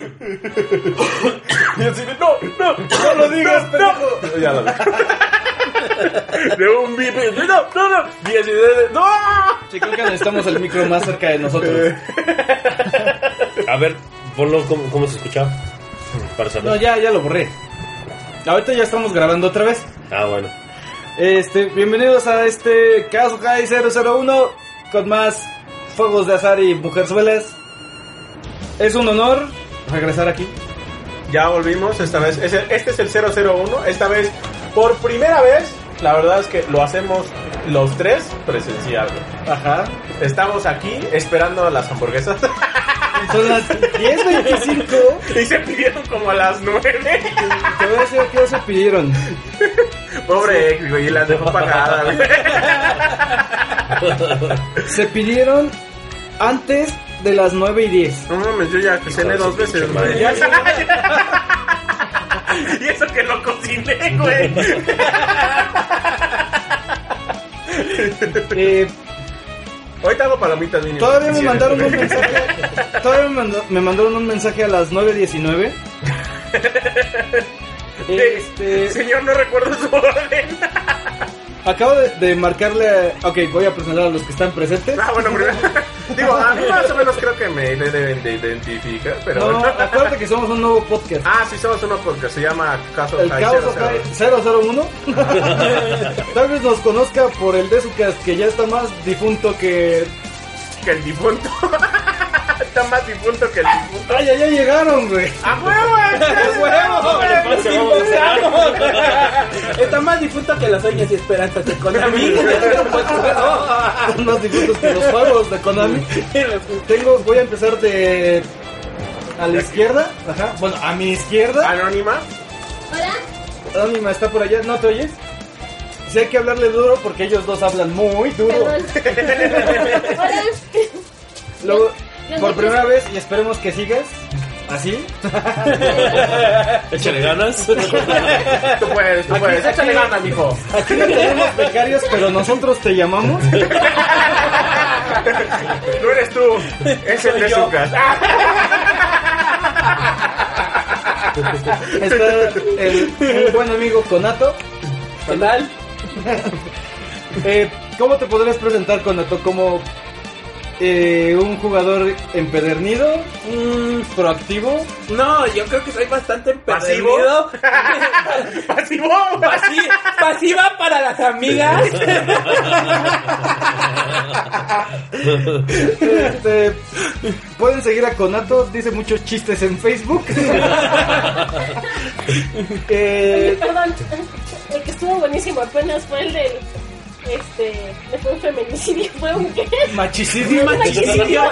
Y así de, no, no, no lo digas, pendejo. Ya lo De un bip, no, no, no. Y así de, no. Creo que necesitamos el micro más cerca de nosotros. A ver, ponlo cómo, cómo se escuchaba. Para No, saber. ya, ya lo borré. Ahorita ya estamos grabando otra vez. Ah, bueno. Este, bienvenidos a este Caso Kai 001 con más fuegos de azar y mujerzuelas. Es un honor regresar aquí. Ya volvimos, esta vez. Este es el 001. Esta vez, por primera vez, la verdad es que lo hacemos los tres presencial. Ajá. Estamos aquí esperando las hamburguesas. Son las 10.25. y se pidieron como a las 9. Te voy a decir qué se pidieron. Pobre ex, güey, y las dejó pagadas. Se pidieron antes de las 9 y 10. No mames, yo ya cené dos veces, güey. Ya y eso que lo cociné, güey. Eh, Ahorita hago palomitas mínimo. todavía me mandaron un mensaje. Todavía me, mandó- me mandaron un mensaje a las 9.19. Este, Señor, no recuerdo su orden. Acabo de, de marcarle. a- Ok, voy a presentar a los que están presentes. Ah, bueno, primero. Digo, a mí más o menos creo que me deben de identificar, pero. No, acuérdate que somos un nuevo podcast. Ah, sí, somos uno porque se llama Caso El Kai Caos 00. Okai 001. Tal vez nos conozca por el Desucast que ya está más difunto que. Que el difunto. Está más difunto que el difunto. ¡Ay, ya, llegaron, güey! ¡A huevo! ¡A huevo! Está más difunto que los sueños y esperanzas de Konami. Son más difuntos que los juegos de Konami. Tengo, voy a empezar de. A la izquierda, ajá. Bueno, a mi izquierda. Anónima. Hola, Anima está por allá, ¿no te oyes? Sí hay que hablarle duro porque ellos dos hablan muy duro. Luego, por primera vez, y esperemos que sigas así. Échale ganas. Tú puedes, tú Aquí- puedes. aquí- Échale gana, mijo. Aquí no tenemos becarios, pero nosotros te llamamos. No eres tú. Es el de su casa. Está el, un buen amigo Conato. ¿Qué tal? Eh, ¿Cómo te podrías presentar, Conato? ¿Como eh, un jugador empedernido? Mm, ¿Proactivo? no, yo creo que soy bastante ¿Pasivo? empedernido. Pasivo. Pasi- pasiva para las amigas. Este, Pueden seguir a Conato, dice muchos chistes en Facebook. Eh, Perdón. El que estuvo buenísimo apenas fue el del. Este. Fue un feminicidio. Fue un qué? machicidio. Magnicidio.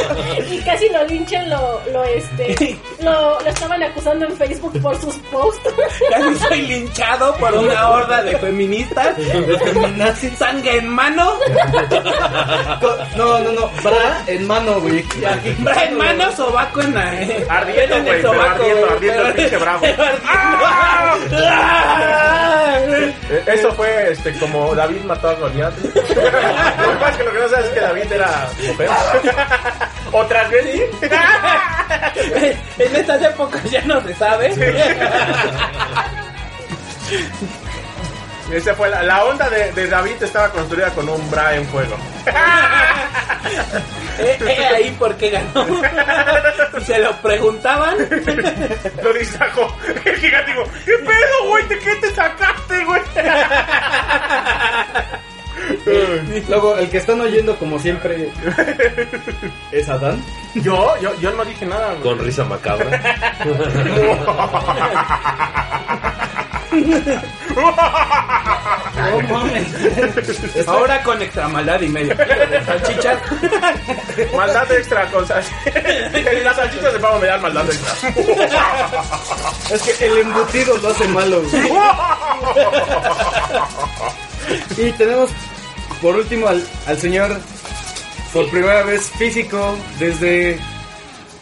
y casi lo linchan, lo, lo este. Lo, lo estaban acusando en Facebook por sus posts. Casi soy linchado por una horda de feministas. De feminazis. Sangre en mano. No, no, no. Bra en mano, güey. Bra en mano, sobaco en la. Ardiendo, en güey, pero ardiendo, ardiendo el pinche bravo. ¡Ah! Eh, Eso fue este como David mató a Goliat. Lo que pasa es que lo que no sabes es que David era mujer. Otras veces. En estas épocas ya no se sabe. Esa fue la, la onda de, de David estaba construida con un bra en fuego. Eh, eh, ahí por qué ganó. Y se lo preguntaban. Lo distrajo. El gigante dijo, ¿qué pedo, güey? ¿De qué te sacaste, güey? Luego, el que están oyendo, como siempre, es Adán. Yo, yo, yo no dije nada, güey. Con risa macabra. No mames. Ahora con extra maldad y medio. Salchichas. Maldad extra con salchichas. Las salchichas de pavo me dan maldad extra. Es que el embutido lo hace malo. güey. Y tenemos por último al, al señor, por primera vez físico, desde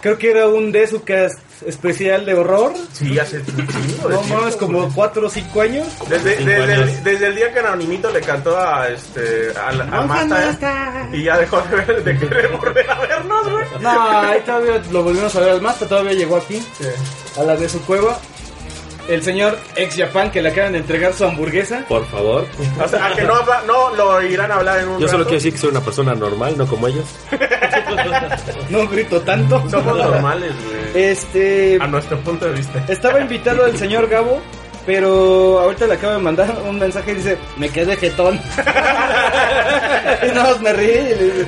creo que era un Desucast especial de horror. Sí, hace chingo de No tiempo, mames, como güey. 4 o 5 años. Desde, Cinco desde, años. el, desde el día que Anonimito le cantó a este a, la- a Monja Marta y ya dejó de, ver, de querer volver a vernos, güey. No, ahí todavía lo volvimos a ver al Masta, todavía llegó aquí, Sí. a la de su cueva. El señor ex Japan que le acaban de entregar su hamburguesa. Por favor. O sea, a que no, habla- no lo irán a hablar en un Yo solo rato. quiero decir que soy una persona normal, no como ellos. No grito tanto. Somos normales, güey. Este. A nuestro punto de vista. Estaba invitado el señor Gabo, pero ahorita le acabo de mandar un mensaje y dice, me quedé jetón. y nada más me reí y le dije,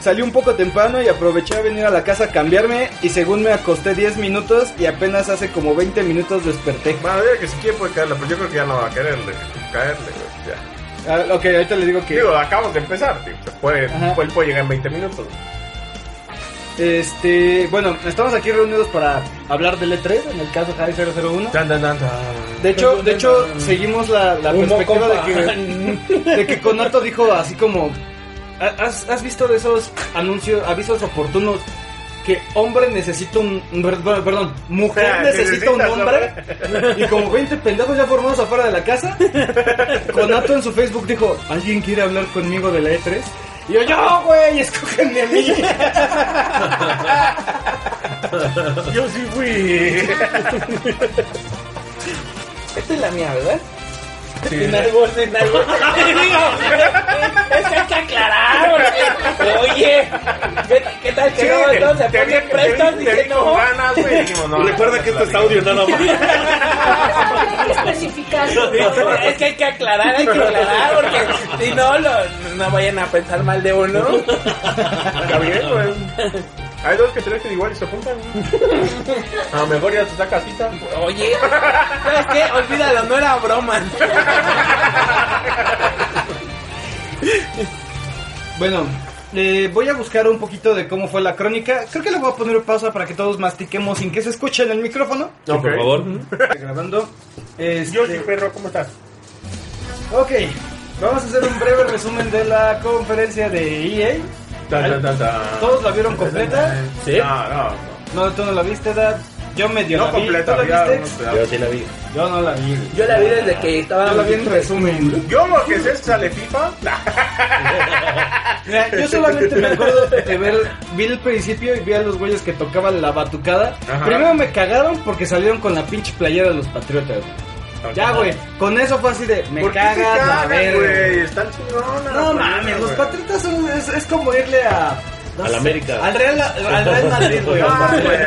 salí un poco temprano y aproveché a venir a la casa a cambiarme y según me acosté 10 minutos y apenas hace como 20 minutos desperté. Bueno, diga que si quiere puede caerle, pero yo creo que ya no va a quererle, caerle, güey. Ya. Ah, ok, ahorita le digo que... Digo, acabamos de empezar, tío. Puede, Ajá. puede, puede llegar en 20 minutos. Este, bueno, estamos aquí reunidos para hablar del E3, en el caso High 001. Tan, tan, tan. De hecho, de hecho, seguimos la, la perspectiva de que, de que Conato dijo así como, ¿has, has visto de esos anuncios, avisos oportunos que hombre necesita un, perdón, mujer necesita un hombre? Y como 20 pendejos ya formados afuera de la casa, Conato en su Facebook dijo, ¿alguien quiere hablar conmigo de la E3? Y yo, yo, güey, escógenme a mí. Yo sí fui. Esta es la mía, ¿verdad? Sí. Sin árbol, sin árbol. Digo, es que hay que aclarar, porque, oye, ¿qué, qué tal que Sí, no? Entonces se te no. ganas, güey, dijimos, no, Recuerda que esto es audio nada más. Hay que especificar. Es que hay que aclarar, hay que aclarar, porque si no, lo, no vayan a pensar mal de uno. Está bien, güey. Hay dos que se visten igual y se juntan. A lo mejor ya se saca cita. Oye, ¿sabes qué? Olvídalo, no era broma. Bueno, eh, voy a buscar un poquito de cómo fue la crónica. Creo que le voy a poner pausa para que todos mastiquemos sin que se escuche en el micrófono. Sí, por favor. Grabando. Este, Yo sí, perro, ¿cómo estás? Ok, vamos a hacer un breve resumen de la conferencia de EA. Tan, tan, tan, tan. ¿Todos la vieron completa? Sí. No, no. No, tú no la viste, Dad. Yo medio No la vi. completa, ¿Tú había la viste? pedazos. Yo sí la vi. Yo no la vi. Yo la vi desde que estaba Yo la vi en resumen. Yo lo que sé es sale FIFA. Mira, yo solamente me acuerdo de ver, vi el principio y vi a los güeyes que tocaban la batucada. Ajá. Primero me cagaron porque salieron con la pinche playera de los patriotas. Ya, güey, con eso fue así de, me ¿Por qué se cagas la cagan, verga. güey? Están chingonas. No mames, los patriotas son, es, es como irle a... no Al sé, América. Al Real, al Real Madrid, güey. No, al güey.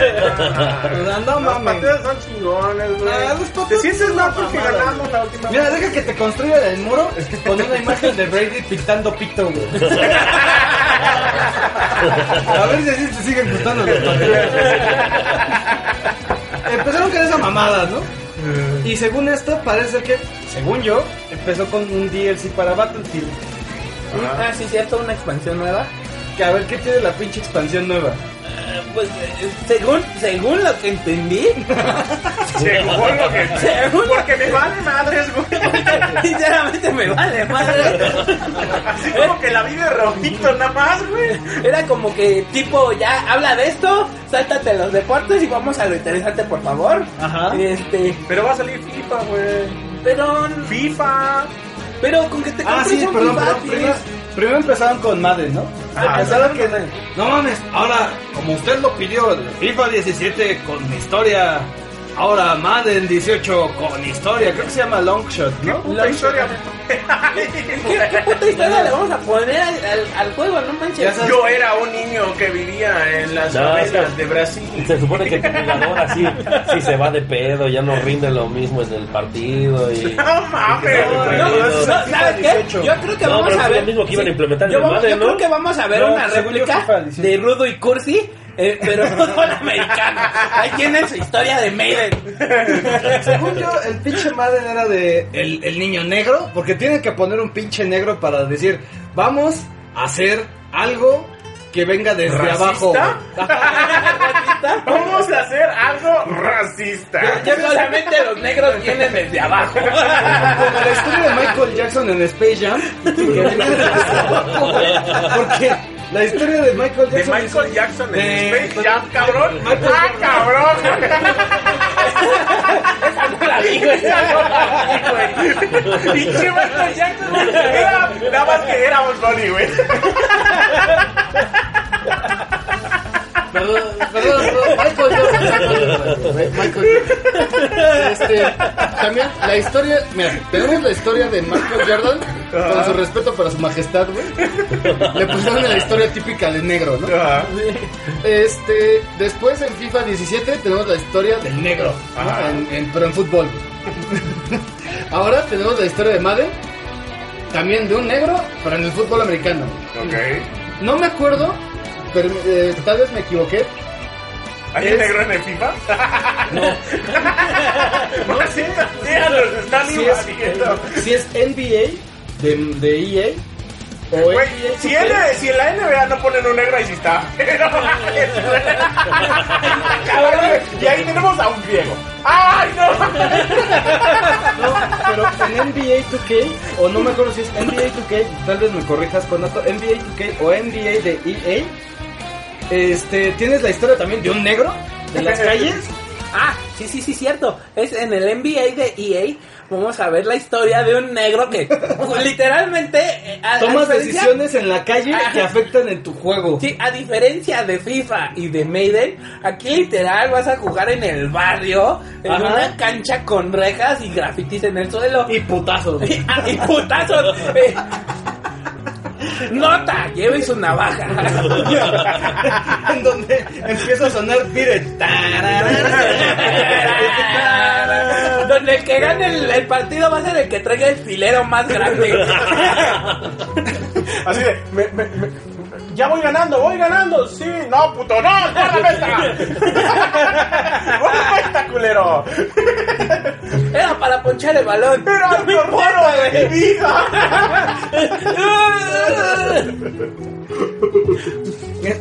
No Los patriotas son chingones, güey. Ah, los Te patriotas sientes son mal una porque mamada, ganamos la última Mira, vez. deja que te construyan el muro con una imagen de Brady pintando pito, güey. A ver si así te siguen gustando los patriotas. Empezaron con esa mamada, ¿no? Y según esto, parece que, según yo, empezó con un DLC para Battlefield. Ah, sí, cierto, una expansión nueva. Que a ver qué tiene la pinche expansión nueva. Eh, Pues eh, según, según lo que entendí, Según lo que... según Porque me vale madres, güey. Sinceramente me vale madre. Así como que la vive rojito nada más, güey. Era como que tipo ya habla de esto, sáltate los deportes y vamos a lo interesante por favor. Ajá. Este, Pero va a salir FIFA, güey. pero FIFA. pero con que te Ah, compres sí, un perdón, FIFA, perdón. Primero, primero empezaron con Madden, ¿no? Ah, empezaron que... No mames, ahora, como usted lo pidió, FIFA 17 con historia. Ahora Madden 18 con historia. Creo que se llama Longshot, ¿no? La historia. ¿Qué, qué puta historia le vamos a poner al, al, al juego? No manches. Sabes. Yo era un niño que vivía en las No, favelas sí. de Brasil. Se supone que el jugador así, sí se va de pedo, ya no rinde lo mismo en el partido y... No mames. No, güey. No, no, ¿sabes qué? 18. Yo creo que No, vamos pero a es ver. lo mismo que iban a implementar en yo, el vamos- Madden, yo ¿no? creo que vamos a ver No, una según yo, réplica FIFA 18. de Rudo y Cursi, eh, pero fútbol americano. Ahí tienen su historia de Maiden. Según yo, el pinche Madden era de el, el niño negro, porque tienen que poner un pinche negro para decir, vamos a hacer algo que venga desde ¿Racista? abajo. Vamos a hacer algo racista. Ya solamente los negros vienen desde abajo. Como la historia de Michael Jackson en Space Jam. que venía desde abajo, güey. Porque La historia de Michael De Jackson. Michael Jackson en De- Space Jam, cabrón. Michael ¡Ah, cabrón! No la vi, güey. Pinche Michael Jackson, güey. Era, nada más que era Bugs Bunny, güey. Perdón, perdón, perdón, Michael Jordan. Michael Jordan. Este, también la historia, mira, tenemos la historia de Michael Jordan, con su respeto para su majestad, güey. Le pusieron la historia típica de negro, ¿no? Este, después en FIFA 17 tenemos la historia del negro, ¿no? Ajá. En- en- pero en fútbol. Ahora tenemos la historia de Madden, también de un negro, pero en el fútbol americano. Ok. No me acuerdo, pero eh, tal vez me equivoqué. ¿Hay Es- un negro en el FIFA? No. no, sí, sí, nos están Si es, si es NBA de, de EA NBA si, 2K. en, si en la NBA no ponen un negro, ahí sí está. Y ahí tenemos a un griego. ¡Ay, no! No, pero en NBA 2K, o no me acuerdo si es NBA 2K, tal vez me corrijas con esto, NBA 2K o NBA de EA, este, tienes la historia también de un negro de las calles. Ah, sí, sí, sí, cierto. Es en el NBA de EA. Vamos a ver la historia de un negro que literalmente eh, a- Tomas decisiones en la calle Ajá. que afectan en tu juego. Sí, a diferencia de FIFA y de Maiden, aquí literal vas a jugar en el barrio, en Ajá. una cancha con rejas y grafitis en el suelo. Y putazos. Y, ah, y putazos. Nota, lleve su navaja. en donde empieza a sonar Pire. Donde el que gane el, el partido va a ser el que traiga el filero más grande. Así de, me, me, me- ya voy ganando, voy ganando. Sí, no, puto, no, guárdame esta. Guárdame esta, culero. Era para ponchar el balón. Era el portero de mi vida.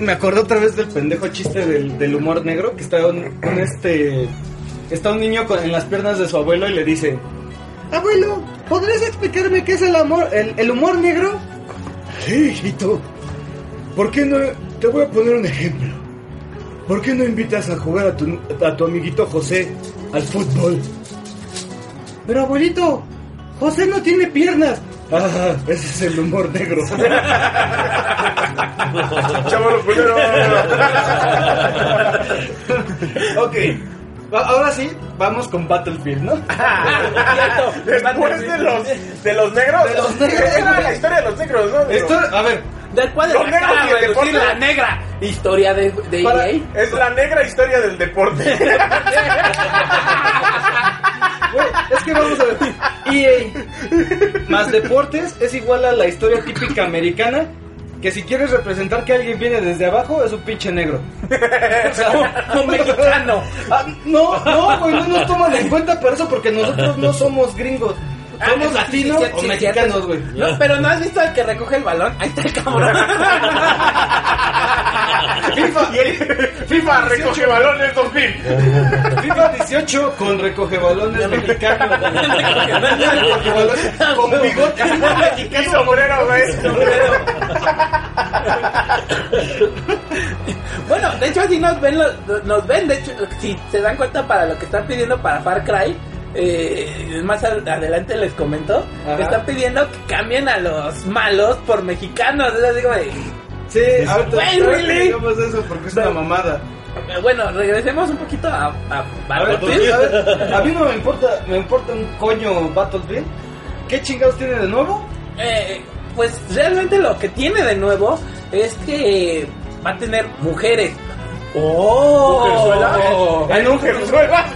Me acordé otra vez del pendejo chiste del, del humor negro, que está un, un, este... Está un niño con- en las piernas de su abuelo y le dice... Abuelo, ¿podrías explicarme qué es el amor, el, el humor negro? Sí, hijito. ¿Por qué no...? Te voy a poner un ejemplo. ¿Por qué no invitas a jugar a tu, a tu amiguito José al fútbol? Pero abuelito, José no tiene piernas. Ah, ese es el humor negro. Chavalo, culero. ok, ahora sí, vamos con Battlefield, ¿no? Después de los, de los negros. De los negros. Era la historia de los negros, ¿no? Esto, a ver, Después de Los sacar negros a y el reducir deporte. la negra historia de, de Para- EA. Es la negra historia del deporte. güey, es que vamos a ver. EA más deportes es igual a la historia típica americana. Que si quieres representar que alguien viene desde abajo, es un pinche negro. O sea, Un mexicano. Ah, no, no, güey, no nos toman en cuenta para eso porque nosotros no somos gringos. Somos Ah, latinos sí, sí, o sí, mexicanos, güey. No, pero no has visto al que recoge el balón. Ahí está el cabrón. FIFA, FIFA recoge balones 2000. FIFA 18 con recoge balones mexicanos. Con bigote Y sombrero, güey. Bueno, de hecho, si nos ven, los- nos ven, de hecho, si se dan cuenta para lo que están pidiendo para Far Cry, eh, más ad- adelante les comento, Ajá. que están pidiendo que cambien a los malos por mexicanos. Es así como de, Sí, ahorita ahorita really? digamos eso porque es una mamada. Bueno, regresemos un poquito a, Battlefield. a ver, a mí no me importa, me importa un coño Battlefield. ¿Qué chingados tiene de nuevo? Eh, pues realmente lo que tiene de nuevo es que va a tener mujeres. ¡Oh! ¿Mujerzuelas? ¿Hay mujerzuelas?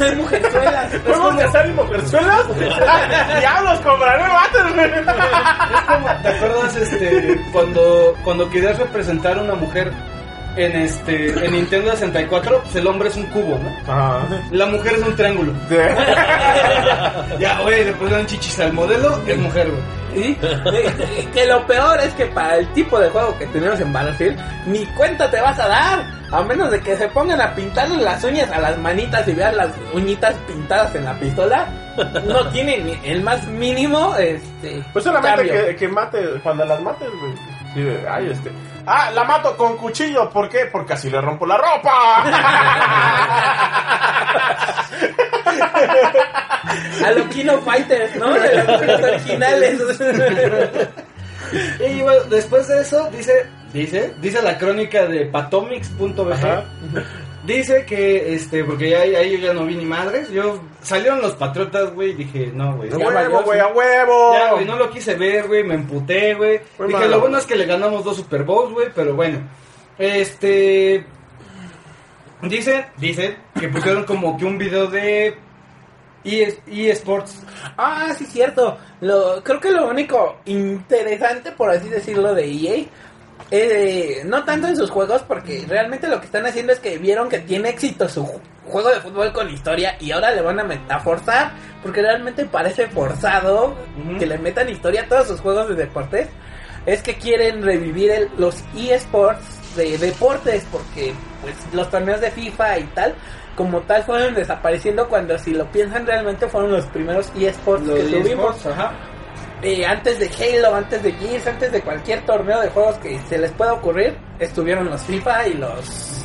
Hay mujerzuelas. Es ¿Podemos como- casar en mujerzuelas? ¡Diablos, compraré vatos! Es como, ¿te acuerdas este cuando cuando querías representar a una mujer en este en Nintendo 64, pues el hombre es un cubo, ¿no? Ajá. La mujer es un triángulo. Ya, güey, le pusieron chichis al modelo, es mujer, güey. ¿Sí? Que lo peor es que para el tipo de juego que tenemos en Battlefield, ni cuenta te vas a dar. A menos de que se pongan a pintarle las uñas a las manitas y vean las uñitas pintadas en la pistola, no tiene ni el más mínimo este Pues solamente que, que mate, cuando las mates, güey. Sí, ay, este. Ah, la mato con cuchillo. ¿Por qué? Porque así le rompo la ropa. A los Kino Fighters, ¿no? De los originales. Y bueno, después de eso, dice, dice, dice la crónica de patomix.bg. Ajá. Dice que, este, porque ya ahí yo ya no vi ni madres. Yo, salieron los patriotas, güey, y dije, no, güey. A ya huevo, valió, güey, a huevo. Ya, güey, no lo quise ver, güey, me emputé, güey. Dije, malo, lo bueno es que le ganamos dos Super Bowls, güey, pero bueno. Este... Dicen, dicen que pusieron como que un video de E- eSports. Ah, sí, cierto. Lo, creo que lo único interesante, por así decirlo, de EA, eh, no tanto en sus juegos, porque realmente lo que están haciendo es que vieron que tiene éxito su ju- juego de fútbol con historia y ahora le van a metaforzar, porque realmente parece forzado que le metan historia a todos sus juegos de deportes. Es que quieren revivir el- los eSports de deportes, porque pues los torneos de FIFA y tal, como tal, fueron desapareciendo cuando si lo piensan realmente fueron los primeros eSports que tuvimos. Eh, antes de Halo, antes de Gears, antes de cualquier torneo de juegos que se les pueda ocurrir, estuvieron los FIFA y los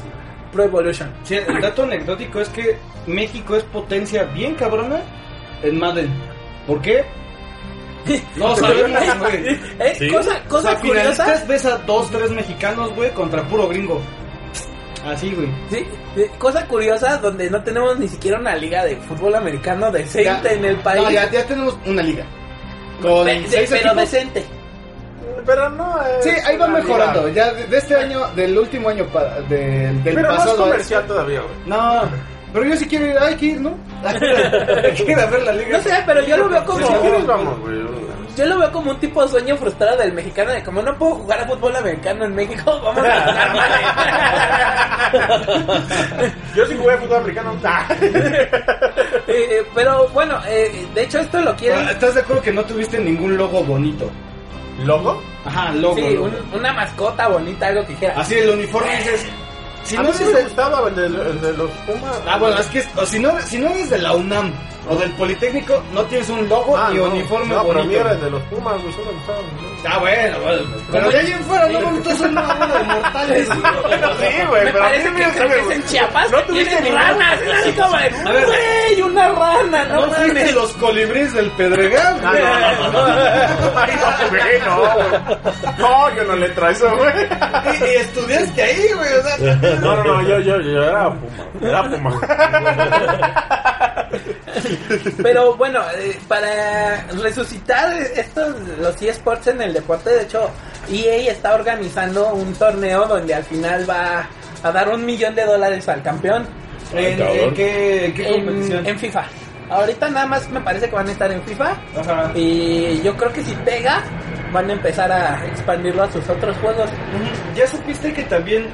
Pro Evolution. Sí, el dato anecdótico es que México es potencia bien cabrona en Madden. ¿Por qué? No sabemos, güey. Eh, Sí. Cosa, O cosa sea, curiosa, finalistas ves a dos, tres mexicanos, güey, contra puro gringo. Así, güey. sí, eh, cosa curiosa donde no tenemos ni siquiera una liga de fútbol americano decente Ya- en el país. No, ya, ya tenemos una liga. Con Pe- de- seis pero equipos. decente. Pero no es Sí, ahí va mejorando. Ya de, de este año, del último año pa- del, del Pero no es pasado. a comercial todavía, güey. No, pero yo sí quiero ir, hay que ir, ¿no? hay que ir a ver la liga. No sé, pero yo lo veo como... Si quieres, vamos, güey. Yo lo veo como un tipo de sueño frustrado del mexicano de como no puedo jugar a fútbol americano en México, vamos a jugar Madden. Yo sí jugué fútbol americano. Ah. Eh, pero bueno, eh, de hecho esto lo quieren... ¿Estás de acuerdo que no tuviste ningún logo bonito? ¿Logo? Ajá, logo. Sí, logo. un- una mascota bonita, algo que dijera. Así el uniforme dices. Si a no mí sí me de- gustaba el de, el de los Pumas. Ah, bueno, es que o si no, si no eres de la UNAM o del Politécnico, no tienes un logo Ah, ni no. uniforme No, pero bonito. el de los Pumas, güey. Solo me. Ah, bueno, bueno. Pero de ahí en fuera, no, no, todos son una de mortales. Sí, güey, Me pero a mí que me creo que es en Chiapas No tuviste ningún- ranas. Es así como de, güey, una rana, no, ¿No fuiste los colibríes del Pedregal? Ah, no, no, no. Ay, no, güey, no, güey. No, yo no le a eso, güey. Y, y estudiaste ahí, güey, o sea. No, no, no, yo, yo, yo era Puma. Era Puma. Pero bueno, eh, para resucitar estos los eSports en el deporte, de hecho, EA está organizando un torneo donde al final va a dar un millón de dólares al campeón ¿En, en qué, en qué competición? en, en FIFA. Ahorita nada más me parece que van a estar en FIFA Ajá. y yo creo que si pega van a empezar a expandirlo a sus otros juegos. ¿Ya supiste que también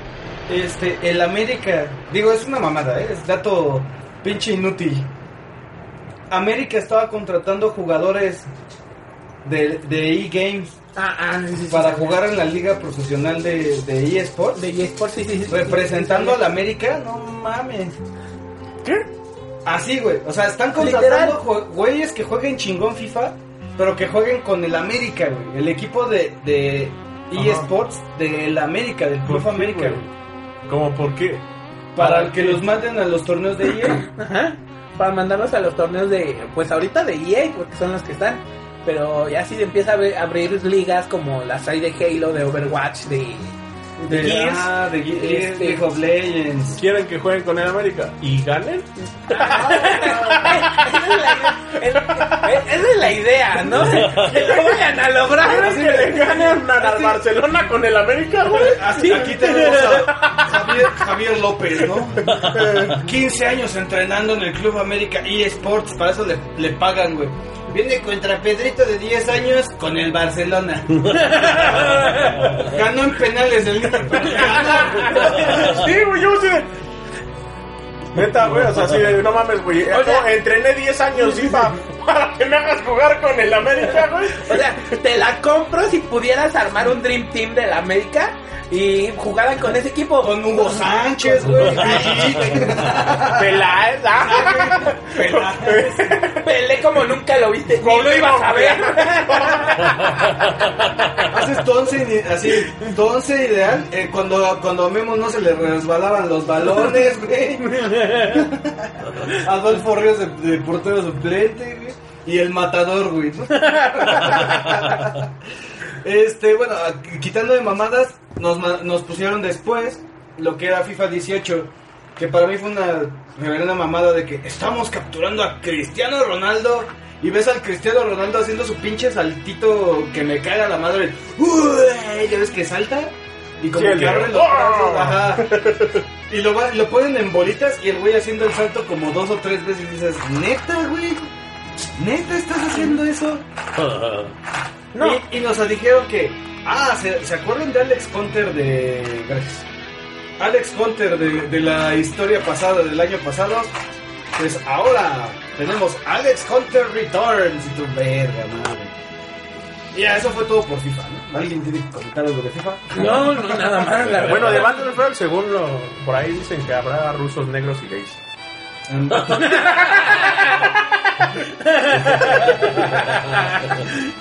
este el América, digo, es una mamada, ¿eh? es dato pinche inútil. América estaba contratando jugadores de, de eGames Ah, ah, sí, sí, sí, para sí. jugar en la liga profesional de, de eSports. de eSports, sí, sí, sí. Representando a la América, no mames. ¿Qué? Así, güey. O sea, están contratando güeyes que jueguen chingón FIFA, pero que jueguen con el América, güey. El equipo de, de eSports del América, del Club ¿Por qué, América, güey? ¿Cómo por qué? Para ¿Para que qué? los manden a los torneos de E EA. Ajá. Para mandarlos a los torneos de, pues ahorita de EA, porque son los que están. Pero ya sí empieza a abrir ligas como las hay de Halo, de Overwatch, de, de de, Gears. ah, de Ge- Este- League of Legends. ¿Quieren que jueguen con el América? ¿Y ganen? esa, es la, es- esa es la idea, ¿no? Que lo vayan a lograr. ¿Quieres que le ganen al Barcelona con el América, güey? Así, aquí tenemos a Javier, Javier López, ¿no? 15 años entrenando en el Club América eSports, para eso le, le pagan, güey. Viene contra Pedrito de 10 años con el Barcelona. Ganó en penales el. Sí, güey, yo sí. Neta, güey, o sea, sí, no mames, güey. Entrené 10 años FIFA para que me hagas jugar con el América, güey. O sea, te la compro si pudieras armar un Dream Team de la América y jugaran con ese equipo. Con Hugo Sánchez, güey. Peláez, ah, Pelé como nunca lo viste, ni lo ibas a ver. ese es tu once, ini- así, tu once ideal, eh, cuando, cuando a Memo no se le resbalaban los balones, güey. Adolfo Ríos de, de portero suplente, güey. Y el matador, güey. Este, bueno, quitando de mamadas, nos, nos pusieron después lo que era FIFA 18, que para mí fue una reverenda mamada de que estamos capturando a Cristiano Ronaldo y ves al Cristiano Ronaldo haciendo su pinche saltito que me cae a la madre. Uy, ya ves que salta y como que abre los brazos, ajá. Y lo, va- lo ponen en bolitas y el güey haciendo el salto como dos o tres veces y dices, neta, güey, neta estás haciendo eso. No. Y, y nos dijeron que, ah, ¿se, ¿se acuerdan de Alex Hunter de... Gracias. Alex Hunter de, de la historia pasada, del año pasado? Pues ahora tenemos Alex Hunter Returns y tu verga, madre. Ya, eso fue todo por FIFA, ¿no? ¿Alguien tiene que comentar algo de FIFA? No, no, nada más. Bueno, de Battlefield, según lo, por ahí dicen que habrá rusos negros y gays.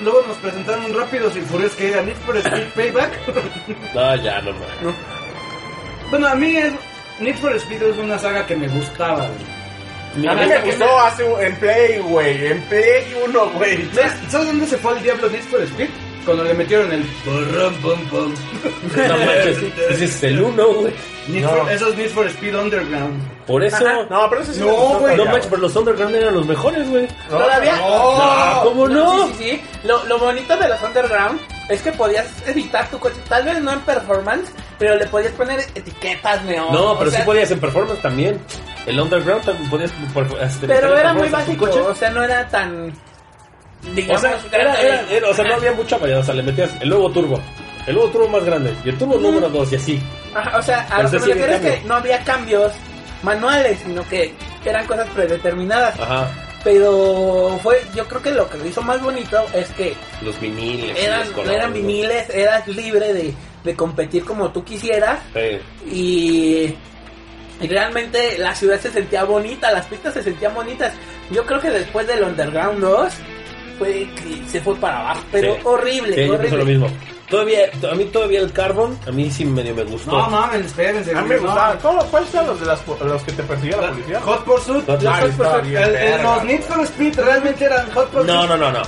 Luego nos presentaron rápidos y furiosos que era Need for Speed Payback. No, ya, no bueno, a mí es, Need for Speed es una saga que me gustaba, güey. A mí me gustó hace en Play, güey. En Play 1, güey. ¿Sabes, ¿Sabes dónde se fue el diablo Need for Speed? Cuando le metieron el... No manches, ese es el uno, güey. No. eso es Need for Speed Underground. Por eso. No, pero ese sí No, güey, No todavía, manches, pero los Underground eran los mejores, güey. No, ¿Todavía? No, ¿cómo no? Sí, sí, sí. Lo, lo bonito de los Underground es que podías editar tu coche, tal vez no en performance, pero le podías poner etiquetas neón. No, o pero sea, sí podías en performance también. El Underground también podías. este, Pero era muy básico, o sea, no era tan. O Digamos, sea, era, era- era- o sea, no había mucha variedad. O sea, le metías el nuevo turbo, el nuevo turbo más grande y el turbo número 2 y así. Ajá, o sea, a Pero lo que me refiero es que no había cambios manuales, sino que eran cosas predeterminadas. Ajá. Pero fue, yo creo que lo que lo hizo más bonito es que Los viniles. eran, los colores, eran ¿no? viniles, eras libre de, de competir como tú quisieras Sí. y, y realmente la ciudad se sentía bonita, las pistas se sentían bonitas. Yo creo que después del Underground 2 fue que se fue para abajo, pero Sí. horrible, Sí, pienso lo horrible. mismo. Todavía, a mí todavía el Carbon, a mí sí medio me gustó. No mames, espérense. A mí me no. gustaba. ¿Cómo- ¿Cuáles eran los, de las, los que te perseguía la policía? Hot Pursuit. Hot los. Hot Pursuit. Está bien El- el- los Need for Speed realmente eran Hot Pursuit. No, no, no, no.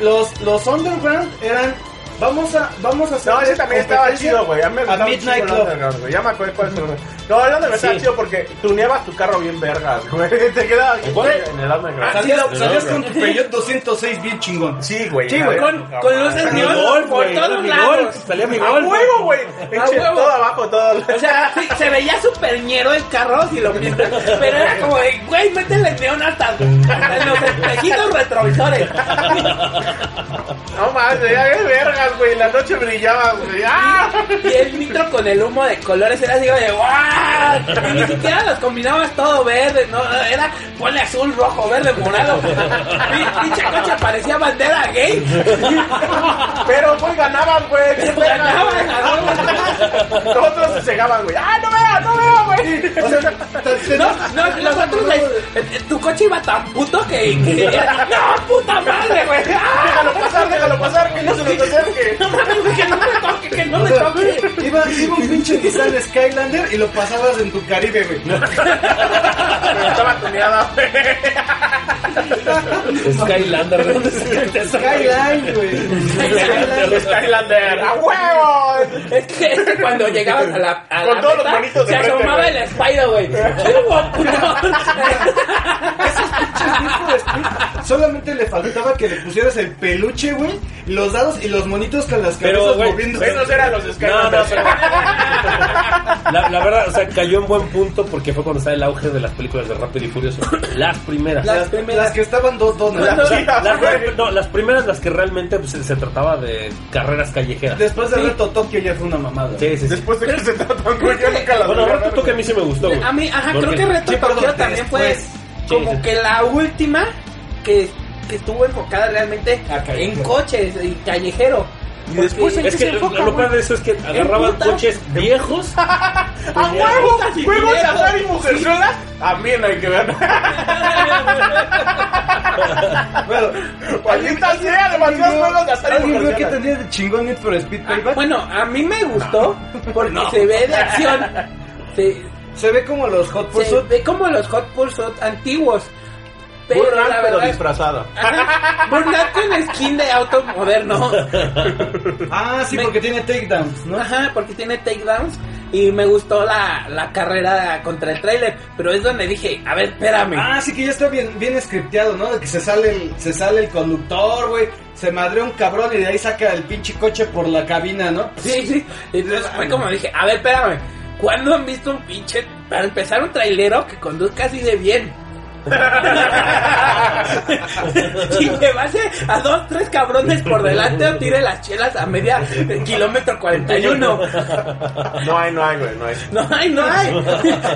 Los, los Underground eran. Vamos a, vamos a hacer. No, ese también estaba chido, güey. A mí me A Midnight Club. Ya me acuerdo cuál es el nombre. No, el Underground estaba Sí. chido porque tuneabas tu carro bien vergas, güey. Te quedaba bien ¿Cuál? en el Underground. Salías, Sí, salías no, con tu Peugeot 206 bien chingón. Sí, güey. Sí, güey. Con, con luces neón por güey, todos mi lados. gol, salía mi A gol. huevo, güey. A huevo. Todo abajo, todo. O sea, sí, se veía súper ñero el carro si lo piensas, pero era como de, güey, métele neón hasta en los espejitos retrovisores. No más, ya bien vergas, güey. La noche brillaba, güey. ¡Ah! Y el nitro con el humo de colores era así de ¡guau! Y ni siquiera los combinabas todo verde, no, era ponle azul, rojo, verde, morado. Pi- Pinche coche parecía bandera gay. Pero, güey, ganaban, güey. Ganaban, güey. ganaban. Nosotros se cegaban, güey. ¡Ah, no veo, no veo, güey! O sea, No, no, los otros, eh, eh, tu coche iba tan puto que, que era, ¡no, puta madre, güey! ¡Ah! Déjalo pasar, déjalo pasar, que no se nos acerque. ¡No que no me toque, que no me toque! iba, iba un pinche Nissan Skylander y lo pasabas en tu Caribe, güey. Pero estaba tuneada, güey. Skylander, ¿de dónde se Skyline, güey. Skylander, ¡a huevo! Es que, es que cuando llegabas a la, a Con la todos los meta, manitos de se asomaba el Spider, güey. ¡Qué guapo! Solamente le faltaba que le pusieras el peluche, güey, los dados y los monitos con las Pero, cabezas güey, moviendo. Esos eran los No, no, Skylanders. pero... La, la verdad, o sea, cayó en buen punto porque fue cuando estaba el auge de las películas de Rápido y Furioso. Las primeras. Las Las, primeras. las que estaban dos, dos, ¿no? las- no, las primeras, las que realmente pues, se, se trataba de carreras callejeras. Después de Reto Tokio ya fue una mamada. Sí, sí, sí. Después de que se güey, yo nunca las Bueno, Reto Tokio a mí sí me gustó, güey. A mí, ajá, creo que Reto Sí, Tokio también fue. Como Sí, sí. que la última que, que estuvo enfocada realmente A callejero. en coches y callejero. Y después, ¿en Es que lo, enfoca, lo peor de eso es que agarraban putas. coches viejos. ¡A huevo! y ¡Juegos de azar y mujerzuelas! También hay que ver. Bueno, Maldita sea, demasiados juegos de Atari ¿Alguien vio que tenía de chingón Need for Speed Payback? Bueno, a mí me gustó porque se ve de acción. Se, Se ve como los Hot se Pursuit. ve como los Hot Pursuit antiguos. Pero Burnout, la pero disfrazado. Ajá, Burnout con skin de auto moderno. Ah, sí, Me- porque tiene takedowns, ¿no? Ajá, porque tiene takedowns. Y me gustó la, la carrera contra el trailer. Pero es donde dije, a ver, espérame. Ah, sí que ya está bien, bien scripteado, ¿no? De que se sale el, se sale el conductor, güey. Se madrea un cabrón y de ahí saca el pinche coche por la cabina, ¿no? Sí, sí. Entonces fue como dije, a ver, espérame. ¿Cuándo han visto un pinche, para empezar, un trailero que conduzca así de bien? y me base a dos, tres cabrones por delante o tire las chelas a media kilómetro 41. No hay, no hay, güey, no hay. No hay, no hay.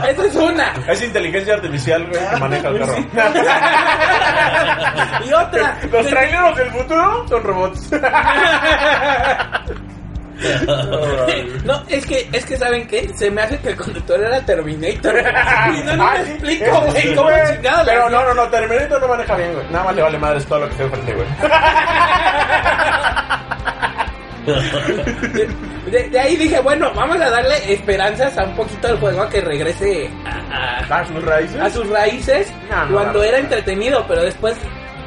Esa es una. Es inteligencia artificial, güey, que maneja el carro. Y otra. Los traileros del futuro son robots. No, es que, es que saben qué, se me hace que el conductor era Terminator. Y no, no Ah, me sí, explico, güey, cómo güey. chingados. Pero no, no, no, Terminator no maneja bien, güey. Nada más le vale madre todo lo que se enfrente, güey. De, de ahí dije, bueno, vamos a darle esperanzas a un poquito al juego a que regrese a, a- ¿Las sus raíces? a sus raíces No, no, cuando no. era entretenido, pero después.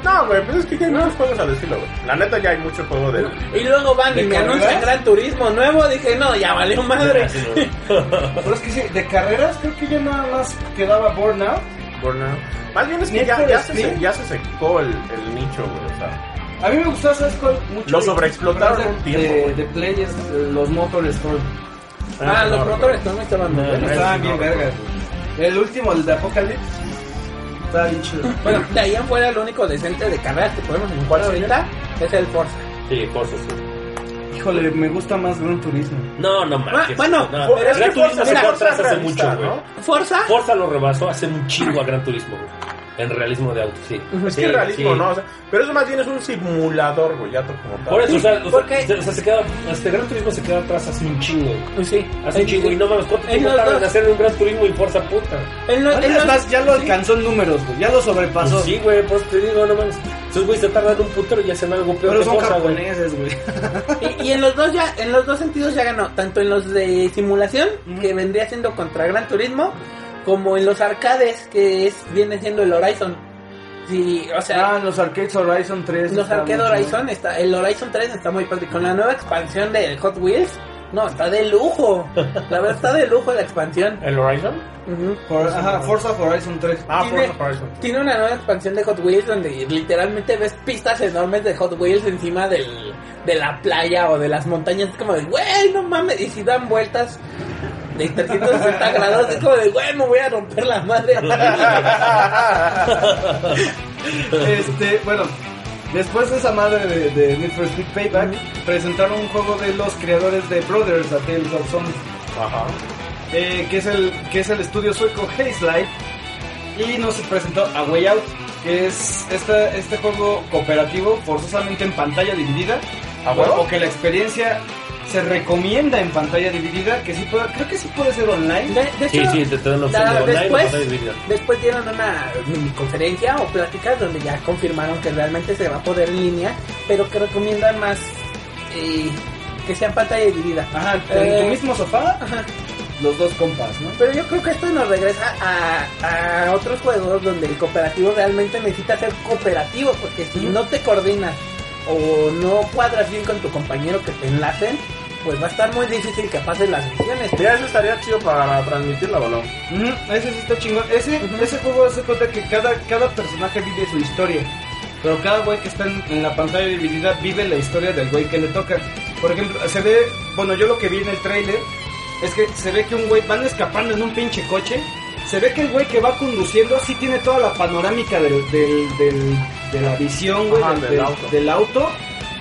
No, güey, pues es que hay muchos juegos al estilo, güey. La neta ya hay mucho juego de... Y luego van y ¿De me anuncian Gran Turismo nuevo. Dije, no, ya valió madre. Pero es que sí, de carreras creo que ya nada más quedaba Burnout. Burnout. Más bien es que ya, ya, se, ya se secó el, el nicho, güey. O sea, A mí me gustó, ¿sabes cuál? Mucho Lo sobreexplotaron de, un tiempo, De, de Play es eh, los Motor Storm. Ah, los no, motores no me estaban Ah, ese Estaban no, bien güey. vergas. El último, el de Apocalypse. Estaba bien chido. Bueno, de ahí en fuera lo único decente de carreras que podemos encontrar ¿Cuál ahorita es el Forza. Sí, Forza, sí. Híjole, me gusta más Gran Turismo. No, no manches. bueno, no, pero es que Gran Turismo Forza- se Forza hace mucho, güey. ¿no? Forza. Forza lo rebasó hace un chingo a Gran Turismo, güey. En realismo de auto, sí. Es Sí, que realismo, sí. ¿no? O sea, pero eso más bien es un simulador, güey, como tal. Por eso, o sea, o sea, o sea, se queda, este Gran Turismo se queda atrás hace un chingo. güey. Sí, Hace un chingo y no mames, ¿cuánto En tiempo tardan en hacer un Gran Turismo y Forza puta? En Es los- más, ya lo sí. alcanzó en números, güey. Ya lo sobrepasó. Pues sí, güey, pues te digo, no mames. Esos güeyes se tardan un putero y hacen algo peor Pero que son Forza, güey. japoneses, güey. Y, y en los dos ya, en los dos sentidos ya ganó, tanto en los de simulación, que vendría siendo contra Gran Turismo, como en los arcades, que es viene siendo el Horizon. Sí, o sea, Ah, los Arcades Horizon 3. los está arcade muy Horizon está, el Horizon 3 está muy padre. Con la nueva expansión de Hot Wheels, no, está de lujo. La verdad está de lujo la expansión. ¿El Horizon? Ujú. For- ajá, Forza Horizon 3. Ah, Tiene- Forza Horizon. Tiene una nueva expansión de Hot Wheels donde literalmente ves pistas enormes de Hot Wheels encima del, de la playa o de las montañas. Es como de, güey, no mames. Y si dan vueltas de 360 grados, es como de, güey, me voy a romper la madre. Este, bueno, después de esa madre de, de Need for Speed Payback, presentaron un juego de los creadores de Brothers, A Tales of Ajá. eh, que, es el, que es el estudio sueco Haze Light, y nos presentó A Way Out, que es esta, este juego cooperativo, forzosamente en pantalla dividida, ¿A o, huevo? o que la experiencia se recomienda en pantalla dividida, que sí puede, creo que sí puede ser online. De, de Sí, hecho, sí, te, te dan la opción la- de online o después, pantalla dividida. después dieron una mini conferencia o pláticas donde ya confirmaron que realmente se va a poder en línea, pero que recomiendan más eh, que sea en pantalla dividida. Ajá, en Eh, tu mismo sofá, Ajá. los dos compas, ¿no? Pero yo creo que esto nos regresa a, a otros juegos donde el cooperativo realmente necesita ser cooperativo, porque si no te coordinas o no cuadras bien con tu compañero que te enlacen, pues va a estar muy difícil que pases las misiones. Ya eso estaría chido para transmitir la balón. Ese sí está chingón. Ese, ese juego hace cuenta que cada, cada personaje vive su historia. Pero cada güey que está en, en la pantalla dividida vive la historia del güey que le toca. Por ejemplo, se ve, bueno, yo lo que vi en el tráiler es que se ve que un güey van escapando en un pinche coche. Se ve que el güey que va conduciendo sí tiene toda la panorámica del, del, del- de la visión, güey, Ajá, del, auto. del auto.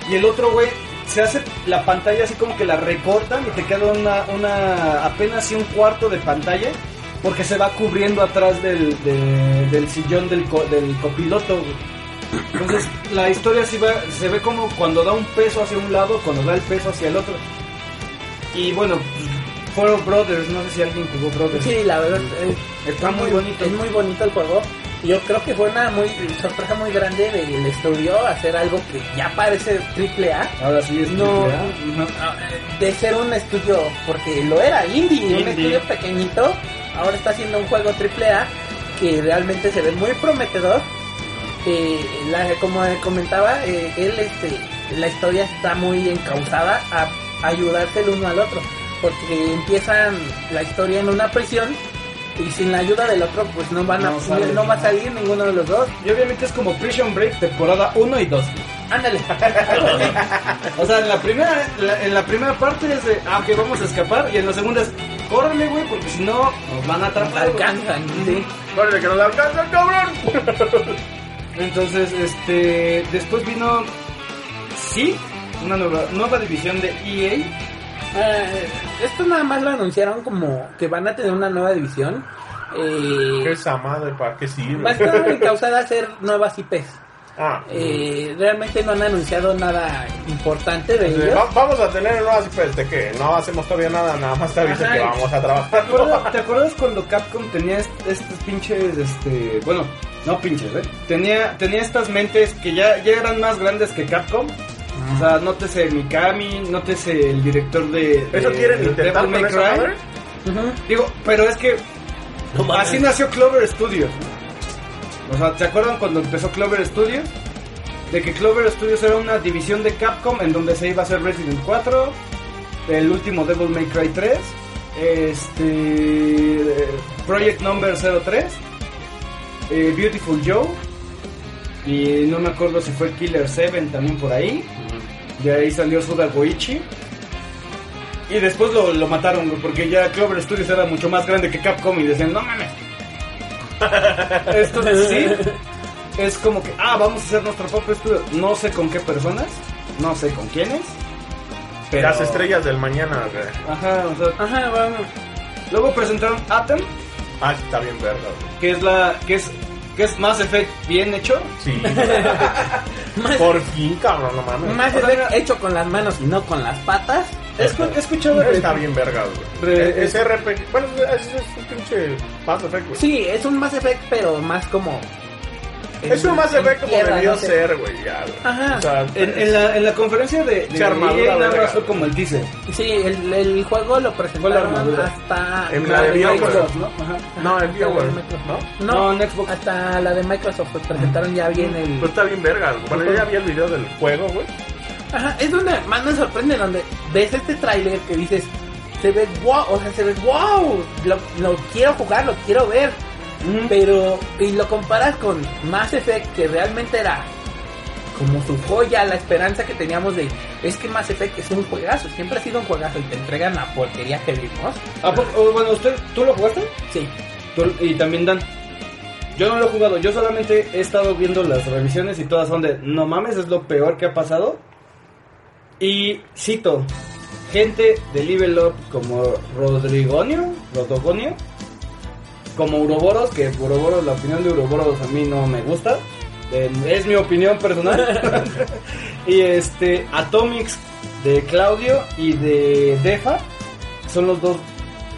Y el otro güey se hace la pantalla así como que la recortan y te queda una, una apenas así un cuarto de pantalla porque se va cubriendo atrás del, de- del sillón del, co- del copiloto. güey. Entonces la historia sí va, se ve como cuando da un peso hacia un lado, cuando da el peso hacia el otro. Y bueno, fueron Brothers, no sé si alguien jugó Brothers. Sí, la verdad es, Está muy bonito. Es muy bonito el juego. Yo creo que fue una muy sorpresa muy grande del estudio hacer algo que ya parece triple A. Ahora sí es No, triple A. Ajá. Ah, De ser un estudio, porque lo era, indie, un estudio pequeñito, ahora está haciendo un juego triple A que realmente se ve muy prometedor. Eh, la- como comentaba, eh, él, este, la historia está muy encauzada a ayudarse el uno al otro, porque empiezan la historia en una prisión y sin la ayuda del otro, pues no van a, No sale. no va a salir ninguno de los dos. Y obviamente es como Prison Break temporada 1 y 2. Ándale. O sea, en la primera la- en la primera parte es de, ah, ok, vamos a escapar. Y en la segunda es, córrele, güey, porque si no, nos van a atrapar. güey". Alcanzan, sí. Órale, que nos alcanza, cabrón. Entonces, este, después vino, sí, una nueva, nueva división de EA. Eh, esto nada más lo anunciaron como que van a tener una nueva división. ¿Qué Eh, esa madre? ¿Para qué sirve? va a estar encausada a hacer nuevas IPs. Ah. Eh, realmente no han anunciado nada importante de Eh, ello. va- vamos a tener nuevas IPs de que no hacemos todavía nada, nada más te avisa Ajá. que vamos a trabajar. ¿Te acuerdas, te acuerdas cuando Capcom tenía est- estos pinches, este, bueno, no pinches, ¿eh? Tenía, tenía estas mentes que ya, ya eran más grandes que Capcom. O sea, nótese Mikami, nótese el director de... ¿Eso de- quieren de intentar Devil con May esa Cry. madre? Digo, pero es que No mames. así nació Clover Studios. O sea, ¿se acuerdan cuando empezó Clover Studios? De que Clover Studios era una división de Capcom en donde se iba a hacer Resident 4, el último Devil May Cry 3, este Project Number 03, eh, Beautiful Joe y no me acuerdo si fue Killer 7 también por ahí. De ahí salió Suda Goichi. Y después lo, lo mataron, güey, porque ya Clover Studios era mucho más grande que Capcom y decían, no mames. Esto sí es como que, ah, vamos a hacer nuestro propio estudio. No sé con qué personas, no sé con quiénes. Pero... Las estrellas del mañana, güey. Ajá, o sea, Ajá, vamos. luego presentaron Atom, Ah, está bien verga, que es la que es que es Mass Effect bien hecho. Sí. Por fin, cabrón, no mames. O sea, Effect hecho con las manos y no con las patas. He escu- he escuchado Está bien verga, güey. Re- Es RPG. Bueno, es, es un pinche Mass Effect, güey. Sí, es un Mass Effect, pero más como. Es un Mass en Effect como tierra, debió no sé. ser, güey, ya, güey. Ajá. O sea, En, en la, en la conferencia de, de armadura nada más fue como el teaser. Sí, el, el juego lo la armadura. hasta. En la de BioWare. Xbox, ¿no? Ajá. No, el BioWare, ¿no? No, No, en Xbox. hasta la de Microsoft pues, presentaron ya bien el. Pues está bien verga, güey. Bueno, yo ya vi el video del juego, güey. Ajá, es donde más me sorprende, donde ves este tráiler que dices, se ve wow, o sea, se ve wow, lo, lo quiero jugar, lo quiero ver, pero, y lo comparas con Mass Effect, que realmente era como su joya, la esperanza que teníamos de, es que Mass Effect es un juegazo, siempre ha sido un juegazo y te entregan la porquería que vimos. ¿A poco- o, bueno, usted, ¿tú lo jugaste? Sí, Tú- y también Dan. Yo no lo he jugado, yo solamente he estado viendo las revisiones y todas son de, no mames, es lo peor que ha pasado. Y cito, gente de Level Up como Rodrigonio, Rodogonio, como Uroboros, que Uroboros, la opinión de Uroboros a mí no me gusta, eh, es mi opinión personal. y este, Atomics de Claudio y de Defa, son los dos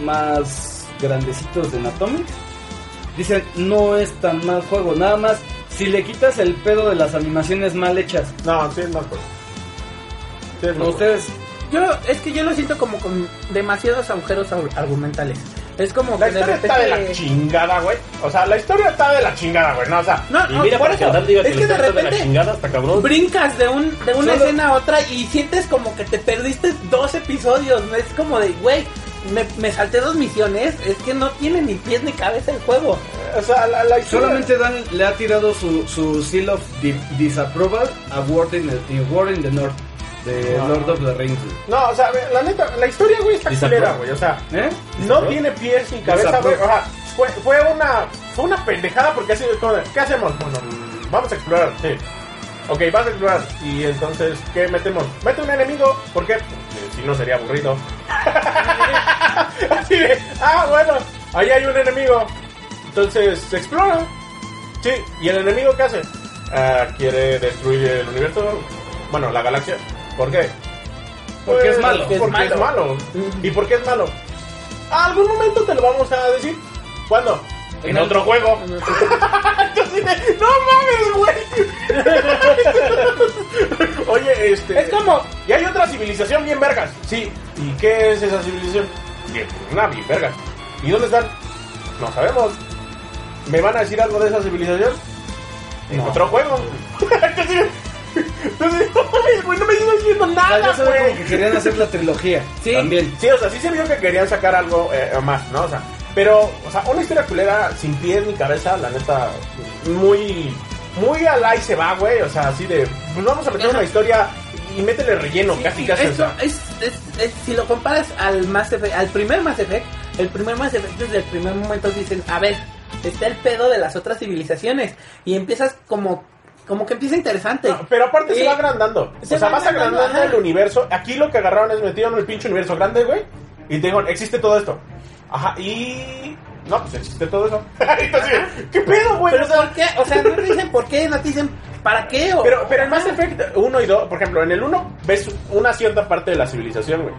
más grandecitos de Atomics. Dicen, no es tan mal juego, nada más si le quitas el pedo de las animaciones mal hechas. No, sí es más pues. Sí es No, más ustedes, yo, es que yo lo siento como con demasiados agujeros ar- argumentales. Es como La que de historia está de la repente- chingada, güey. O sea, la historia está de la chingada, güey. No, o sea, No, Y no, mira, por eso. Que Es que de está de la repente chingada hasta cabrón. brincas de un de una Solo- escena a otra y sientes como que te perdiste dos episodios. ¿no? Es como de, güey, me, me salté dos misiones. Es que no tiene ni pies ni cabeza el juego. o sea, la, la historia... solamente Dan le ha tirado su, su seal of di- disapproval a War in the, in War in the North de No. Lord of the Rings. No, o sea, la neta, la historia, güey, está culera, güey. O sea, ¿Eh? no tiene pies ni cabeza, güey. O sea, fue, fue una fue una pendejada porque así como de, ¿qué hacemos? Bueno, vamos a explorar, sí. Ok, vas a explorar. Y entonces, ¿qué metemos? Mete un enemigo, ¿por qué? Porque si no sería aburrido. así de, ah, bueno, ahí hay un enemigo. Entonces, se explora. Sí, ¿y el enemigo qué hace? Ah, quiere destruir el universo, bueno, la galaxia. ¿Por qué? Porque es Pues, malo. Porque Porque es es malo. ¿Y por qué es malo? A algún momento te lo vamos a decir. ¿Cuándo? En otro juego. Entonces, no mames, güey. Oye, este. Es como, Y hay otra civilización bien vergas. Sí. ¿Y qué es esa civilización? Bien, una bien vergas. ¿Y dónde están? No sabemos. ¿Me van a decir algo de esa civilización? En No. otro juego. entonces, no güey, no me estás diciendo O sea, nada, sabes como güey. que querían hacer la trilogía. Sí. También. Sí, o sea, sí se vio que querían sacar algo eh, más, ¿no? O sea, pero, o sea, una historia culera sin pies ni cabeza, la neta, muy, muy al ahí se va, güey. O sea, así de, pues vamos a meter Ajá. una historia y métele relleno, Sí, casi, sí, casi. o eso sea. es, es- es- si lo comparas al Mass Effect, al primer Mass Effect, el primer Mass Effect desde el primer momento dicen, a ver, está el pedo de las otras civilizaciones y empiezas como como que empieza interesante. No, pero aparte se va agrandando. Se o sea, va vas agrandando, el universo. Aquí lo que agarraron es metieron el pinche universo grande, güey. Y te digo, existe todo esto. Ajá, y. No, pues existe todo eso. Entonces, ¿qué pedo, güey? pero O sea, ¿por qué? O sea, no te dicen por qué, no te dicen para qué o Pero, pero en Mass Effect 1 y 2, por ejemplo, en el 1 ves una cierta parte de la civilización, güey.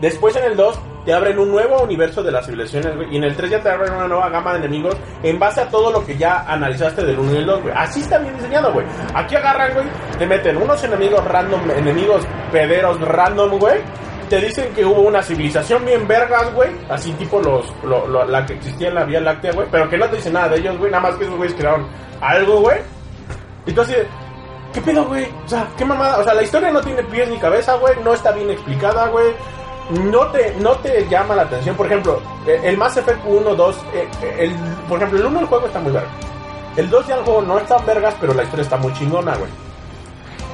Después en el 2 te abren un nuevo universo de las civilizaciones, güey. Y en el 3 ya te abren una nueva gama de enemigos en base a todo lo que ya analizaste del 1 y el 2, güey. Así está bien diseñado, güey. Aquí agarran, güey, te meten unos enemigos random, enemigos pederos random, güey. Te dicen que hubo una civilización bien vergas, güey. Así tipo los, lo- lo- la que existía en la Vía Láctea, güey. Pero que no te dicen nada de ellos, güey. Nada más que esos güeyes crearon algo, güey. Y tú así ¿qué pedo, güey? O sea, qué mamada. O sea, la historia no tiene pies ni cabeza, güey. No está bien explicada, güey. No te, no te llama la atención. Por ejemplo, eh, el Mass Effect 1, 2, eh, eh, el, por ejemplo, el 1 del juego está muy verga. El 2 ya el juego no está vergas, pero la historia está muy chingona, güey.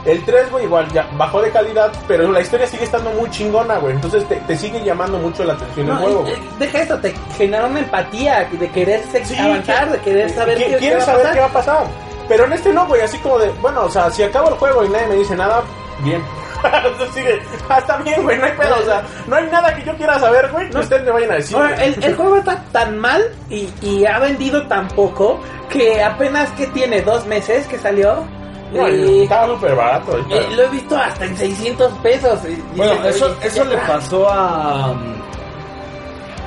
El 3, güey, igual ya bajó de calidad, pero la historia sigue estando muy chingona, güey. Entonces te, te sigue llamando mucho la atención el juego, eh, deja eso, te genera una empatía de querer Sí, avanzar, que- de querer saber que- qué, quieres saber qué va a pasar. Pero en este no, güey, así como de, bueno, o sea, si acabo el juego y nadie me dice nada, bien. Ah, está bien, güey, no hay pedo, o sea, no hay nada que yo quiera saber, güey, que ustedes me vayan a decir. Ahora, el, el juego está tan mal y, y ha vendido tan poco que apenas que tiene dos meses que salió. No, y, estaba súper barato. y lo he visto hasta en 600 pesos. y- y Bueno, dices, eso, eso ya le pasó a. um,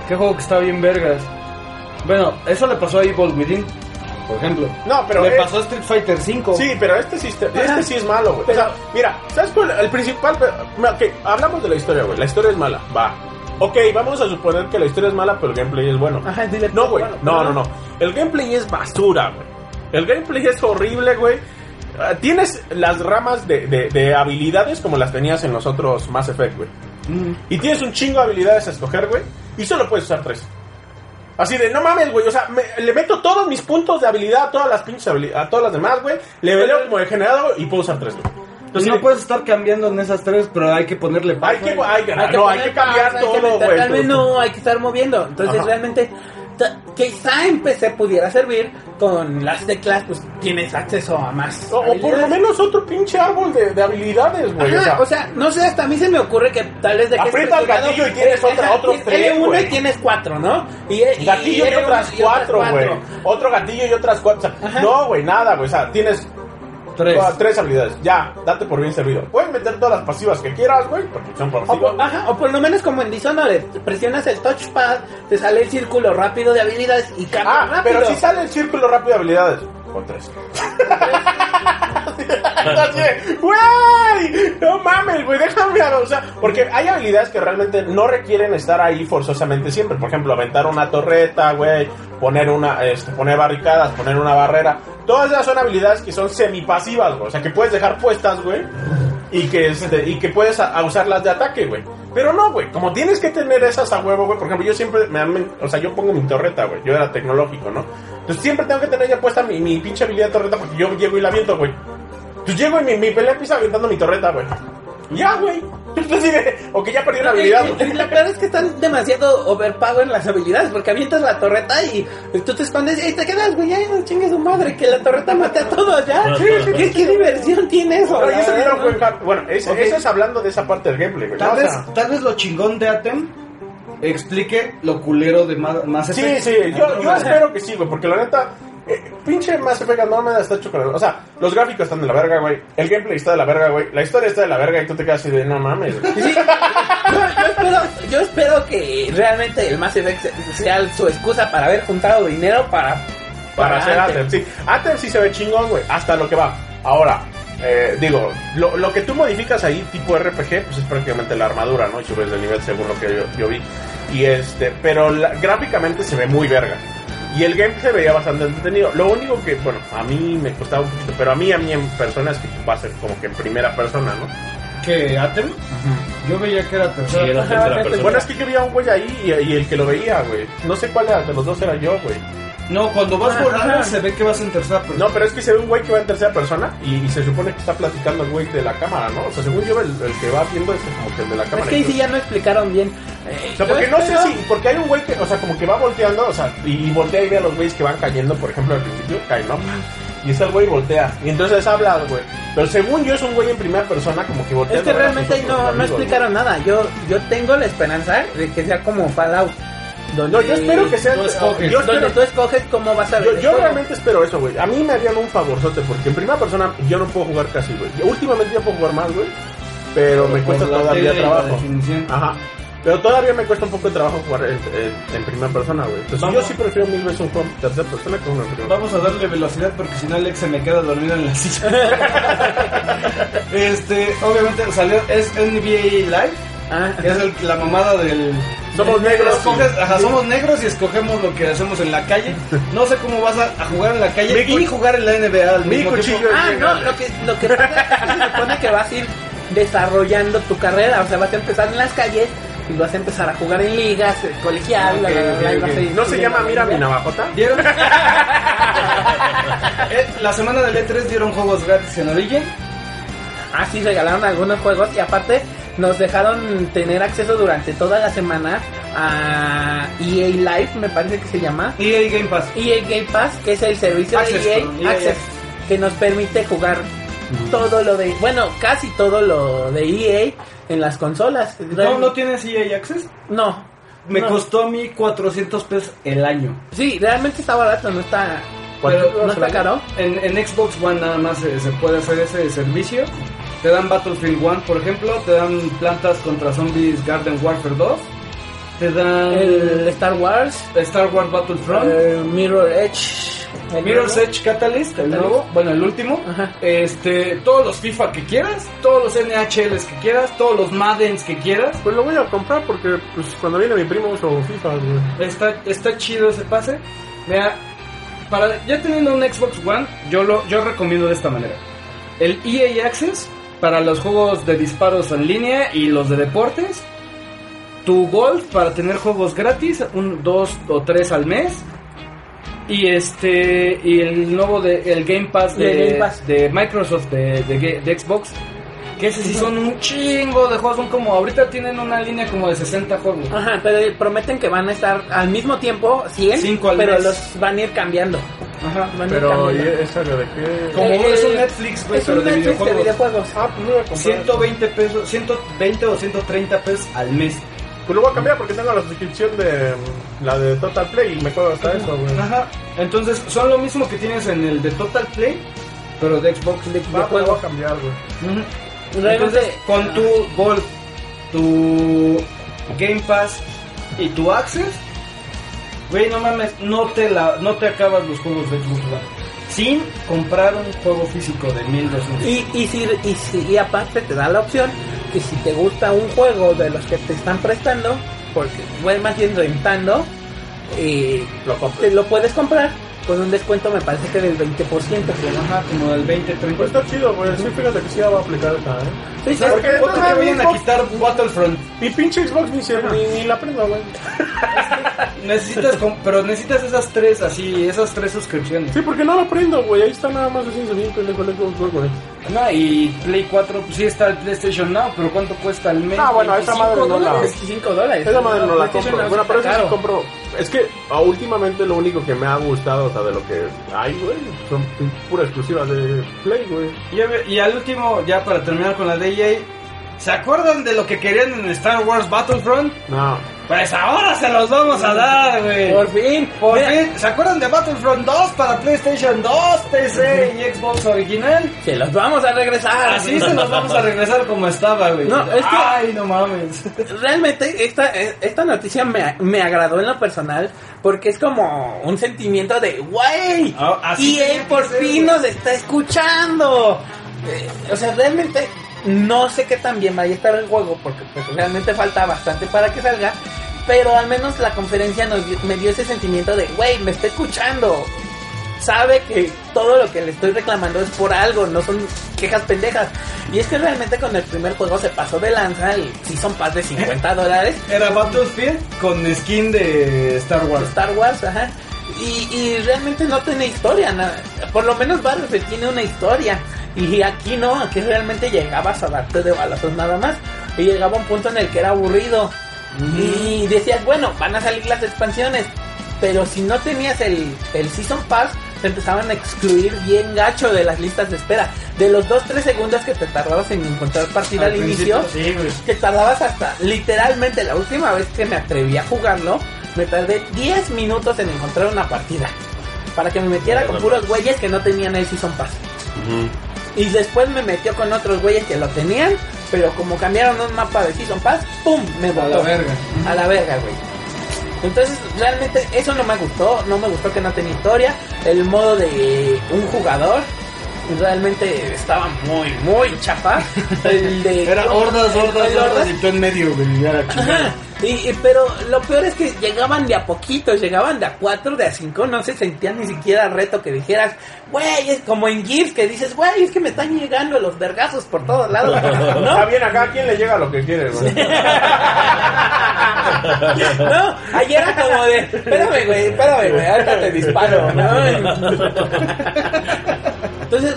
¿Qué juego que está bien vergas? Bueno, eso le pasó a Evil Within, por ejemplo. No, pero le pasó a Street Fighter 5. Sí, pero este sí, este sí es malo, güey. O sea, mira, ¿sabes cuál? El principal. mira, ok, hablamos de la historia, güey. La historia es mala, va. Ok, vamos a suponer que la historia es mala, pero el gameplay es bueno. Ajá, dile, No, güey. bueno, No, no, no. El gameplay es basura, güey. El gameplay es horrible, güey. Ah, Tienes las ramas de, de- de habilidades como las tenías en los otros Mass Effect, güey. Mm. Y tienes un chingo de habilidades a escoger, güey. Y solo puedes usar tres. Así de, no mames, güey. O sea, me- le meto todos mis puntos de habilidad a todas las pinches habilidades, a todas las demás, güey. Le veleo como degenerado y puedo usar tres, güey. Entonces no de, puedes estar cambiando en esas tres, pero hay que ponerle hay que, hay que, Hay que no, hay poner que cambiar pausa, todo, güey. menú, hay que estar moviendo. Entonces Ajá. realmente quizá en PC pudiera servir con las teclas, pues tienes acceso a más. O, o por lo menos otro pinche árbol de, de habilidades, güey. Ajá, o sea, no sé, hasta a mí se me ocurre que tal vez de que Aprieta el gatillo y tienes eh, otra- tienes tres, L1 güey. y tienes cuatro, ¿no? Y, y- gatillo y, L1 otras y otras cuatro, güey. Otro gatillo y otras cuatro. O sea, no, güey, nada, güey. O sea, tienes Tres. todas- tres habilidades. Ya, date por bien servido. Puedes meter todas las pasivas que quieras, güey, porque son O pasivas. por, ajá, o por lo menos como en Dishonored, presionas el touchpad, te sale el círculo rápido de habilidades y cambia Ah, rápido. pero si sale el círculo rápido de habilidades, con tres. Güey, no mames, güey, déjame, o sea, porque hay habilidades que realmente no requieren estar ahí forzosamente siempre. Por ejemplo, aventar una torreta, güey, poner una, este, poner barricadas, poner una barrera. Todas esas son habilidades que son semipasivas, güey. O sea, que puedes dejar puestas, güey. Y que, este, y que puedes usarlas de ataque, güey. Pero no, güey. Como tienes que tener esas a huevo, güey. Por ejemplo, yo siempre, me, me- o sea, yo pongo mi torreta, güey. Yo era tecnológico, ¿no? Entonces siempre tengo que tener ya puesta mi, mi pinche habilidad de torreta porque yo llego y la aviento, güey. Entonces llego y mi, mi pelea empieza aventando mi torreta, güey. Y Ya, güey. Entonces, sí, o que ya perdí una habilidad, Y- y güey. La verdad es que están demasiado overpower las habilidades, porque avientas la torreta y tú te escondes y ahí te quedas, güey, ay, no chingue su madre, que la torreta mate a todos, ya. ¿Qué, qué diversión tiene eso? Pero la eso no Bueno, ese- Ok. eso es hablando de esa parte del gameplay, güey. Tal, vez, sea, tal vez lo chingón de Atem explique lo culero de Ma- Mass Sí, sí, yo, yo espero que sí, güey, porque la neta, eh, pinche Mass Effect Andromeda está el- O sea, los gráficos están de la verga, güey, el gameplay está de la verga, güey, la historia está de la verga y tú te quedas así de, no mames, güey. Sí, yo, yo espero, yo espero que realmente el Mass Effect se- sea su excusa para haber juntado dinero para para, Para hacer. Anthem. Sí, Anthem sí se ve chingón, güey, hasta lo que va. Ahora, eh, digo, lo, lo que tú modificas ahí, tipo RPG, pues es prácticamente la armadura, ¿no? Y subes de nivel según lo que yo, yo vi. Y este, pero la- gráficamente se ve muy verga. Y el game se veía bastante entretenido. Lo único que, bueno, a mí me costaba un poquito, pero a mí, a mí en persona es que va a ser como que en primera persona, ¿no? ¿Qué? ¿Atem? Yo veía que era Sí, tercera. era tercera persona. Bueno, es que yo vi a un güey ahí y, y el que lo veía, güey. No sé cuál era, de los dos era yo, güey. No, cuando vas volando se ve que vas en tercera persona. No, pero es que se ve un güey que va en tercera persona y, y se supone que está platicando el güey de la cámara, ¿no? O sea, según yo, el, el que va viendo es como que el de la cámara. Es que ahí sí ya no explicaron bien. Eh, O sea, porque no sé si, porque hay un güey que, o sea, como que va volteando, o sea, y, y voltea y ve a los güeyes que van cayendo, por ejemplo, al principio, caen, ¿no? Y está el güey y voltea. Y entonces habla, güey. Pero según yo es un güey en primera persona, como que voltea. Es que realmente ahí no, no explicaron nada. Yo, yo tengo la esperanza de que sea como Fallout. Donde, No, yo espero que sea. Tú escoges. Yo, donde espero- tú escoges cómo vas a ver yo, realmente espero eso, güey. A mí me harían un favorzote, porque en primera persona yo no puedo jugar casi, güey. Últimamente ya puedo jugar más, güey. Pero me cuesta todavía trabajo. Ajá. Pero todavía me cuesta un poco de trabajo jugar en, en- en primera persona, güey. Entonces Vamos. yo sí prefiero mil veces un juego en tercera persona que uno en primera. Vamos a darle velocidad porque si no Alex se me queda dormido en la silla. este, obviamente salió, es NBA Live, Ah, que es el- la mamada del... Somos negros. Escoges- ajá, somos negros y escogemos lo que hacemos en la calle. No sé cómo vas a, a jugar en la calle Mi y jugar en la NBA al Mi mismo cuchillo tiempo. Ah, no, lo que, lo que pasa es que se supone que vas a ir desarrollando tu carrera, o sea, vas a empezar en las calles y vas a empezar a jugar en ligas, eh, colegial, bla, Ok, bla, bla, ok, bla, y vas ok. a ir ¿No se llama la Mira mi navajota? ¿Vieron? Eh, la semana del E3 dieron juegos gratis en Origin. Ah, sí, regalaron algunos juegos y aparte nos dejaron tener acceso durante toda la semana a EA Live, me parece que se llama. EA Game Pass. EA Game Pass, que es el servicio Access, de EA, perdón, EA Access, que nos permite jugar todo lo de, bueno, casi todo lo de EA en las consolas. ¿No, ¿No tienes EA Access? No. Me No. costó a mí 400 pesos el año. Sí, realmente está barato, no está, Pero no está caro. En, en Xbox One nada más se, se puede hacer ese servicio. Te dan Battlefield 1, por ejemplo. Te dan Plantas contra Zombies Garden Warfare 2. Te dan El Star Wars, Star Wars Battlefront. eh, Mirror Edge, el Mirror's nuevo. Edge Catalyst, el Catalyst. nuevo, bueno, el último. Ajá. Este, todos los FIFA que quieras, todos los NHLs que quieras, todos los Maddens que quieras. Pues lo voy a comprar porque pues, cuando viene mi primo uso FIFA, güey. Está, está chido ese pase. Mira, para ya teniendo un Xbox One, yo lo yo recomiendo de esta manera. El EA Access para los juegos de disparos en línea y los de deportes. Tu Gold para tener juegos gratis, un dos o tres al mes. Y este y el nuevo de el Game Pass de, Game Pass. de Microsoft de, de Xbox. Que ese sí son un chingo de juegos, son como ahorita tienen una línea como de 60 juegos. Ajá, pero prometen que van a estar al mismo tiempo 100, Cinco al pero mes. los van a ir cambiando. Ajá. Van a ir Pero, ¿y cambiando. esa de qué? Como Eh, es un Netflix, güey, es pero un de Netflix de videojuegos. videojuegos. Ah, pues lo voy a comprar. 120 pesos, 120 o 130 pesos al mes. Pues lo voy a cambiar porque tengo la suscripción de mm, la de Total Play y me puedo hasta eso, güey. Ajá. Entonces, son lo mismo que tienes en el de Total Play, pero de Xbox. De, de Va, pues lo juego. voy a cambiar, güey. Ujú. Realmente- Entonces, con tu Gold, tu Game Pass y tu Access, güey, no mames, no te, la, no te acabas los juegos de Xbox One. Sin comprar un juego físico de 1200. Y, y, si, y, si, y aparte te da la opción que si te gusta un juego de los que te están prestando, porque bueno, más bien rentando, eh, Lo lo puedes comprar con un descuento me parece que del 20%. que Ajá, como del 20, 30. Pues está chido, güey. Sí, fíjate que sí va a aplicar esa, ¿eh? Sí, sí, ¿Sabes porque qué? O te No, vayan a quitar Battlefront. Y pinche Xbox ni, se- ni, ni la prendo, güey. Necesitas, com- pero necesitas esas tres, así, esas tres suscripciones. Sí, porque no la prendo, güey. Ahí está nada más bien pendejo el Xbox, güey. No, y Play 4, pues sí está el PlayStation Now, pero ¿cuánto cuesta al mes? Ah, bueno, esa 25 madre no la- dólares. 25 dólares. Esa madre no la compro. no Bueno, pero eso sí compro. Es que ah, últimamente lo único que me ha gustado, o sea, de lo que hay, güey, son pura exclusiva de Play, güey. Y, y al último, ya para terminar con la EA, ¿se acuerdan de lo que querían en Star Wars Battlefront? No. Pues ahora se los vamos a dar, güey. Por fin, Por Mira, fin, ¿se acuerdan de Battlefront 2 para PlayStation 2, PC y Xbox original? Se los vamos a regresar. Así se los vamos a regresar como estaba, güey. No, es que- Ay, no mames. Realmente esta, esta noticia me, me agradó en lo personal porque es como un sentimiento de ¡Güey! Ah, así EA tenía que por ser, fin nos está escuchando. Eh, o sea, realmente no sé qué tan bien vaya a estar el juego porque pues, realmente falta bastante para que salga. Pero al menos la conferencia nos me dio ese sentimiento de, güey, me está escuchando. Sabe que todo lo que le estoy reclamando es por algo, no son quejas pendejas. Y es que realmente con el primer juego se pasó de lanza el Season Pass de 50 dólares. Era Battlefield con skin de Star Wars. Star Wars, ajá. Y, y realmente no tiene historia, nada. por lo menos Battlefield tiene una historia. Y aquí no, aquí realmente llegabas a darte de balazos nada más. Y llegaba un punto en el que era aburrido. Y decías, bueno, van a salir las expansiones. Pero si no tenías el, el Season Pass, te empezaban a excluir bien gacho de las listas de espera. De los 2-3 segundos que te tardabas en encontrar partida al, inicio, Sí, que tardabas hasta, literalmente, la última vez que me atreví a jugarlo, me tardé 10 minutos en encontrar una partida. Para que me metiera con puros güeyes que no tenían el Season Pass. Y después me metió con otros güeyes que lo tenían, pero como cambiaron un mapa de Season Pass, ¡pum! Me botó. la verga. A la verga, güey. Entonces, realmente eso no me gustó, no me gustó que no tenía historia. El modo de un jugador realmente estaba muy, muy chapa. El de Era hordas, hordas, hordas y tú en medio, güey. ya la chingada. Ajá. Y, y- pero lo peor es que llegaban de a poquitos, llegaban de a cuatro, de a cinco, no se sentían ni siquiera reto que dijeras, güey, es como en GIFs que dices, güey, es que me están llegando los vergazos por todos lados. Está bien acá, ¿quién le llega lo que quiere, güey? No, ayer era como de, espérame, güey, espérame, güey, ahorita te disparo, ¿no? Entonces,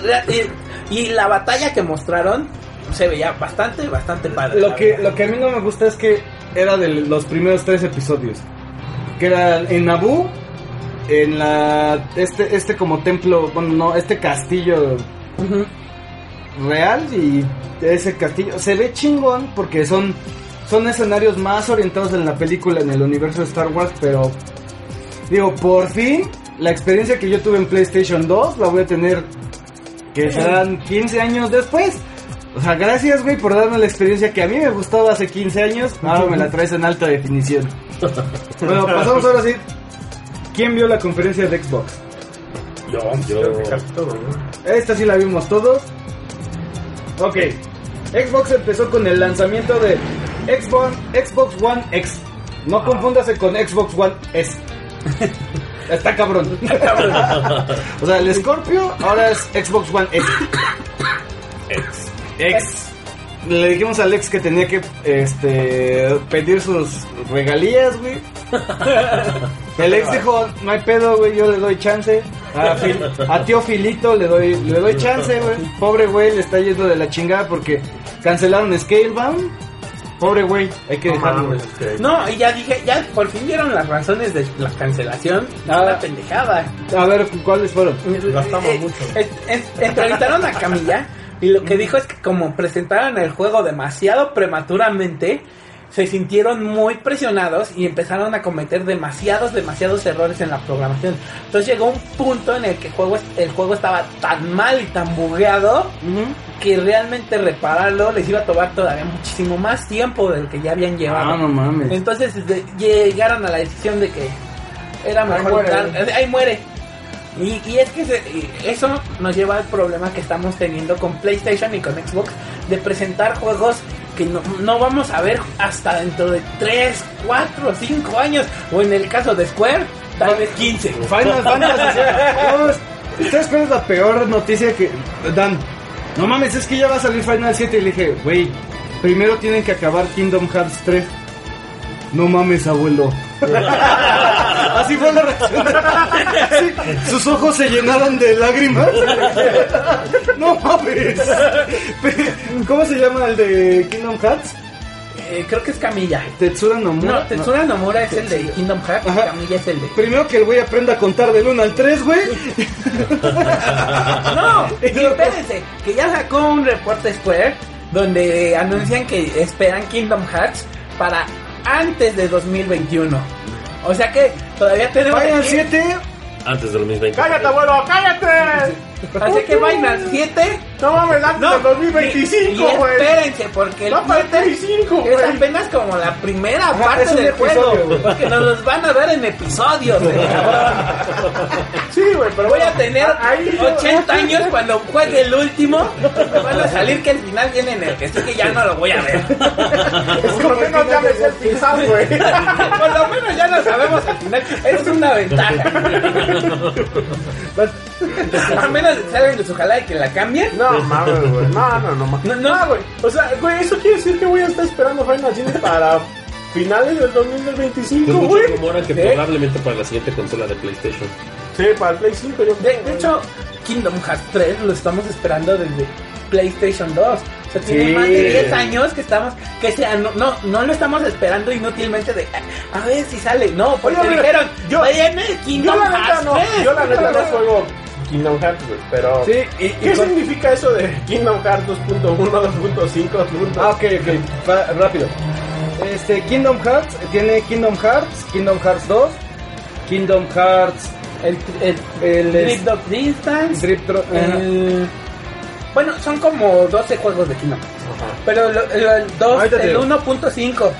y, y la batalla que mostraron se veía bastante, bastante padre. Lo que, lo que a mí no me gusta es que era de los primeros tres episodios. Que era en Naboo, en la. Este, este como templo, bueno, no, este castillo real y ese castillo se ve chingón porque son son escenarios más orientados en la película en el universo de Star Wars, pero digo, por fin la experiencia que yo tuve en PlayStation 2 la voy a tener que serán 15 años después. O sea, gracias, güey, por darme la experiencia que a mí me gustaba hace 15 años. Ahora me la traes en alta definición. Bueno, pasamos ahora sí. ¿Quién vio la conferencia de Xbox? Yo, Creo que yo. casi todo, ¿no? Esta sí la vimos todos. Ok. Xbox empezó con el lanzamiento de Xbox, Xbox One X. No confúndase con Xbox One S. Está cabrón. o sea, el Scorpio ahora es Xbox One X. Ex. Le dijimos a Alex que tenía que este pedir sus regalías, güey. El ex dijo, no hay pedo, güey, yo le doy chance. A, Fil- a tío Filito le doy, le doy chance, güey. Pobre güey, le está yendo de la chingada porque cancelaron Scalebound. Pobre güey, hay que dejarlo. No, y ya dije, ya por fin dieron las razones de la cancelación. Ah. Una pendejada. A ver, ¿cuáles fueron? Gastamos Eh, mucho. eh, eh, entrevistaron a Camilla y lo que dijo es que como presentaron el juego demasiado prematuramente, se sintieron muy presionados y empezaron a cometer demasiados, demasiados errores en la programación. Entonces llegó un punto en el que el juego, el juego estaba tan mal y tan bugueado que realmente repararlo les iba a tomar todavía muchísimo más tiempo del que ya habían llevado. Ah, no mames. Entonces de- llegaron a la decisión de que era mejor muere. dar- ahí muere. Y, y es que se- y eso nos lleva al problema que estamos teniendo con PlayStation y con Xbox de presentar juegos que no, no vamos a ver hasta dentro de 3, 4, 5 años. O en el caso de Square, tal vez 15. Final Fantasy. ¿Sabes cuál es la peor noticia que dan? No mames, es que ya va a salir Final 7 y le dije, güey, primero tienen que acabar Kingdom Hearts 3. No mames, abuelo. Así fue la reacción. Sí, sus ojos se llenaron de lágrimas. No mames. ¿Cómo se llama el de Kingdom Hearts? Eh, creo que es Camilla. Tetsura Nomura. No, Tetsura Nomura es el de Kingdom Hearts y Ajá. Camilla es el de... Primero que el güey aprenda a contar del 1 al 3, güey. No, y espérense, que ya sacó un reporte Square donde anuncian que esperan Kingdom Hearts para antes de 2021. O sea que todavía tenemos... Final 7. Antes del 2020. ¡Cállate, abuelo! ¡Cállate! Así que Final 7 No mames, antes No, del 2025, y, y güey. espérense, porque el Va para el 7 Play 5, es güey. apenas como la primera Ajá, parte es del episodio, juego. güey. Porque nos los van a dar en episodios, cabrón. Sí, güey, pero Voy a tener ahí 80 años cuando juegue el último. Me van a salir que el final viene en el que sí que ya no lo voy a ver. Por lo menos ya me sé el final, güey. Por lo menos ya no sabemos el final. Es una ventaja. A menos salgan de su jalada y que la cambien. No, mames, güey. No, no, no, mames. No, no. No, güey. O sea, güey, eso quiere decir que voy a estar esperando Final 7 para finales del 2025, Pues güey. muchos rumoran que ¿Sí? probablemente para la siguiente consola de PlayStation. Sí, para el Play 5, yo De, de hecho, Kingdom Hearts 3 lo estamos esperando desde PlayStation 2. O sea, tiene Sí. más de 10 años que estamos, que sea, no, no, no lo estamos esperando inútilmente de, a ver si sale. No, porque Oye, mira, dijeron, yo- viene Yo Kingdom la neta Hearts no, 3. yo la neta no juego Kingdom Hearts, güey, pero... Sí, y, y ¿Qué con- significa eso de Kingdom Hearts 2.1, 2.5, 2.2? Ah, ok, ok, va, rápido. Este, Kingdom Hearts tiene Kingdom Hearts, Kingdom Hearts 2, Kingdom Hearts, El, el, el Drip Dog Distance. Drip Dro- ajá. el- bueno, son como 12 juegos de Kingdom Hearts. Pero lo- lo- el, el digo. 1.5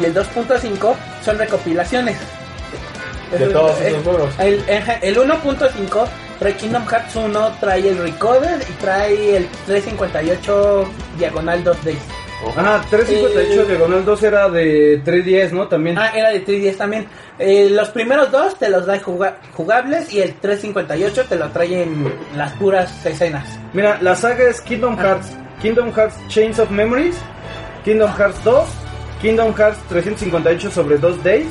y el 2.5 son recopilaciones. De Es- todos es- esos juegos. El, ajá, el 1.5 trae Kingdom Hearts 1, trae el Recover y trae el 358 diagonal 2 days. Ajá, 358 Eh, diagonal 2 era de 310, ¿no? También. Ah, era de 3DS también. Eh, los primeros dos te los da juga- jugables y el 358 te lo trae en las puras escenas. Mira, la saga es Kingdom Hearts, Kingdom Hearts Chains of Memories, Kingdom Hearts 2, Kingdom Hearts 358 sobre 2 Days,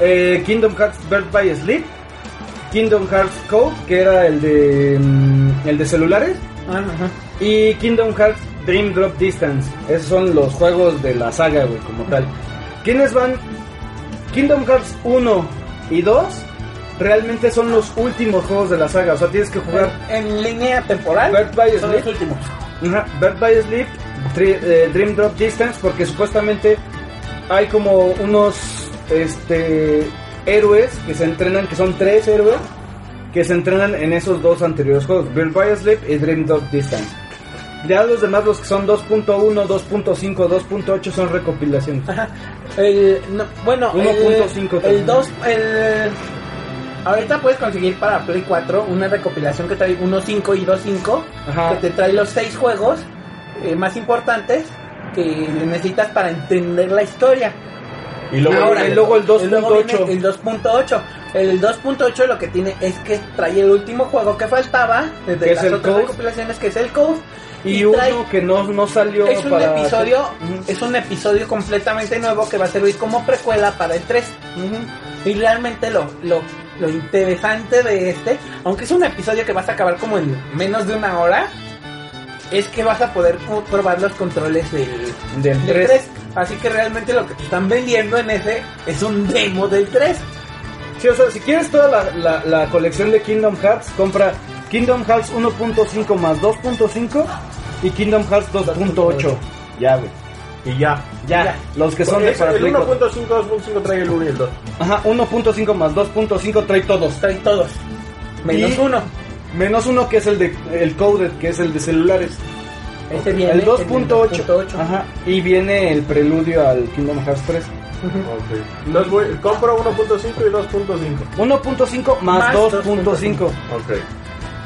eh, Kingdom Hearts Birth by Sleep, Kingdom Hearts Code, que era el de mm, el de celulares, Ah, ajá. y Kingdom Hearts Dream Drop Distance. Esos son los juegos de la saga, güey, como tal. ¿Quiénes van? Kingdom Hearts 1 y 2 realmente son los últimos juegos de la saga. O sea, tienes que jugar En línea temporal Birth by son Sleep. los últimos. Ajá, Birth by Sleep, eh, Dream Drop Distance, porque supuestamente hay como unos este héroes que se entrenan, que son tres héroes, que se entrenan en esos dos anteriores juegos, Birth by Sleep y Dream Drop Distance. Ya los demás, los que son 2.1, 2.5, 2.8 son recopilaciones. Ajá. El, no, bueno, 1.5 el, el 2, el... Ahorita puedes conseguir para Play 4 una recopilación que trae 1.5 y 2.5, Ajá. que te trae los seis juegos eh, más importantes que necesitas para entender la historia. Y luego, Ahora, y luego el y luego 2.8. viene El 2.8. El 2.8 lo que tiene es que trae el último juego que faltaba de Que es las otras recopilaciones, que es el Code. Y, trae- uno que no, no salió es un para... episodio es un episodio completamente nuevo que va a servir como precuela para el 3 y realmente lo, lo, lo interesante de este aunque es un episodio que vas a acabar como en menos de una hora es que vas a poder probar los controles del, Del del 3. 3 así que realmente lo que te están vendiendo en ese es un demo del 3 Sí, o sea, si quieres toda la, la, la colección de Kingdom Hearts, compra Kingdom Hearts 1.5 más 2.5 y Kingdom Hearts 2.8. Ya, güey. y ya. Ya, Ya. los que son Porque de para el Play 4. 1.5, 2.5 trae el 1 y el 2. Ajá, 1.5 más 2.5 trae todos. trae todos menos Y- uno Menos uno que es el de el coded, que es el de celulares. Ese viene El en 2.8. 2.8. Ajá, y viene el preludio al Kingdom Hearts 3. Ok. Entonces voy, compro 1.5 y 2.5. 1.5 más, Más 2.5. Ok.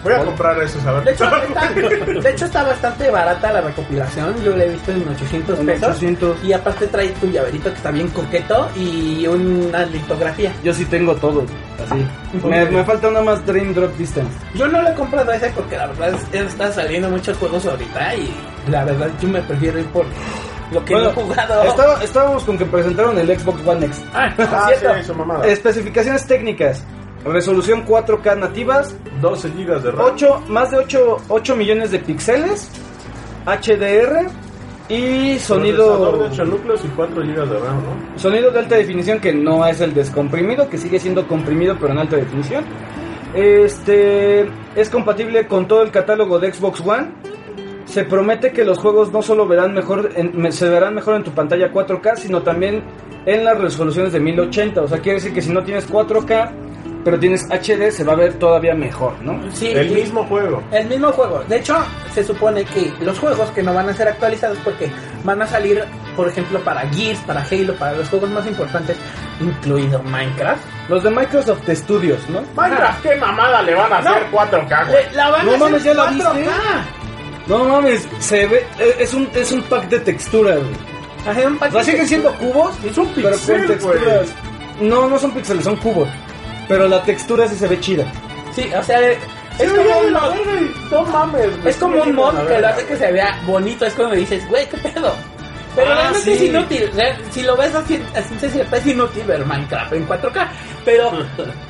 Voy a comprar esos, a ver. De hecho, está, de hecho está bastante barata la recopilación, yo la he visto en 800 En pesos. 800. Y aparte trae tu llaverito que está bien coqueto y una litografía. Yo sí tengo todo, así. Me, me falta nada más Dream Drop Distance. Yo no le he comprado ese porque la verdad es, está saliendo muchos juegos ahorita y la verdad yo me prefiero ir por lo que no he jugado. estaba- estábamos con que presentaron el Xbox One X. Ah, Ah, cierto. sí, su mamada. Especificaciones técnicas. Resolución 4K nativas, 12 GB de RAM. 8, más de 8, 8 millones de píxeles, HDR y sonido de 8 núcleos y 4 GB de RAM, ¿no? sonido de alta definición que no es el descomprimido, que sigue siendo comprimido pero en alta definición. Este es compatible con todo el catálogo de Xbox One. se promete que los juegos no solo verán mejor en- se verán mejor en tu pantalla 4K, sino también en las resoluciones de 1080. O sea, quiere decir que si no tienes 4K, pero tienes HD, se va a ver todavía mejor, ¿no? Sí, El y- mismo juego. El mismo juego. De hecho, se supone que los juegos que no van a ser actualizados porque van a salir, por ejemplo, para Gears, para Halo, para los juegos más importantes, incluido Minecraft. Los de Microsoft Studios, ¿no? Minecraft, ¿qué mamada le van a hacer No. 4K, güey? Le- la van No a hacer mames, ¿ya la 4K. viste? No mames, se ve eh, es un es un pack de texturas, güey. Ajá, un O sea, paquete. siguen siendo cubos, Es un pero pixel, con texturas. No, no son píxeles, son cubos. Pero la textura sí se ve chida. Sí, o sea, es como un mod. No mames. Es como un mod que lo hace que se vea bonito. Es como dices, güey, ¿qué pedo? Pero Ah, realmente es inútil. Si lo ves así, así es inútil ver Minecraft en 4K. Pero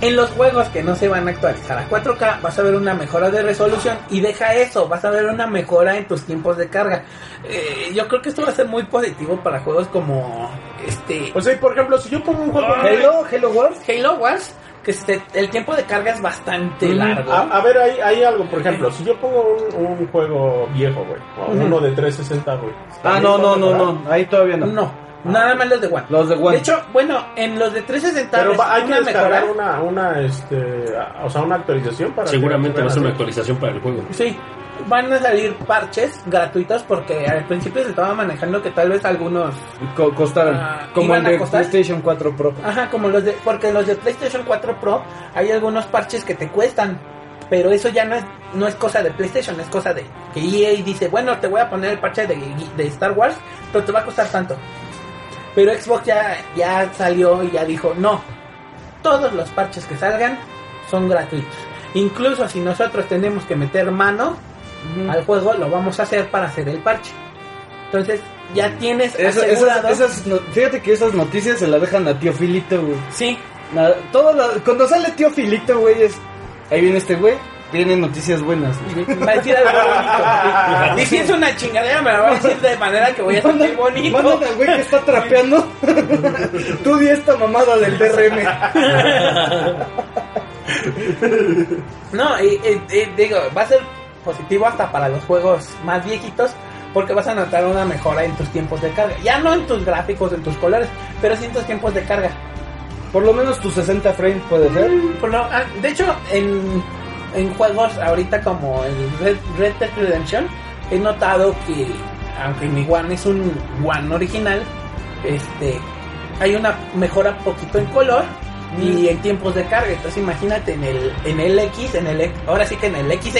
en los juegos que no se van a actualizar a 4K, vas a ver una mejora de resolución. Y deja eso, vas a ver una mejora en tus tiempos de carga. Eh, yo creo que esto va a ser muy positivo para juegos como este O sea, y por ejemplo, si yo pongo un juego... Halo, Halo Wars. Halo Wars, que este- el tiempo de carga es bastante largo. A, a ver, hay, hay algo, por ejemplo, si yo pongo un, un juego viejo, güey, o uno de 360, güey. Ah, no, no, no, no, ahí todavía no. No, nada más los de One. Los de One. De hecho, bueno, en los de 360 Pero va- hay que una descargar mejora. una, una, este, a- o sea, una actualización para... que Seguramente se va a ser una actualización para el juego. Sí, van a salir parches gratuitos porque al principio se estaba manejando que tal vez algunos, Co- costaron. Ah, como ¿iban el de? PlayStation 4 Pro. ajá, como los de, porque los de PlayStation 4 Pro hay algunos parches que te cuestan. Pero eso ya no es, no es cosa de PlayStation, es cosa de que EA dice, bueno, te voy a poner el parche de, de Star Wars, pero te va a costar tanto. Pero Xbox ya, ya salió y ya dijo, no, todos los parches que salgan son gratuitos. Incluso si nosotros tenemos que meter mano al juego, lo vamos a hacer para hacer el parche. Entonces, ya tienes Esa- asegurado... esas, esas no- fíjate que esas noticias se las dejan a tío Filito, güey. Sí, Nada- todo la- cuando sale tío Filito, güey, es. Ahí viene este güey, vienen noticias buenas. va a decir algo bonito. Y si es una chingadera, me la va a decir de manera que voy a sentir bonito. Mándale al güey que está trapeando. Tú di esta mamada del DRM. No, y, y- y digo, va a ser positivo hasta para los juegos más viejitos porque vas a notar una mejora en tus tiempos de carga. Ya no en tus gráficos, en tus colores, pero sí en tus tiempos de carga. Por lo menos tus 60 frames puede ser. Por lo- ah, de hecho, en, en juegos ahorita como el Red, Red Dead Redemption, he notado que, aunque mi One es un One original, este hay una mejora poquito en color y en tiempos de carga. Entonces imagínate en el, en el X, en el ahora sí que en el XX,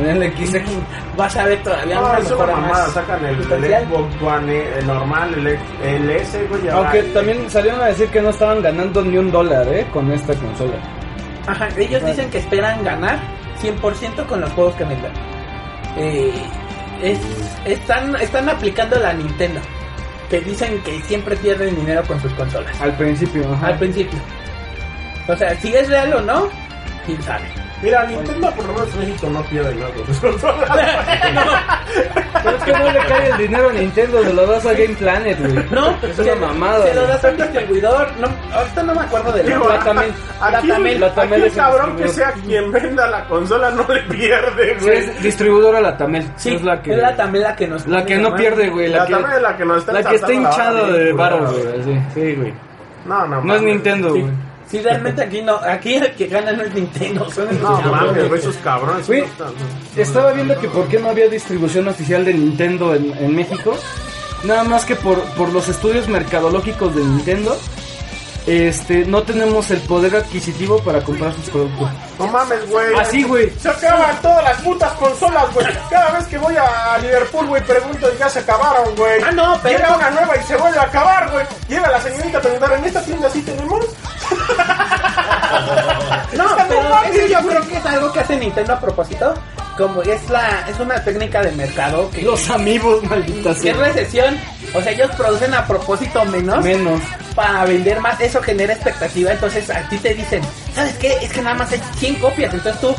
En el XX. vas a ver todavía No, una mejora mamada, más. sacan el, el. Xbox One, eh, el normal, el, X- el S, güey, Aunque va. también salieron a decir que no estaban ganando ni un dólar, ¿eh? Con esta consola. Ajá, ellos dicen que esperan ganar 100% con los juegos que vendan. Eh, es- están, están aplicando la Nintendo, que dicen que siempre pierden dinero con sus consolas. Al principio, ajá. Al principio. O sea, si es real o no, quién sabe. Mira, Nintendo por lo menos en México no pierde nada consolas. Pero es que no le cae el dinero a Nintendo, se lo das a Game Planet, güey. No, es una mamada. Se lo das a un distribuidor. No, ahorita no me acuerdo del nombre. a- Tamel. Aquí, Tamel, la Tamel aquí es cabrón que sea quien venda la consola no le pierde, Sí, güey. es distribuidora la Tamel. Sí, es la que, también la que nos la que no pierde, güey. La, que, Tamel es la que nos está la que está vara de culera, güey. Sí, güey. No, no, No es. Nintendo, Sí. güey. Sí, realmente aquí no, aquí el que gana no es Nintendo, son No cabrones. mames, esos cabrones. No están- Estaba viendo que por qué no había distribución oficial de Nintendo en, en México. Nada más que por, por los estudios mercadológicos de Nintendo. Este, no tenemos el poder adquisitivo para comprar sus productos. No mames, güey. Así, güey. Se acaban todas las putas consolas, güey. Cada vez que voy a Liverpool, güey, pregunto y ya se acabaron, güey. Ah, no, pero- Llega una nueva y se vuelve a acabar, güey. Llega la señorita a preguntar, ¿en esta tienda sí tenemos? No, pero eso yo creo que es algo que hace Nintendo a propósito. Como es la es una técnica de mercado que, Los amigos, maldita que es recesión. O sea, ellos producen a propósito menos Menos. para vender más. Eso genera expectativa. Entonces a ti te dicen, ¿sabes qué? Es que nada más hay 100 copias. Entonces tú,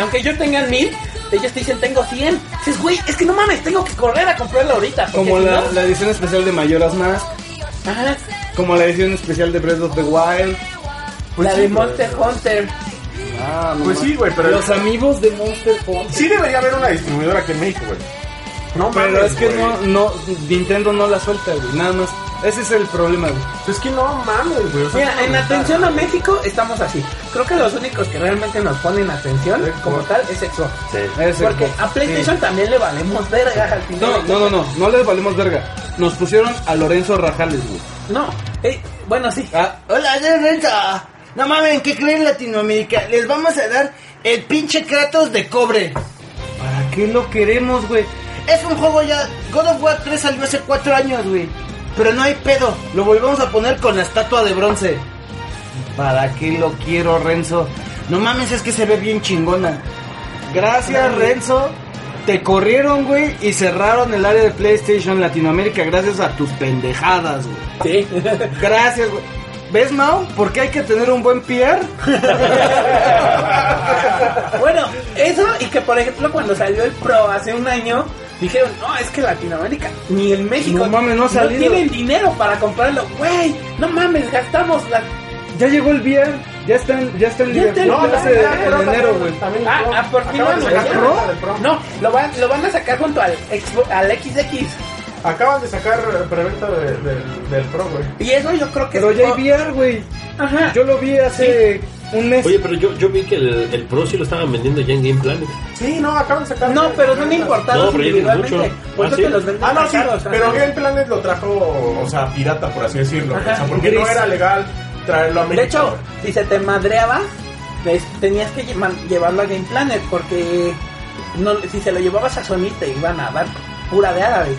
aunque yo tenga mil, ellos te dicen, tengo 100. Dices, güey, es que no mames, tengo que correr a comprarlo ahorita. Como si la, no- la edición especial de Mayoras Más. Ajá, Como la edición especial de Breath of the Wild. la de Monster Hunter. Ah, Pues sí, güey, pero- Los amigos de Monster Hunter. Sí debería haber una distribuidora aquí en México, güey. No Pero mames, es que güey. no, no, Nintendo no la suelta, güey. Nada más. Ese es el problema, güey. Es que no mames, güey. o sea, Mira, es en atención a México estamos así. Creo que los únicos que realmente nos ponen atención como tal es Xbox. Sí. Ese Porque Xbox. a PlayStation también le valemos verga al final. No, no, no, no. No les valemos verga. Nos pusieron a Lorenzo Rajales, güey. No, eh, bueno, sí. Ah, Hola, soy Renzo. No mames, ¿qué creen Latinoamérica? Les vamos a dar el pinche Kratos de cobre. ¿para qué lo queremos, güey? Es un juego ya. God of War 3 salió hace cuatro años, güey. Pero no hay pedo. Lo volvemos a poner con la estatua de bronce. ¿Para qué lo quiero, Renzo? No mames, es que se ve bien chingona. Gracias, Renzo. Te corrieron, güey, y cerraron el área de PlayStation Latinoamérica gracias a tus pendejadas, güey. Sí. Gracias, güey. ¿Ves, Mao? ¿Por qué hay que tener un buen PR? bueno, eso y que por ejemplo cuando salió el Pro hace un año, dijeron, no, es que Latinoamérica, ni en México, No mames, no ha salido. tienen dinero para comprarlo. Güey, no mames, gastamos la... Ya llegó el VR. Ya está en, ya está en Ya no, hace- ya, ya, en enero, güey. También el Ah, ah, por lo. No, lo van, lo van a sacar junto al, Xbox- al XX. Acaban de sacar preventa de- del- del Pro, güey. Y eso yo creo que Pero es ya hay VR, güey. Ajá. Yo lo vi hace un mes. Oye, pero yo, yo vi que el, el Pro sí lo estaban vendiendo ya en Game Planet. Sí, no, acaban de sacar. No, pero son importados No, pero ya tienen individualmente. mucho. Por Ah, te los venden Ah, no, sí, caros, pero. Game Planet lo trajo, o sea, pirata, por así decirlo. Ajá, o sea, porque gris. no era legal traerlo a México. De hecho, si se te madreaba, pues, tenías que lle- llevarlo a Game Planet porque no, si se lo llevabas a Sony te iban a dar pura de árabe.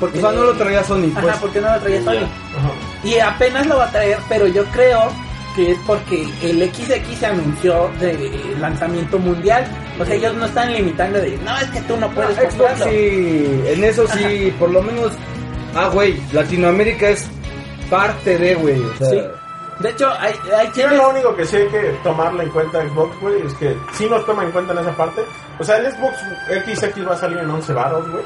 Porque O sea, no lo traía Sony, Ajá, pues. porque no lo traía Sony. Ajá. Y apenas lo va a traer, pero yo creo que es porque el XX se anunció de lanzamiento mundial. O sea, ellos no están limitando de, no, es que tú no puedes Xbox comprarlo. sí, en eso sí, por lo menos. Ah, güey, Latinoamérica es parte de, güey. O sea, Sí. De hecho, hay, hay Yo quienes- lo único que sí hay que tomarla en cuenta Xbox, güey, es que sí nos toma en cuenta en esa parte. O sea, el Xbox XX va a salir en 11 baros, güey.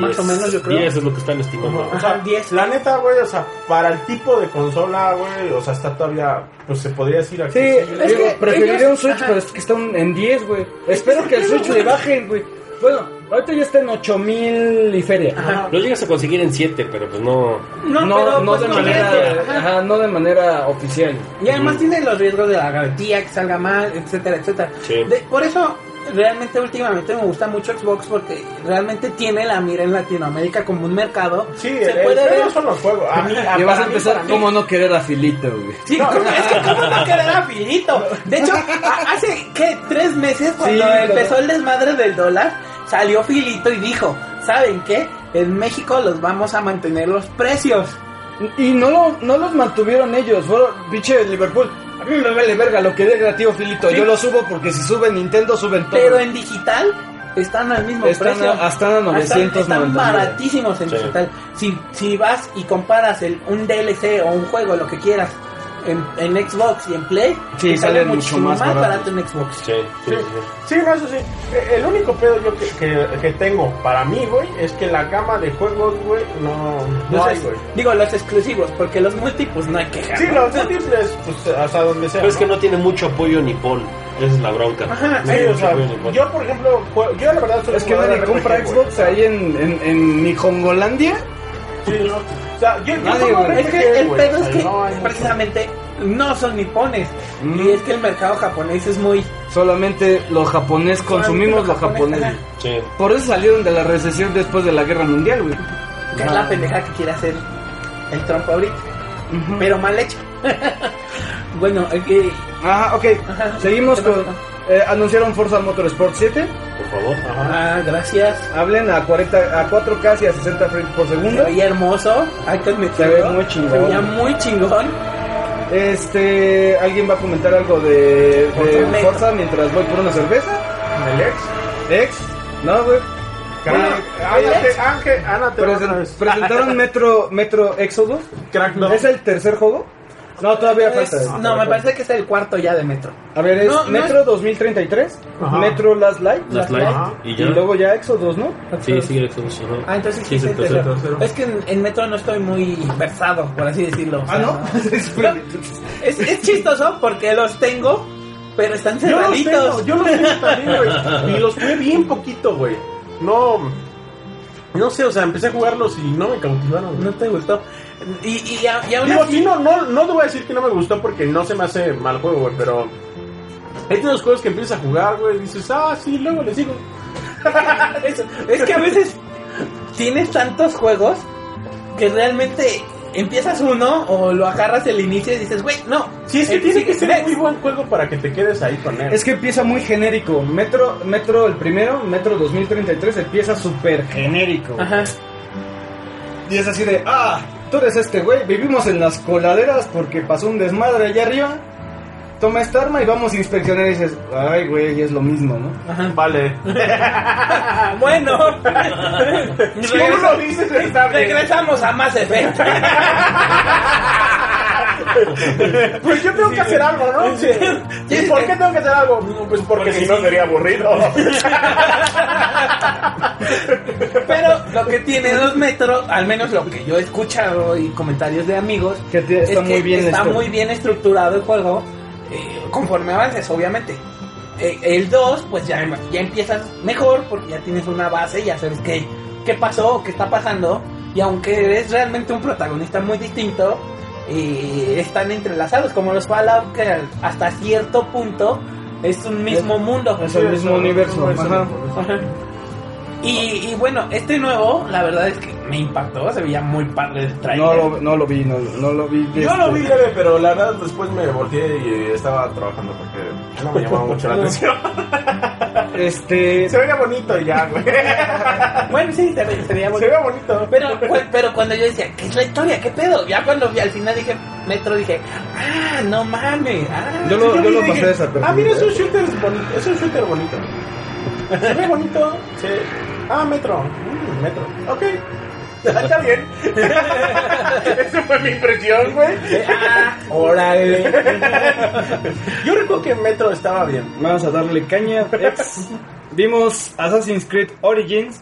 Más o menos, yo creo. 10 es lo que están estimando. O sea, Ajá, 10. La neta, güey, o sea, para el tipo de consola, güey, o sea, está todavía, pues se podría decir Sí, accesible. Es digo, que preferiría ellos- un Switch, ajá. pero es que está un- en 10, güey. Espero que el Switch le bajen, güey. Bueno, ahorita ya está en 8000 y feria. Ajá. Lo llegas a conseguir en 7, pero pues no. No, No, pero, no pues, de no manera, ajá. ajá, no de manera oficial. Y además tiene los riesgos de la garantía, que salga mal, etcétera, etcétera. Sí. De- por eso, realmente últimamente me gusta mucho Xbox porque realmente tiene la mira en Latinoamérica como un mercado. Sí, se el, puede el pedo ver. son los juegos. A mí, a- Y vas a empezar, ¿cómo no querer a Filito, güey? Sí, ¿cómo- es que cómo no querer a Filito. De hecho, hace, ¿qué? Tres meses cuando Sí, empezó el desmadre del dólar, salió Filito y dijo, ¿saben qué? En México los vamos a mantener los precios. Y no, lo, no los mantuvieron ellos, fueron pinche Liverpool. A mí me vale verga lo que diga tío Filito. Sí. Yo lo subo porque si sube Nintendo, suben todo. Pero en digital están al mismo Están precio. a- están a 999. Están baratísimos en Sí. digital. Si, si vas y comparas el, un DLC o un juego, lo que quieras, en, en Xbox y en Play, Sí, sale mucho muchísimo más barato. barato. en Xbox. Sí, sí, Sí, sí. sí, no, eso sí. Eh, El único pedo yo que, que, que tengo para mí, güey, es que la gama de juegos, güey, no, no Los hay, güey. digo, los exclusivos, porque los multi, pues no hay que Sí, los múltiples, pues hasta donde sea. Pero es que ¿no? no tiene mucho apoyo nipón. Esa es la bronca. Ajá, No Sí, o sea, yo por ejemplo, yo la verdad soy Es que nadie compra. Xbox ahí en, en, en Nihongolandia. Sí, no. Sea, yo, yo Nadie, como güey. Es que el pedo es que no precisamente no son nipones. Mm. Y es que el mercado japonés es muy... Solamente lo japonés consumimos lo Solamente japonés. lo güey. Sí. Por eso salieron de la recesión después de la guerra mundial, güey. Que es la pendeja que quiere hacer el Trump ahorita. Pero mal hecho. bueno, que... Ajá, ok. Ajá. Seguimos ¿Qué con. Eh, anunciaron Forza Motorsport 7. Por favor. Ah, gracias. Hablen a 40 a 4K y a 60 frames por Se segundo. veía hermoso. Hay que admitirlo. Se ve muy chingón. Se veía muy chingón. Este, ¿alguien va a comentar algo de, de Forza. Forza mientras voy por una cerveza? ¿El ex? ¿Ex? No, güey. Bueno, presentaron Metro Metro Exodus. Crack, no. ¿Es el tercer juego? No, todavía Es- falta. no, me parece que es el cuarto ya de Metro. A ver, es No, no Metro 2033, Ajá. Metro Last Light, Las Light. Y luego ya Exodus, ¿no? Sí, sí, Exodus. ajá. Ah, entonces sí, Sí, es es el tercero. tercero. Es que en, en Metro no estoy muy versado, por así decirlo. O Ah, sea, ¿no? Es, es chistoso porque los tengo, pero están Yo los cerraditos. tengo, yo los tengo también, güey. Y los jugué bien poquito, güey. No. No sé, o sea, empecé a jugarlos y no me cautivaron. No te gustó. Y, y, a- y aún Digo, así- sí, no, no, no te voy a decir que no me gustó porque no se me hace mal juego, güey, pero. Es de los juegos que empiezas a jugar, güey, y dices, ah, sí, luego le sigo. es, es que a veces tienes tantos juegos que realmente empiezas uno o lo agarras el inicio y dices, güey, no. Sí, es que tiene que ser next. muy buen juego para que te quedes ahí con él. Es que empieza muy genérico. Metro, Metro el primero, Metro 2033, empieza súper genérico. Ajá. Y es así de, ah, tú eres este güey, vivimos en las coladeras porque pasó un desmadre allá arriba. Toma esta arma y vamos a inspeccionar y dices, ay güey, es lo mismo, ¿no? Vale. Bueno. Si tú lo dices, está bien. Regresamos a Mass Effect. Pues yo tengo que hacer algo, ¿no? Sí. ¿Y por qué tengo que hacer algo? Pues porque, si no sería aburrido. Pero lo que tiene los metros, al menos lo que yo he escuchado y comentarios de amigos, Que está es muy bien está muy bien estructurado el juego, eh, conforme avances, obviamente. Eh, el 2, pues ya, ya empiezas mejor porque ya tienes una base, ya sabes qué, qué pasó, qué está pasando, y aunque eres realmente un protagonista muy distinto, eh, están entrelazados, como los Fallout, que hasta cierto punto es un mismo mundo. Es el mismo universo. es Ajá. Ajá. Y, y bueno, este nuevo, la verdad es que me impactó, se veía muy padre el trailer. No lo, no lo vi, no, no lo vi. Yo este, lo vi leve, pero la verdad después me volteé y estaba trabajando porque no me llamaba mucho la atención. Este. Se veía bonito ya, güey. Bueno, sí, se, ve- se veía Se bonito. veía bonito. Pero, pero cuando yo decía, ¿qué es la historia? ¿Qué pedo? Ya cuando vi al final dije, Metro, dije, ah, no mames. Ah, Yo lo, yo lo pasé desapercibido. Ah, mira, es un shooter bonito. Es un shooter bonito. Se ve bonito. Sí. Ah, Metro. Mm, metro. Ok. Está bien. Esa fue mi impresión, güey. ah, órale. Yo recuerdo que Metro estaba bien. Vamos a darle caña. Ex. Vimos Assassin's Creed Origins,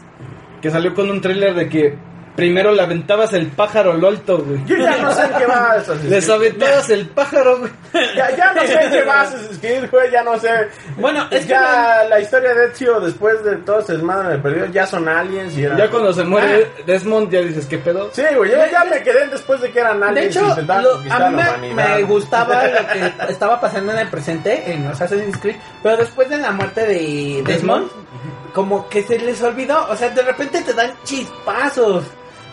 que salió con un tráiler de que primero le aventabas el pájaro lolto, güey. Yo ya no sé en qué va Assassin's Les aventabas el pájaro, güey. Ya, ya no sé en qué va Assassin's Creed, güey. Ya no sé. Bueno, es que ya la historia de Ezio después de todo ese desmadre me perdió. Ya son aliens y. Ya cuando se muere Desmond, ya dices, ¿qué pedo? Sí, güey. Yo ya me quedé después de que eran aliens De y hecho, lo- a mí me gustaba lo que estaba pasando en el presente en los Assassin's Creed, pero después de la muerte de Desmond, como que se les olvidó, o sea, de repente te dan chispazos,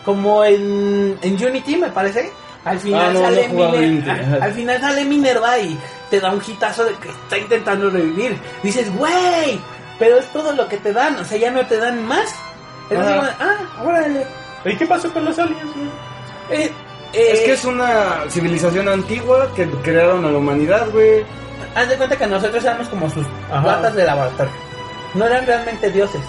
como en, en Unity me parece. Al final Ah, no, sale no Miner- al- final sale Minerva y te da un hitazo de que está intentando revivir. Dices, güey, pero es todo lo que te dan, o sea, ya no te dan más. Es de, ah, órale. ¿Y qué pasó con los aliens, güey? Eh, Es eh, que es una civilización antigua que crearon a la humanidad, güey. Haz de cuenta que nosotros éramos como sus Ajá. ratas de laboratorio. No eran realmente dioses,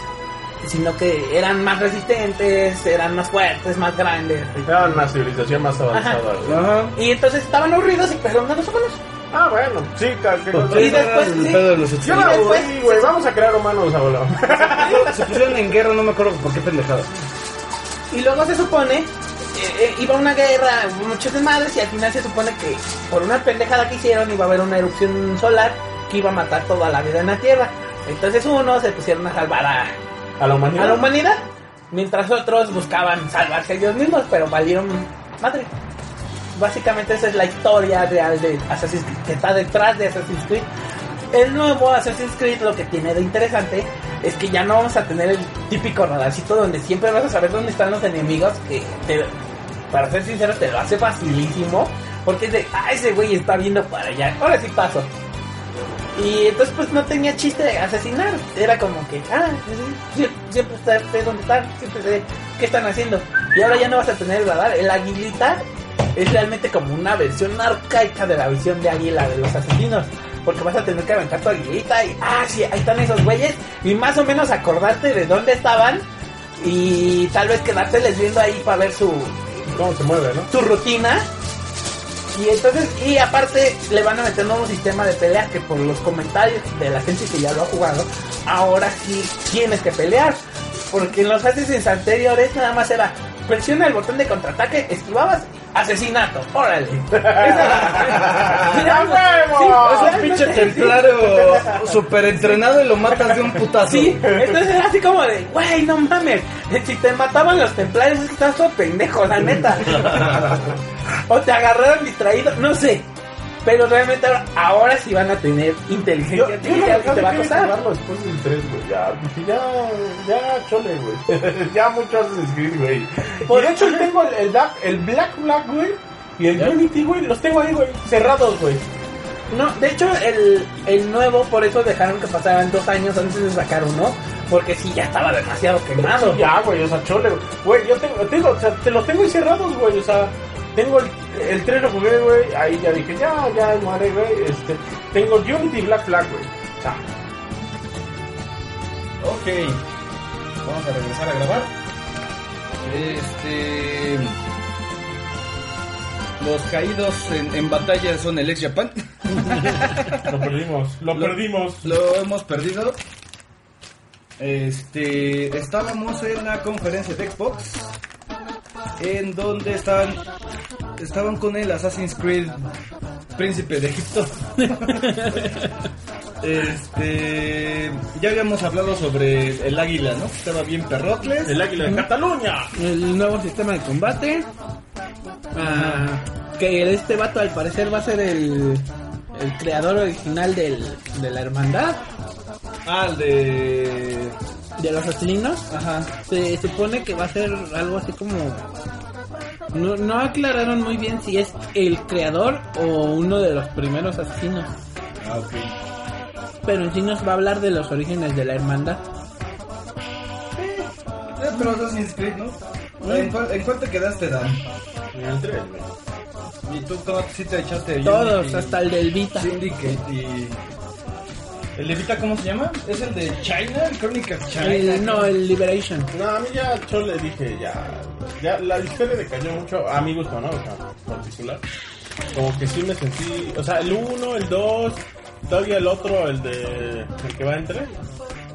sino que eran más resistentes, eran más fuertes, más grandes. Era una civilización más avanzada, güey. Ajá. Y entonces estaban aburridos y empezaron a los humanos. Ah, bueno. Sí, ca- que Y Ese era después, sí. de los Yo Y después- aburrí, güey. Vamos a crear humanos, abuelo. Se pusieron en guerra, no me acuerdo por qué pendejada. Y luego se supone, eh, eh, iba una guerra, muchos desmadres y al final se supone que por una pendejada que hicieron iba a haber una erupción solar que iba a matar toda la vida en la Tierra. Entonces unos se pusieron a salvar a, A la humanidad. a la humanidad, mientras otros buscaban salvarse ellos mismos, pero valieron madre. Básicamente esa es la historia real de Assassin's Creed, que está detrás de Assassin's Creed. El nuevo Assassin's Creed lo que tiene de interesante es que ya no vamos a tener el típico radarcito donde siempre vas a saber dónde están los enemigos, que te- para ser sincero te lo hace facilísimo, porque es de, ah, ese güey está viendo para allá, ahora sí paso. Y entonces pues no tenía chiste de asesinar, era como que, ah, sí, siempre sé sé dónde están, siempre sé qué están haciendo. Y ahora ya no vas a tener el radar, el aguilita es realmente como una versión arcaica de la visión de águila de los asesinos. Porque vas a tener que aventar tu aguilita y, ah, sí, ahí están esos güeyes. Y más o menos acordarte de dónde estaban. Y tal vez quedárteles viendo ahí para ver su, ¿Cómo se mueve, no? tu rutina. Y entonces, y aparte le van a meter nuevo sistema de peleas que por los comentarios de la gente que ya lo ha jugado, ahora sí tienes que pelear. Porque en los Assassins anteriores nada más era presiona el botón de contraataque, esquivabas asesinato, órale. ¡A huevo! Es un pinche templario super entrenado y lo matas de un putazo. Sí, entonces era así como de, güey, no mames, si te mataban los templarios es que estás todo pendejo, la neta. o te agarraron distraído, no sé. Pero realmente ahora, ahora sí van a tener inteligencia yo artificial que te va a costar. jugarlo después del 3, güey. Ya, ya, ya, chole, güey. ya mucho Assassin's Creed, güey. Y de hecho, tengo el, el Black, el Black Black, güey. Y el Unity, güey, los tengo ahí, güey, cerrados, güey. No, de hecho, el, el nuevo, por eso dejaron que pasaran dos años antes de sacar uno. Porque sí, ya estaba demasiado quemado. Ya, güey, o sea, chole, güey. Güey, yo tengo, tengo, o sea, te los tengo ahí cerrados, güey, o sea, tengo el, el 3 lo jugué, güey, ahí ya dije, ya, ya, muere, güey, este, tengo Unity Black Flag, güey, sea, Ok. Vamos a regresar a grabar. Este. Los caídos en, en batalla son el ex Japan. lo perdimos, lo, Lo- perdimos. Lo hemos perdido. Este. Estábamos en la conferencia de Xbox. En donde estaban. Estaban con el Assassin's Creed Príncipe de Egipto. Este. Ya habíamos hablado sobre el águila, ¿no? Estaba bien perrocles. El águila de Cataluña. El nuevo sistema de combate. Ah, que este vato al parecer va a ser el, el creador original del, de la hermandad. Ah, el de. De los asesinos. Ajá. Se supone que va a ser algo así como... No, no aclararon muy bien si es el creador o uno de los primeros asesinos. Ah, ok. Pero en sí nos va a hablar de los orígenes de la hermandad. Eh, pero Assassin's Creed, ¿no? ¿En cuál, en cuál te quedaste, Dan? En el 3, güey. ¿Y tú cómo sí te echaste? Todos, Unity, hasta el del Vita. Syndicate y... ¿El de Vita cómo se llama? ¿Es el de China? ¿El Chronicles China? El- no, el Liberation. No, a mí ya, yo le dije, ya, ya, la historia decayó mucho, a mi gusto, ¿no? O sea, particular. Como que sí me sentí, o sea, el 1, el 2, todavía el otro, el de, el que va entre,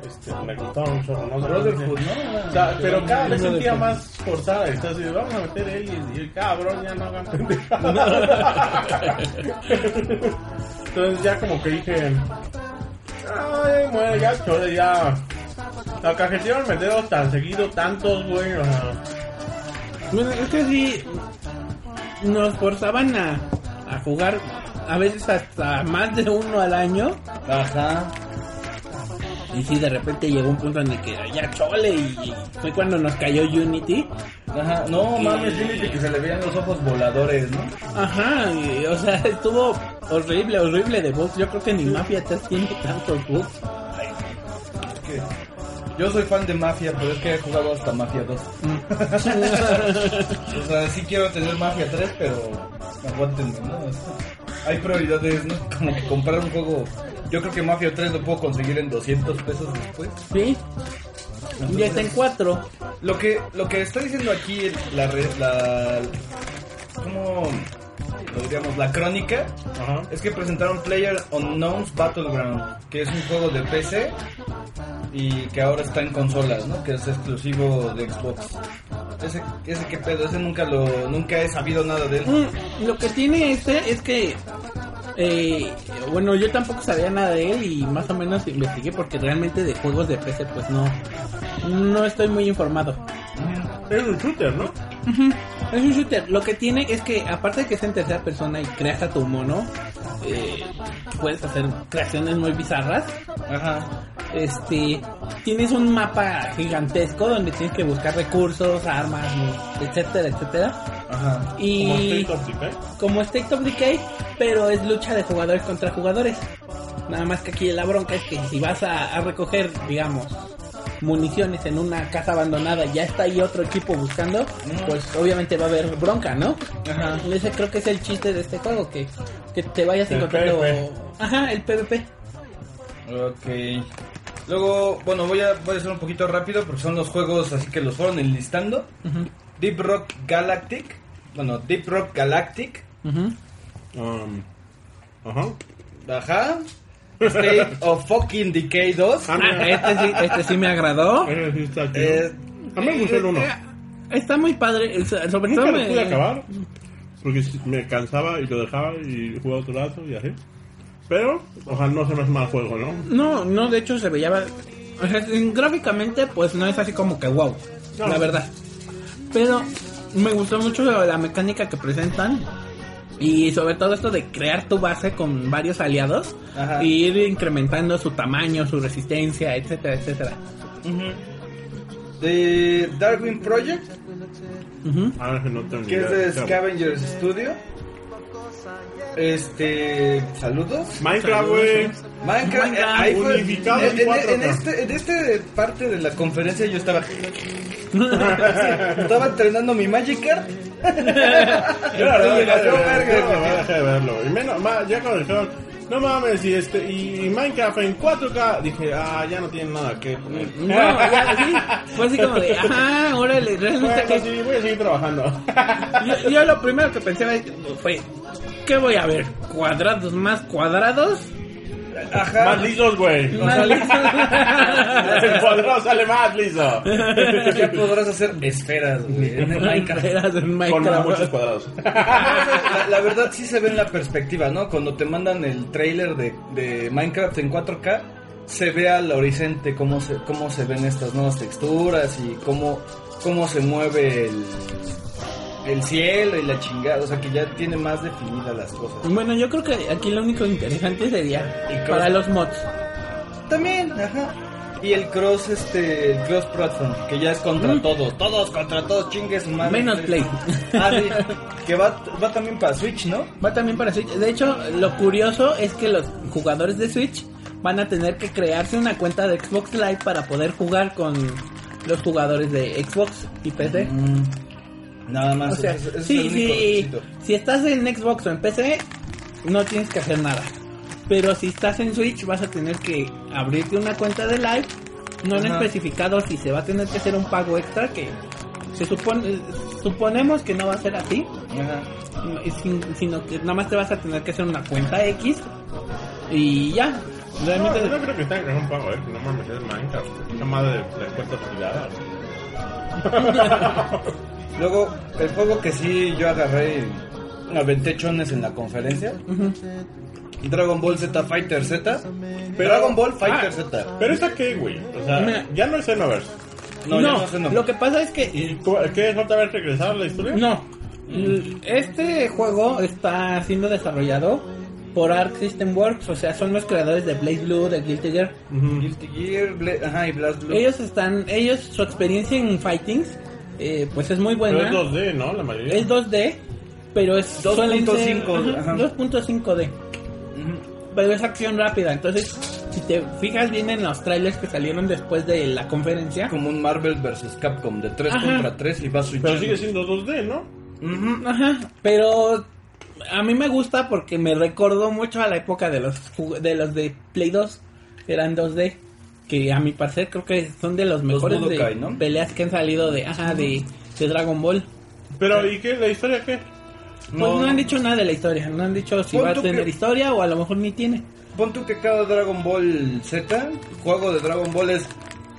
este, me gustaba mucho, ¿no? Brotherhood, ¿no? O sea, pero cada vez sentía más forzada, y así, vamos a meter él y, y el cabrón ya no hagan pendejadas. Entonces ya como que dije, ay, bueno, ya, chole, ya. La cajetearon meter tan seguido, tantos, güey, o sea, Bueno, es que sí nos forzaban a, a jugar a veces hasta más de uno al año. Ajá. Y sí, de repente llegó un punto en el que ya chole y fue cuando nos cayó Unity. Ajá. No mames, Unity que se le veían los ojos voladores, ¿no? Ajá, y, o sea, estuvo horrible, horrible de bugs. Yo creo que ni Mafia 3 tiene tantos bugs. Es que yo soy fan de Mafia, pero es que he jugado hasta Mafia 2. O sea, sí quiero tener Mafia 3, pero aguántenme, ¿no? O sea, hay prioridades, ¿no? Como que comprar un juego. Yo creo que Mafia 3 lo puedo conseguir en 200 pesos después. sí, ya está en 4. Lo que, lo que está diciendo aquí la, la ¿cómo lo diríamos? La crónica ajá. es que presentaron Player Unknown's Battleground, que es un juego de PC y que ahora está en consolas, ¿no? Que es exclusivo de Xbox. Ese, ese qué pedo, ese nunca lo, nunca he sabido nada de él. Mm, lo que tiene este es que eh, bueno yo tampoco sabía nada de él y más o menos investigué porque realmente de juegos de PC pues no no estoy muy informado Es un shooter, ¿no? Es un shooter lo que tiene es que aparte de que es en tercera persona y creas a tu mono eh, puedes hacer creaciones muy bizarras Ajá. este tienes un mapa gigantesco donde tienes que buscar recursos armas etcétera etcétera Ajá. Como y State of Decay. como State of Decay, pero es lucha de jugadores contra jugadores. Nada más que aquí la bronca es que si vas a, a recoger, digamos, municiones en una casa abandonada, ya está ahí otro equipo buscando, pues obviamente va a haber bronca, ¿no? Ajá. Ese creo que es el chiste de este juego, que, que te vayas El encontrando... PvP. Ajá, el PvP. Ok. Luego, bueno, voy a, voy a hacer un poquito rápido porque son los juegos así que los fueron enlistando. Deep Rock Galactic. Bueno, Deep Rock Galactic. Um, ajá. Ajá. State of Fucking Decay 2. Ah, este, sí, este sí me agradó. Eh, a mí me gustó el uno. Eh, Está muy padre, el- sobre todo lo me- pude acabar. Porque me cansaba y lo dejaba y jugaba otro rato y así. Pero, ojalá no se me hace mal juego, ¿no? No, no, de hecho se veía. O sea, en- gráficamente, pues no es así como que wow, No. la verdad. Pero me gustó mucho la mecánica que presentan. Y sobre todo esto de crear tu base con varios aliados. Ajá. Y ir incrementando su tamaño, su resistencia, etcétera, etcétera. De Darwin Project, Ah, que no es de Scavengers Studio. Este, saludos. Minecraft, güey. Minecraft, Minecraft eh, ahí fue- unificado en en, en- 4K. en este, en este parte de la conferencia yo estaba estaba entrenando mi Magic Card. Claro, de verlo. Y menos, ya cuando dijeron, no mames, y este, y Minecraft en 4K, dije, ah, ya no tiene nada que poner. No, ya, sí. Fue así como de, ajá, órale, realmente Bueno, sí, voy a seguir trabajando. Yo, yo lo primero que pensé fue, ¿qué voy a ver? ¿Cuadrados más cuadrados? Ajá. más lisos, güey. Más listos. El cuadrado sale más liso. Ya podrás hacer esferas, güey, en el Minecraft. En Con Minecraft. muchos cuadrados. La, la verdad sí se ve en la perspectiva, ¿no? Cuando te mandan el trailer de, de Minecraft en 4K, se ve al horizonte cómo se, cómo se ven estas nuevas texturas y cómo, cómo se mueve el, el cielo y la chingada. O sea que ya tiene más definidas las cosas. Bueno, yo creo que aquí lo único interesante sería Y para los mods. También, ajá. Y el cross, este, el cross platform, que ya es contra Mm. todos, todos contra todos, chingues madre. Menos Play. Ah, sí, que va, va también para Switch, ¿no? Va también para Switch. De hecho, lo curioso es que los jugadores de Switch van a tener que crearse una cuenta de Xbox Live para poder jugar con los jugadores de Xbox y PC. Nada más. O sea, ese- ese es sí, sí, si estás en Xbox o en PC, no tienes que hacer nada. Pero si estás en Switch, vas a tener que abrirte una cuenta de live. No han especificado si se va a tener que hacer un pago extra, que se supone, suponemos que no va a ser así, Ajá. y sin- sino que nada más te vas a tener que hacer una cuenta X y ya. No, Realmente, yo no creo que está en un pago, eh. No mames, es Minecraft. Esa madre de, de cuentas privadas. Luego, el juego que sí yo agarré y aventé chones en la conferencia. Dragon Ball Z Fighter Z. Pero- Dragon Ball Fighter Ah, Z. Pero esta qué, güey. O sea, Mira. ya no es Xenoverse. No, no, ya no sé, no. lo que pasa es que ¿Y qué es otra vez regresar a la historia? No. Este juego está siendo desarrollado por Arc System Works, o sea, son los creadores de Blaze Blue, de Guilty Gear. Ujú. Guilty Gear, Bla- ajá, y Blast Blue. Ellos están, ellos, su experiencia en fightings, eh, pues es muy Pero buena. es 2D, ¿no? La mayoría. Es 2D, pero es 2.5, suelen ser- ajá, ajá. 2.5D. Ujú. Pero es acción rápida, entonces si te fijas bien en los trailers que salieron después de la conferencia, Como un Marvel vs. Capcom de 3 Ajá. contra 3 y va Pero sigue siendo 2D, ¿no? Ujú. Ajá, pero a mí me gusta porque me recordó mucho a la época de los de los de Play 2, eran 2D, que a mi parecer creo que son de los mejores de Budokai, ¿no? peleas que han salido de ajá, de, de Dragon Ball. Pero, ¿y qué? ¿La historia qué? Pues no, No. han dicho nada de la historia, no han dicho si va a tener que- historia o a lo mejor ni tiene. Pon tú que cada Dragon Ball Z, juego de Dragon Ball es.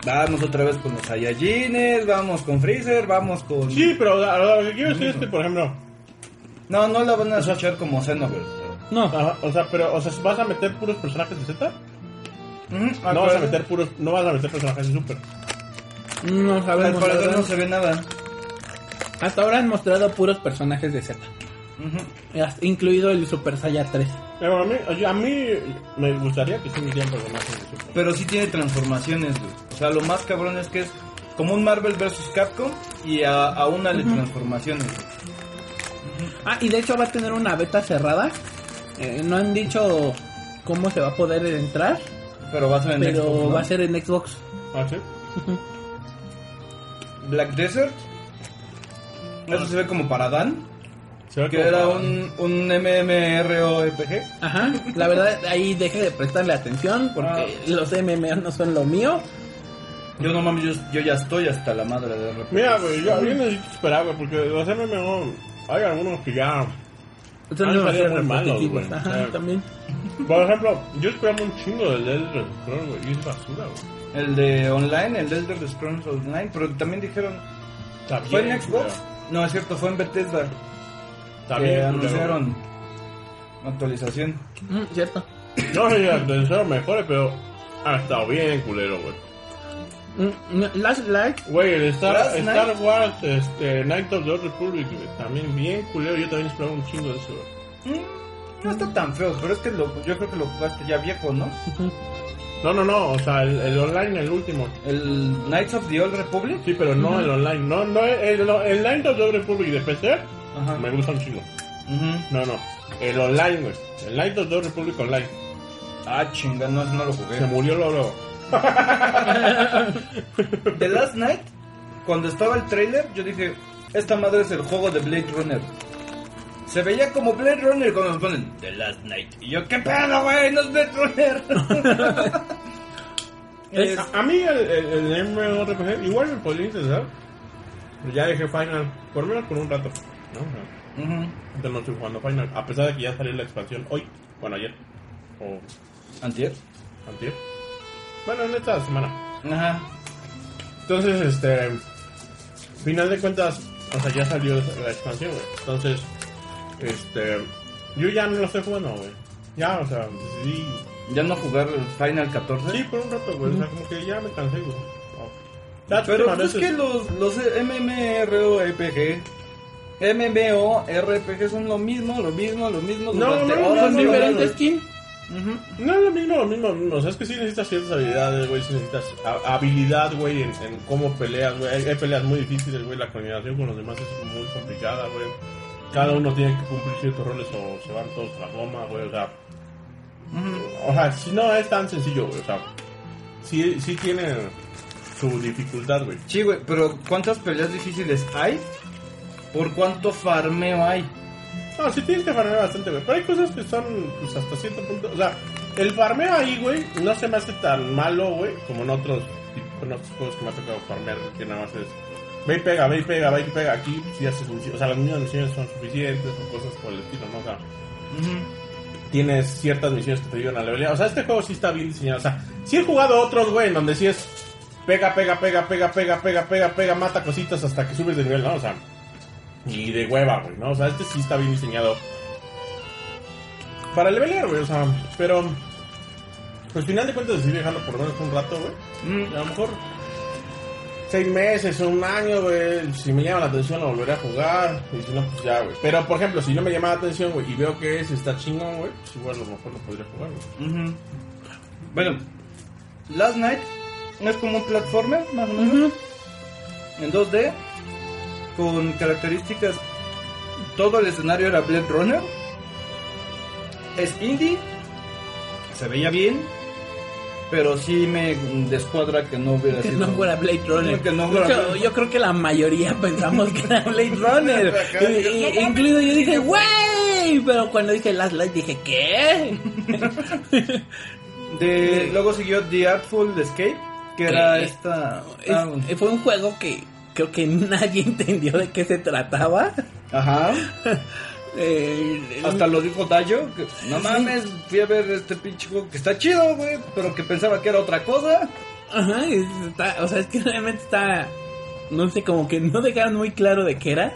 Vamos otra vez con los Saiyajines, vamos con Freezer, vamos con. Sí, pero lo que quiero decir es que, por ejemplo, No, no la van a switchar como Xenoverse. No, ajá, o sea, pero, o sea, ¿vas a meter puros personajes de Z? Ujú, No vas a meter puros, no vas a meter personajes de Super. no sabemos. parecer no se ve nada. Hasta ahora han mostrado puros personajes de Z, incluido el Super Saiyan 3. Pero a mí, a mí me gustaría que sí metieran personajes de Super. Pero sí tiene transformaciones, güey. O sea, lo más cabrón es que es como un Marvel vs. Capcom y a, a una de transformaciones. güey. Ah, y de hecho va a tener una beta cerrada. Eh, no han dicho cómo se va a poder entrar, Pero va a ser en pero Xbox, ¿no? va a ser en Xbox. ¿Ah, sí? Black Desert. Eso se ve como para Dan. Se ve Que como- era un, un MMORPG. Ajá, la verdad ahí deje de prestarle atención porque Ah. los MMO no son lo mío. Yo no mames, yo, yo ya estoy hasta la madre de RPG. Mira, güey, yo, yo necesito esperar, güey, porque los MMO, hay algunos que ya... Ah, demasiado repetitivos. Ajá, también. Por ejemplo, yo esperaba un chingo del Elder Scrolls, güey, y es basura, güey. El de online, el Elder Scrolls Online, pero también dijeron... ¿Fue en Xbox? No, es cierto, fue en Bethesda. También, que anunciaron actualización. Mm, cierto. No sé si actualizaron mejores, pero ha estado bien culero, güey. Mm, mm, Last Light. Güey, el Star, Star. Wars, este, Night of the Old Republic, también bien culero. Yo también esperaba un chingo de eso. Mm, No está tan feo, pero es que lo, yo creo que lo jugaste ya viejo, ¿no? No, no, no, o sea, el, el online, el último. El Knights of the Old Republic. Sí, pero no el online. No, no, el, no, el Night of the Old Republic de PC Ajá. me gusta un chingo. No, no, el online, güey. El Night of the Old Republic online. Ah, chinga, no, no lo Se jugué. murió luego. The Last Night, cuando estaba el trailer, yo dije, esta madre es el juego de Blade Runner. Se veía como Blade Runner cuando nos ponen The Last Night. Y yo, ¿qué pedo, güey? No es Blade Runner. Es- A, a mí el, el, el MMORPG igual me podría interesar. Ya dejé Final, por lo menos por un rato. ¿no? No estoy jugando Final, a pesar de que ya salió la expansión hoy. Bueno, ayer. O Antier. antier. Bueno, en esta semana. Ajá. Entonces, este. Final de cuentas, o sea, ya salió la expansión, güey. Entonces, este. Yo ya no lo estoy jugando, güey. Ya, o sea, decidí. ¿Ya no jugar Final 14? Sí, por un rato, güey. O sea, como que ya me cansé, güey. No. Ya, Pero pues es que los, los MMORPG, MMORPG son lo mismo, lo mismo, lo mismo. No, no, no, horas. diferentes skins. No es lo mismo, lo mismo, lo mismo. O sea, es que sí necesitas ciertas habilidades, güey. Sí necesitas ha- habilidad, güey, en, en cómo peleas, güey. Hay, hay peleas muy difíciles, güey. La coordinación con los demás es muy complicada, güey. Cada uno tiene que cumplir ciertos roles o se van todos a la goma, güey. O sea, o sea, si no es tan sencillo, güey. O sea, sí, sí tiene su dificultad, güey. Sí, güey, pero ¿cuántas peleas difíciles hay? ¿Por cuánto farmeo hay? No, sí tienes que farmear bastante, güey. Pero hay cosas que son, pues, hasta cierto punto. O sea, el farmeo ahí, güey, no se me hace tan malo, güey, como en otros, en otros juegos que me ha tocado farmear, que nada más es. Ve y pega, ve y pega, ve y pega. Aquí sí hace suficiente. O sea, las mismas misiones son suficientes o cosas por el estilo, ¿no? O sea, tienes ciertas misiones que te ayudan a levelear. O sea, este juego sí está bien diseñado. O sea, sí he jugado otros, güey, en donde sí es pega, pega, pega, pega, pega, pega, pega, pega, mata cositas hasta que subes de nivel, ¿no? O sea, y de hueva, güey, ¿no? O sea, este sí está bien diseñado para levelear, güey, o sea, pero pues al final de cuentas decidí dejarlo por lo menos un rato, güey. Mm, a lo mejor seis meses o un año, güey. Si me llama la atención, lo volveré a jugar. Y si no, pues ya, güey. Pero, por ejemplo, si no me llama la atención, güey, y veo que ese está chingón, güey, pues igual a lo mejor lo podría jugar, güey. Bueno, Last Night es como un platformer, más o menos, en 2D, con características. Todo el escenario era Blade Runner. Es indie, se veía bien, pero sí me descuadra que no hubiera Que sido. no fuera Blade Runner. Que no fuera yo creo que la mayoría pensamos que era Blade Runner. Y- y- incluido yo dije, ¡wey! Pero cuando dije Last Light dije, ¿qué? De, luego siguió The Artful Escape, que era esta. Es- ah, fue un juego que creo que nadie entendió de qué se trataba. ajá. Eh, Hasta lo dijo Dayo, que no mames, fui a ver este pinche juego que está chido, güey, pero que pensaba que era otra cosa. Ajá, es- está- o sea, es que realmente está... No sé, como que no dejaron muy claro de qué era.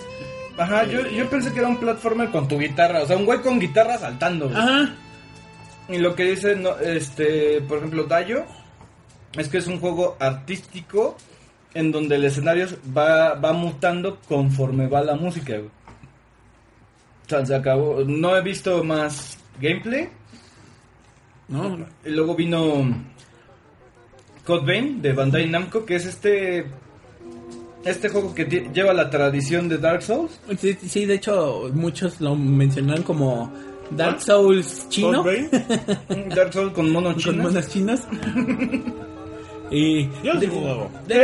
Ajá, yo, yo pensé que era un platformer con tu guitarra, o sea, un güey con guitarra saltando. güey. Ajá. Y lo que dice, no, este, por ejemplo, Dayo, es que es un juego artístico en donde el escenario va, va mutando conforme va la música, güey. O sea, se acabó. No he visto más gameplay. No, Y luego vino Code Vein de Bandai Namco, que es este este juego que lleva la tradición de Dark Souls. sí, sí, de hecho, muchos lo mencionaron como Dark Souls chino. Dark Souls con mono Con chino. monos chinos. y... Yo juego. Yo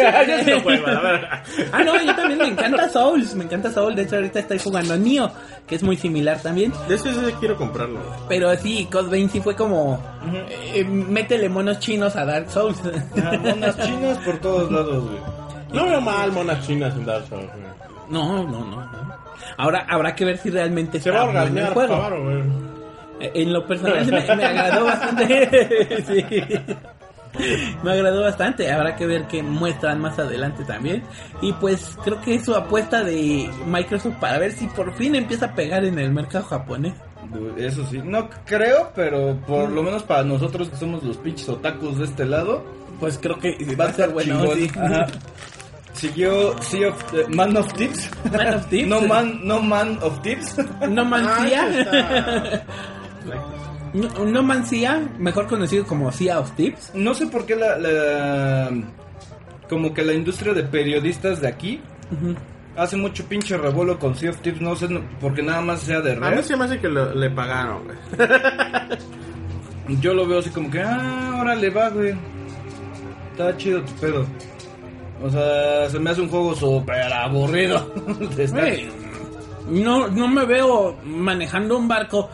sí lo juego, ver. Ah, no, yo también me encanta Souls, me encanta Souls, de hecho ahorita estoy jugando a Nioh, que es muy similar también, De ese sí quiero comprarlo. pero sí, Vein sí fue como, eh, métele monos chinos a Dark Souls. Ajá, monas chinas por todos lados, güey. No veo mal monas chinas en Dark Souls, güey. No, no, no, no. Ahora habrá que ver si realmente Se va a bueno orgasmear, güey. Eh, En lo personal me, me agradó bastante. sí. Me agradó bastante, habrá que ver qué muestran más adelante también. Y pues creo que es su apuesta de Microsoft para ver si por fin empieza a pegar en el mercado japonés. Eso sí, no creo, pero por lo menos para nosotros que somos los pinches otakus de este lado, Pues creo que va a ser bueno. bueno. sí. Ajá. Siguió Sea of, eh, Man of Tips. Man of Tips. no man, no man of Tips. No Ah, No, no Mancía, mejor conocido como Sea of Tips. No sé por qué la, la- como que la industria de periodistas de aquí hace mucho pinche revuelo con Sea of Tips, no sé no- porque nada más sea de A mí red. se me hace que lo- le pagaron, güey. Yo lo veo así como que, ah, órale va, güey. Está chido tu pedo. O sea, se me hace un juego súper aburrido. de estar- Güey, no, no me veo manejando un barco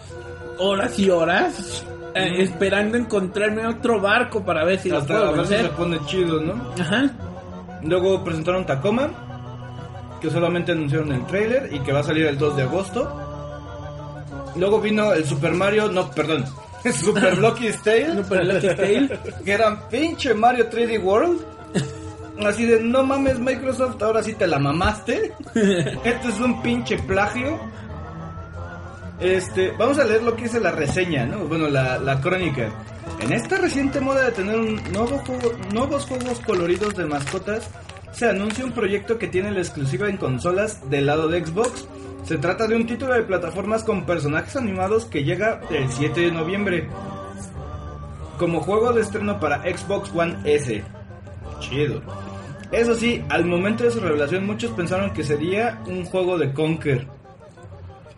horas y horas eh, esperando encontrarme otro barco para ver si lo puedo a veces se vencer. pone chido, ¿no? Ajá. Luego presentaron Tacoma, que solamente anunciaron el trailer y que va a salir el 2 de agosto. Luego vino el Super Mario, no, perdón, Super Lucky Tale, Super Lucky Tale. que era pinche Mario 3D World. Así de, no mames Microsoft, ahora sí te la mamaste. Esto es un pinche plagio. Este, vamos a leer lo que dice la reseña, ¿no? Bueno, la, crónica. En esta reciente moda de tener un nuevos juegos coloridos de mascotas, se anuncia un proyecto que tiene la exclusiva en consolas del lado de Xbox. Se trata de un título de plataformas con personajes animados que llega el 7 de noviembre. Como juego de estreno para Xbox One S. Chido. Eso sí, al momento de su revelación muchos pensaron que sería un juego de Conker.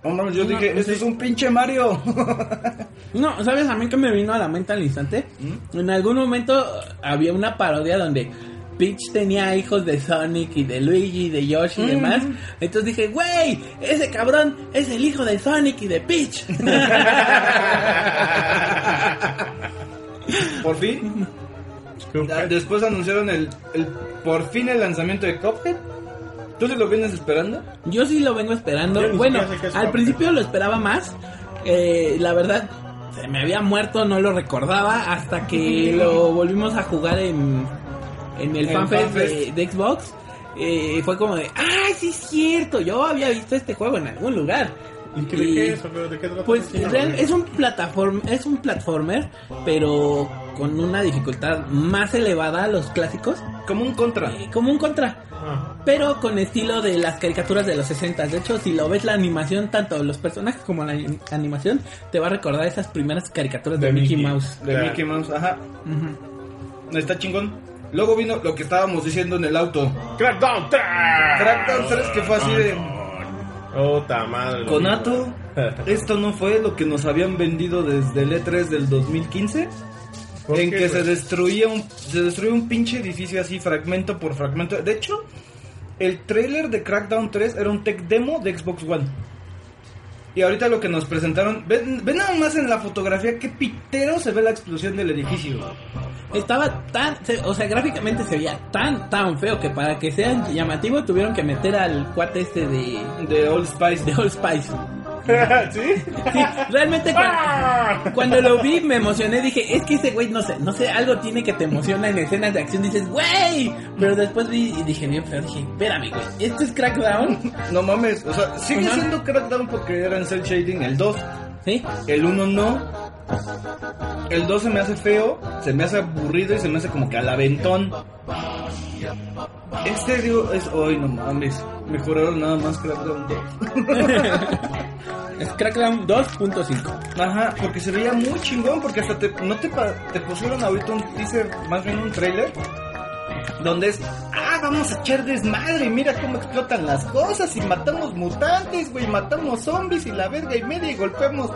Hombre, yo No, dije, esto sí. es un pinche Mario. No, ¿sabes a mí que me vino a la mente al instante? ¿Mm? En algún momento había una parodia donde Peach tenía hijos de Sonic y de Luigi y de Yoshi y demás. Entonces dije, güey, ese cabrón es el hijo de Sonic y de Peach. Por fin. Después anunciaron el, el por fin el lanzamiento de Cuphead. ¿Tú se lo vienes esperando? Yo sí lo vengo esperando. Bueno, al principio lo esperaba más. Eh, la verdad, se me había muerto, no lo recordaba. Hasta que lo volvimos a jugar en, en el El fanfest de, FanFest. de Xbox. Eh, fue como de, ¡ay, sí es cierto! Yo había visto este juego en algún lugar. ¿Y qué, Y- qué es? ¿O ¿De qué trata? Pues Sí, real- es un plataform, es un platformer, pero con una dificultad más elevada a los clásicos, Como un contra. eh, como un contra Ah. pero con estilo de las caricaturas de los 60. De hecho, si lo ves la animación, tanto los personajes como la anim- animación, te va a recordar esas primeras caricaturas de, De Mickey, Mickey. Mouse. De Claro. Mickey Mouse, ajá. Ujú. Está chingón. Luego vino lo que estábamos diciendo en el auto. Crackdown 3. Crackdown 3 que fue así de... Puta madre. Conato, esto no fue lo que nos habían vendido desde el E3 del 2015. ¿Por En qué, que se destruía un se destruía un pinche edificio así fragmento por fragmento. De hecho, el trailer de Crackdown 3 era un tech demo de Xbox One. Y ahorita lo que nos presentaron, ven, ven nada más en la fotografía qué pitero se ve la explosión del edificio. Estaba tan, o sea, gráficamente se veía tan, tan feo que para que sea llamativo tuvieron que meter al cuate este de, De Old Spice. de Old Spice. ¿Sí? Sí, realmente cuando, cuando lo vi me emocioné, dije, es que ese güey, no sé, no sé, algo tiene que te emociona en escenas de acción, dices, güey, pero después vi y dije bien feo, dije, espérame, güey, ¿esto es Crackdown? No mames, o sea, sigue siendo Crackdown porque era en Cell Shading el 2. ¿Sí? El 1 no. El 2 se me hace feo, se me hace aburrido y se me hace como que al aventón. Este digo es hoy no mames. Mejoraron nada más Crackdown 2. Es Crackdown 2.5. Ajá, porque se veía muy chingón, porque hasta te, no te pusieron ahorita un teaser, más bien un trailer, donde es, ah, vamos a echar desmadre, mira cómo explotan las cosas y matamos mutantes, güey, matamos zombies y la verga y media y golpeamos.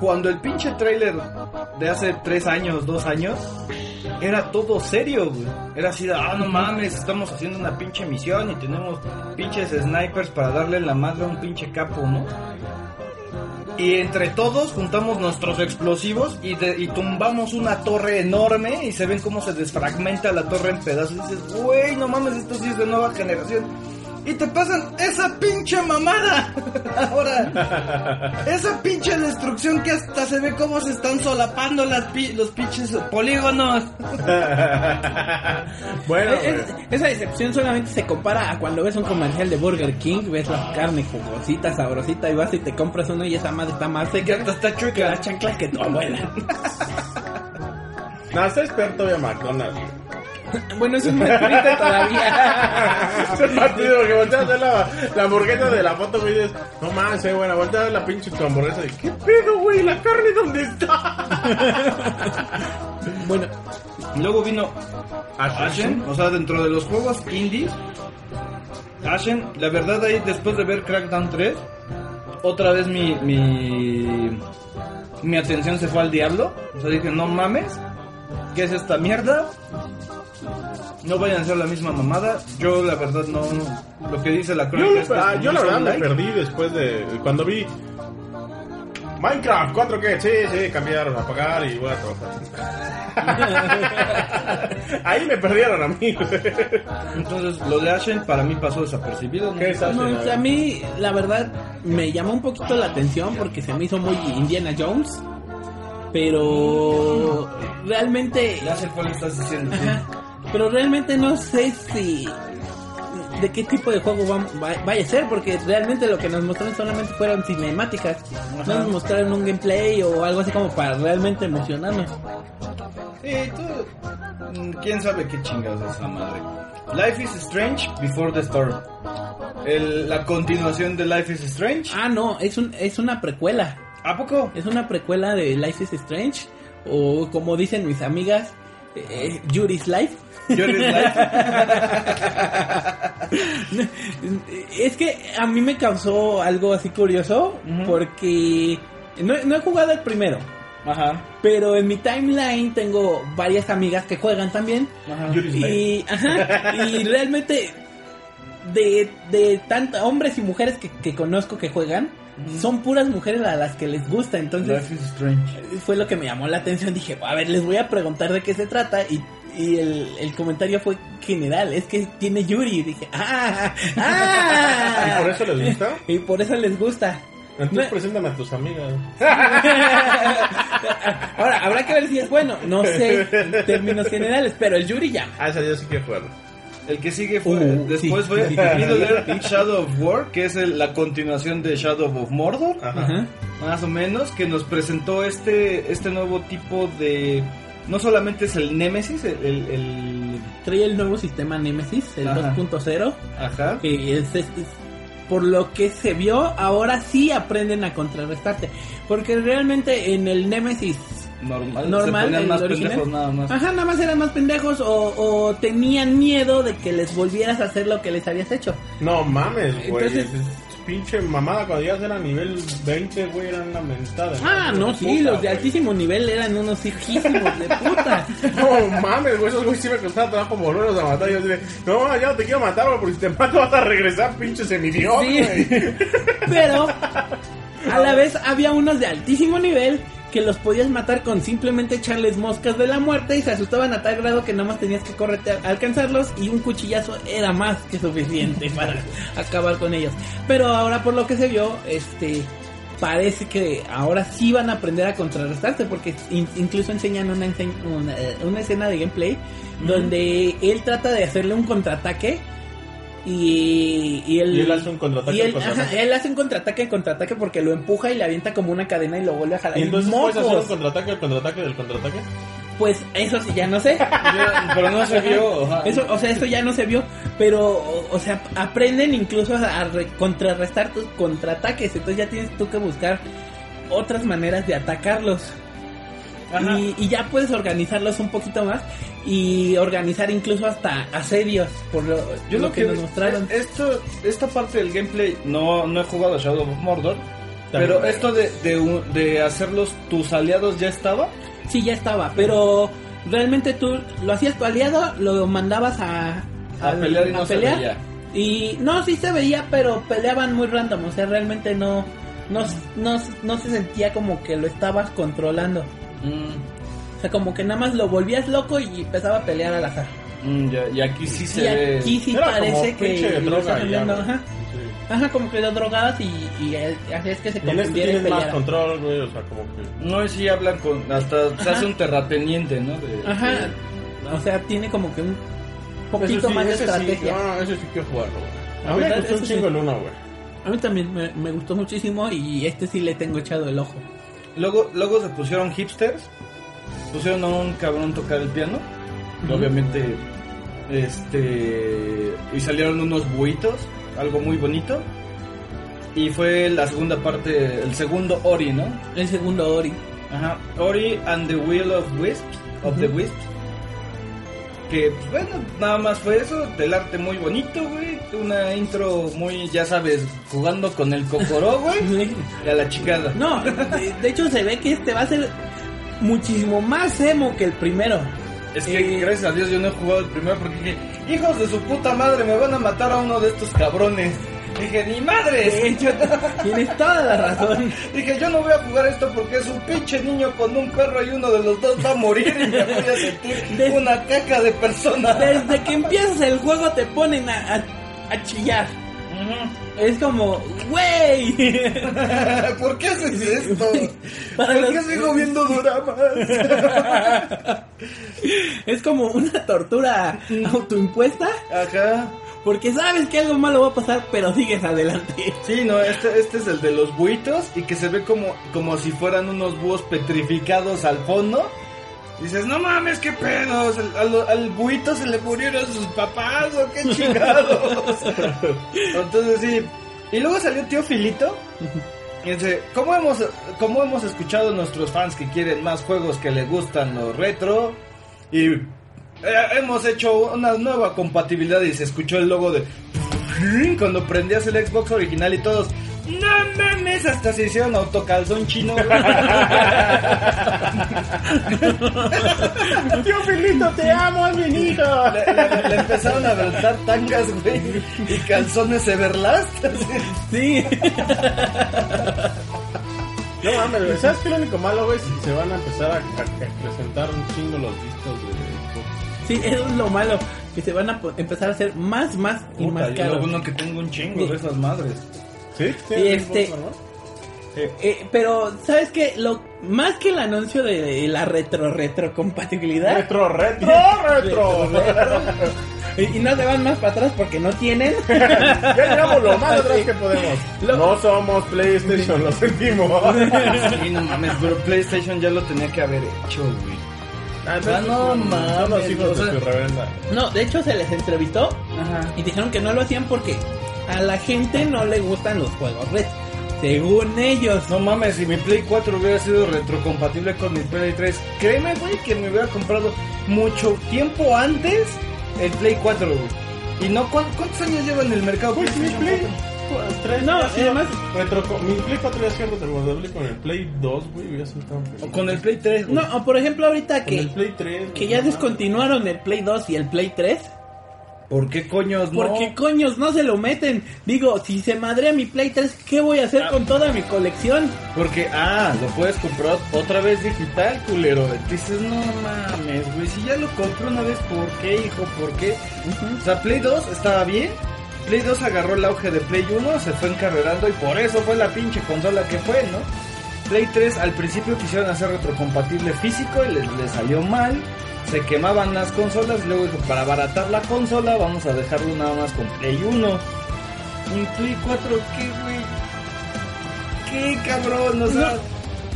Cuando el pinche trailer de hace tres años, dos años, era todo serio, güey. Era así de, ah, no mames, estamos haciendo una pinche misión y tenemos pinches snipers para darle la madre a un pinche capo, ¿no? Y entre todos juntamos nuestros explosivos y, de- y tumbamos una torre enorme y se ven cómo se desfragmenta la torre en pedazos. Y dices, güey, no mames, esto sí es de nueva generación. Y te pasan esa pinche mamada. Ahora, esa pinche destrucción que hasta se ve cómo se están solapando las pi- los pinches polígonos. bueno, esa decepción solamente se compara a cuando ves un comercial de Burger King, ves la carne jugosita, sabrosita y vas y te compras uno y esa madre está más seca hasta está que chueca. las chanclas que tu abuela. no, está experto de McDonald's. Bueno, es un triste todavía. es el partido que volteas a ver la, la hamburguesa de la foto, güey, y dices, no más, eh, bueno, volteas a ver la pinche tu hamburguesa y, ¿qué pedo, güey? ¿La carne dónde está? bueno, Luego vino Ashen, o sea, dentro de los juegos indies. Ashen, la verdad ahí después de ver Crackdown 3, otra vez mi, mi, mi atención se fue al diablo. O sea, dije, no mames, ¿qué es esta mierda? No vayan a hacer la misma mamada. Yo la verdad no, lo que dice la Yo, crónica es que ah, yo la verdad me like. perdí después de cuando vi Minecraft 4K, sí, sí, cambiar, apagar y voy a trabajar. Ahí me perdieron a mí. Entonces, lo de Ashen para mí pasó desapercibido. ¿no? ¿Qué es Ashen? no, a mí la verdad me llamó un poquito la atención porque se me hizo muy Indiana Jones. Pero realmente Ya sé cuál estás diciendo. sí. Pero realmente no sé si de qué tipo de juego va- va- vaya a ser, porque realmente lo que nos mostraron solamente fueron cinemáticas. No nos mostraron un gameplay o algo así como para realmente emocionarnos. Sí, tú. mm, ¿Quién sabe qué chingados es esa madre? Life is Strange Before the Storm. El- la continuación de Life is Strange. Ah, no, es, un, es una precuela. ¿A poco? Es una precuela de Life is Strange, o como dicen mis amigas, eh, Yuri's Life. Life. es que a mí me causó algo así curioso, porque no, no he jugado el primero. Ajá. Pero en mi timeline tengo varias amigas que juegan también. Ajá. Y, ajá, y realmente de, de tantos hombres y mujeres que, que conozco que juegan, son puras mujeres a las que les gusta. Entonces Life is Strange. fue lo que me llamó la atención. Dije, a ver, les voy a preguntar de qué se trata. Y, y el, el comentario fue general, es que tiene Yuri. Y dije, ah, ah. ¿Y por eso les gusta? Y por eso les gusta. Entonces No- preséntame a tus amigas. Ahora, habrá que ver si es bueno. No sé en términos generales, pero el Yuri llama. Ah, esa yo sí quiero jugarlo. El que sigue fue. Uh, después sí. fue Middle Earth Shadow of War, que es el- la continuación de Shadow of Mordor. Ajá. Más o menos, que nos presentó este, este nuevo tipo de. No solamente es el Nemesis, el. el- el- Trae el nuevo sistema Nemesis, el Ajá. 2.0. ajá. que es, es- es- por lo que se vio, ahora sí aprenden a contrarrestarte. Porque realmente en el Nemesis Normal. normal, se ponían el más original, pendejos nada más. Ajá, nada más eran más pendejos o, o tenían miedo de que les volvieras a hacer lo que les habías hecho. No mames, güey. Entonces- Pinche mamada cuando ya era nivel 20, güey, eran una mentada. Ah, no, sí, Puta, los de altísimo nivel eran unos hijísimos de puta. No mames, güey, esos güey sí me costaba trabajo volverlos a matar. Yo de, no, ya no te quiero matar, güey, porque si te mato vas a regresar, pinche semidios, Sí. Pero a la vez había unos de altísimo nivel que los podías matar con simplemente echarles moscas de la muerte y se asustaban a tal grado que nada más tenías que correte a alcanzarlos y un cuchillazo era más que suficiente para acabar con ellos. Pero ahora por lo que se vio, este parece que ahora sí van a aprender a contrarrestarse porque in- incluso enseñan una, ense- una, eh, una escena de gameplay donde él trata de hacerle un contraataque y, y él, Y él hace un contraataque y él, al contraataque. ajá, él hace un contraataque porque lo empuja y le avienta como una cadena y lo vuelve a jalar. Y entonces ¡Mocos! puedes hacer un contraataque, el contraataque del contraataque. Pues eso sí ya no sé. Pero no se vio. Eso, o sea, eso ya no se vio, pero, o, sea, aprenden incluso a, a re- contrarrestar tus contraataques, entonces ya tienes tú que buscar otras maneras de atacarlos. Y, y ya puedes organizarlos un poquito más y organizar incluso hasta asedios, por lo, Yo lo lo que, nos mostraron. Esto, esta parte del gameplay no, no he jugado a Shadow of Mordor. También. Pero esto de, de, de hacerlos tus aliados ya estaba. Sí, ya estaba, pero realmente tú lo hacías tu aliado, lo mandabas a, A pelear y no se veía. Y no, sí se veía, pero peleaban muy random, o sea, realmente no, no, no, no se sentía como que lo estabas controlando. Mm. O sea, como que nada más lo volvías loco y empezaba a pelear al azar. Mm, ya, y aquí sí se Y ve. aquí sí Era parece que lo droga ya, ajá. Sí. Ajá, como que las drogadas y, y así es que se Y en este más control, güey, o sea, como que... No, y sí hablan con. Hasta se hace un terrateniente, ¿no? De- Ajá, o sea, tiene como que un Eso poquito sí, más de estrategia. Sí, no, ese sí quiero jugarlo, güey. A mí me gustó un eso sí. chingo el uno, güey. A mí también me, me gustó muchísimo y este sí le tengo echado el ojo. Luego, luego se pusieron hipsters. Pusieron a un cabrón tocar el piano. Ujú. Obviamente. Este. Y salieron unos buitos. Algo muy bonito. Y fue la segunda parte. El segundo Ori, ¿no? El segundo Ori. Ajá. Ori and the Wheel of Wisps. Of the. Wisps. Que, pues, bueno, nada más fue eso. Del arte muy bonito, güey. Una intro muy, ya sabes, jugando con el cocoró, güey. Y a la chingada. No, de, de hecho se ve que este va a ser muchísimo más emo que el primero. Es que Eh, gracias a Dios yo no he jugado el primero porque dije, hijos de su puta madre, me van a matar a uno de estos cabrones. Dije, ni madres. hecho, tienes toda la razón. Dije, yo no voy a jugar esto porque es un pinche niño con un perro y uno de los dos va a morir y me voy a sentir una caca de persona. Desde que empiezas el juego te ponen a, a- a chillar. Es como, güey. ¿Por qué haces esto? Para ¿Por los- qué sigo viendo dramas? Es como una tortura autoimpuesta Ajá. porque sabes que algo malo va a pasar, pero sigues adelante. Sí, no, este, este es el de los buitos y que se ve como, como si fueran unos búhos petrificados al fondo. Dices, no mames, qué pedos, al, buito se le murieron sus papás o qué chingados. Entonces sí. Y luego salió tío Filito. Y dice, ¿cómo hemos, ¿cómo hemos escuchado a nuestros fans que quieren más juegos que les gustan los retro? Y eh, hemos hecho una nueva compatibilidad y se escuchó el logo de... Cuando prendías el Xbox original y todos... No mames, hasta se hicieron autocalzón chino. Tío Filito, te amo, es mi hijo. le, le- le empezaron a aventar tangas, güey, y calzones Everlast. Sí. No mames, güey. ¿Sabes qué es lo único malo, güey? Si se van a empezar a, a- a presentar un chingo los discos de. Sí, eso es lo malo. Que se van a empezar a hacer más, más y Puta, más yo caros. lo bueno que tengo un chingo de esas madres. ¿Sí? Sí, Y este- ¿no? Eh, pero, ¿sabes qué? Lo, más que el anuncio de, de la retro retrocompatibilidad. Retro, retro, retro. y, y no se van más para atrás porque no tienen. ya llegamos lo más atrás Sí. que podemos. Lo- No somos PlayStation, lo sentimos. Sí, no mames, pero PlayStation ya lo tenía que haber hecho, güey. Ah, entonces, no son- Son los mames, hijos o de sea- su reverenda. No, de hecho se les entrevistó Ajá. y dijeron que no lo hacían porque a la gente no le gustan los juegos retro. Según ellos. No mames, si mi Play 4 hubiera sido retrocompatible con mi Play 3, créeme, güey, que me hubiera comprado mucho tiempo antes el Play 4, güey. Y no, ¿cuán- ¿cuántos años lleva en el mercado Pues mi Play 4? 3 No, y además- retro, mi Play 4 ya sido retrocompatible con el Play 2, güey. Hubiera sido tan feliz. O con el Play 3, güey. No, o por ejemplo ahorita Con que, el Play 3. que ya no descontinuaron el Play 2 y el Play 3. ¿Por qué coños no? ¿Por qué coños no se lo meten? Digo, si se madrea mi Play 3, ¿qué voy a hacer con toda mi colección? Porque, ah, lo puedes comprar otra vez digital, culero. Dices, no mames, güey, si ya lo compré una vez, ¿por qué, hijo? ¿Por qué? O sea, Play 2 estaba bien. Play 2 agarró el auge de Play 1, se fue encarrerando y por eso fue la pinche consola que fue, ¿no? Play 3 al principio quisieron hacer retrocompatible físico y les, les salió mal. Se quemaban las consolas y luego dijo, para abaratar la consola vamos a dejarlo nada más con Play 1. ¿Y Play 4 qué, güey? ¿Qué, cabrón? O sea,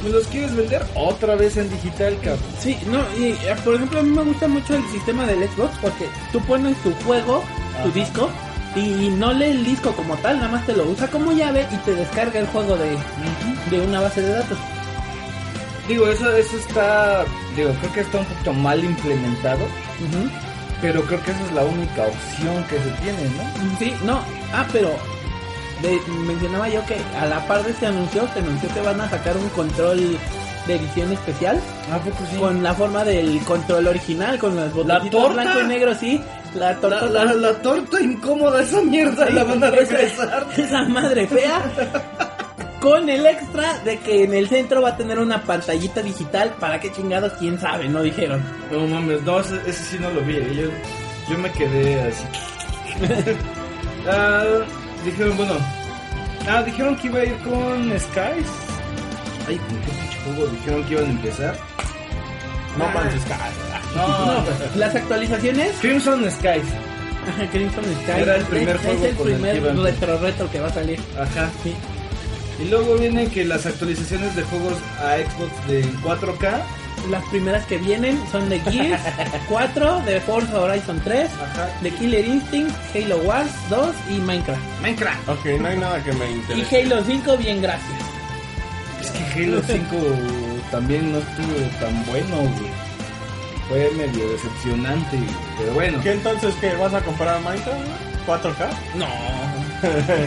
¿me los quieres vender otra vez en digital, cabrón? Sí, no, y eh, por ejemplo a mí me gusta mucho el sistema del Xbox porque tú pones tu juego, tu Ajá. disco, y no lee el disco como tal, nada más te lo usa como llave y te descarga el juego de, de una base de datos. Digo, eso, eso está, digo, creo que está un poquito mal implementado, pero creo que esa es la única opción que se tiene, ¿no? Sí, no, ah, pero de- mencionaba yo que a la par de este anuncio se anunció que van a sacar un control de edición especial ¿A poco sí? con la forma del control original, con las botoncitas blanco y negro, sí, la torta la, la torta incómoda, esa mierda, la van a regresar. esa, esa madre fea. Con el extra de que en el centro va a tener una pantallita digital. ¿Para qué chingados? ¿Quién sabe? No dijeron. No mames, no, ese, ese sí no lo vi. Yo, Yo me quedé así. Ah, dijeron, bueno. Ah, dijeron que iba a ir con Skies. Ay, ¿con qué pinche juego dijeron que iban a empezar? No Man's Sky. No, Las actualizaciones, Crimson Skies. ajá, Crimson Sky, Era el primer es, juego es el con el primer que iban. retro retro que va a salir. Ajá. Sí. Y luego vienen que las actualizaciones de juegos a Xbox de 4K. Las primeras que vienen son de Gears 4, de Forza Horizon 3, Ajá. de Killer Instinct, Halo Wars 2 y Minecraft. Minecraft. Ok, no hay nada que me Y interese. Halo 5, bien gracias. Es que Halo 5 también no estuvo tan bueno, güey. Fue medio decepcionante, pero bueno. ¿Qué entonces qué vas a comprar Minecraft? güey? ¿4K? No.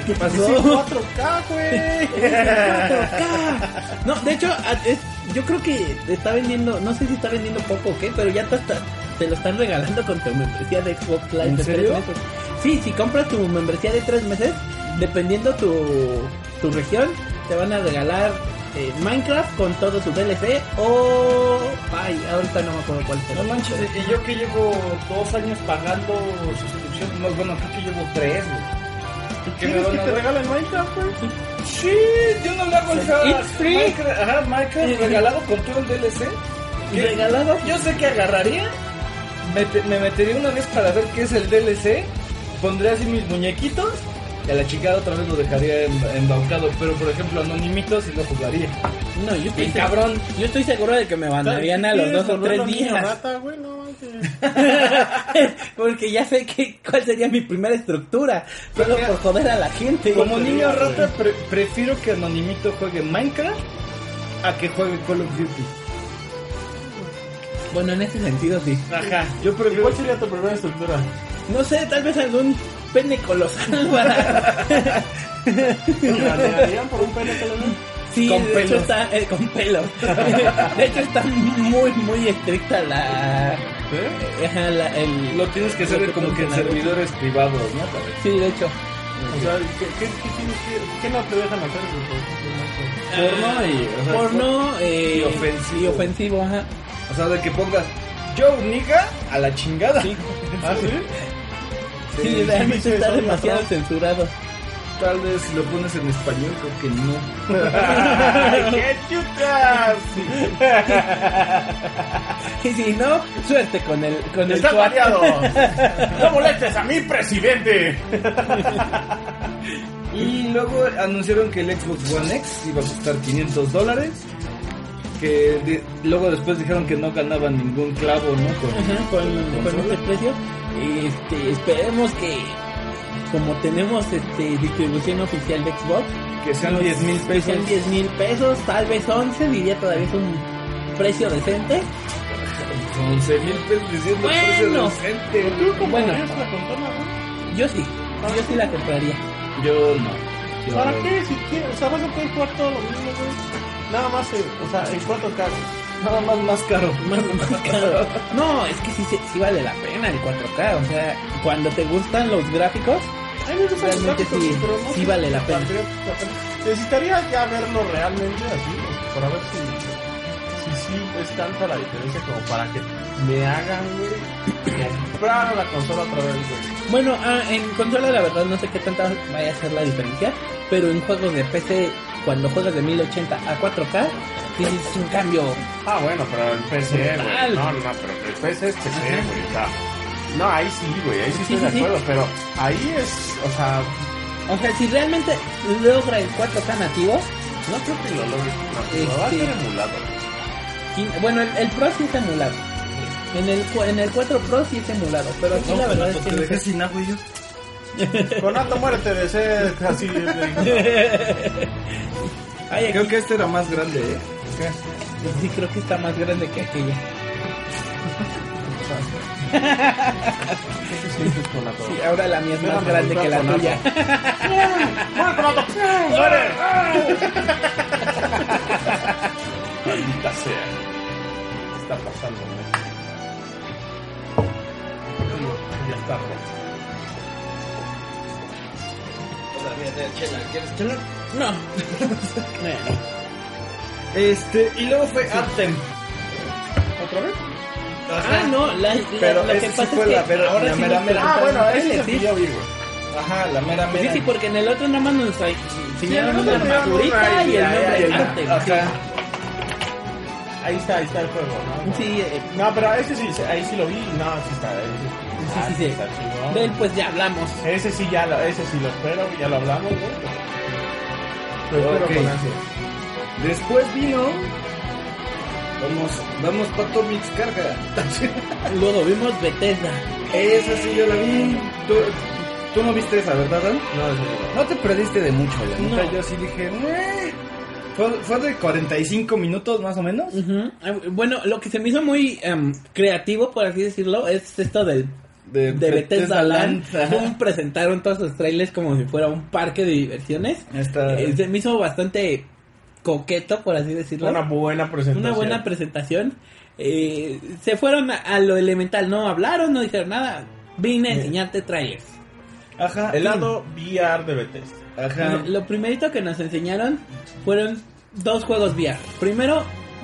¿Qué pasó? 4K, güey. 4K. No, de hecho, es- yo creo que está vendiendo, no sé si está vendiendo poco o qué, pero ya te, está- te lo están regalando con tu membresía de Xbox Live ¿En de serio? tres meses. Sí, si compras tu membresía de tres meses, dependiendo tu, tu región, te van a regalar eh, Minecraft con todo su DLC o... Ay, ahorita no me acuerdo cuál No será. manches, y yo que llevo dos años pagando suscripción, no, bueno, creo que llevo tres, güey. ¿Qué me ¿Quieres que te regalen Minecraft, güey? Sí, yo no le hago el It's free. Minecraft, ajá, Minecraft regalado con todo el DLC. ¿Qué? ¿Regalado? Yo sé que agarraría, mete- me metería una vez para ver qué es el DLC, pondría así mis muñequitos y a la chingada otra vez lo dejaría em- embaucado. Pero por ejemplo, Anonimito sí lo jugaría. No, yo estoy, cabrón. yo estoy seguro de que me mandarían a los ¿Quieres dos o tres días. rata, güey? No. Porque ya sé que, cuál sería mi primera estructura. Solo por joder a la gente. Como niño rata, pre- prefiero que Anonimito juegue Minecraft a que juegue Call of Duty. Bueno, en ese sentido sí. Ajá, yo ¿Y prefiero. cuál sería tu primera estructura? No sé, tal vez algún pene colosal para... ¿Te banearían por un pene den? Sí, Con de pelo. hecho está eh, con pelo. De hecho está muy, muy estricta la... La- el, Lo tienes que hacer como que en servidores privados, ¿no? Sí, de hecho. O sea, ¿qué, qué, qué, tienes que- qué no te dejan hacer? güey? Porno y. o sea, Porno eh, y ofensivo. y ofensivo, ajá. O sea, de que pongas Joe Niga a la chingada. ¿Ah, sí? Sí, sí, realmente sí, está demasiado censurado. Tal vez si lo pones en español, creo que no. ¡Qué chutas! Y si no, suerte con el con el ¡Estás SWAT. variado! ¡No molestes a mi presidente! Y luego anunciaron que el Xbox One X iba a costar 500 dólares. Que de- luego después dijeron que no ganaban ningún clavo, ¿no? Con, Ajá, con, con consola. este precio. Este, esperemos que como tenemos este distribución oficial de Xbox, que sean nos- 10 mil que pesos. sean 10 mil pesos, tal vez 11, diría todavía es un precio decente. 11 mil pesos diciendo Bueno. precio decente. Bueno, ¿Quieres la consola, güey? yo sí, yo sí la compraría. Yo no. Yo ¿Para no. qué? Si quieres, o sea, vas a poder jugar todo lo mismo, güey. Nada más, eh, o sea, en 4K. Nada más más caro. Más, más caro. No, es que sí, sí, sí vale la pena el 4K, o sea, cuando te gustan los gráficos, los Realmente gráficos, sí, pero no sí sé vale la pena. la pena. Necesitaría ya verlo realmente así, para ver si sí es tanta la diferencia como para que me hagan, güey, comprar la consola otra vez, güey. Bueno, ah, en consola la verdad no sé qué tanta vaya a ser la diferencia, pero en juegos de PC, cuando juegas de 1080 a 4K, sí es un cambio. Ah, bueno, pero el PC, güey. No, no, pero el PC es PC, güey. No, ahí sí, güey, ahí sí, Sí, estoy sí, de sí. acuerdo, pero ahí es, o sea, O sea, si realmente logra el 4K nativo, no creo que lo logre. No, lo va a Este- ser emulado. Bueno, el, el Pro sí es emulado. En el, en el 4 Pro sí es emulado, pero aquí la verdad es que te no dejé sé. sin agua yo. Conato, muérete de ser así. de- Ay, aquí Creo que este era más grande, ¿eh? sí creo que está más grande que aquella. ¿Qué te sientes, Conato? Sí, ahora la mía es más grande que la tuya. ¡Muere, Conato! ¡Muere! Maldita sea. ¿Qué está pasando? Ya está roto. No. Este, y luego fue Anthem. ¿Otra vez? Ah, no, la, la- Pero lo que sí pasa fue es que la ahora la sí mera, mera. Ah, bueno, ese es el que trailers, yo sí. vi, güey. Ajá, la mera Sí, mera. sí, porque en el otro nada más nos enseñaron Sí, una una y el nombre del arte. Ajá. Ahí está, ahí está el juego, ¿no? Sí, eh, No, pero ese sí, ahí sí lo vi. No, sí está. Ese, sí, sí, sí. Está chingón. de él pues ya hablamos. Ese sí ya lo, ese sí lo espero, ya lo hablamos, güey. Lo espero Ok. con ansias. Después vino. Vamos, vamos Pato Mix carga. Luego vimos Bethesda. esa sí yo la vi. Tú, tú no viste esa, ¿verdad, Dan? No, no. No te perdiste de mucho, la neta. No. Yo sí dije, "Meh". Fue, fue de 45 minutos más o menos. Ah, Bueno, lo que se me hizo muy em, creativo, por así decirlo, es esto del De, de Bethesda Land. Presentaron todos los trailers como si fuera un parque de diversiones. Eh, se me hizo bastante coqueto, por así decirlo. Una buena presentación. Una buena presentación. Eh, se fueron a, a lo elemental, no hablaron, no dijeron nada. Vine a enseñarte trailers. Ajá. El lado VR de Bethesda. Ajá. Lo primerito que nos enseñaron fueron dos juegos VR. Primero,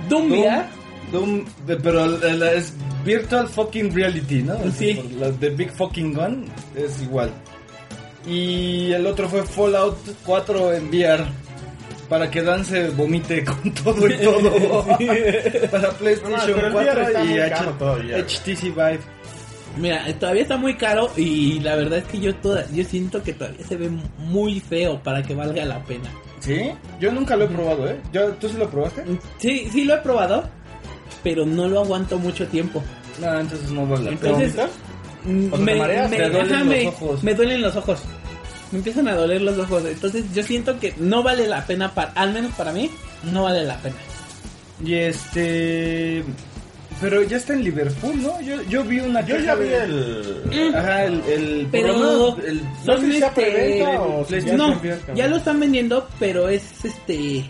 Doom, Doom, VR. Doom, de- pero la- la- es Virtual Fucking Reality, ¿no? Sí. Por La de Big Fucking Gun es igual. Y el otro fue Fallout 4 en VR. Para que Dan se vomite con todo y todo. Para PlayStation pero el VR 4 está y muy H- caro todavía, güey. HTC Vive. Mira, eh, todavía está muy caro y la verdad es que yo toda, yo siento que todavía se ve muy feo para que valga la pena. ¿Sí? Yo nunca lo he probado, ¿eh? ¿Yo, ¿Tú sí lo probaste? Sí, sí lo he probado, pero no lo aguanto mucho tiempo. No, entonces no vale la pena. Mm, ¿O sea, te mareas? me, duelen ajá, me- ojos. me duelen los ojos. Me empiezan a doler los ojos. Entonces yo siento que no vale la pena, para, al menos para mí, no vale la pena. Y este... Pero ya está en Liverpool, ¿no? Yo, yo vi una Yo ya vi de- el. Ajá, el... el Pero menos el- No sé si sea este, preventa o si ya no, ya lo están vendiendo, pero es este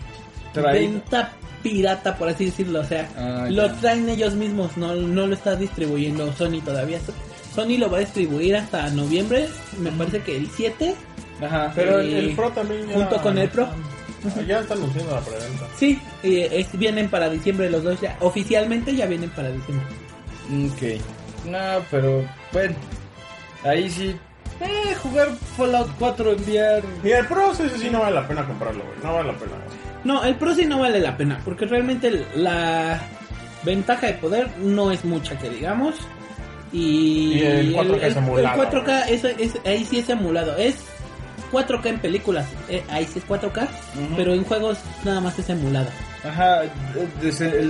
Traído. venta pirata, por así decirlo. O sea, Ah, lo ya. traen ellos mismos, no, no lo está distribuyendo Sony todavía. Sony lo va a distribuir hasta noviembre, me parece que el 7. Ajá. Pero el, el Pro también. ya- junto con el Pro. Ah, Ya están anunciando la preventa. Sí, eh, es- vienen para diciembre los dos ya. Oficialmente ya vienen para diciembre. Ok. No, pero bueno. Ahí sí. Eh, jugar Fallout 4 en VR. Mira, el Pro ese sí no vale la pena comprarlo, güey. No vale la pena. No, el Pro sí no vale la pena, porque realmente el- la ventaja de poder no es mucha, que digamos. Y, Y el 4K es emulado, el 4K, eso es, ahí sí es emulado. Es 4K en películas, eh, ahí sí es 4K, pero en juegos nada más es emulado. Ajá.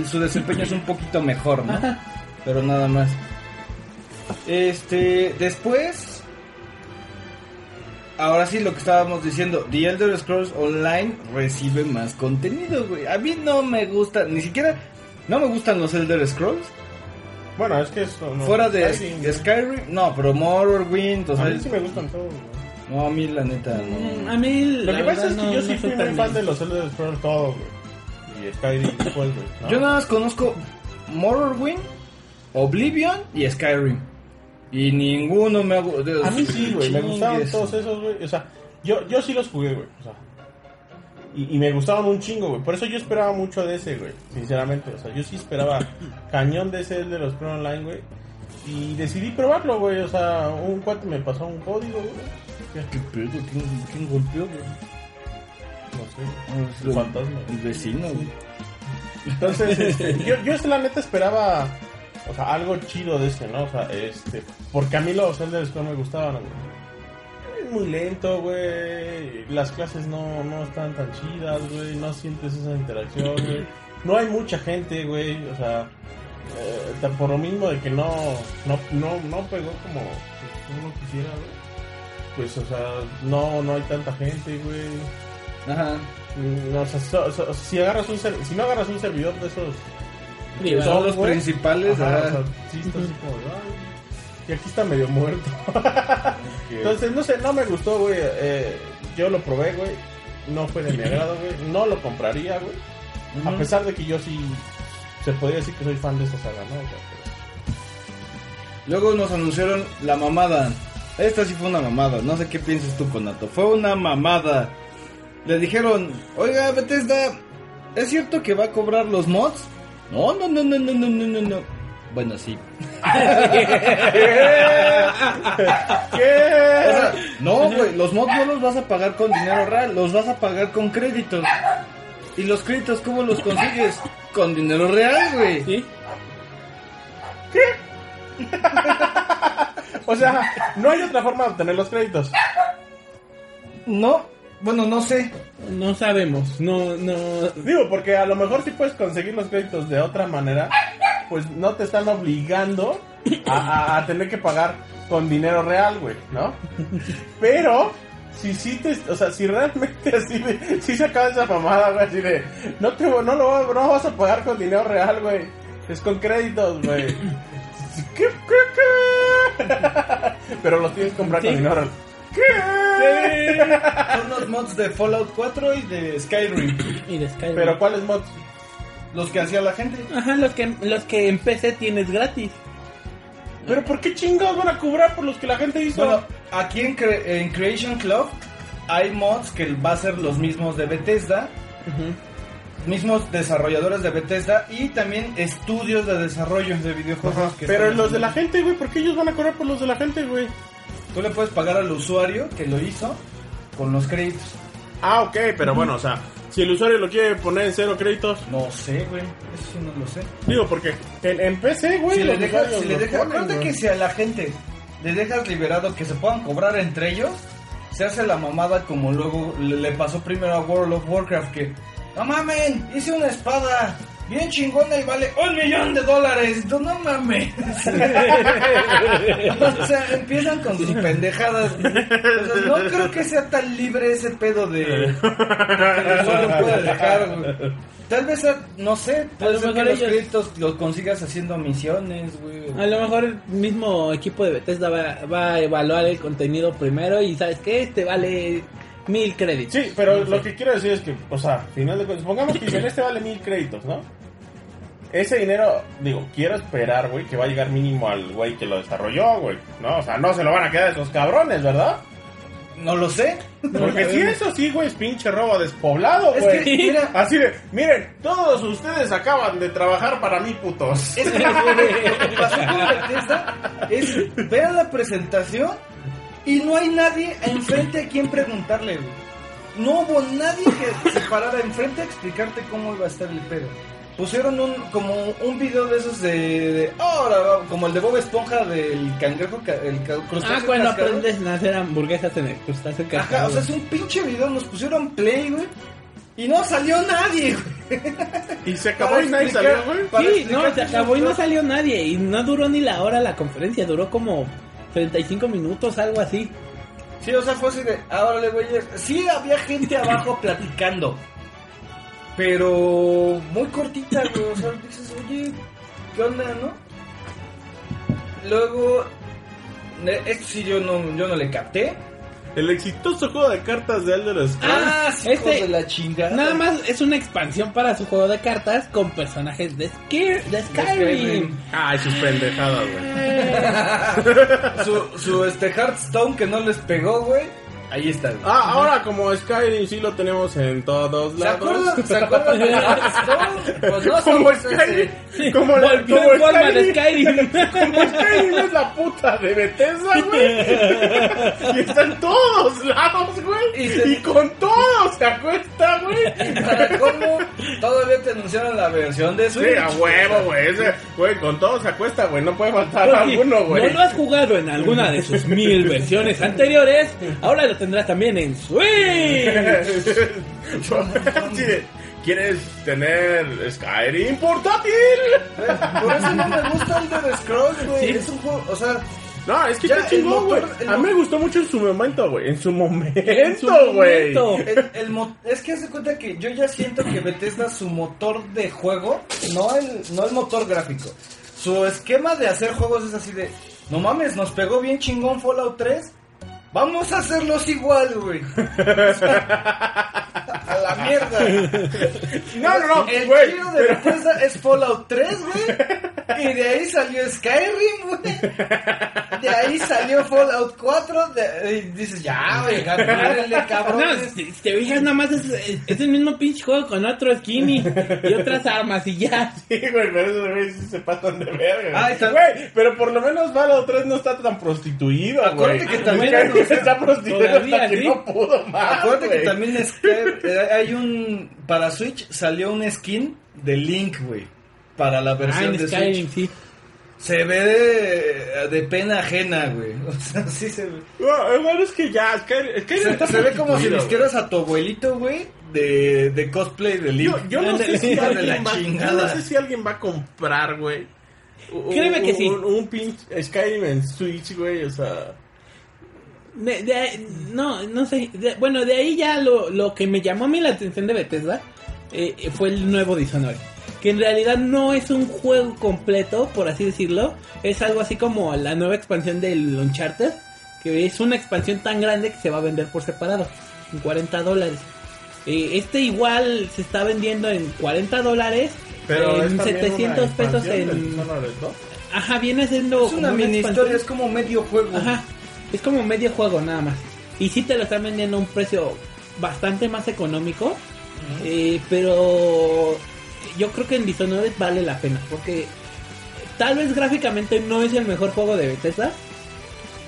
su desempeño es un poquito mejor, ¿no? Ajá. Pero nada más. Este. Después. Ahora sí, lo que estábamos diciendo. The Elder Scrolls Online recibe más contenido, güey. A mí no me gusta. Ni siquiera. No me gustan los Elder Scrolls. Bueno, es que eso. No, Fuera de Skyrim, de Skyrim. No, pero Morrowind. O A sea, mí sí me gustan todos, güey. No, a mí la neta Mm, no. A mí Lo la que pasa verdad, es que no- yo no sí soy fui tan fan de los Elder Scrolls todos, güey. Y Skyrim después, güey. ¿no? Yo nada más conozco Morrowind, Oblivion y Skyrim. Y ninguno me ha gu- A mí sí, güey. Me gustaban todos esos, güey. O sea, yo, yo sí los jugué, güey. O sea. Y, y me gustaban un chingo, güey. Por eso yo esperaba mucho de ese, güey. Sinceramente. O sea, yo sí esperaba cañón de ese de los Pro Online, güey. Y decidí probarlo, güey. O sea, un cuate me pasó un código, güey. ¿Qué pedo? ¿Quién, quién golpeó, güey? No sé. Ah, El fantasma. El vecino, güey. Entonces, este, yo, yo la neta esperaba, o sea, algo chido de este, ¿no? O sea, este, porque a mí los Elder Scrolls me gustaban, güey. Es muy lento, güey. Las clases no, no están tan chidas, güey. No sientes esa interacción, güey. No hay mucha gente, güey. O sea, eh, por lo mismo de que no, no, no, no pegó como uno quisiera, güey. Pues, o sea, no, no hay tanta gente, güey. Ajá. Mm, O sea, so- so- si agarras un ser- si no agarras un servidor de esos Son los principales. Ajá, ajá. o sea, sí está así como y aquí está medio muerto. Entonces, no sé, no me gustó, güey. eh, yo lo probé, güey. No fue de mi agrado, güey. No lo compraría, güey. A pesar de que yo sí se podría decir que soy fan de esa saga, ¿no? Luego nos anunciaron la mamada. Esta sí fue una mamada. No sé qué piensas tú, Conato. Fue una mamada. Le dijeron, oiga, Bethesda, ¿es cierto que va a cobrar los mods? No, no, no, no, no, no, no, no. no. Bueno, sí. ¿Qué? O no, güey, los mods no los vas a pagar con dinero real, los vas a pagar con créditos. ¿Y los créditos cómo los consigues? Con dinero real, güey. ¿Sí? ¿Qué? O sea, no hay otra forma de obtener los créditos. No, bueno, no sé. No sabemos, no, no... Digo, porque a lo mejor si puedes conseguir los créditos de otra manera, pues no te están obligando a, a- a tener que pagar con dinero real, güey, ¿no? Pero, si sí te, o sea, si realmente así de, si se acaba esa mamada, güey, así de, no te, no lo no vas a pagar con dinero real, güey, es con créditos, güey. ¿Qué, qué, qué? Pero los tienes que comprar con dinero. Son los mods de Fallout 4 y de Skyrim. Y de Skyrim. Pero ¿cuáles mods? Los que hacía la gente. Ajá, los que, los que en PC tienes gratis. ¿Pero por qué chingados van a cobrar por los que la gente hizo? Bueno, aquí en, Cre- en Creation Club hay mods que va a ser los mismos de Bethesda, mismos desarrolladores de Bethesda y también estudios de desarrollo de videojuegos. que Pero los de la gente, güey, ¿por qué ellos van a cobrar por los de la gente, güey? Tú le puedes pagar al usuario que lo hizo con los créditos. Ah, ok, pero bueno, o sea, si el usuario lo quiere poner en cero créditos, No sé, güey. Eso sí no lo sé. digo, porque en, en PC, güey, si le los dejas, usuarios si le lo dejas, ponen, acuérdate güey. que si a la gente le dejas liberado que se puedan cobrar entre ellos, se hace la mamada como luego le, le pasó primero a World of Warcraft que, no mamen, hice una espada bien chingona y vale un millón de dólares. Tú, no mames. o sea, empiezan con sus pendejadas. O sea, no creo que sea tan libre ese pedo de que usuario puede dejar, güey. Tal vez, a- no sé, puede lo ser que mejor los créditos los consigas haciendo misiones, güey. A lo mejor el mismo equipo de Bethesda va, va a evaluar el contenido primero y ¿sabes qué? Este vale mil créditos. Sí, pero lo que quiero decir es que, o sea, final de cuentas, supongamos que este vale mil créditos, ¿no? Ese dinero, digo, quiero esperar, güey, que va a llegar mínimo al güey que lo desarrolló, güey, ¿no? O sea, no se lo van a quedar esos cabrones, ¿verdad? No lo sé. Porque si eso sí, güey, es pinche robo despoblado, Es güey. que, mira, Así de, miren, todos ustedes acaban de trabajar para mí, putos. es que que pasó con Bethesda es ver la presentación y no hay nadie enfrente a quien preguntarle, güey. No hubo nadie que se parara enfrente a explicarte cómo iba a estar el pedo. Pusieron un como un video de esos de, de ahora va- como el de Bob Esponja del cangrejo ca- el ca- crustáceo Ah, cuando aprendes a hacer hamburguesas en el crustáceo Ajá, o sea, es un pinche video, nos pusieron play, güey. Y no salió nadie, güey. Y se acabó Para y nadie explicar- salió, güey. Sí, no, se acabó y no salió nadie. Y no duró ni la hora la conferencia, duró como 35 minutos, algo así. Sí, o sea, fue así de, ahora le voy a... Sí, había gente abajo platicando. Pero muy cortita, güey. O sea, dices, oye, ¿qué onda, no? Luego, esto sí yo no, yo no le capté. El exitoso juego de cartas de Elder Scrolls. Ah, sí, este- hijos de la chingada. Nada más es una expansión para su juego de cartas con personajes de, Skir- de Skyrim. Skyrim. Ay, sus pendejadas, güey. Su, su este Hearthstone que no les pegó, güey. Ahí está, güey. Ah, ahora como Skyrim sí lo tenemos en todos ¿Se lados. acuerdan, ¿Se acuerdan de Hearthstone? Pues no, Como somos Skyrim, ese- como, la, como en forma de Skyrim, Skyrim. como Skyrim es la puta de Bethesda, güey. Y está en todos lados, güey. Y se- Y con todos se acuesta, güey. Para cómo todavía te anunciaron la versión de Switch. Sí, a huevo, güey. Ese, güey, con todos se acuesta, güey. No puede faltar Oye, alguno, güey. ¿No lo has jugado en alguna de sus mil versiones anteriores? Ahora lo tendrás también en Switch. ¿Quieres tener Skyrim portátil? Por eso no me gusta el de Scrolls, güey. Sí. Es un juego, o sea, No, es que Ya, está chingón, güey. A mí me gustó mucho en su momento, güey. En su En su momento, güey. el, el mo- es que hace cuenta que yo ya siento que Bethesda su motor de juego, no el, no el motor gráfico. Su esquema de hacer juegos es así de, no mames, nos pegó bien chingón Fallout 3. Vamos a hacerlos igual, güey. a la mierda. No, no, no, El güey. chido de Bethesda es Fallout 3, güey. Y de ahí salió Skyrim, güey. De ahí salió Fallout 4. de- y dices, ya, güey, cabrón. No, si, te fijas, nada más es, es el mismo pinche juego con otro skinny y otras armas y ya. Sí, güey, pero esos güeyes sí se pasan de verga. Ah, está- Güey, pero por lo menos Fallout 3 no está tan prostituido, güey. Acuérdate que también- Skyrim se está prostituido Todavía, hasta que no pudo más, Acuérdate que güey. también Skyrim, eh, hay un. Para Switch salió un skin de Link, güey. Para la Ah, versión de Skyrim, Switch. sí. Se ve de, de pena ajena, güey. O sea, sí se ve. No, igual es que ya, Skyrim, Skyrim Se, está se ve como si vistieras a tu abuelito, güey, de, de cosplay de Link. Yo, yo no sé si de la alguien va, yo chingada. no sé si alguien va a comprar, güey. un- Créeme que un- sí. Un, un pinche Skyrim en Switch, güey, o sea. De- no, no sé. de- bueno, de ahí ya lo, lo que me llamó a mí la atención de Bethesda eh, fue el nuevo Dishonored. Que en realidad no es un juego completo, por así decirlo. Es algo así como la nueva expansión del Uncharted. Que es una expansión tan grande que se va a vender por separado. En 40 dólares. Eh, este igual se está vendiendo en 40 dólares. Pero en también 700 una pesos en... Ajá, viene siendo... Es una como mini expansión. historia, es como medio juego. Ajá, es como medio juego nada más. Y sí te lo están vendiendo a un precio bastante más económico. eh, pero yo creo que en Dishonored vale la pena. Porque tal vez gráficamente no es el mejor juego de Bethesda.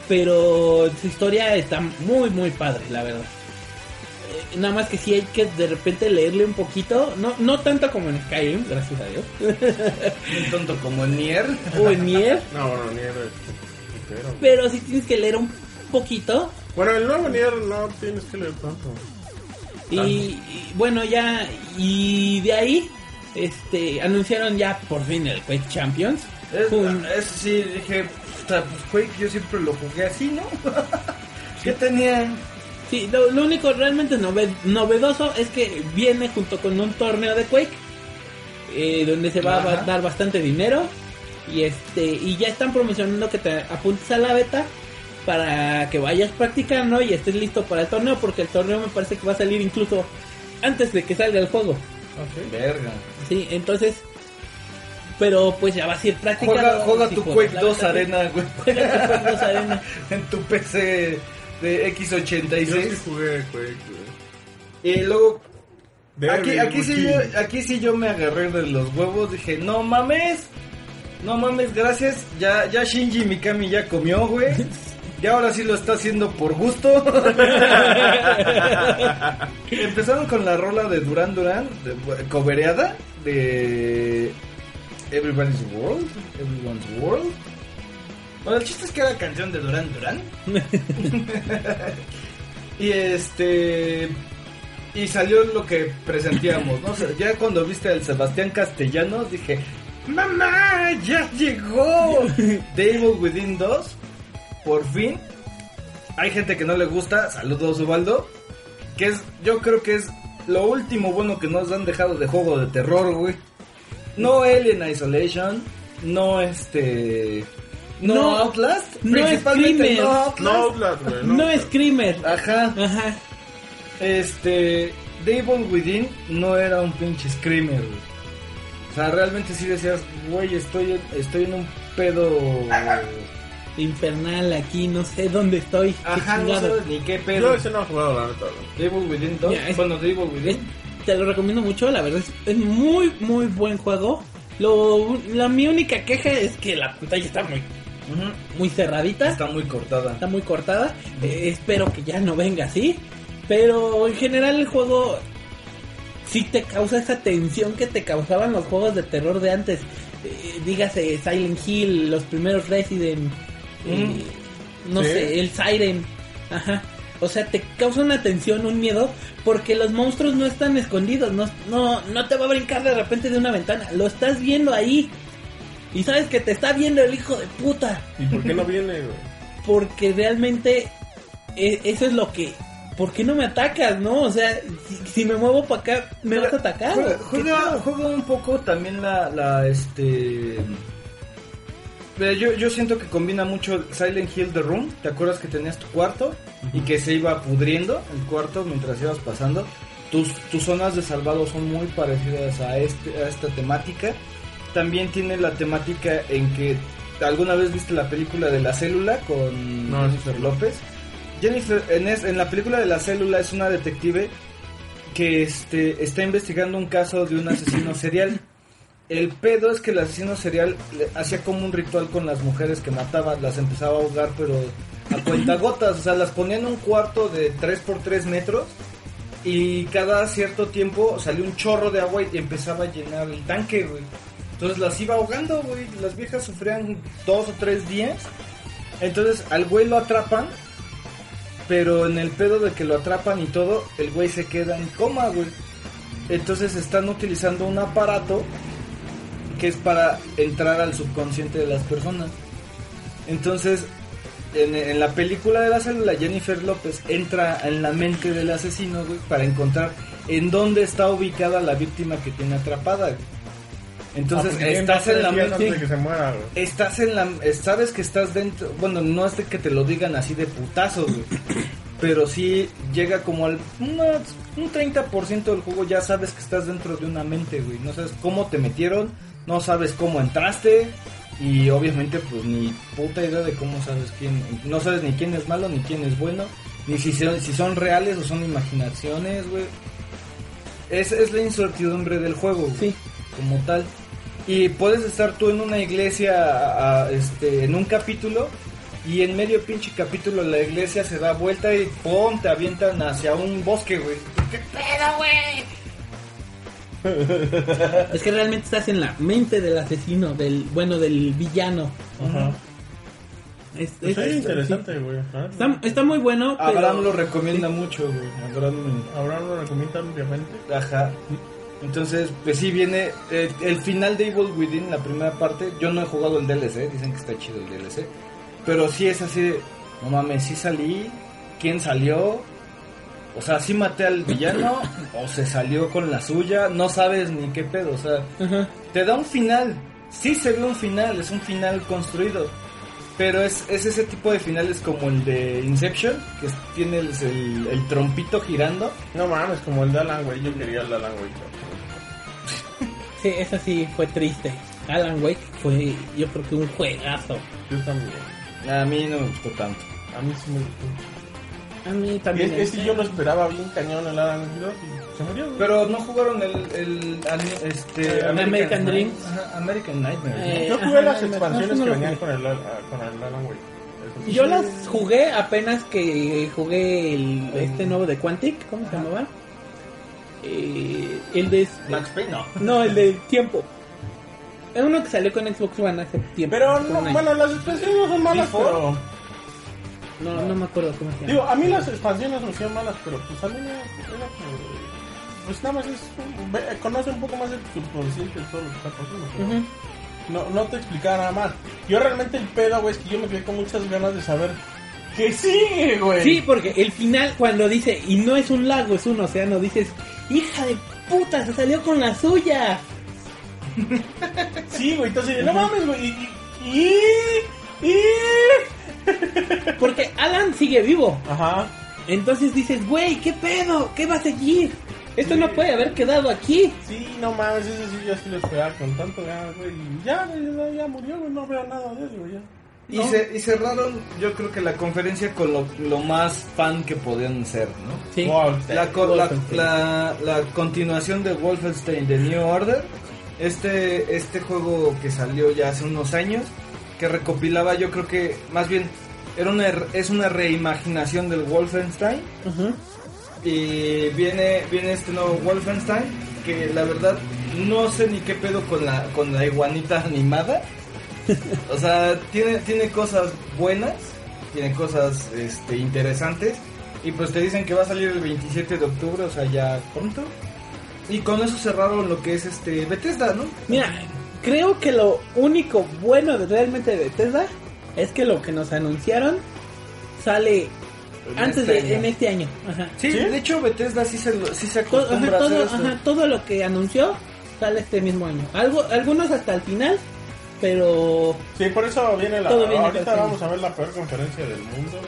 Pero su historia está muy, muy padre, la verdad. Eh, Nada más que sí hay que de repente leerle un poquito. No, no tanto como en Skyrim, gracias a Dios. Un tonto como el Nier. o en Nier. No, bueno, Nier es pero- Pero sí tienes que leer un poquito. Bueno, el nuevo Nier no tienes que leer tanto. Y, y bueno, ya, y de ahí, este, anunciaron ya por fin el Quake Champions. Es, Un- es- sí, dije, pues Quake yo siempre lo jugué así, ¿no? ¿Qué tenía? sí, lo, lo único realmente nove- novedoso es que viene junto con un torneo de Quake, eh, donde se va a dar bastante dinero. Y este, y ya están promocionando que te apuntes a la beta para que vayas practicando y estés listo para el torneo, porque el torneo me parece que va a salir incluso antes de que salga el juego. Verga. Sí, entonces. Pero pues ya vas a ir practicando. Juega, tu Quake la 2 beta, Arena, güey. Juega tu Quake 2 Arena. en tu PC de Yo sí X86. jugué, güey. Y luego, güey. aquí, Devil aquí, sí Within. yo, aquí sí yo me agarré de los huevos. Dije, no mames. No mames, gracias. Ya, ya Shinji Mikami ya comió, güey. Ya ahora sí lo está haciendo por gusto. Empezaron con la rola de Duran Duran, cobereada, de Everybody's World. Everyone's World. Bueno, el chiste es que era canción de Duran Duran. y este. Y salió lo que presentíamos, ¿no? O sea, ya cuando viste al Sebastián Castellanos dije: ¡Mamá! ¡Ya llegó! The Evil Within 2. Por fin. Hay gente que no le gusta. Saludos, Ubaldo. Que es, yo creo que es lo último bueno que nos han dejado de juego de terror, güey. No Alien Isolation. No este. No, No, Outlast. no principalmente Screamer. no Outlast. No, Outlast, güey. No Screamer. Ajá. Ajá. Este. Devil Within no era un pinche screamer, güey. O sea, realmente sí decías, güey, estoy, estoy en un pedo. Infernal aquí, no sé dónde estoy. Ajá, no sabes ni qué Yo pedo. ese no he jugado, la neta. Devil Within 2. Mira, es- Bueno, Devil Es- Within. te lo recomiendo mucho, la verdad es, es muy, muy buen juego. Lo, la, mi única queja es que la pantalla está muy, muy cerradita. Está muy cortada. está muy cortada. Eh, espero que ya no venga así. Pero en general el juego sí te causa esa tensión que te causaban los juegos de terror de antes. Eh, dígase Silent Hill, los primeros Resident, eh, no Sí. sé, el Siren. Ajá. O sea, te causa una tensión, un miedo, porque los monstruos no están escondidos, no, no, no te va a brincar de repente de una ventana, lo estás viendo ahí. Y sabes que te está viendo el hijo de puta ¿Y por qué no viene, güey? porque realmente e- eso es lo que ¿por qué no me atacas, no? O sea, si, si me muevo para acá me vas a atacar. Juega, un poco también la, la este. Mira, Yo, yo siento que combina mucho Silent Hill The Room. ¿Te acuerdas que tenías tu cuarto? Y que se iba pudriendo el cuarto mientras ibas pasando. Tus, tus zonas de salvado son muy parecidas a, este, a esta temática. también tiene la temática en que alguna vez viste la película de la célula con No, Jennifer López. Jennifer en, es- en la película de la célula es una detective que este está investigando un caso de un asesino serial. El pedo es que el asesino serial hacía como un ritual con las mujeres que mataba, las empezaba a ahogar, pero a cuentagotas, o sea, las ponía en un cuarto de 3 por 3 metros y cada cierto tiempo salía un chorro de agua y empezaba a llenar el tanque, güey. Entonces las iba ahogando, güey. Las viejas sufrían dos o tres días. Entonces al güey lo atrapan, pero en el pedo de que lo atrapan y todo, el güey se queda en coma, güey. Entonces están utilizando un aparato que es para entrar al subconsciente de las personas. Entonces, en, la película de la célula, Jennifer López entra en la mente del asesino, güey, para encontrar en dónde está ubicada la víctima que tiene atrapada. güey. Entonces, Ah, estás en la antes de que se muera, güey. Estás en la. Sabes que estás dentro. Bueno, no es de que te lo digan así de putazo, güey. Pero sí llega como al. unos- un 30% del juego ya sabes que estás dentro de una mente, güey. No sabes cómo te metieron, no sabes cómo entraste. Y obviamente, pues ni puta idea de cómo sabes quién. No sabes ni quién es malo ni quién es bueno. Ni si son, si son reales o son imaginaciones, güey. Es, es la incertidumbre del juego, güey, Sí. como tal. Y puedes estar tú en una iglesia, a- a- este, en un capítulo, y en medio pinche capítulo la iglesia se da vuelta y ¡pum! te avientan hacia un bosque, güey. ¿Qué pedo, güey? Es que realmente estás en la mente del asesino, del bueno, del villano. Ajá. Es, Pues es- interesante, güey. Está, está muy bueno, pero... Abraham lo recomienda mucho, güey. Abraham, Abraham lo recomienda ampliamente. ajá. Entonces, pues sí viene eh, el final de Evil Within, la primera parte. Yo no he jugado el DLC, dicen que está chido el DLC. Pero sí es así, de, no mames, sí salí. ¿Quién salió? O sea, sí maté al villano o se salió con la suya. No sabes ni qué pedo. O sea, te da un final. Sí se ve un final, es un final construido. Pero es, es ese tipo de finales como el de Inception, que tiene el, el- el trompito girando. No mames, como el de Alan, güey. Yo quería el de Alan, güey. Sí, eso sí fue triste. Alan Wake fue, yo creo que un juegazo. Yo también. A mí no me gustó tanto. A mí sí me gustó. A mí también. es, es que yo lo esperaba bien cañón el Alan 2 y se murió. Pero no jugaron el, el, ani- este, American Night- Dreams. Ajá, American Nightmare. Eh, Yo jugué ajá, las expansiones no, no que venían con el, ah, con el Alan, sí. Yo las jugué apenas que jugué el, este nuevo de Quantic, ¿cómo se llamaba? Eh, el de... Max Payne, no. No, el de tiempo. Es uno que salió con Xbox One hace tiempo. Pero, no, bueno, las expansiones no son malas, Before. pero... No, no me acuerdo cómo se llama. Digo, a mí las expansiones me hacían malas, pero pues a mí me... era que- Pues nada más es... un- Conoce un poco más de tu subconsciente de todo lo que está pasando. pero no, no te explicaba nada más. Yo realmente el pedo, güey, es que yo me quedé con muchas ganas de saber qué sigue, güey. Sí, porque el final cuando dice, y no es un lago, es un océano, dices, hija de puta, se salió con la suya. Sí, güey, entonces, no mames, güey. Y, y, Porque Alan sigue vivo. Ajá. Entonces dices, güey, ¿qué pedo? ¿Qué va a seguir? Esto no puede haber quedado aquí. Sí, no mames, eso sí, yo sí lo esperaba con tanto ganas, güey. Y ya, ya, ya murió, güey, no veo nada de eso, güey, ya. Y, No. ce- y cerraron, yo creo que la conferencia con lo, lo más fan que podían ser, ¿no? Sí. La, co- la, Wolfenstein. la, la continuación de Wolfenstein The New Order, este, este juego que salió ya hace unos años, que recopilaba, yo creo que más bien era una, es una reimaginación del Wolfenstein. Y viene, viene este nuevo Wolfenstein, que la verdad no sé ni qué pedo con la, con la iguanita animada. O sea, tiene, tiene cosas buenas, tiene cosas este, interesantes. Y pues te dicen que va a salir el 27 de octubre, o sea, ya pronto. Y con eso cerraron lo que es este Bethesda, ¿no? Mira, creo que lo único bueno de realmente de Bethesda es que lo que nos anunciaron sale En antes este de año. en este año. Ajá. Sí, ¿Sí? de hecho Bethesda sí se, lo- sí se Todo, ajá, acostumbra a todo, hacer esto. ajá, todo lo que anunció sale este mismo año. Algo, algunos hasta el final, pero Sí, por eso viene la. Todo viene ahorita vamos a ver la peor conferencia del mundo.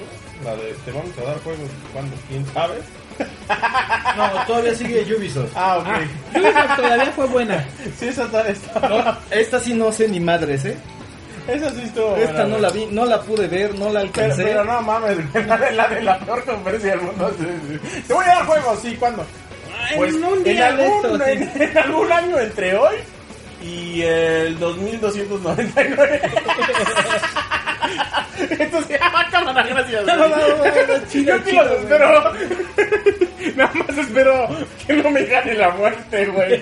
La de te vamos a dar juegos cuando, quién sabe. No, todavía sigue Ubisoft. Ah, ok. Ubisoft todavía fue buena. Sí, esa está. esta- No, esta sí no sé ni madres, ¿eh? Esa sí estuvo. Esta buena, no la vi, no la pude ver, no la alcancé. pero no mames, la de la, de la peor conferencia del mundo. sí, sí. Te voy a dar juegos, sí, ¿cuándo? Pues en un en, día de algún, estos, sí. en, en algún año entre hoy y el 2299. Entonces, ah, cámara, gracias. No, no, no, no, chido, Yo sí chido, los güey. espero. Nada más espero que no me gane la muerte, güey.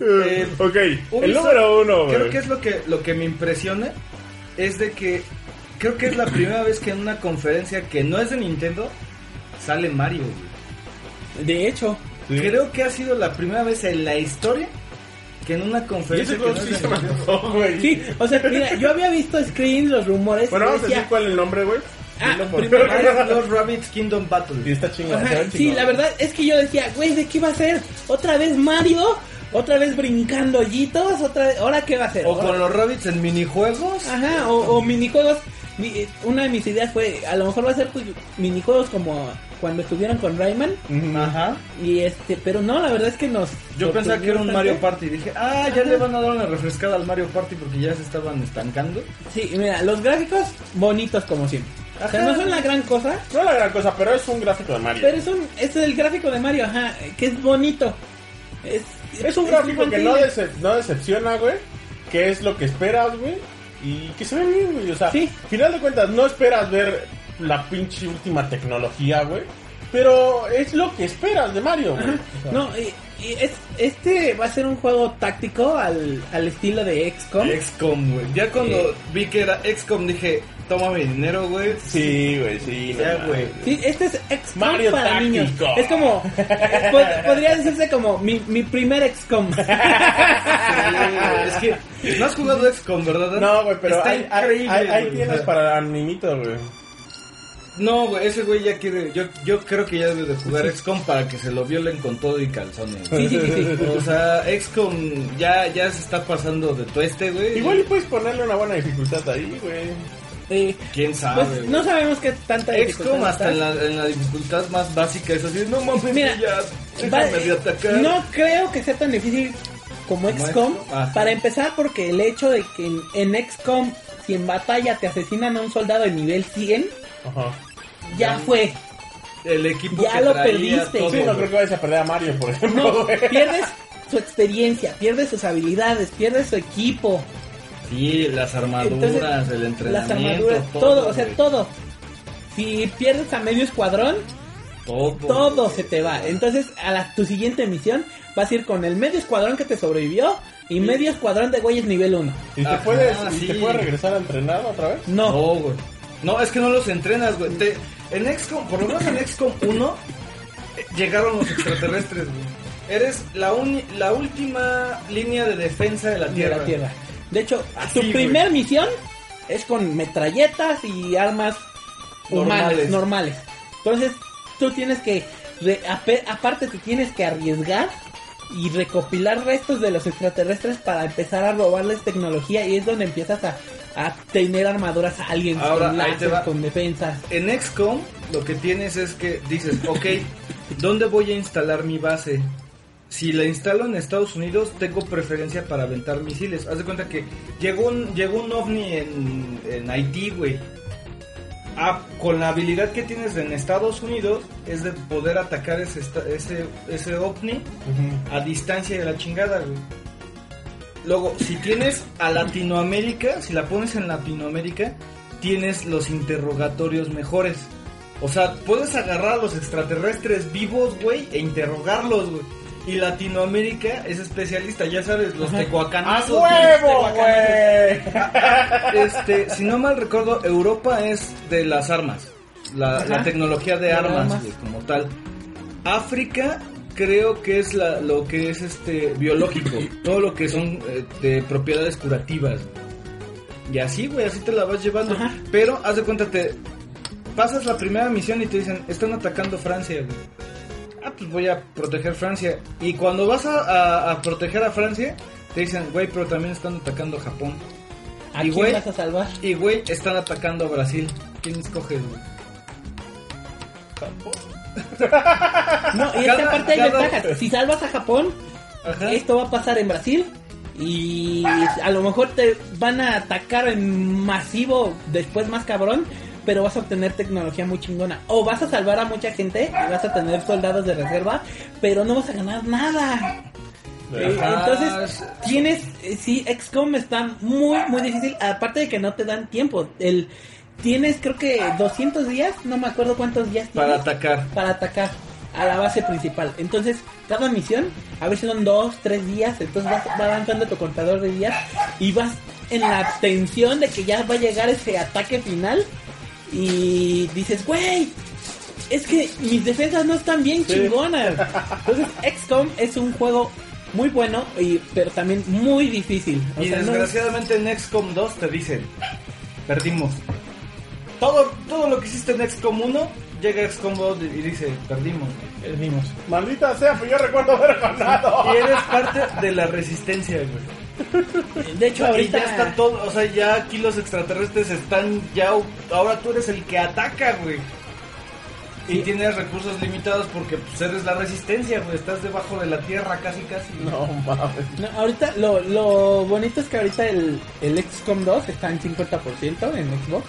Eh, ok, el número uno, Creo que es lo que, lo que me impresiona es de que creo que es la primera vez que en una conferencia que no es de Nintendo sale Mario. güey. De hecho, Creo que ha sido la primera vez en la historia que en una conferencia que no sí se antojó, güey. sí, o sea, mira, yo había visto screens, los rumores. Bueno, vamos a decía, decir cuál es el nombre, güey. Ah, por- primero- es Los Rabbits Kingdom Battle. Y está chingón. Ajá, sí, la verdad es que yo decía, güey, ¿de qué va a ser? ¿Otra vez Mario? ¿Otra vez brincando hoyitos? ¿Otra vez? ¿Ahora qué va a ser? O con los Rabbits en minijuegos. Ajá, o, o minijuegos. Mi- Una de mis ideas fue, a lo mejor va a ser pues, minijuegos como cuando estuvieron con Rayman. Ajá. Y este, pero no, la verdad es que nos. Yo pensaba que era un Mario. Party. Dije, ah, ya le van a dar una refrescada al Mario Party porque ya se estaban estancando. Sí, mira, los gráficos bonitos como siempre. O sea, Ajá. no son la gran cosa, No es la gran cosa, pero es un gráfico de Mario. pero es un, es el gráfico de Mario, ajá, que es bonito. Es, Es un gráfico que no decepciona, güey. Que es lo que esperas, güey. Y que se ve bien, güey. O sea, Sí. final de cuentas, no esperas ver la pinche última tecnología, güey. Pero es lo que esperas de Mario, güey. O sea, No, y, y es, este va a ser un juego táctico al, al estilo de XCOM. XCOM, güey. Ya cuando Eh. vi que era XCOM dije, toma mi dinero, güey. Sí, güey, sí. Ya, güey. Sí, este es XCOM Mario para Táctico. niños. Es como, pod- podría decirse como mi, mi primer XCOM. es que no has jugado XCOM, ¿verdad? No, güey, pero Está ahí- ahí güey, tienes para animito, güey. No, güey, ese güey ya quiere. Yo, yo creo que ya debe de jugar XCOM para que se lo violen con todo y calzones. Sí, sí, sí, sí. O sea, XCOM ya, ya se está pasando de tueste, güey. Igual y puedes ponerle una buena dificultad ahí, güey. Eh, ¿Quién sabe? pues no sabemos qué tanta XCOM dificultad hasta está. en la, en la dificultad más básica es así, no mames, Mira, ya, Va- de atacar. No creo que sea tan difícil como XCOM. XCOM. Para empezar, porque el hecho de que en, en XCOM, si en batalla te asesinan a un soldado de nivel 100, Ajá. Ya fue. El equipo Ya que lo perdiste. todo, Sí, no creo que vayas a perder a Mario, por ejemplo, No, pierdes su experiencia, pierdes sus habilidades, pierdes su equipo, Sí, las armaduras, Entonces, el las entrenamiento, armaduras, todo, o sea, todo. Si pierdes a medio escuadrón, todo, todo se te va. Entonces, a la, tu siguiente misión vas a ir con el medio escuadrón que te sobrevivió y medio escuadrón de güeyes nivel 1. ¿Y te, puedes, y sí. te puedes regresar a entrenar otra vez? No. No, güey. No, es que no los entrenas, güey. Te- en XCOM, por lo menos en XCOM 1, eh, llegaron los extraterrestres, güey. Eres la, uni- la última línea de defensa de la de Tierra. la Tierra. De hecho, Así, tu güey. primer misión es con metralletas y armas humanas, Normales. normales. Entonces, tú tienes que, aparte te tienes que arriesgar y recopilar restos de los extraterrestres para empezar a robarles tecnología y es donde empiezas a, a tener armaduras a alguien Ahora, con láser, con defensas. En XCOM, lo que tienes es que dices, ok, ¿dónde voy a instalar mi base? Si la instalo en Estados Unidos, tengo preferencia para aventar misiles. Haz de cuenta que llegó un, llegó un ovni en, en Haití, güey. Ah, con la habilidad que tienes en Estados Unidos, es de poder atacar ese, ese, ese ovni a distancia de la chingada, güey. Luego, si tienes a Latinoamérica, si la pones en Latinoamérica, tienes los interrogatorios mejores. O sea, puedes agarrar a los extraterrestres vivos, güey, e interrogarlos, güey. Y Latinoamérica es especialista, ya sabes, los ¡A tecuacanazos. huevo, güey! Este, si no mal recuerdo, Europa es de las armas. La, tecnología de De armas, armas. güey, como tal. África creo que es la, lo que es este biológico. todo lo que son eh, de propiedades curativas. Y así, güey, así te la vas llevando. Ajá. Pero, haz de cuenta, te pasas la primera misión y te dicen, están atacando Francia, güey. Ah, pues voy a proteger Francia. Y cuando vas a, a- a proteger a Francia, te dicen, güey, pero también están atacando Japón. ¿A Y quién güey, vas a salvar? y güey, están atacando a Brasil. ¿Quién escoges, güey? No, y es que Cada- aparte hay ventajas. Si salvas a Japón, Ajá. esto va a pasar en Brasil. Y a lo mejor te van a atacar en masivo después más cabrón. Pero vas a obtener tecnología muy chingona. O vas a salvar a mucha gente y vas a tener soldados de reserva. Pero no vas a ganar nada. Eh, entonces, tienes. eh, Sí, XCOM está muy, muy difícil. Aparte de que no te dan tiempo. El, tienes, creo que 200 días. No me acuerdo cuántos días tienes Para atacar. para atacar a la base principal. Entonces, cada misión, a veces son dos, tres días, entonces vas, va avanzando tu contador de días y vas en la tensión de que ya va a llegar ese ataque final y dices, güey, es que mis defensas no están bien chingonas. Entonces, XCOM es un juego muy bueno, y, pero también muy difícil. O Y sea, no- desgraciadamente en XCOM 2 te dicen, perdimos. Todo, todo lo que hiciste en XCOM 1, llega XCOM 2 y dice, perdimos. perdimos. Maldita sea, pues yo recuerdo haber ganado. Y eres parte de la resistencia, güey. De hecho, ahorita... ya está todo, o sea, ya aquí los extraterrestres están ya, ahora tú eres el que ataca, güey. Y Sí. tienes recursos limitados porque pues eres la resistencia, güey, estás debajo de la tierra casi casi. No mames. No, ahorita lo, lo bonito es que ahorita el, el XCOM 2 está en 50% en Xbox.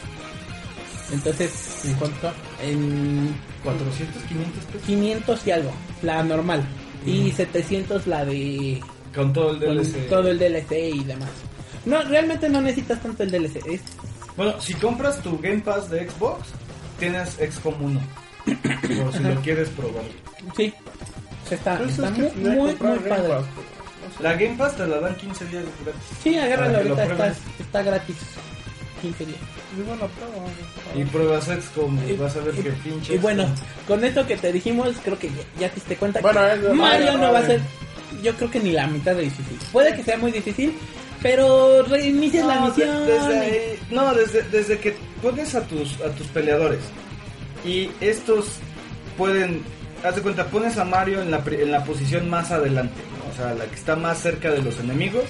Entonces, ¿En cuánto? en 400, 500 pesos. 500 y algo, la normal. Y 700 la de Con todo el con DLC. todo el DLC y demás. No, realmente no necesitas tanto el DLC. Es, Bueno, si compras tu Game Pass de Xbox, tienes XCOM 1. Por si lo quieres probar. sí, está, Pues está es que muy, que muy, muy padre. Pass. La Game Pass te la dan 15 días gratis. Sí, que lo ahorita, está, está gratis. 15 días. Y bueno, prueba. Y pruebas XCOM y vas a ver y- qué pinche. Y bueno, con esto que te dijimos, creo que ya, ya te diste cuenta Bueno, que Mario no va a ser, yo creo que ni la mitad de difícil. Puede que sea muy difícil, pero reinicias la de- misión. desde no, desde, desde que pones a tus, a tus peleadores y estos pueden, haz de cuenta, pones a Mario en la, en la posición más adelante, ¿no? o sea, la que está más cerca de los enemigos.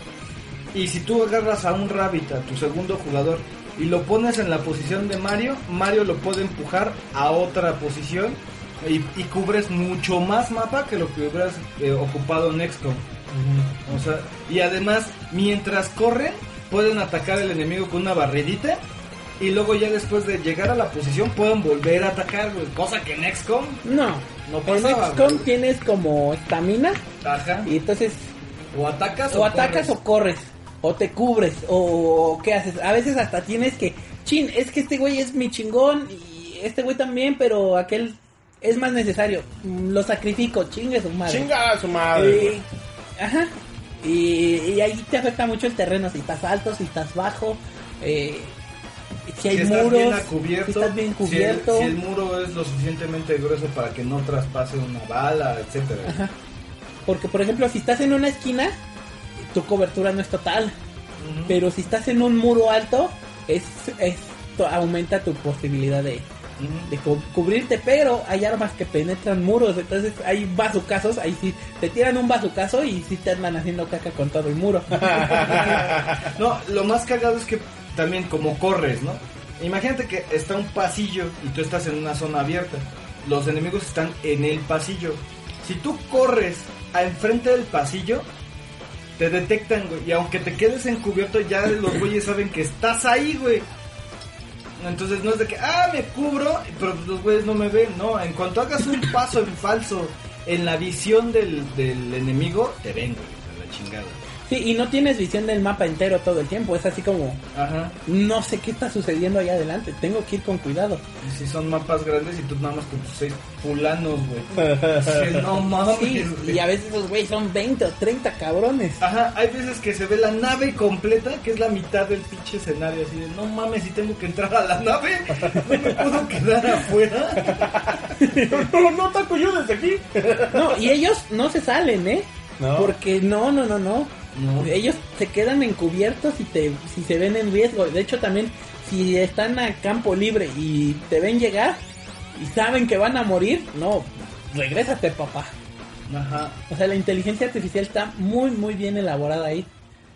Y si tú agarras a un Rabbit, a tu segundo jugador, y lo pones en la posición de Mario, Mario lo puede empujar a otra posición y, y cubres mucho más mapa que lo que hubieras eh, ocupado en XCOM. O sea, y además, mientras corren, pueden atacar al enemigo con una barridita. Y luego ya después de llegar a la posición pueden volver a atacar, güey. Cosa que en XCOM No, no en pasaba. XCOM güey. tienes como estamina Ajá. y entonces O atacas o atacas corres. o corres o te cubres o, o qué haces. A veces hasta tienes que, chin, es que este güey es mi chingón y este güey también, pero aquel es más necesario. Lo sacrifico, chingue su madre. Chinga a su madre. Y- ajá. Y, y ahí te afecta mucho el terreno, si estás alto, si estás bajo, eh, si hay si muros, bien cubierto, si estás bien si el- cubierto. Si el, muro es lo suficientemente grueso para que no traspase una bala, etcétera. Ajá. Porque, por ejemplo, si estás en una esquina, tu cobertura no es total. Pero si estás en un muro alto, es, esto aumenta tu posibilidad de. De cu- cubrirte. Pero hay armas que penetran muros. Entonces hay bazucazos. Ahí sí te tiran un bazucazo y sí te andan haciendo caca con todo el muro. No, lo más cagado es que también como corres, ¿no? Imagínate que está un pasillo y tú estás en una zona abierta. Los enemigos están en el pasillo. Si tú corres a enfrente del pasillo, te detectan, güey. Y aunque te quedes encubierto, ya los güeyes saben que estás ahí, güey. Entonces no es de que, ah, me cubro, pero los güeyes no me ven. No, en cuanto hagas un paso en falso en la visión del, del enemigo, te ven, güey, a la chingada. Sí, y no tienes visión del mapa entero todo el tiempo. Es así como, Ajá. no sé qué está sucediendo allá adelante. Tengo que ir con cuidado. Y si son mapas grandes y tú nada más con tus seis fulanos, güey. Sí, no mames. Sí, güey. y a veces esos güeyes son 20 o 30 cabrones. Ajá, hay veces que se ve la nave completa, que es la mitad del pinche escenario, así de, no mames, si tengo que entrar a la nave, no me puedo quedar afuera. no, no ataco yo desde aquí. No, y ellos no se salen, ¿eh? No. Porque no, no, no, no. No. Ellos se quedan encubiertos si, te, si se ven en riesgo. De hecho, también si están a campo libre y te ven llegar y saben que van a morir, no, regrésate, papá. Ajá. O sea, la inteligencia artificial está muy, muy bien elaborada ahí.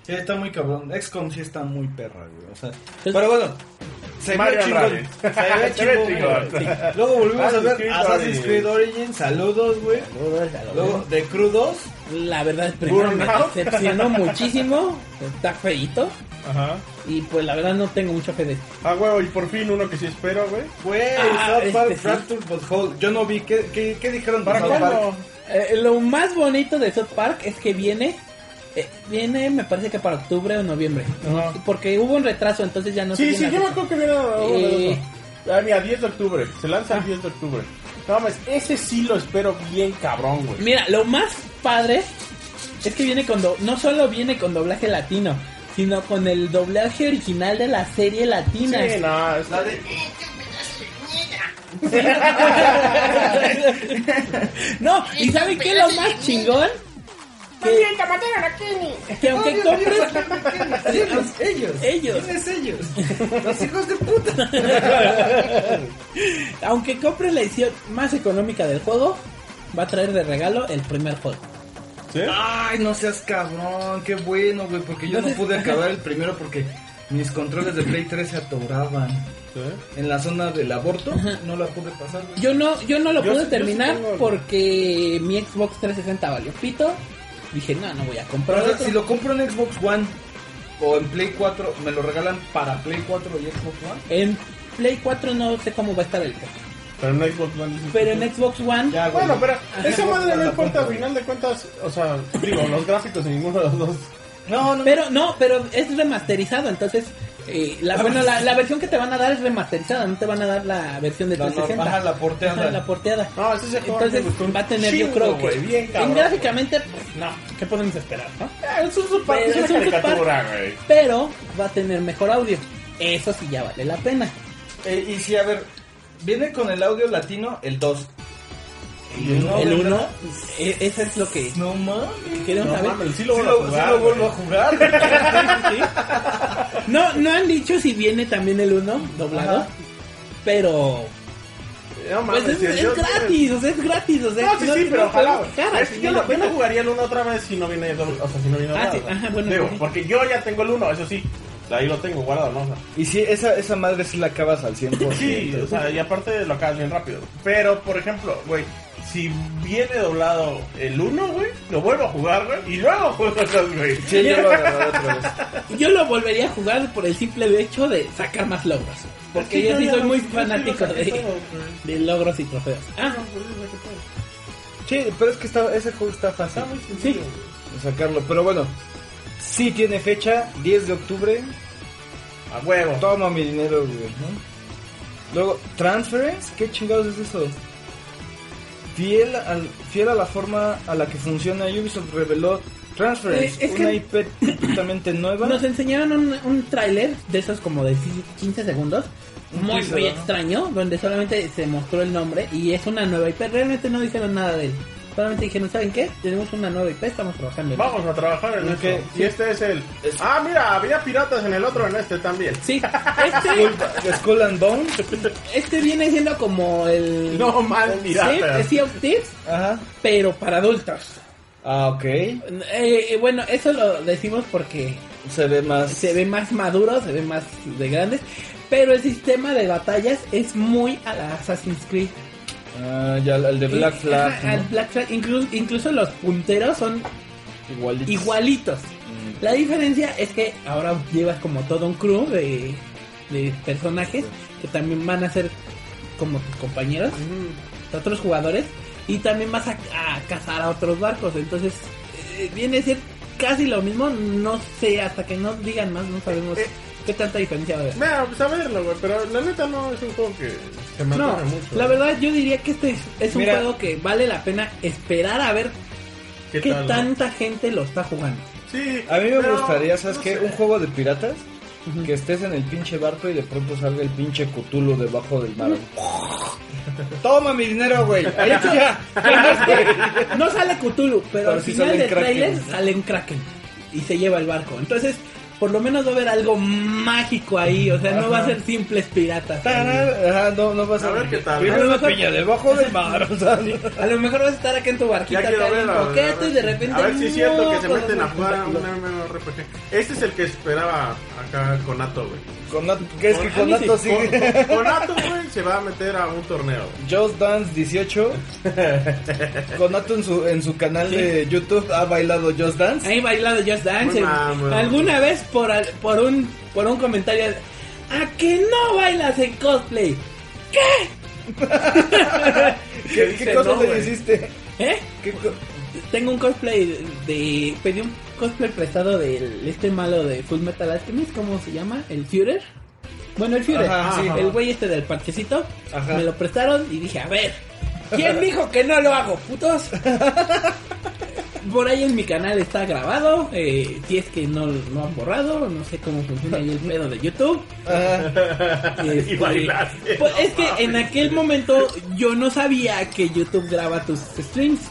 Sí, está muy cabrón. XCOM sí está muy perra, güey. O sea, pero bueno, se Mario ve chingón. Se ve. Sí. Luego volvimos a Assassin's ver Assassin's. Creed Origins. Saludos, güey. Luego de Crew 2. La verdad, el primero me decepcionó muchísimo. Está feito. Ajá. Y pues la verdad no tengo mucha fe de esto. Ah, huevo, y por fin uno que sí espero, güey. Güey, Ah, South Park este sí. Fractured But Whole. Yo no vi. ¿Qué, qué, qué dijeron ¿Para South? Park? Eh, lo más bonito de South Park es que viene. eh, viene, me parece que para octubre o noviembre. Ajá. Porque hubo un retraso, entonces ya no Sí, sé sí, yo me acuerdo que viene Eh. Ah, mira, 10 de octubre. Se lanza el 10 de octubre. No mames, ese sí lo espero bien cabrón, güey. Mira, lo más padre es que viene con do- no solo viene con doblaje latino, sino con el doblaje original de la serie latina. Sí, no, es La de... no, y ¿saben qué es lo más chingón? Que, que aunque compres Ellos, ellos. Ellos. ¿Quiénes ellos? Los hijos de puta. aunque compres la edición más económica del juego, va a traer de regalo el primer juego. ¿Sí? Ay, no seas cabrón, qué bueno, güey, porque yo no pude acabar el primero porque mis controles de Play 3 se atoraban. ¿Sí? En la zona del aborto no la pude pasar, güey. Yo no, yo no lo Yo pude sí- yo sí terminar porque mi Xbox 360 valió pito. Dije, no, no voy a comprar Pero otro. si lo compro en Xbox One o en Play 4, ¿me lo regalan para Play 4 y Xbox One? En Play 4 no sé cómo va a estar el juego. Pero en Xbox One. Pero en Xbox One, Ya, güey. Bueno, pero Ajá. esa madre no La importa, al final de cuentas, o sea, digo, los gráficos en ninguno de los dos. No, no. pero no, pero es remasterizado, entonces eh, la, bueno, la, la versión que te van a dar es remasterizada, no te van a dar la versión de La, 360. ajá, la porteada. Ajá, la porteada. No, ese es Entonces va a tener, yo chingo, creo que güey, bien cabrón. gráficamente, pues no, ¿qué podemos esperar? no? Eh, Es un super, Pero es una es caricatura, güey. Pero va a tener mejor audio. Eso sí ya vale la pena. Eh, y si, a ver, viene con el audio latino el 2. Y el uno, el ¿verdad? 1, eso es lo que No mames. queremos No saber. mames, sí lo Sí vuelvo lo, a sí jugar. lo vuelvo a jugar. No, no han dicho si viene también el 1 doblado, Ajá. pero No pues mames, es, si es gratis, o sea, es gratis, o sea, No, sí, sí, pero ojalá. quejar, Es que yo, final no, yo no jugaría el 1 otra vez si no viene doble- o sea, si no viene Ah, doblado. sí, ajá, bueno, Digo, pues sí. porque yo ya tengo el 1, eso sí. Ahí lo tengo guardado, ¿no? O sea, Y si esa, esa madre sí la acabas al 100%. Sí, o sea, y aparte lo acabas bien rápido. Pero, por ejemplo, güey, si viene doblado el 1, güey, lo vuelvo a jugar, güey, y luego juego esos, güey. Sí, yo lo agarré otra vez. Yo lo volvería a jugar por el simple hecho de sacar más logros. Porque Es que yo sí soy muy sí fanático de, todo, güey. de logros y trofeos. Ah, Sí, pero es que está, ese juego está fácil Está muy sencillo, Sí. güey. de sacarlo. Pero bueno, sí tiene fecha, 10 de octubre. A huevo. Toma mi dinero, güey. ¿no? Luego, Transference, ¿qué chingados es eso? Fiel, al, fiel a la forma a la que funciona Ubisoft reveló Transference, Eh, es una IP completamente nueva. Nos enseñaron un, un tráiler de esos como de 15 segundos. Un Muy, muy extraño, donde solamente se mostró el nombre y es una nueva IP. Realmente no dijeron nada de él. Solamente dijeron, ¿saben qué? Tenemos una nueva IP, estamos trabajando en ella". Vamos a trabajar en eso. Y este es el. Es- Ah, mira, había piratas en el otro, en este también. Sí, este, Skull and Bones. este viene siendo como el... No mal Sí, piratas. Sea of Thieves, Ajá. pero para adultos. Ah, ok. Eh, eh, bueno, eso lo decimos porque Se ve más. se ve más maduro, se ve más de grandes, pero el sistema de batallas es muy a la Assassin's Creed. Ah, ya el de Black Eh, Flag. ajá, ¿no? al Black Flag, inclu- incluso los punteros son Igualito. igualitos. La diferencia es que ahora llevas como todo un crew de, de personajes que también van a ser como tus compañeros, otros jugadores, y también vas a, a cazar a otros barcos. Entonces, eh, viene a ser casi lo mismo. No sé, hasta que no digan más, no sabemos Eh, qué tanta diferencia va a haber. Mira, pues a verlo, güey. Pero la neta no es un juego que se No, mucho. la verdad yo diría que este es, es un juego que vale la pena esperar a ver ¿Qué, qué tal, no? tanta gente lo está jugando. Sí. A mí me pero, gustaría, ¿sabes no qué? sé. Un juego de piratas. Que estés en el pinche barco y de pronto salga el pinche Cthulhu debajo del mar. Toma mi dinero, güey. Ahí ya. No sale Cthulhu, pero Pero al sí final del trailer salen Kraken y se lleva el barco. Entonces, por lo menos va a haber algo mágico ahí, o sea, no va a ser simples piratas. Ajá, no, no vas a, A ver qué tal. Primero A lo la mejor- piña debajo del mar, o sea, A lo mejor vas a estar acá en tu barquita acá ver, en ver, coqueto a y de ver. repente A ver si es cierto que se meten a jugar un. MMORPG. Este es el que esperaba acá Conato, güey. Conato, ¿qué es que Conato sí. Con- sigue? con- Conato, güey, se va a meter a un torneo. Just Dance 18. Conato en su, en su canal de YouTube ha bailado Just Dance. Ahí bailado Just Dance. Muy mal, muy mal. Alguna vez por, al- por un por un comentario, ¿a que no bailas en cosplay? ¿Qué, qué no, le güey? hiciste? ¿Eh? ¿Qué co- Tengo un cosplay de, de- pedí un cosplay prestado del este malo de Full Metal Alchemist, ¿cómo se llama? El Führer. Bueno, el Führer, Ajá, sí. el güey este del parchecito, Ajá. me lo prestaron y dije, a ver, ¿quién dijo que no lo hago, putos? Por ahí en mi canal está grabado, eh, si es que no lo han borrado, no sé cómo funciona ahí el pedo de YouTube. Este, Y bailaste. pues, No es que en aquel momento yo no sabía que YouTube graba tus streams.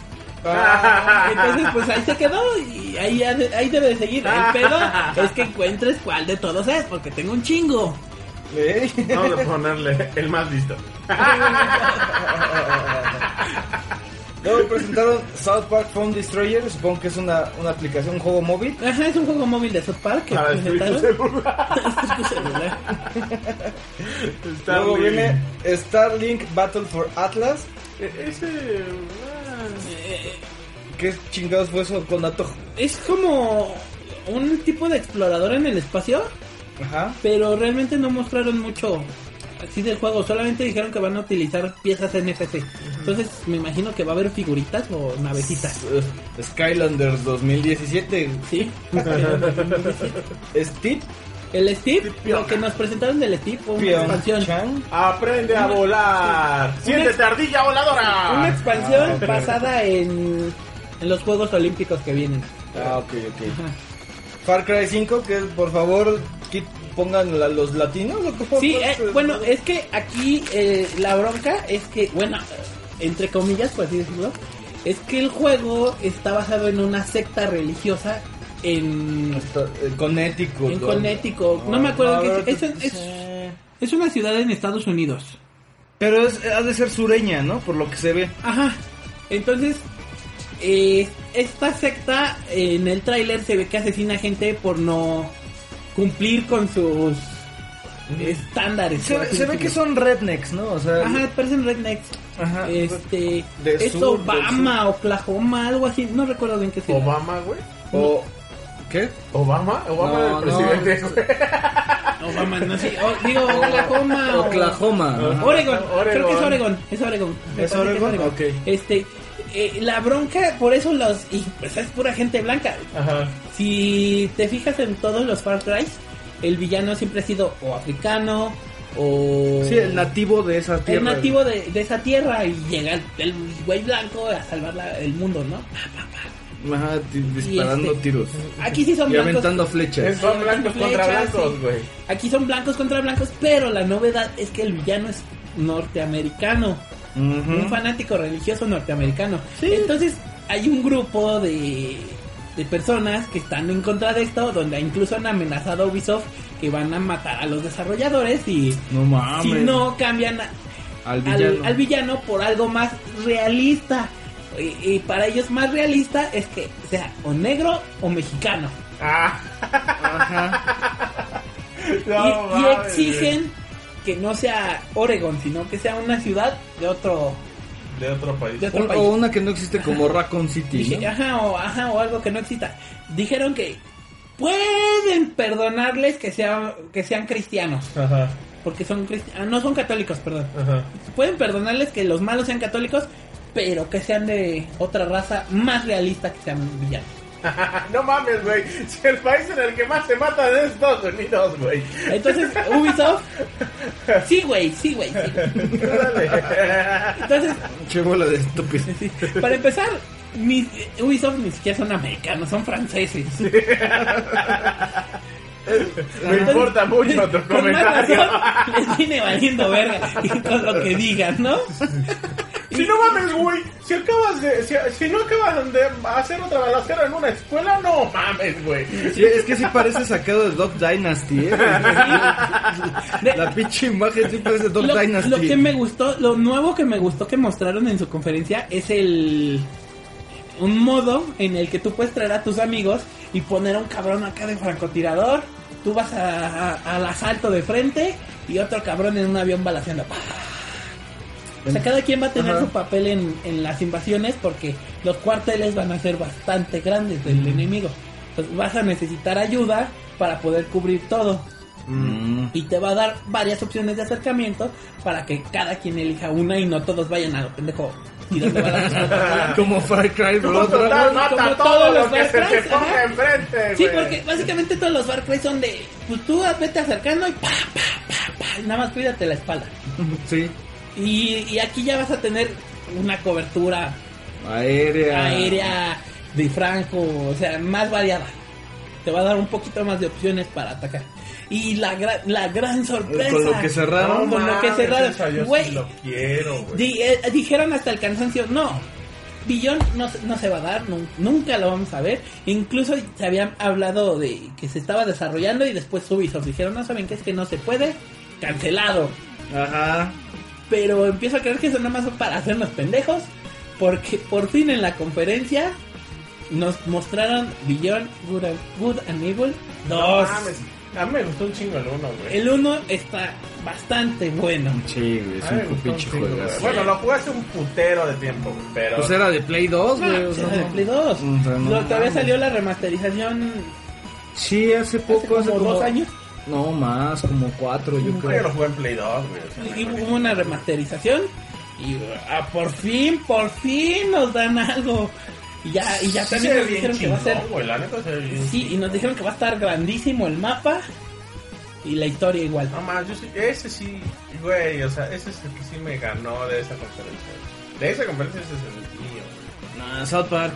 Ah, Entonces, pues ahí se quedó y ahí, ahí debe de seguir. El pedo es que encuentres cuál de todos es, porque tengo un chingo. ¿eh? Vamos a ponerle el más listo. Luego presentaron South Park Phone Destroyer, supongo que es una, una aplicación, un juego móvil. Ajá, es un juego móvil de South Park que Para destruir tu celular. Tu celular. Luego viene Starlink Battle for Atlas. E- Ese. ¿Qué chingados fue eso con Ato? Es como un tipo de explorador en el espacio, Ajá. pero realmente no mostraron mucho así del juego. Solamente dijeron que van a utilizar piezas NFC. Entonces me imagino que va a haber figuritas o navecitas. Uh, Skylanders 2017. ¿Sí? Steve El Steve, lo que nos presentaron del Steve fue una expansión. Aprende a volar. Siéntete ardilla voladora. Una expansión basada en, en los Juegos Olímpicos que vienen. Ah, ok, ok. Far Cry 5, que por favor quit- pongan la- los latinos. ¿o cómo Sí, eh, bueno, es que aquí eh, la bronca es que, bueno, entre comillas, por así decirlo, es que el juego está basado en una secta religiosa en, Connecticut. en ¿no? Connecticut. No me acuerdo es, es, es, es una ciudad en Estados Unidos. Pero es, ha de ser sureña, ¿no? Por lo que se ve. Ajá. Entonces, eh, esta secta en el tráiler se ve que asesina gente por no cumplir con sus estándares. Se, se ve que son rednecks, ¿no? O sea, Ajá, parecen rednecks. Ajá. Este, es sur, Obama, Oklahoma, algo así, no recuerdo bien qué se. Obama, güey. o ¿qué? Obama, Obama No, el presidente, no. Obama, no sé, o- digo Oklahoma. Oklahoma. Oregon, Oregon. creo que es Oregon, es Oregon. ¿Es Oregon? Ok. Este, eh, la bronca, por eso los, y pues es pura gente blanca. Ajá. Si te fijas en todos los Far Cry, el villano siempre ha sido o africano o Sí, el nativo de esa tierra. el nativo de, de esa tierra y llega el, el güey blanco a salvar la- el mundo, ¿no? Ajá, di- disparando este- tiros. Aquí sí son Y blancos. aventando flechas. Son blancos contra blancos, sí. güey. Aquí son blancos contra blancos, pero la novedad es que el villano es norteamericano, un fanático religioso norteamericano. Entonces hay un grupo de, de personas que están en contra de esto, donde incluso han amenazado a Ubisoft que van a matar a los desarrolladores y No mames. si no cambian a- al al, villano. al villano por algo más realista. Y, y para ellos más realista es que sea o negro o mexicano. Ah. y, No, y mames, exigen que no sea Oregon, sino que sea una ciudad de otro. De otro país. de otro Un- país. o una que no existe como Raccoon City, Dije, ¿no? ajá, o, ajá, o algo que no exista. Dijeron que pueden perdonarles que, sea, que sean cristianos. Ajá. Porque son cristianos. No son católicos, perdón. Ajá. Pueden perdonarles que los malos sean católicos, pero que sean de otra raza más realista que sean villanos. no mames, güey. Si el país en el que más se matan es Estados Unidos, güey. Entonces, Ubisoft. Sí, güey, sí, güey. sí. Entonces, Che bola de estúpido. sí, para empezar, mis, Ubisoft ni siquiera son americanos, son franceses. Me importa mucho tu comentario. razón, les viene valiendo verga y con lo que digan, ¿no? Si no mames, güey, si acabas de. Si, si no acabas de hacer otra balacera en una escuela, no mames, güey. Sí, es que sí parece sacado de Dog Dynasty, ¿eh? La pinche imagen sí parece Dog Lo, Dynasty. lo que me gustó, lo nuevo que me gustó que mostraron en su conferencia es el un modo en el que tú puedes traer a tus amigos y poner a un cabrón acá de francotirador. Tú vas a- a- al asalto de frente y otro cabrón en un avión balaceando. O sea, cada quien va a tener Ajá. su papel en, en las invasiones porque los cuarteles van a ser bastante grandes del enemigo. Entonces vas a necesitar ayuda para poder cubrir todo Mm. y te va a dar varias opciones de acercamiento para que cada quien elija una y no todos vayan a lo pendejo. Como Far Cry total Dragon. mata como todos lo los que se Far te Cry, enfrente, Sí, porque básicamente todos los Far Cry son de, pues tú vete acercando y pa, pa, pa, pa, y nada más cuídate la espalda. Sí. Y, y aquí ya vas a tener una cobertura Aérea. aérea de franco, o sea, más variada. Te va a dar un poquito más de opciones para atacar. Y la, gra- la gran sorpresa. Con lo que cerraron. con lo que cerraron. sí Güey, lo quiero, güey. Di- eh, dijeron hasta el cansancio, no, Billón no, se- no se va a dar, nun- nunca lo vamos a ver. Incluso se habían hablado de que se estaba desarrollando y después Ubisoft dijeron, no saben qué es que no se puede, cancelado. Ajá. Pero empiezo a creer que eso nada más para hacernos pendejos, porque por fin en la conferencia nos mostraron Billón Good and, Good and Evil 2. No mames. A mí me gustó un chingo el uno, güey. el 1 está bastante bueno. Sí, güey, es un pinche güey. Bueno, lo jugué hace un putero de tiempo, güey, pero... Pues era de Play 2, güey. o sea, Era de Play 2. o sea, no Lo- todavía mames. salió la remasterización Sí, hace poco, hace como dos años. No, más, como cuatro, yo Yo creo. lo jugué en Play 2, güey. Y hubo una remasterización. Y ah, por fin, por fin nos dan algo. Y ya, y ya sí también nos dijeron que va a ser. güey, la neta se bien Sí, y nos dijeron que va a estar grandísimo el mapa. Y la historia igual. No más, yo sí, ese sí, güey, o sea, ese es el que sí me ganó de esa conferencia. De esa conferencia ese es el mío. Nah, South Park.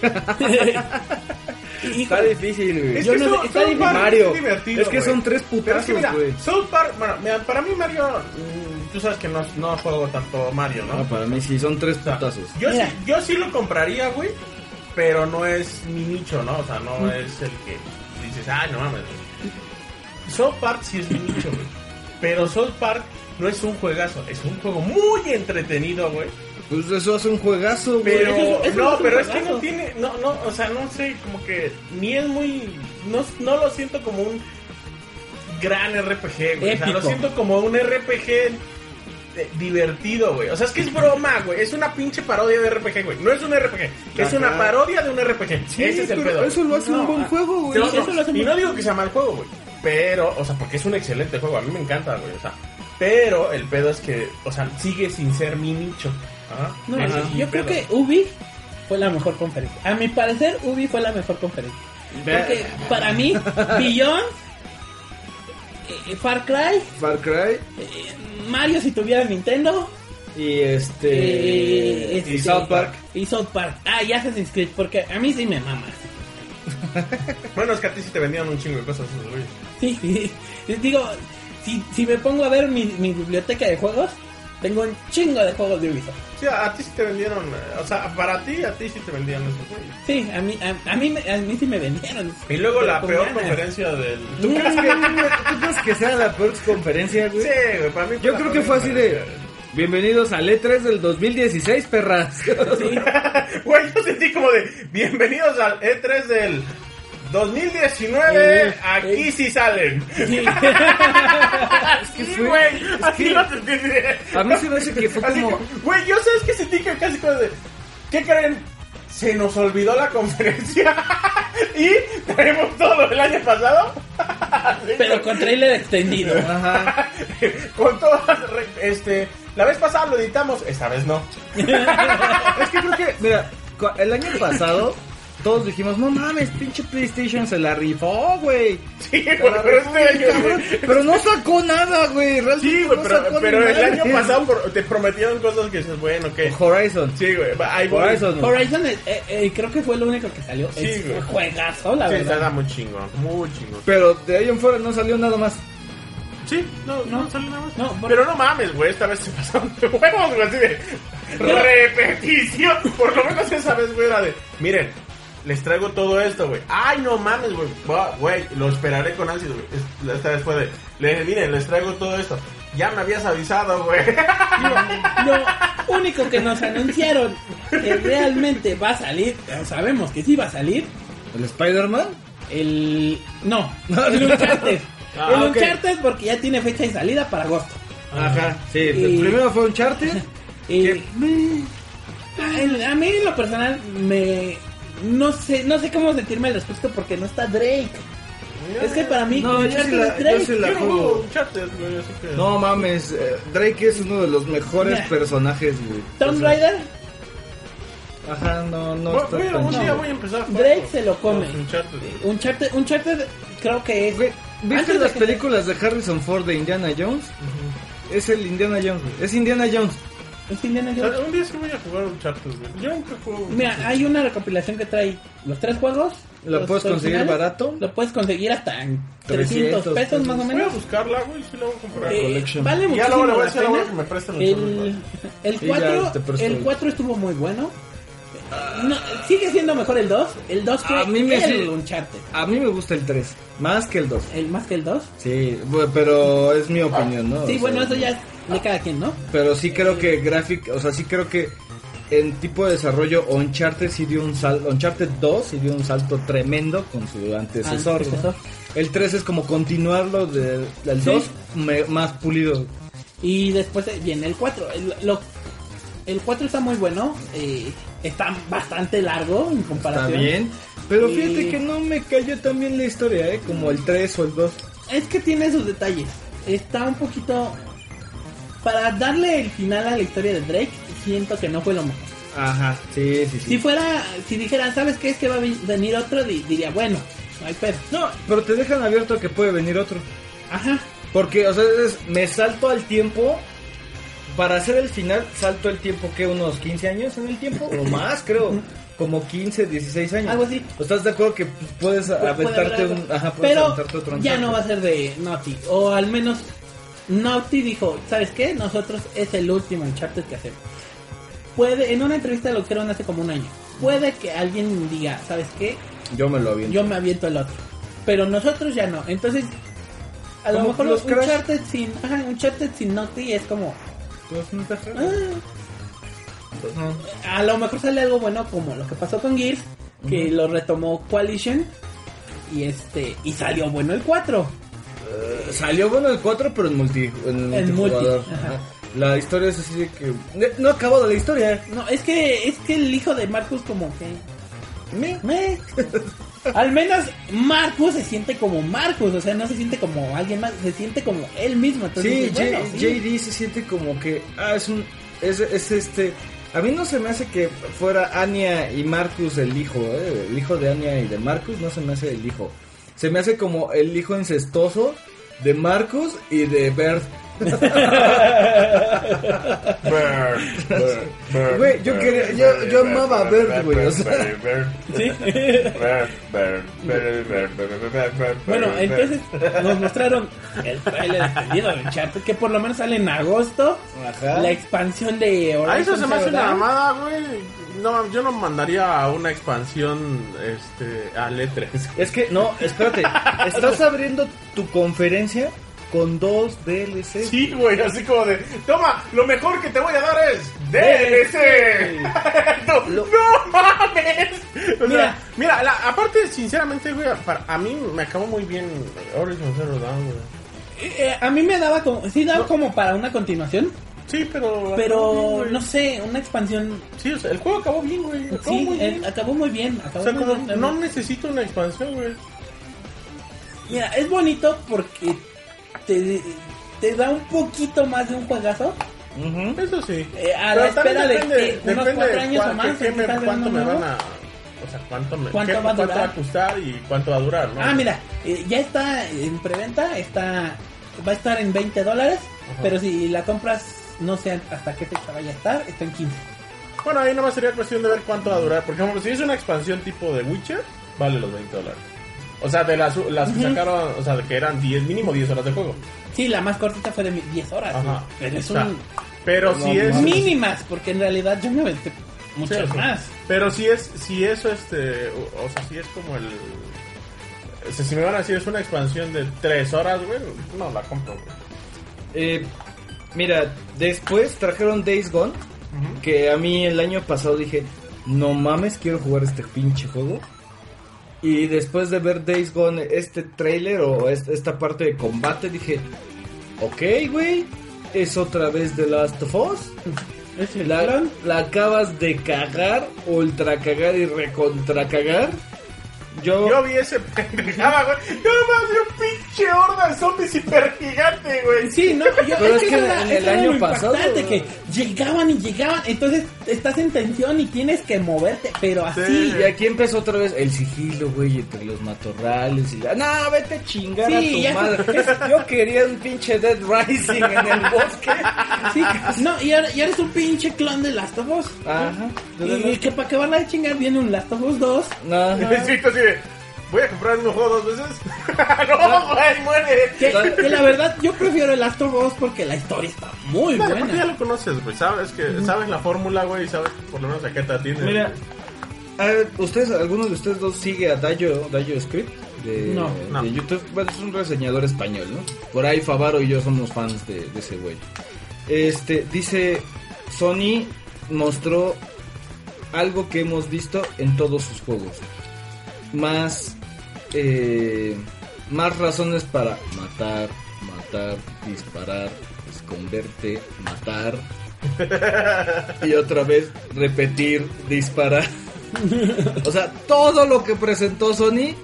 Está difícil, güey. Es que no está difícil. Mario. es divertido, Es que son tres Pero es que putazos, güey. South Park, bueno, mira, para mí Mario, mm, tú sabes que no, no juego tanto Mario, ¿no? No, para mí sí, son tres O sea, putazos. yo, sí, Mira. yo sí lo compraría, güey, pero no es mi nicho, ¿no? O sea, no es el que dices, ay, no mames. güey". South Park sí es mi nicho, güey. Pero South Park no es un juegazo, es un juego muy entretenido, güey. Pues eso hace un juegazo, güey. Pero, Eso- eso no, pero es que no tiene, no, no, o sea, no sé, como que ni es muy, no, no lo siento como un gran RPG, güey. O sea, lo siento como un RPG divertido, güey. O sea, es que es broma, güey. Es una pinche parodia de RPG, güey. No es un RPG, es una parodia de un RPG. Sí, Ese es el pero pedo. eso lo hace No, un buen ah, juego, güey. no, Sí, no, eso lo hace y no digo que sea mal juego, güey. Pero, o sea, porque es un excelente juego. A mí me encanta, güey. O sea, pero el pedo es que, o sea, sigue sin ser mi nicho. No, yo creo pedo. que Ubi fue la mejor conferencia. A mi parecer, Ubi fue la mejor conferencia. Porque para mí, Beyond, eh, Far Cry, Far Cry eh, Mario si tuviera Nintendo, y este. eh, y este, South Park. Y South Park. Ah, y Assassin's Creed, porque a mí sí me mama. Bueno, es que a ti sí te vendían un chingo de cosas. Sí, digo, si, si me pongo a ver mi, mi biblioteca de juegos, tengo un chingo de juegos de Ubisoft. Sí, a, ti sí te vendieron, eh, o sea, para ti, a ti sí te vendían esos güeyes. Sí, a mí, a, a mí, me- a mí sí me vendieron. Y luego la peor ganas. conferencia del... ¿Tú crees, que, ¿Tú crees que sea la peor conferencia, güey? Sí, güey, para mí Yo creo que fue así de. Bienvenidos al E3 del 2016, perras. Sí. Güey, yo sentí como de, bienvenidos al E3 del 2019, Eh, aquí eh. sí salen. Sí. Güey, así que- sentí. A mí se me hace que fue Así como. güey, yo sabes que sentí que casi como de, ¿qué creen? Se nos olvidó la conferencia y traemos todo del año pasado. Pero con trailer extendido. Ajá. con todo, este, la vez pasada lo editamos, esta vez no. Es que creo que, mira, el año pasado todos dijimos, no mames, pinche PlayStation se la rifó, güey. Sí, güey, pero rifó, este. Pero no sacó nada, güey. Realmente Sí, güey, no pero, sacó pero ni el año pasado por- te prometieron cosas que dices, bueno, ¿qué? Horizon. Sí, güey, va, ahí voy. Horizon. Horizon eh, eh, creo que fue lo único que salió. Sí, es güey. juegazo, la Sí, verdad. está muy chingón, muy chingón. Pero de ahí en fuera no salió nada más. Sí, no, no, No. sale nada más. No, por- Pero no mames, güey, esta vez se pasaron de huevos, güey, así de... repetición. Por lo menos esa vez, güey, era de, miren, les traigo todo esto, güey. Ay, no mames, güey. Güey, lo esperaré con ansias, güey. Es- Esta vez fue de, le dije, miren, les traigo todo esto. Ya me habías avisado, güey. Lo único que nos anunciaron que realmente va a salir, sabemos que sí va a salir, ¿El Spider-Man? el... No, el Uncharted. Ah, el ok. Uncharted porque ya tiene fecha de salida para agosto. Ajá, sí. Y- Primero fue Uncharted. Y a mí en lo personal me... No sé, no sé cómo sentirme al respecto porque no está Drake. Es que para mí No, yo Uncharted sí la- es Drake. yo sí la- Yo no juego Uncharted, güey, así que... No mames, eh, Drake es uno de los mejores Mira. personajes, güey. Tomb Raider, Ajá, no, no está voy a- tan un día voy a empezar a jugar Drake se lo come. los Uncharted. Uncharted, Uncharted creo que es... Güey, ¿Viste de las que- películas de Harrison Ford de Indiana Jones? Es el Indiana Jones, güey. Es Indiana Jones. Es Indiana Jones. Un día sí voy a jugar Uncharted, güey. Yo nunca juego Mira, hay una recopilación que trae los tres juegos. ¿Lo los puedes conseguir originales. barato? Lo puedes conseguir hasta en 300 300 pesos más o Voy a menos. buscarla, güey, sí la voy a comprar. Eh, collection. vale ya muchísimo luego le voy a decir a la que me presten el El, celular. el Y ya 4 te presto el el- 4 estuvo muy bueno. No, sigue siendo mejor el 2. El 2 fue A mí me el sí- Uncharted. A mí me gusta el 3, más que el 2. El más que el 2. Sí, pero es mi opinión, ¿no? Sí, O bueno, sea, eso ya es de cada quien, ¿no? Pero sí creo que Graphic, o sea, sí creo que en tipo de desarrollo Uncharted sí dio un salto, Uncharted 2 sí dio un salto tremendo con su antecesor. ¿no? El 3 es como continuarlo de- del Sí. 2 me- más pulido. Y después viene el 4. El, lo- el 4 está muy bueno. eh, está bastante largo en Está comparación. bien, pero Y- fíjate que no me cayó tan bien la historia, ¿eh? Como el 3 o el 2. Es que tiene sus detalles. Está un poquito. Para darle el final a la historia de Drake, siento que no fue lo mejor. Ajá, sí, sí, sí. Si fuera, si dijeran, ¿sabes qué? Es que va a venir otro, di- diría, bueno, no hay pedo. No, pero te dejan abierto que puede venir otro. Ajá. Porque, o sea, es- me salto al tiempo. Para hacer el final, salto el tiempo que unos 15 años en el tiempo, o más, creo. Como 15, 16 años. Algo así. ¿Estás de acuerdo que puedes Puede aventarte un. Ajá, puedes Pero aventarte otro ya no va a ser de Naughty. O al menos Naughty dijo, ¿sabes qué? Nosotros es el último Uncharted que hacemos. Puede, en una entrevista lo dijeron hace como un año. Puede que alguien diga, ¿sabes qué? Yo me lo aviento. Yo me aviento el otro. Pero nosotros ya no. Entonces, a lo mejor los. Uncharted sin, ajá, Uncharted sin Naughty es como, Pues, no te aferras. ah, a lo mejor sale algo bueno como lo que pasó con Gears, que lo retomó Coalition y este y salió bueno el 4. Eh, Salió bueno el 4, pero en multi. En, multijugador. multi, ajá. Ajá. La historia es así de que. No ha acabado la historia. No, es que es que el hijo de Marcus como que Me- meh. Al menos Marcus se siente como Marcus, o sea, no se siente como alguien más, se siente como él mismo. Entonces, Sí, dices, bueno, J- sí. JD se siente como que. Ah, es un. Es, es este. A mí no se me hace que fuera Anya y Marcus el hijo, ¿eh? El hijo de Anya y de Marcus no se me hace el hijo. Se me hace como el hijo incestuoso de Marcus y de Bert. Güey, yo quería- yo- yo amaba a Bert, güey, o sea. Sí. Bueno, entonces nos mostraron el trailer extendido de Uncharted, que por lo menos sale en agosto. Ajá. La expansión de A eso se me hace una mamada, güey. No, yo no mandaría a una expansión este, a E3. Es que, no, espérate. Estás abriendo tu conferencia con dos DLC. Sí, güey, así como de, toma, lo mejor que te voy a dar es DLC. no, Lo- no mames. O Mira. sea, mira, la- aparte, sinceramente, güey, para, a mí me acabó muy bien Horizon Zero Dawn, güey. Eh, eh, a mí me daba como, sí daba como para una continuación, Sí, pero... bien, pero no sé, una expansión. Sí, o sea, el juego acabó bien, güey. Acabó Sí, muy bien. acabó muy bien. O Acabó sea, muy como, bien. no necesito una expansión, güey. Mira, es bonito porque te, te da un poquito más de un juegazo. Eso sí. Eh, a Pero la espera también de depende- que unos depende cuatro de años cuál- o más, me- cuánto me nuevo. van a... O sea, cuánto, me, ¿Cuánto qué- va a cuánto durar? va a costar y cuánto va a durar, ¿no? Ah, mira, eh, ya está en preventa, está va a estar en 20 dólares, pero si la compras, no sé hasta qué fecha vaya a estar, está en 15. Bueno, ahí nomás sería cuestión de ver cuánto va a durar. Por ejemplo, si es una expansión tipo de Witcher, vale los 20 dólares. O sea, de las, las que sacaron, o sea, de que eran 10, mínimo 10 horas de juego. Sí, la más cortita fue de mi- 10 horas, Ajá. pero es O sea, un... Pero No si es... Mínimas, porque en realidad yo me aventé muchas Sí, más. Pero si es, si eso, este, o, o sea, si es como el... o sea, si me van a decir es una expansión de tres horas, güey, no la compro, güey. Eh, mira, después trajeron Days Gone, que a mí el año pasado dije, no mames, quiero jugar este pinche juego. Y después de ver Days Gone, este trailer o es- esta parte de combate, dije, ok, güey, es otra vez The Last of Us. Es el La, la acabas de cagar, ultra cagar y recontra cagar. Yo, Yo vi ese pendejada, güey. Yo nomás vi un pinche horda de zombies hiper gigante, güey. Sí, no, yo, Pero es que en era- el era año pasado- que llegaban y llegaban, entonces estás en tensión y tienes que moverte, pero así. y aquí empezó otra vez el sigilo, güey, entre los matorrales y la... No, vete a chingar Sí, a tu ya- madre. Yo quería un pinche Dead Rising en el bosque. Sí, no, y ahora, y ahora es un pinche clon de Last of Us. Ajá. Y, y que para acabarla de chingar viene un Last of Us 2. No. Necesito así de, voy a comprar un juego dos veces. no, güey, muere. Que, que la verdad, yo prefiero el of Us porque la historia está muy porque ya buena. lo conoces, güey. Sabes que sabes la fórmula, güey, y sabes por lo menos a qué te atiende. Mira, a ver, ustedes, alguno de ustedes dos sigue a Dayo, Dayo Script de, No, no. de YouTube. Bueno, es un reseñador español, ¿no? Por ahí Favaro y yo somos fans de, de ese güey. Este, dice, Sony mostró algo que hemos visto en todos sus juegos. Más, eh, más razones para matar, matar, disparar, esconderte, matar. y otra vez repetir, disparar. o sea, todo lo que presentó Sony,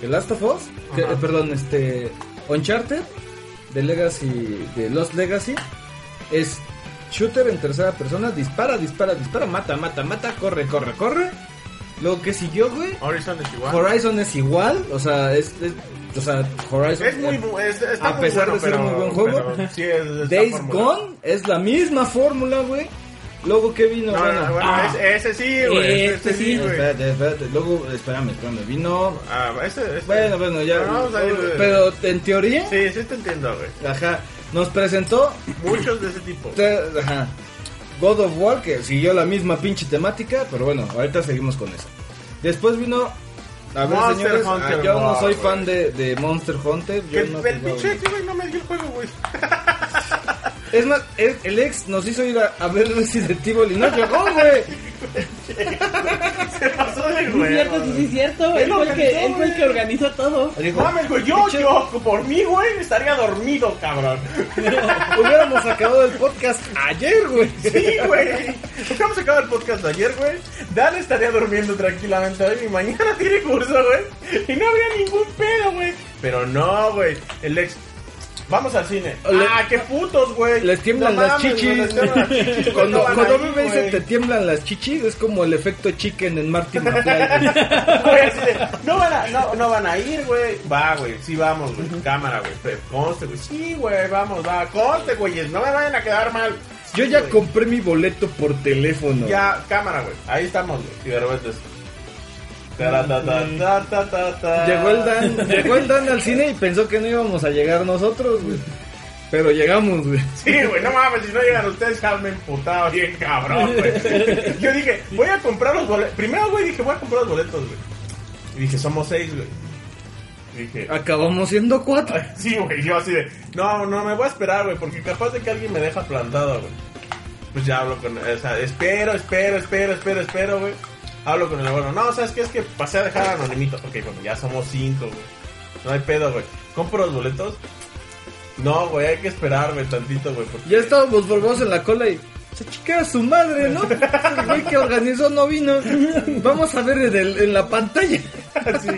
The Last of Us, que- eh, perdón, este, Uncharted, de Legacy, de Lost Legacy, es shooter en tercera persona, dispara, dispara, dispara, mata, mata, mata, corre, corre, corre. Lo que siguió, güey, Horizon es igual. Horizon es igual, o sea, es, es- o sea, Horizon es muy bu- es- está A muy pesar bueno, de ser pero- muy buen juego. pero sí es, Days formulado. Gone es la misma fórmula, güey. Luego que vino, No, bueno, no, bueno, Ah. ese, ese sí, güey. Este Ese sí. güey. espérate, espérate, luego, espérame, espérame, vino, Ah, ese, ese. bueno, bueno, ya, Pero vamos a ir de- pero en teoría, Sí, sí te entiendo, güey. ajá, nos presentó, Muchos de ese tipo. te- ajá, God of War, que siguió la misma pinche temática, pero bueno, ahorita seguimos con eso. Después vino, a ver, Monster señores, Hunter ah, yo no soy fan de, de Monster Hunter, yo no el pinche no me dio el juego, güey. Es más, el, el ex nos hizo ir a, a ver Resident Evil y no llegó, güey. Se pasó de Sí, es güey. cierto, sí, sí, es cierto. Él Él fue el que, organizó, él fue el que organizó todo. Dijo, Mames, güey, yo, yo, por mí, güey, estaría dormido, cabrón. Hubiéramos acabado el podcast ayer, güey. Sí, güey. Acabamos de acabar el podcast de ayer, güey. Dan estaría durmiendo tranquilamente hoy y mañana tiene curso, güey. Y no habría ningún pedo, güey. Pero no, güey. El ex. Vamos al cine. Le- ah, qué putos, güey. Les tiemblan No las mames, chichis. güey, les tiemblan las chichis, güey, Cuando, no cuando ahí, me dice güey. te tiemblan las chichis, es como el efecto chicken en Martin McFly. Güey, no van a, no, no van a ir, güey. Va, güey, sí vamos, güey. Cámara, güey. Conste, güey. Sí, güey, vamos, va. Conste, güeyes. No me vayan a quedar mal. Yo Sí, ya güey. compré mi boleto por teléfono. Ya, cámara, güey. Ahí estamos, güey. Y de repente Llegó el Dan, llegó el Dan al cine y pensó que no íbamos a llegar nosotros, güey. Pero llegamos, güey. Sí, güey, no mames, si no llegan ustedes, ya me emputado bien cabrón, güey. Yo dije, voy a comprar los boletos. Primero, güey, dije, voy a comprar los boletos, güey. Y dije, somos seis, güey. Dije, Acabamos siendo cuatro. Sí, güey, yo así de, no, no, me voy a esperar, güey, porque capaz de que alguien me deja plantado, güey. Pues ya hablo con, o sea, espero, espero, espero, espero, espero, güey. Hablo con el abuelo, no, ¿sabes qué? Es que pasé a dejar anonimito. Ok, bueno, ya somos cinco, güey. No hay pedo, güey. ¿Compro los boletos? No, güey, hay que esperar, güey, tantito, güey. porque- Ya estábamos formados en la cola y se chiquea su madre, ¿no? El güey que organizó no vino. Vamos a ver en, el- en la pantalla. Sí,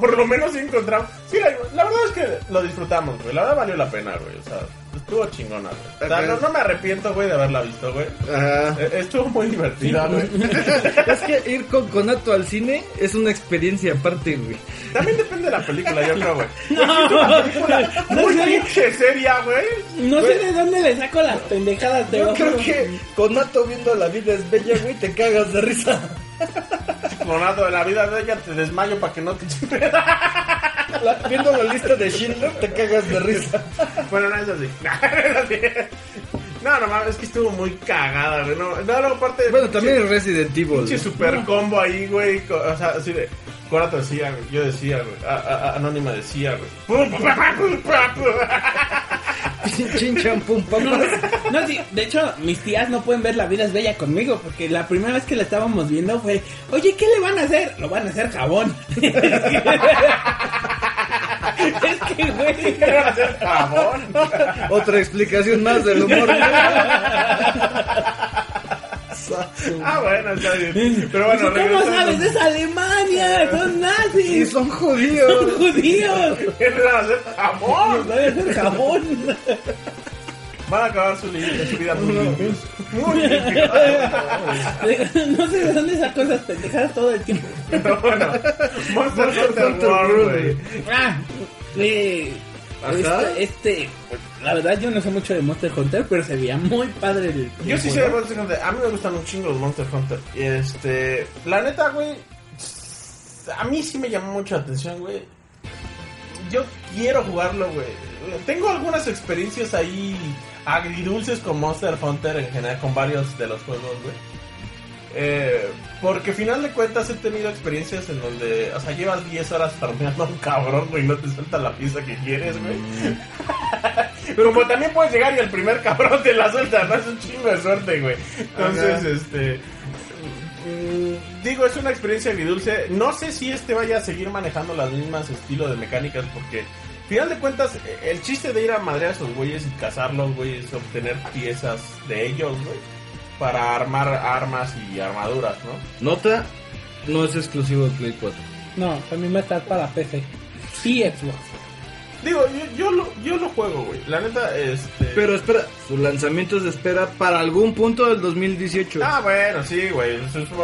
por lo menos encontramos. Sí, la, la verdad es que lo disfrutamos, güey. La verdad valió la pena, güey. O sea, estuvo chingona. O sea, no, no me arrepiento, güey, de haberla visto, güey. Ajá. Eh, Estuvo muy divertida, güey. Es que ir con Conato al cine es una experiencia aparte, güey. También depende de la película, yo creo, güey. Una película muy pinche seria, güey. No sé de dónde le saco las pendejadas de Yo creo que Conato viendo La vida es bella, güey, te cagas de risa. Clonado de la vida de ella, te desmayo para que no te La- viendo la lista de Schindler, te cagas de risa. Bueno, no es así. No, es así. No, no mames, es que estuvo muy cagada, güey. No, no, no, aparte. Bueno, también el Resident Evil. Pinche super combo ahí, güey. O sea, así de. Cora te decía, güey. Yo decía, güey. A- a- a- Anónima decía, güey. Chin chan pum pam. No, no, sí, de hecho, mis tías no pueden ver La vida es bella conmigo, porque la primera vez que la estábamos viendo fue, oye, ¿qué le van a hacer? Lo van a hacer jabón. Es que, güey. ¿Qué van a hacer jabón? Otra explicación más del humor. Ah, bueno, está bien. Pero bueno, ¿Cómo sabes? Es Alemania, son y nazis, son son judíos. judíos. ¿Qué van a hacer jabón? Van a hacer jabón. Van a acabar su, su vida muy limpios. Muy limpios. no sé de dónde sacó esas pendejadas todo el tiempo. Pero bueno, Monster Hunter World, güey. Ah, eh, este, este, la verdad yo no sé mucho de Monster Hunter, pero se veía muy padre el. Yo el sí sé de Monster Hunter. A mí me gustan un chingo los Monster Hunter. Y este. La neta, güey. A mí sí me llamó mucho la atención, güey. Yo quiero jugarlo, güey. Tengo algunas experiencias ahí agridulces con Monster Hunter en general, con varios de los juegos, güey. Eh, porque final de cuentas he tenido experiencias en donde, o sea, llevas 10 horas farmeando a un cabrón, güey, y no te suelta la pieza que quieres, güey. Pero como también puedes llegar y el primer cabrón te la suelta, no es un chingo de suerte, güey. Entonces, este. mm, Digo, es una experiencia agridulce. No sé si este vaya a seguir manejando las mismas estilos de mecánicas porque, final de cuentas, eh, el chiste de ir a madrear a esos güeyes y cazarlos, güey, es obtener piezas de ellos, güey, para armar armas y armaduras, ¿no? Nota, no es exclusivo de Play 4. No, también va a estar para PC. Sí, Xbox. Digo, yo, yo lo, yo lo juego, güey. La neta, este. Pero espera, su lanzamiento se espera para algún punto del 2018. Ah, bueno, sí, güey.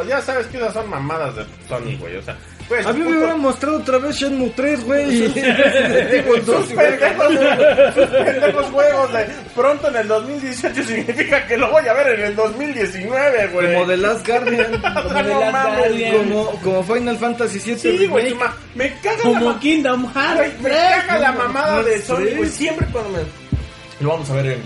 Ya sabes que esas son mamadas de Sony, güey. O sea, pues. A mí me hubieran mostrado otra vez Shenmue 3, güey. 2, Sus sus pendejos juegos de pronto en el 2018 significa que lo voy a ver en el 2019, güey. Como The Last Guardian. Como no Guardian. como, como Final Fantasy VII Sí, güey, me caga la Como ma- Kingdom Hearts me 3. caga la mamada de Sony, güey. Siempre cuando me lo vamos a ver en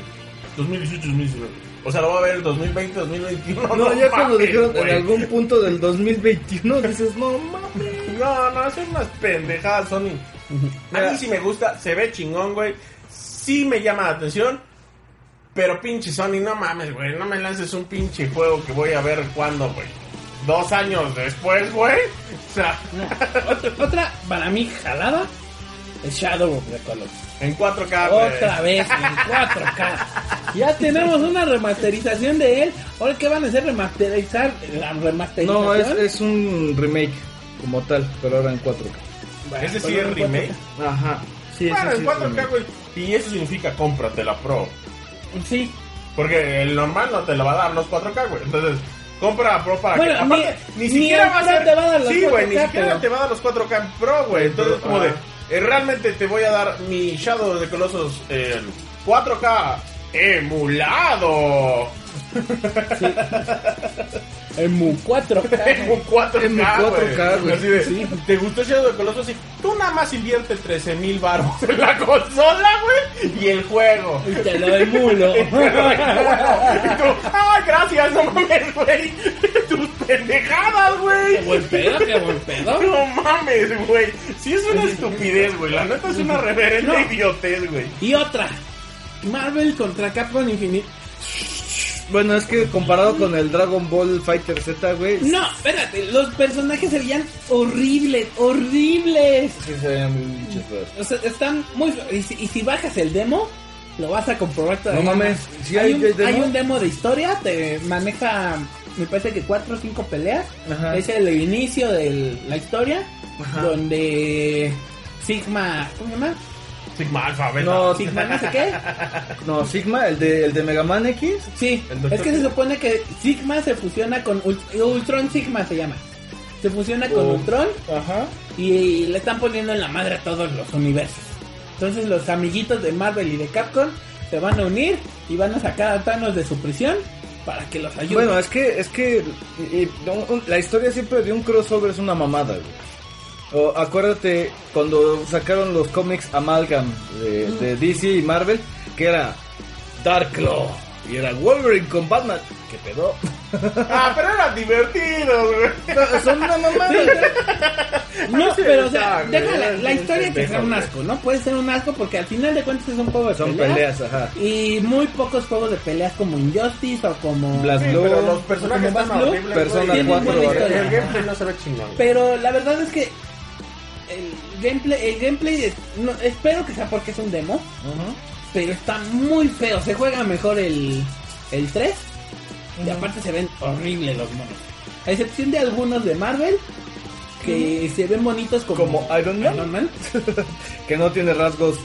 2018, 2019. O sea, lo voy a ver en 2020, 2021. No, ya cuando mames, dijeron güey. en algún punto del 2021, dices, no mames. No, no, son unas pendejadas, Sony. A mí sí me gusta, se ve chingón, güey. Sí me llama la atención. Pero pinche Sony, no mames, güey. No me lances un pinche juego que voy a ver cuándo, güey. Dos años después, güey. O sea, Otra, otra, para mí, jalada, es Shadow of the Colossus. En 4K, güey. Otra vez en 4K. Ya tenemos una remasterización de él. Ahora que van a hacer remasterizar la remasterización. No, es, es un remake como tal, pero ahora en 4K. Bueno, Ese sí es remake. Ajá. Sí, Bueno, ese en sí es 4K, remake. güey. Y eso significa cómprate la Pro. 4K. Sí. Porque el normal no te lo va a dar los 4K, güey. Entonces, compra la Pro para Bueno, que. Aparte, ni- ni, ni siquiera el va a ser. te va a dar los sí, güey, ni 4K, siquiera pero- te va a dar los 4K en Pro, güey. Entonces, Pero, como de. Eh, realmente te voy a dar mi Shadow de Colossus en 4K emulado. El Mu 4K. En 4K. En 4K, güey. Así de, ¿Te gustó Shadow de Colossus? Sí. Tú nada más invierte 13 mil baros en la consola, güey. Y el juego. Y te lo emulo. Y tú, Ay, gracias, no mames, güey. Tus pendejadas, güey. Qué buen pedo, qué buen pedo. No mames, güey. Sí es una estupidez, güey. La neta es una reverenda No. idiotez, güey. Y otra. Marvel contra Capcom Infinite. Bueno, es que comparado con el Dragon Ball Fighter Z, güey. No, espérate, los personajes se veían horribles, horribles. Sí, se veían muy. O sea, están muy... Y si, y si bajas el demo, lo vas a comprobar todavía. No mames, más. ¿sí hay- un, hay demo? hay un demo de historia, te maneja, me parece que cuatro o cinco peleas. Ajá. Es el inicio de la historia, Ajá. donde Sigma, ¿cómo se llama? Sigma Alpha, beta. No, Sigma no sé qué. No, Sigma, el de, el de Mega Man X. Sí, es que se supone que Sigma se fusiona con Ult- Ultron Sigma se llama. Se fusiona con Oh. Ultron Ajá. y le están poniendo en la madre a todos los universos. Entonces los amiguitos de Marvel y de Capcom se van a unir y van a sacar a Thanos de su prisión para que los ayude. Bueno, es que, es que y- y un- un- la historia siempre de un crossover es una mamada, güey. O, acuérdate cuando sacaron los cómics Amalgam de, de DC y Marvel, que era Dark Claw Y era Wolverine con Batman. ¿Qué pedo? Ah, pero era divertido, güey. Son una mamada. No, pero o sea, güey, deja la, historia que sea un asco, ¿no? Puede ser un asco porque al final de cuentas es un juego de Son peleas. peleas, ajá. Y muy pocos juegos de peleas como Injustice o como... Blast Sí, Blue. pero los personajes Como Blast Blue, horribles, Persona güey. Tienen 4, buena ¿verdad? historia. El gameplay no se ve chingón. Pero la verdad es que el gameplay, el gameplay es- no, espero que sea porque es un demo, pero está muy feo. Se juega mejor el, el 3 y aparte se ven horribles los monos. A excepción de algunos de Marvel que se ven bonitos como, Como Iron Man. Iron Man, Que no tiene rasgos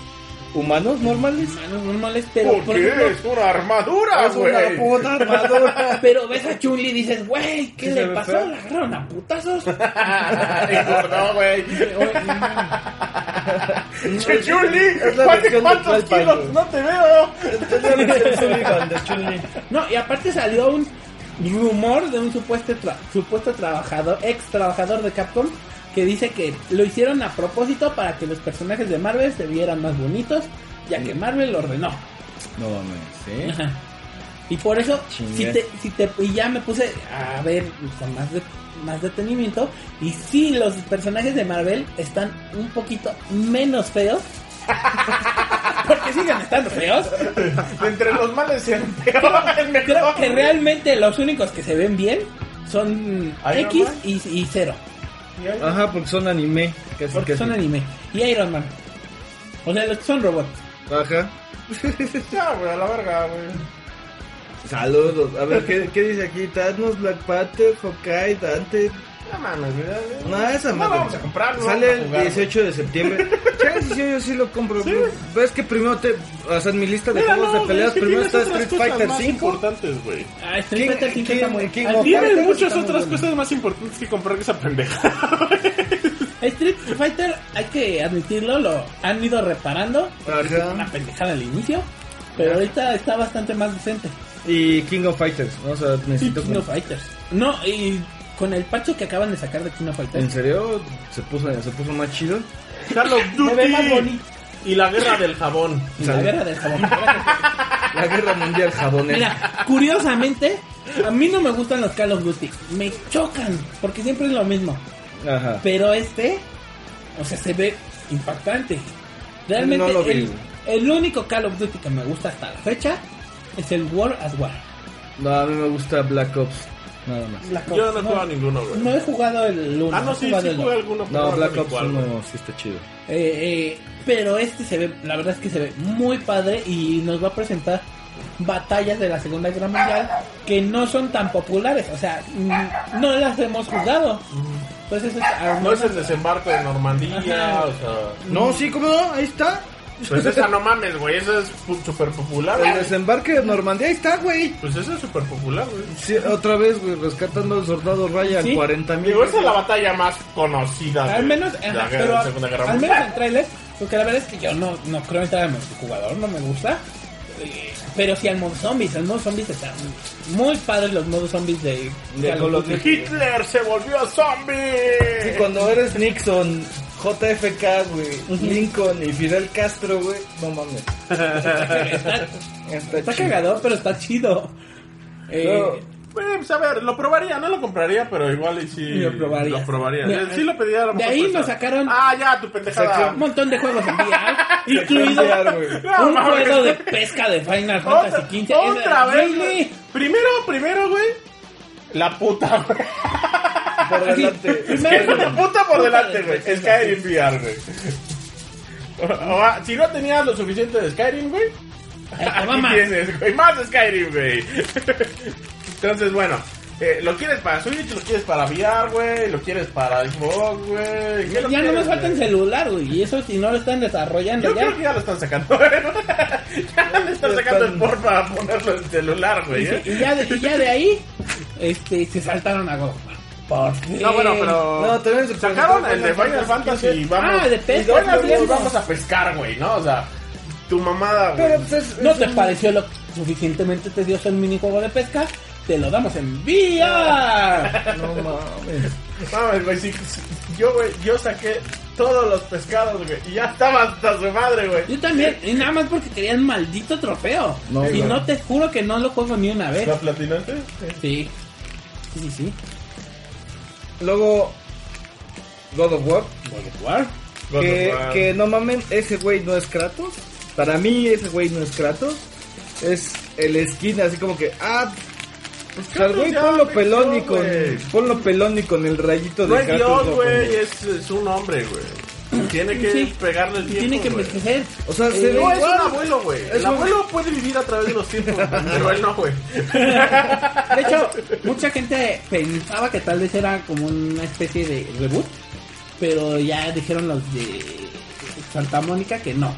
humanos normales. manos normales, pero ¿Por por qué? ejemplo, Es una armadura, Es una güey. puta armadura. pero ves a Chun-Li y dices, güey, ¿qué le pasó? ¿La agarraron a putazos? Engordó, güey. Chuli, de ¿cuántos kilos? No te veo. No, y aparte salió un rumor de un supuesto, tra- supuesto trabajador, ex trabajador de Capcom, que dice que lo hicieron a propósito para que los personajes de Marvel se vieran más bonitos, ya que Marvel lo ordenó. No mames, ¿sí? Ajá. Y por eso, si te, si te, y ya me puse a ver con más, de- más detenimiento, y sí, los personajes de Marvel están un poquito menos feos. Porque siguen estando feos. Entre los males y el peor, el mejor. Creo que realmente los únicos que se ven bien son X y, Ajá, porque son anime. Casi, Porque casi. son anime. Y Iron Man. O sea, los que son robots. Ajá. Ya, güey, a la verga, güey. Saludos. A ver, ¿qué, qué dice aquí? Thanos, Black Panther, Hawkeye, Dante. No mames, güey. No, esa No madre. vamos a comprarlo. Sale el jugar, 18 de septiembre. Sí, yo sí lo compro. Ves que primero te. O sea, en mi lista de Mira, juegos no, de peleas, es primero está Street cosas Fighter más 5. importantes, güey. Ah, Street Fighter 5 está muy King of Tienes Fighters muchas otras bueno. cosas más importantes que comprar que esa pendeja. Street Fighter, hay que admitirlo, lo han ido reparando. fue Una pendejada al inicio. Pero ahorita está bastante más decente. Y King of Fighters, ¿no? O sea, Y necesito. King of Fighters. No, y con el parche que acaban de sacar de King of Fighters. ¿En serio? ¿Se puso, se puso más chido? Call of Se ve más Duty bonito. y la guerra del jabón. Y la guerra del jabón. La guerra mundial jabonera. Mira, curiosamente, a mí no me gustan los Call of Duty. Me chocan, porque siempre es lo mismo. Ajá. Pero este, o sea, se ve impactante. Realmente, No lo vi, el, el único Call of Duty que me gusta hasta la fecha es el War as War. No, a mí me gusta Black Ops. Nada más. Yo no he jugado ninguno, güey. No he jugado el 1. Ah, no, sí, sí jugué alguno. No, Black Ops cuál, güey. 1 sí está chido. Eh, eh, pero este se ve, la verdad es que se ve muy padre y nos va a presentar batallas de la Segunda Guerra Mundial que no son tan populares, o sea, mm, no las hemos jugado. Entonces, es, al No es el desembarco de Normandía, Ajá. o sea... No, sí, ¿cómo no? Ahí está. Pues esa no mames, güey, eso es súper popular, El desembarque de Normandía, ahí está, güey. Pues eso es súper popular, güey. Sí, otra vez, güey, rescatando al soldado Ryan, Sí. 40 mil. Digo, esa es la batalla más conocida al de menos, de ajá, la pero de Segunda Guerra al menos en trailer, porque la verdad es que yo no, no creo entrar al multijugador, no me gusta. Eh, Pero sí al modo zombies, el modo zombies está muy padre los modos zombies de, De Call of Duty. Hitler se volvió zombie. Sí, cuando eres Nixon, JFK, güey, Lincoln y Fidel Castro, güey, no mames. está, Está, está chido. cagador, pero está chido. Eh, No. Pues, a ver, lo probaría, no lo compraría, pero igual y sí. Lo probarías. Lo probaría. Mira, sí lo pediría a lo de ahí nos sacaron Ah, ya, tu pendejada. un montón de juegos en VR, incluido. No, un mames. juego de pesca de Final Fantasy Otra, XV. otra Es- vez. Primero, primero, güey. La puta, güey. Por delante. Primero, La puta por delante, güey. Skyrim VR, güey. Si no tenías lo suficiente de Skyrim, güey. Va Aquí más. tienes, güey. Más Skyrim, güey. Entonces, bueno. eh, lo quieres para Switch, lo quieres para VR, güey. Lo quieres para Xbox, güey. ¿Qué lo Ya no nos falta en güey? celular, güey. Y eso si no lo están desarrollando Yo ya. creo que ya lo están sacando. ya le están sacando el por para ponerlo en celular, güey. Y, ¿eh? y ya de, y ya de ahí este, se saltaron a God. ¿Por qué? No, bueno, pero. No, también se sacaron el de Final Fantasy y vamos. Ah, de pesca, sí. vamos a pescar, güey, ¿no? O sea, tu mamada, güey. Pero pues es, ¿No es te un- pareció lo suficientemente tedioso el minijuego de pesca? Te lo damos en VR. No mames. Mames, güey, sí, yo, güey, yo saqué todos los pescados, güey. Y ya estaba hasta su madre, güey. Yo también, y nada más porque quería el maldito trofeo. No, y güey. no te juro que no lo juego ni una vez. ¿La platinaste? Sí. Sí, sí, sí. Luego, God of War. God of War. God que, of War. que no mamen, ese güey no es Kratos. Para mí, ese güey no es Kratos. Es el skin así como que, ah, Pues o sea, güey ponlo pelón y con, ponlo pelón y con el rayito No de es Kratos. Dios, güey, es, es un hombre, güey. Tiene que Sí. pegarle el tiempo, Tiene que envejecer. O sea, se Eh, ve No, es un abuelo, güey. El un- abuelo puede vivir a través de los tiempos, pero él no, güey. De hecho, mucha gente pensaba que tal vez era como una especie de reboot, pero ya dijeron los de Santa Mónica que no,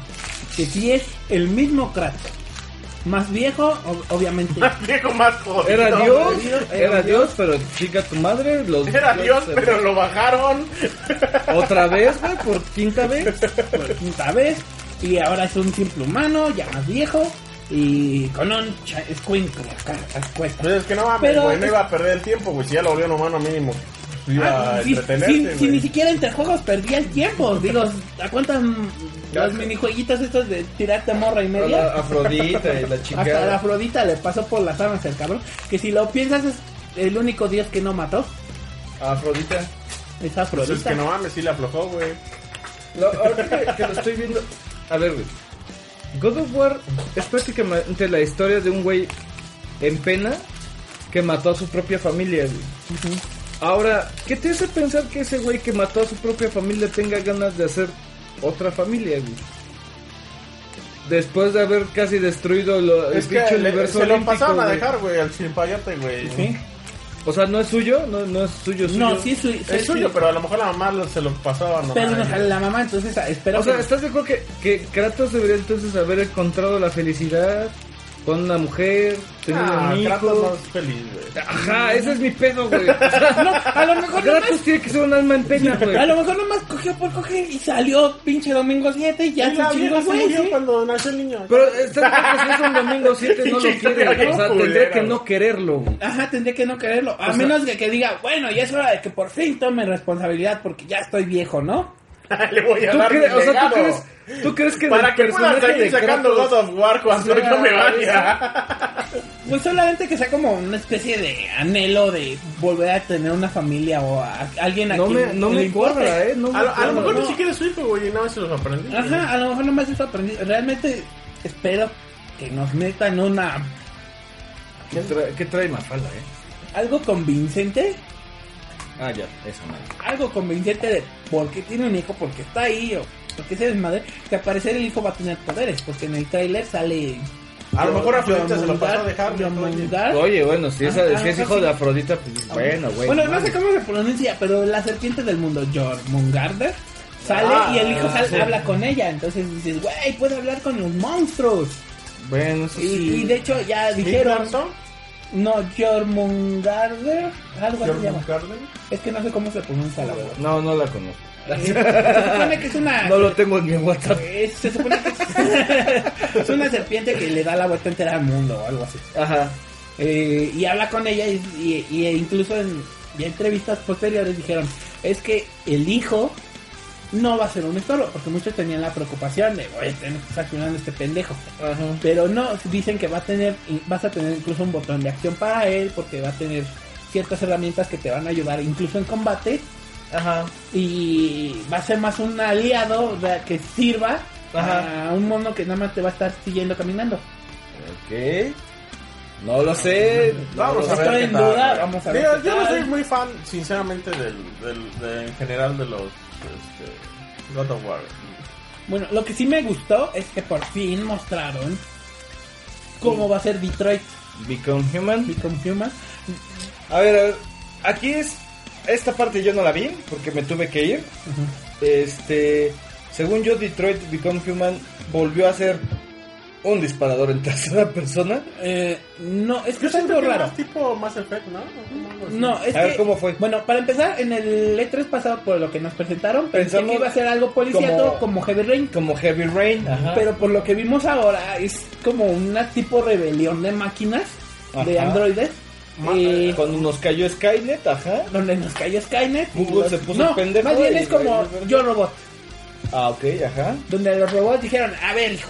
que sí es el mismo Kratos, más viejo, obviamente. Viejo más jodido. Era Dios, era Dios, pero chica tu madre. Los Era Dios, se- pero lo bajaron. Otra vez, güey, por quinta vez. por quinta vez, y ahora es un simple humano, ya más viejo, y con un a las cuestas. Pues es que no mames, Pero- güey. No iba a perder el tiempo, güey. Si ya lo volvió un humano mínimo. Ah, a si, entretenerse, si- si ni siquiera entre juegos perdía el tiempo. Digo, ¿a cuántas sé. minijueguitos estos de tirarte morra y media? la Afrodita y la Hasta la. Afrodita le pasó por las armas el cabrón. Que si lo piensas es el único dios que no mató. Afrodita. Es Pues Afrodita. es que no mames, sí le aflojó, güey. Lo, ahorita que, que lo estoy viendo. A ver, güey. God of War es prácticamente la historia de un güey en pena que mató a su propia familia, güey. Ahora, ¿qué te hace pensar que ese güey que mató a su propia familia tenga ganas de hacer otra familia, güey? Después de haber casi destruido lo, el Es que pinche le- universo se lo pasaron a dejar, güey, al chimpayote, güey. Sí. O sea, ¿no es suyo? ¿No, no es suyo, suyo? No, sí es, su- sí Es suyo, sí. pero a lo mejor la mamá lo- se lo pasaba, ¿no? Pero no la mamá, entonces espero O sea, que... ¿estás de acuerdo que, que Kratos debería entonces haber encontrado la felicidad con una mujer, tener Ah, un hijo? es feliz, güey. Ajá, ese es mi pedo, güey. O sea, No, a lo mejor Kratos nomás, tiene que ser un alma en pena, güey. a lo mejor nomás cogió por coger y salió pinche domingo 7 y ya Y se chingó, güey. murió sí. cuando nació el niño. Pero de acuerdo que si es un domingo 7 no lo quiere. O sea, tendría que no quererlo, güey. Ajá, tendría que no quererlo. A menos de que diga, bueno, ya es hora de que por fin tome responsabilidad porque ya estoy viejo, ¿no? Le voy a ¿Tú dar crees, mi o sea, ¿tú crees, ¿tú crees que Para personaje seguir de sacando God of War cuando sea, yo me vaya. Pues solamente que sea como una especie de anhelo de volver a tener una familia o a alguien a No quien me, no le me importe. cuadra, eh. No me A lo, a lo cuadra. mejor no. ni siquiera es su hijo, güey, y nada más se los aprendí. Ajá, a lo mejor nomás eso aprendí. Realmente espero que nos metan una ¿Qué trae, qué trae Mafalda, eh? algo convincente, Ah, ya, eso, man. algo convincente de por qué tiene un hijo, porque está ahí o porque se desmadre, que al parecer el hijo va a tener poderes, porque en el tráiler sale A lo mejor Afrodita se lo pasó a dejar. Oye, bueno, si, esa, Ah, si es ah, hijo sí. de Afrodita, pues bueno, güey. Bueno, no sé cómo se pronuncia, pero la serpiente del mundo, Jormungarder, sale Ah, y el hijo sí. habla con ella. Entonces dices, güey, puede hablar con los monstruos. Bueno, eso Y, sí. y de hecho ya dijeron, no, Jormungarder, algo así se llama. Es que no sé cómo se pronuncia la verdad. No, no la conozco. Eh, se supone que es una... No lo tengo en mi WhatsApp. eh, se supone que es, es una serpiente que le da la vuelta entera al mundo o algo así. Ajá. Eh, y habla con ella y, y- y incluso en ya entrevistas posteriores dijeron es que el hijo no va a ser un estorbo porque muchos tenían la preocupación de oye tenemos que estar cuidando a este pendejo pero no dicen que va a tener vas a tener incluso un botón de acción para él porque va a tener ciertas herramientas que te van a ayudar incluso en combate Ajá. y va a ser más un aliado que sirva Ajá. a un mono que nada más te va a estar siguiendo caminando Ok. No lo sé. Vamos a ver. Qué en tal, duda, vamos a ver yo no soy muy fan, sinceramente, del, del, de, en general de los este, God of War. Bueno, lo que sí me gustó es que por fin mostraron cómo va a ser Detroit Become Human. Become Human. A ver, a ver. Aquí es. Esta parte yo no la vi porque me tuve que ir. Este. Según yo, Detroit Become Human volvió a ser un disparador en tercera persona. Eh, no, es que es algo raro. más tipo Mass Effect, ¿no? No, es A ver, que, ¿cómo fue? Bueno, para empezar, en el E3 pasado, por lo que nos presentaron, pensé Pensamos que iba a ser algo policiato como- como, Heavy Rain. Como Heavy Rain. Ajá. Pero por lo que vimos ahora, es como una tipo rebelión de máquinas, de androides. eh, Cuando nos cayó Skynet, ajá. donde nos cayó Skynet. Google los- se puso no, pendejo Más bien es como Yo Robot. Ah, ok, ajá. donde los robots dijeron, a ver, hijo,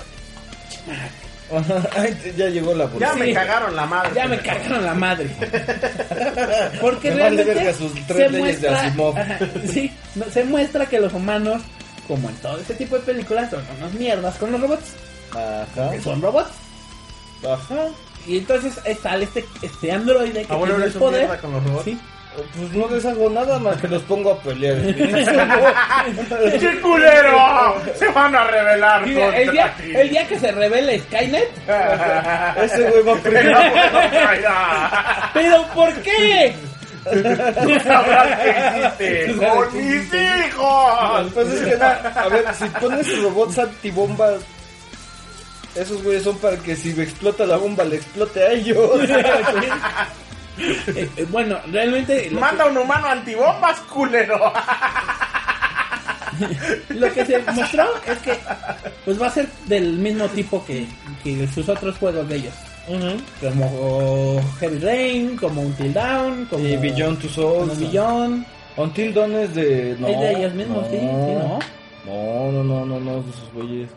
ya llegó la Ya policía. me cagaron la madre. ya me cargaron la madre. Porque Me vale realmente verga sus tres leyes de Asimov. Ajá, sí, se muestra que los humanos, como en todo este tipo de películas, son unas mierdas con los robots. Ajá. Que son robots. Ajá. Y entonces sale este, este androide que Ah, bueno, tiene el poder. mierda con los robots. Sí. Pues no les hago nada más que los pongo a pelear. ¡Qué culero! Se van a revelar Mira, el, día, ti. el día que se revele Skynet, Ese güey va primero. ¿pero por qué? Sabrás qué hiciste con mis hijos. Pues es que nada, a ver, si pones robots antibombas, esos güeyes son para que si me explota la bomba le explote a ellos. Eh, eh, bueno, realmente Manda un humano antibombas, culero. lo que se mostró es que pues va a ser del mismo tipo que, que sus otros juegos de ellos. Como Heavy Rain, como Until Dawn, como Y Beyond Two como Souls. Beyond. Until Dawn es de. No, es de ellos mismos, sí, sí, ¿no? No, no, no, no, no, es de esos güeyes.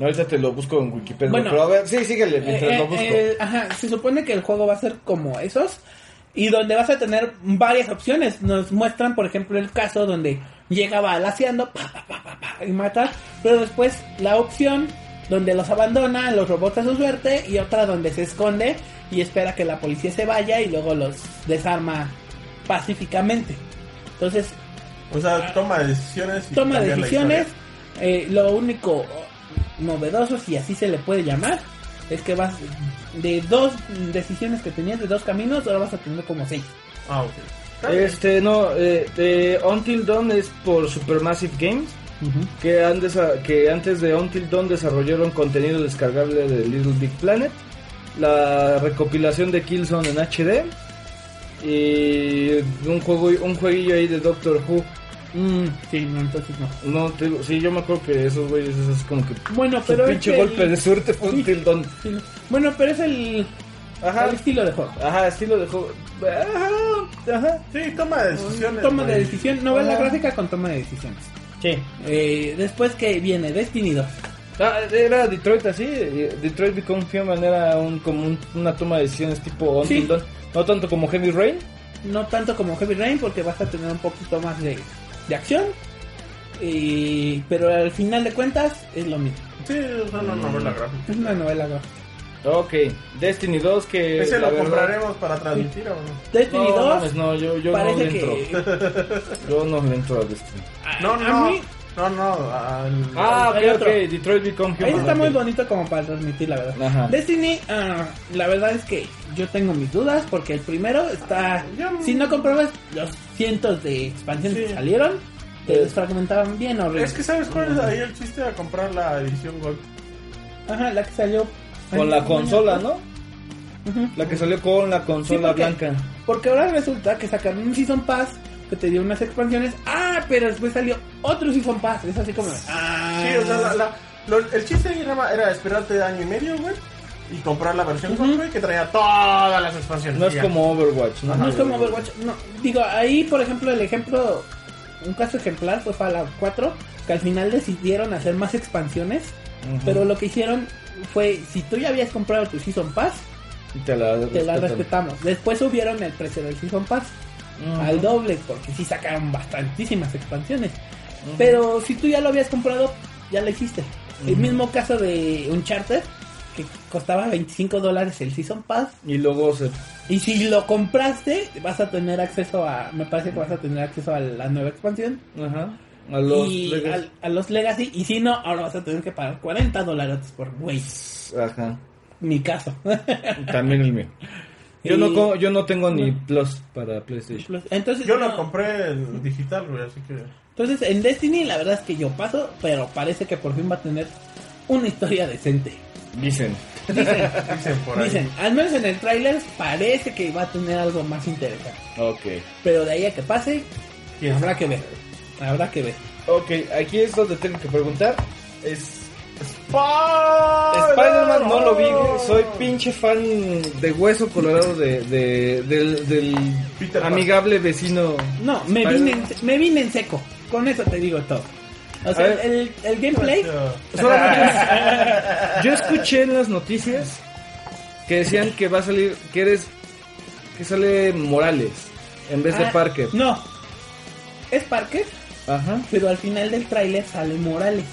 Ahorita te lo busco en Wikipedia. Bueno. pero a ver, sí, síguele mientras Eh, lo eh, busco. eh, ajá, se supone que el juego va a ser como esos y donde vas a tener varias opciones. Nos muestran, por ejemplo, el caso donde llega balaseando pa, pa, pa, pa, pa, y mata, pero después la opción donde los abandona, los robots a su suerte y otra donde se esconde y espera que la policía se vaya y luego los desarma pacíficamente. Entonces, O sea, toma decisiones. Y toma decisiones. eh, lo único novedoso, si así se le puede llamar, es que vas de dos decisiones que tenías, de dos caminos, ahora vas a tener como seis. Ah, ok. Este, no, eh, Until Dawn es por Supermassive Games. Que, han desa- que antes de Until Dawn desarrollaron contenido descargable de Little Big Planet. La recopilación de Killzone en HD. Y un juego un jueguillo ahí de Doctor Who. Mm, sí, no, entonces no. No, te digo, sí, yo me acuerdo que esos güeyes es como que Bueno, su pero es pinche que golpe el- de suerte fue Sí. Sí, no. Bueno, pero es el, Ajá, el estilo de juego. ajá, estilo de juego. Ajá, ajá. Sí, toma decisiones. Toma de decisión, novela Ajá. gráfica con toma de decisiones. Sí. Eh, después que viene Destiny 2. Ah, era Detroit así, Detroit Become Human era un, como un- una toma de decisiones tipo Until Sí. No tanto como Heavy Rain. No tanto como Heavy Rain porque vas a tener un poquito más de, de acción. Y, pero al final de cuentas es lo mismo. Sí, es una novela gráfica. Es una novela gráfica. Ok, Destiny 2 que... Ese lo verdad- compraremos para transmitir o no. Destiny No, 2 mames, no, yo, yo no parece le entro. que Yo no le entro a Destiny. a, No, a no. mí No, no. al- Ah, hay ok, otro. ok, Detroit Become Human. Ahí está muy bonito como para transmitir la verdad. Ajá. Destiny, ah, la verdad es que yo tengo mis dudas porque el primero está... Si no comprabas los cientos de expansiones Sí. que salieron, te desfragmentaban bien horrible. Es que sabes cuál es ahí el chiste de comprar la edición Gold. Ajá, la que salió... Con la consola, ¿no? La que salió con la consola porque- blanca. Porque ahora resulta que sacaron un Season Pass que te dio unas expansiones. Ah, pero después salió otro Season Pass. Es así como... Ah, Sí, o sea, la, la- lo- el chiste ahí era, era esperarte año y medio, güey. Y comprar la versión güey, que traía todas las expansiones. No es Ya. como Overwatch, ¿no? No es como Overwatch. No, digo, ahí, por ejemplo, el ejemplo, un caso ejemplar fue Fallout 4, que al final decidieron hacer más expansiones, pero lo que hicieron fue, si tú ya habías comprado tu Season Pass, Te la, te la respetamos. Después subieron el precio del Season Pass Al doble, porque sí sacaron bastantísimas expansiones. Pero si tú ya lo habías comprado, ya lo hiciste. El mismo caso de Uncharted, que costaba 25 dólares el Season Pass, Y luego se... y si lo compraste, vas a tener acceso a. Me parece que vas a tener acceso a la nueva expansión. Ajá. A los... y Legacy. a, los Legacy. Y si no, ahora vas a tener que pagar 40 dólares por güey. Ajá. Mi caso. También el mío. Yo Y- no co- yo no tengo ni Plus para PlayStation. Entonces, Yo no- lo compré en digital, güey, así que. entonces, en Destiny, la verdad es que yo paso, pero parece que por fin va a tener una historia decente. Dicen. Dicen por ahí. Dicen, al menos en el tráiler parece que va a tener algo más interesante. Ok. Pero de ahí a que pase, ¿Quién habrá que ver. Habrá que ver. Ok, aquí es donde tengo que preguntar. Es... Spider-Man no lo vi, güey. Soy pinche fan de hueso colorado de, de- del, del amigable vecino. No, me vine, en, me vine en seco. Con eso te digo todo. O sea, ver. el, el gameplay. Solamente- yo escuché en las noticias que decían que va a salir, que eres, que sale Morales en vez de Ah, Parker. No. Es Parker, Ajá. pero al final del tráiler sale Morales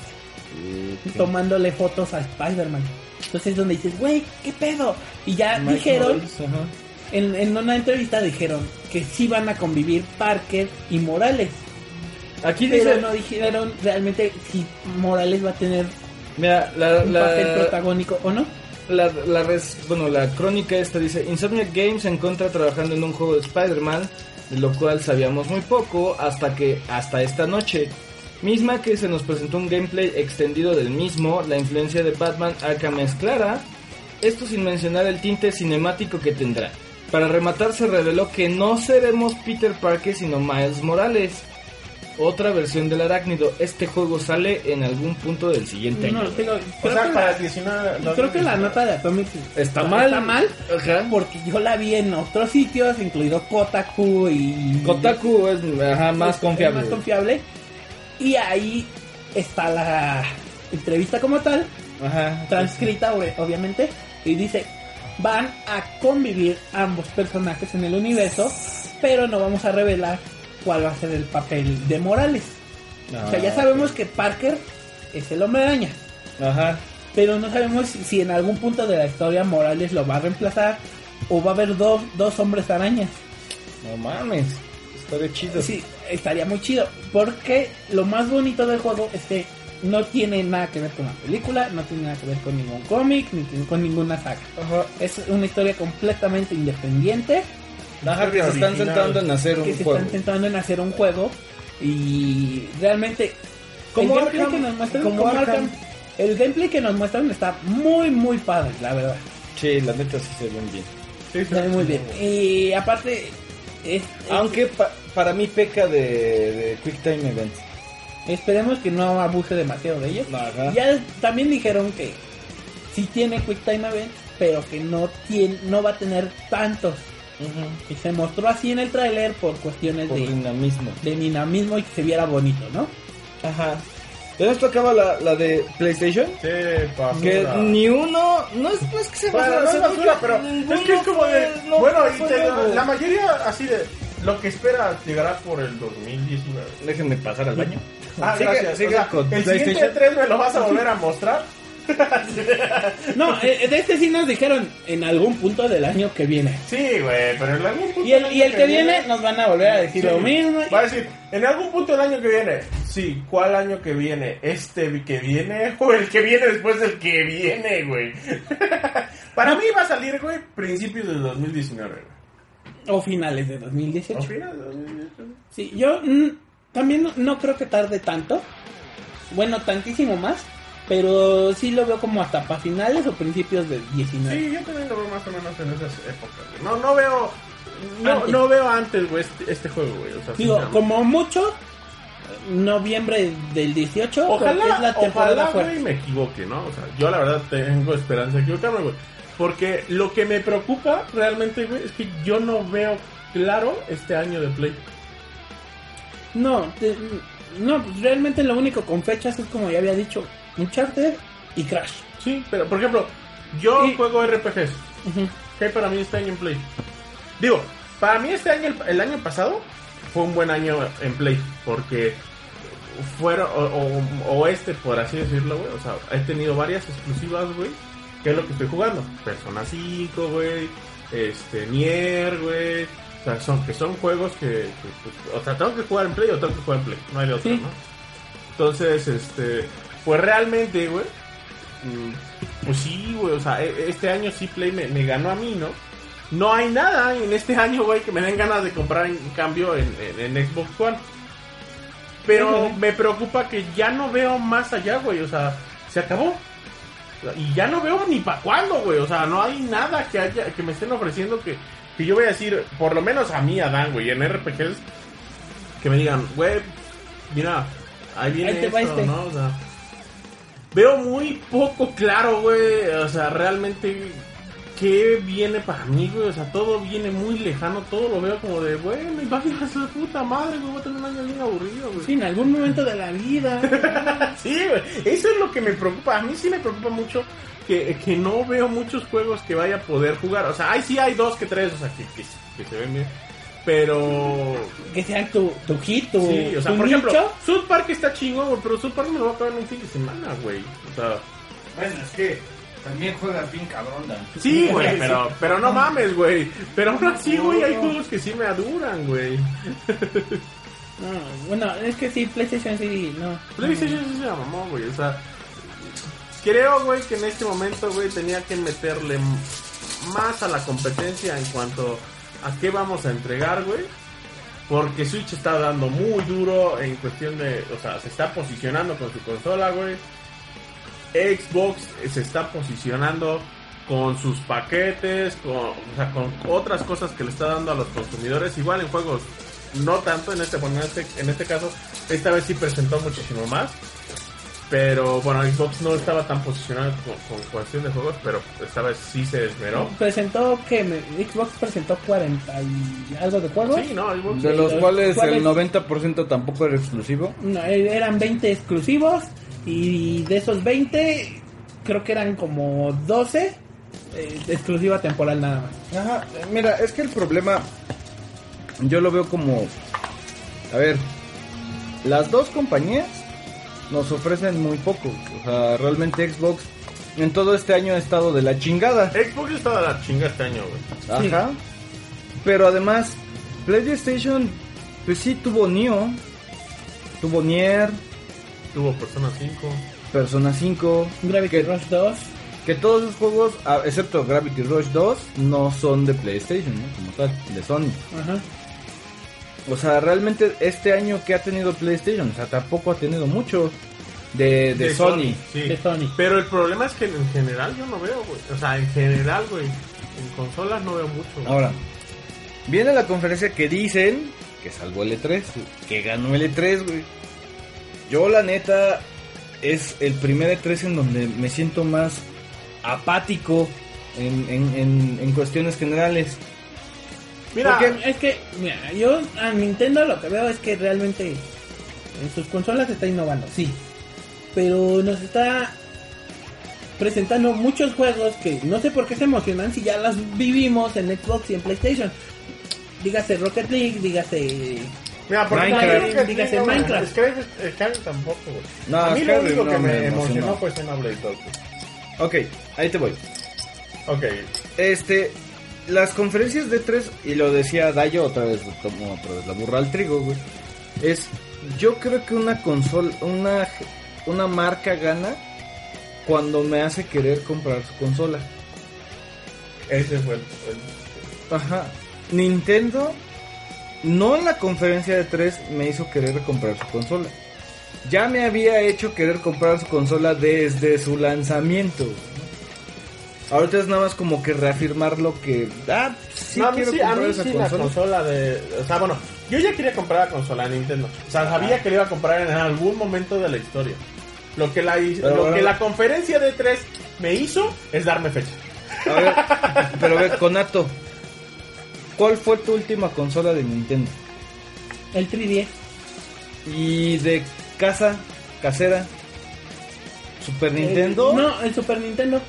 tomándole fotos a Spider-Man. Entonces es donde dices, güey, ¿qué pedo? Y ya Mike dijeron, Morales, en, en una entrevista dijeron que sí van a convivir Parker y Morales. Aquí Pero dice, no dijeron realmente si Morales va a tener mira, la, un papel protagónico o no. la, la res- bueno, la crónica esta dice, Insomniac Games se encuentra trabajando en un juego de Spider-Man, de lo cual sabíamos muy poco hasta que, hasta esta noche. Misma que se nos presentó un gameplay extendido del mismo, la influencia de Batman Arkham es clara, esto sin mencionar el tinte cinemático que tendrá. Para rematar se reveló que no seremos Peter Parker sino Miles Morales. Otra versión del arácnido. Este juego sale en algún punto del siguiente No, año. digo, O creo, sea, que para la, el 19. no, creo que la nota de Atomic Está mal. Está mal Ajá. porque yo la vi en otros sitios, incluido Kotaku y Kotaku es ajá, más es- confiable. es más confiable. Y ahí está la entrevista como tal, Ajá. transcrita obvi- obviamente, y dice, van a convivir ambos personajes en el universo, pero no vamos a revelar cuál va a ser el papel de Morales. O sea, ya sabemos que Parker es el hombre araña, Ajá. pero no sabemos si en algún punto de la historia Morales lo va a reemplazar o va a haber dos, dos hombres arañas. No mames. Estaría chido. Sí, estaría muy chido. Porque lo más bonito del juego es que no tiene nada que ver con la película, no tiene nada que ver con ningún cómic, ni tiene- con ninguna saga. Ajá. Es una historia completamente independiente Ajá, que se están sentando en hacer que un se juego. están intentando en hacer un juego y realmente Como el gameplay Arkham, que nos muestran, como como Arkham. Arkham, el gameplay que nos muestran está muy muy padre, la verdad. Sí, la neta sí se ven bien. Sí, Se ve muy bien. Y aparte es- es- Aunque pa- para mí peca de, de Quick Time Events. esperemos que no abuse demasiado de ellos. Ajá. Ya también dijeron que sí tiene Quick Time Event, pero que no tiene, no va a tener tantos. Y se mostró así en el tráiler por cuestiones Por de, dinamismo. de dinamismo y que se viera bonito, ¿no? Ajá. ¿Ya esto acaba la, la de PlayStation? Sí, basura. Que ni uno, no es, no es que se Bueno, basura, no es basura, pero es que es como de. no bueno, y te- la mayoría así de. Lo que espera llegará por el 2019. Déjenme pasar al baño. Ah, Sigue- gracias. sigue O sea, con el siguiente PlayStation. 3 me lo vas a volver a mostrar. No, eh, de este sí nos dijeron en algún punto del año que viene. Sí, güey, pero en algún punto Y el, del y el año que viene nos van a volver a decir Sí. lo mismo. Va a decir, en algún punto del año que viene. Sí, ¿cuál año que viene? ¿Este que viene? ¿O el que viene después del que viene, güey? Para mí va a salir, güey, principios del 2019, güey. O finales de 2018. ¿O final del 2019? Sí, yo mm, también no, no creo que tarde tanto. Bueno, tantísimo más. Pero sí lo veo como hasta para finales o principios del 19. Sí, yo también lo veo más o menos en esas épocas, güey. No, no veo... No, Antes. no veo antes, güey, este, este juego, güey. O sea, Digo, como mucho, noviembre del 18, porque Ojalá, es la temporada ojalá, güey, me equivoque, ¿no? O sea, yo la verdad tengo esperanza de equivocarme, güey. Porque lo que me preocupa realmente, güey, es que yo no veo claro este año de Play. No, te- no, pues realmente lo único con fechas es como ya había dicho, Uncharted y Crash. Sí, pero por ejemplo, yo Y- juego RPGs. Ujú. ¿Qué hay para mí este año en Play? Digo, para mí este año, el, el año pasado, fue un buen año en Play. Porque fueron, o, o- o este, por así decirlo, güey. O sea, he tenido varias exclusivas, güey. Que es lo que estoy jugando. Persona 5, güey. Este, Nier, güey. O sea, son, que son juegos que, que, pues, O sea, tengo que jugar en Play o tengo que jugar en Play. No hay de otra, Sí. ¿no? Entonces, este. Pues realmente, güey. mm, Pues sí, güey. O sea, e- este año sí Play me, me ganó a mí, ¿no? No hay nada en este año, güey, que me den ganas de comprar en cambio en, en- en Xbox One. Pero me preocupa que ya no veo más allá, güey. O sea, se acabó. Y ya no veo ni para cuándo, güey. O sea, no hay nada que haya que me estén ofreciendo que, que yo voy a decir, por lo menos a mí, a Dan, güey, en RPGs, que me digan, güey, mira, ahí viene Ahí esto, este. ¿no? O sea, veo muy poco claro, güey. O sea, realmente ¿qué viene para mí, güey? O sea, todo viene muy lejano, todo lo veo como de, bueno, y va a su puta madre, güey, voy a tener un año bien aburrido, güey. Sí, en algún momento de la vida. Sí, güey. Eso es lo que me preocupa. A mí sí me preocupa mucho que, que no veo muchos juegos que vaya a poder jugar. O sea, ahí sí hay dos que tres, o sea, que, que, que se ven bien. Pero. que sea tu, tu hit, tu, Sí, o sea, tu por ejemplo. South Park está chingón, güey, pero South Park me lo va a acabar en un fin de semana, güey. O sea. Bueno, es que también juega bien cabrón, Dan. Sí, güey, pero, pero no mames, güey. Pero aún así, güey, hay juegos que sí me aduran, güey. No, bueno, es que sí, PlayStation sí, no. PlayStation sí se la mamó, güey. O sea, creo, güey, que en este momento, güey, tenía que meterle más a la competencia en cuanto a qué vamos a entregar, güey. Porque Switch está dando muy duro en cuestión de, o sea, se está posicionando con su consola, güey. Xbox se está posicionando con sus paquetes, con, o sea, con otras cosas que le está dando a los consumidores, igual en juegos, no tanto en este, bueno, en este, en este caso, esta vez sí presentó muchísimo más, pero bueno, Xbox no estaba tan posicionado con, con cuestión de juegos, pero esta vez sí se esmeró. Presentó que Xbox presentó 40 y algo de juegos. Sí, no, Xbox De los cuales ¿Cuál el es? 90% tampoco era exclusivo. No, eh, eran 20 exclusivos y de esos 20 creo que eran como 12 eh, exclusiva temporal nada más. Ajá, mira, es que el problema yo lo veo como, a ver, las dos compañías nos ofrecen muy poco. O sea, realmente Xbox en todo este año ha estado de la chingada. Xbox estaba de la chinga este año, güey. Ajá. Pero además, PlayStation, pues sí tuvo Neo, tuvo Nier, Tuvo Persona 5. Persona 5, Gravity que, Rush 2. que todos los juegos, ah, excepto Gravity Rush 2, no son de PlayStation, ¿no? Como tal, de Sony. Ajá. O sea, realmente este año que ha tenido PlayStation, o sea, tampoco ha tenido mucho de, de, Sony. Sí. De Sony. Pero el problema es que en general yo no veo, güey. O sea, en general, güey. En consolas no veo mucho. güey. Ahora, viene la conferencia que dicen que salvó el E3, que ganó el E3, güey. Yo, la neta, es el primer E3 en donde me siento más apático en, en, en, en cuestiones generales. Mira, Porque es que, mira, yo a Nintendo lo que veo es que realmente en sus consolas está innovando, sí. Pero nos está presentando muchos juegos que no sé por qué se emocionan si ya las vivimos en Xbox y en PlayStation. Dígase Rocket League, dígase... mira, porque Minecraft. creo que Dígase no, Minecraft. Skyrim, Skyrim tampoco, güey. No, a mí lo único no que me, emocionó fue Xenoblade 2. güey. Ok, ahí te voy. Ok. Este, las conferencias de 3 y lo decía Dayo otra vez, como otra vez la burra al trigo, güey. Es, yo creo que una consola, una, una marca gana cuando me hace querer comprar su consola. Ese fue el... el- Ajá. Nintendo, no en la conferencia de 3 me hizo querer comprar su consola. Ya me había hecho querer comprar su consola desde su lanzamiento. Ahorita es nada más como que reafirmar lo que... Ah, sí no, a mí quiero sí, a comprar mí esa sí la consola. consola de... O sea, bueno, yo ya quería comprar la consola de Nintendo. O sea, sabía que la iba a comprar en algún momento de la historia. Lo que la, Pero lo bueno. que la conferencia de 3 me hizo es darme fecha. A ver, pero a ver, Conato, ¿cuál fue tu última consola de Nintendo? El 3DS. Y de casa, casera, Super Nintendo. Eh, no, el Super Nintendo.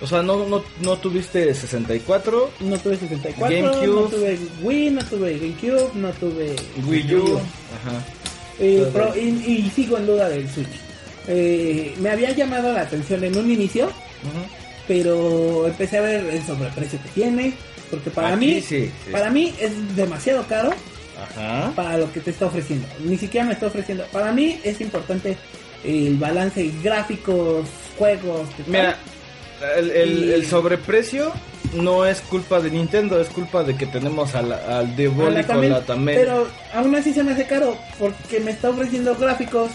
O sea, no, no, no tuviste 64, No tuve 64, GameCube. no tuve Wii, no tuve GameCube, no tuve Wii U. Ajá. Eh, pro- y, y sigo en duda del Switch. Eh, me había llamado la atención en un inicio, pero empecé a ver el sobreprecio que tiene, porque para Aquí mí, sí, sí. para mí es demasiado caro Ajá. para lo que te está ofreciendo. Ni siquiera me está ofreciendo. Para mí es importante el balance gráficos, juegos. Mira, el, el, Y- el sobreprecio no es culpa de Nintendo, es culpa de que tenemos al, al diabólico también, Latamen. pero aún así se me hace caro porque me está ofreciendo gráficos.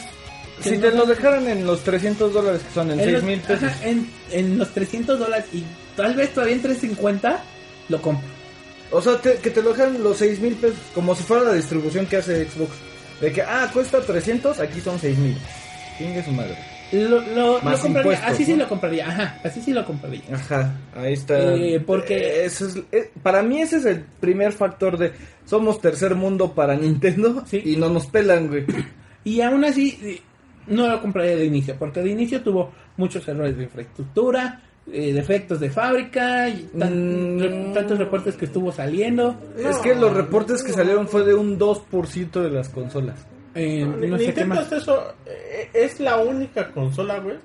Si no te son- lo dejaran en los 300 dólares que son en en 6 los- mil pesos. ajá, en, en los 300 dólares y tal vez todavía en 350 lo compro. O sea, te- que te lo dejan los 6 mil pesos, como si fuera la distribución que hace Xbox. De que, ah, cuesta 300, aquí son 6 mil. Chingue su madre. Lo, lo, Más lo compraría, impuestos, así sí lo compraría, ajá, así sí lo compraría. Ajá, ahí está. Eh, porque- Eh, eso es, eh, para mí ese es el primer factor de somos tercer mundo para Nintendo Sí. y no nos pelan, güey. Y aún así, no lo compraría de inicio, porque de inicio tuvo muchos errores de infraestructura, eh, defectos de fábrica, y tan- Mm. re- tantos reportes que estuvo saliendo. Es que los reportes que salieron fue de un 2% de las consolas. eh, no sé qué Nintendo más. hasta eso eh, es la única consola, güey,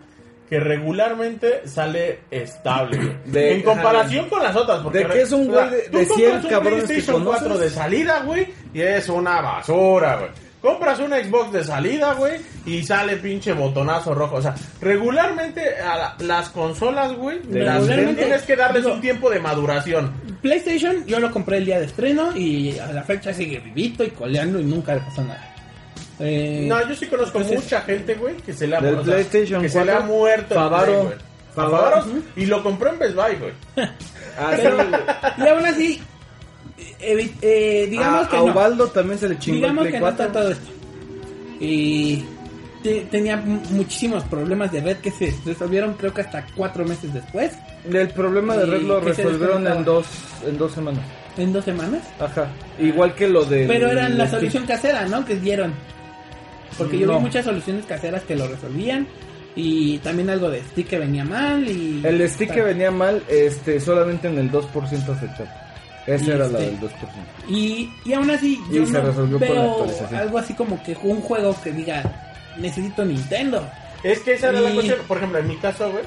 que regularmente sale estable. De- en comparación con las otras. Porque De que es un güey de- de compras 100 un cabrones que PlayStation conoces. 4 de salida, güey, y es una basura, güey. Compras una Xbox de salida, güey, y sale pinche botonazo rojo. O sea, regularmente a la- las consolas, güey, las Regularmente, tienes que darles digo- un tiempo de maduración. PlayStation yo lo compré el día de estreno y a la fecha sigue vivito y coleando y nunca le pasó nada. Eh, No, yo sí conozco Entonces- mucha gente, güey, que se le ha, Del o sea, PlayStation que se le ha 4, muerto. el Favaro, Play, güey. A Favaro. Favaro, y lo compró en Best Buy, güey. Ah, sí, pero, y aún así, eh, eh, digamos a, que a no. Ubaldo también se le chingó digamos el que Play no 4. está todo esto. Y te- tenía muchísimos problemas de red que se resolvieron creo que hasta cuatro meses después, El problema de Red lo que resolvieron en dos, en dos semanas. en dos semanas. Ajá. Igual que lo de. Pero era la solución casera, ¿no? Que dieron. Porque yo No. vi muchas soluciones caseras que lo resolvían. Y también algo de stick que venía mal. y El stick que venía mal, este, solamente en el 2% afectado. Esa Y era la este- del 2%. Y, y aún así, Y yo se no resolvió por la veo algo así como que un juego que diga, necesito Nintendo. Es que esa era la Y- cuestión. Por ejemplo, en mi caso, güey.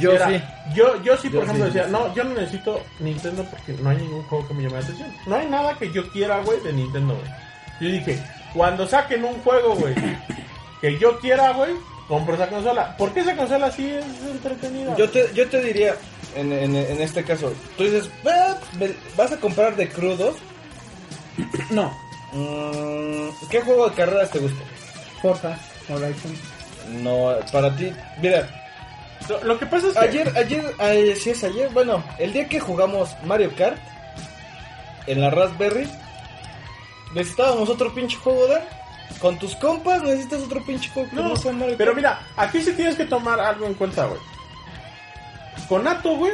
Yo era- sí. Yo, yo sí, por Yo ejemplo, sí, decía, sí. no, yo no necesito Nintendo porque no hay ningún juego que me llame la atención. No hay nada que yo quiera, güey, de Nintendo, güey. Yo dije, cuando saquen un juego, güey, que yo quiera, güey, compro esa consola. Porque esa consola sí es entretenida. Yo te, yo te diría, en, en, en este caso, tú dices, "Ah, ¿vas a comprar de crudos? No, Mm, ¿Qué juego de carreras te gusta? Forza Horizon. No, para ti, mira, Lo, lo que pasa es que... ayer, ayer, ayer, sí es ayer, bueno, el día que jugamos Mario Kart en la Raspberry, necesitábamos otro pinche juego de con tus compas necesitas otro pinche juego No, no pero mira, aquí sí tienes que tomar algo en cuenta, güey. Conato, güey,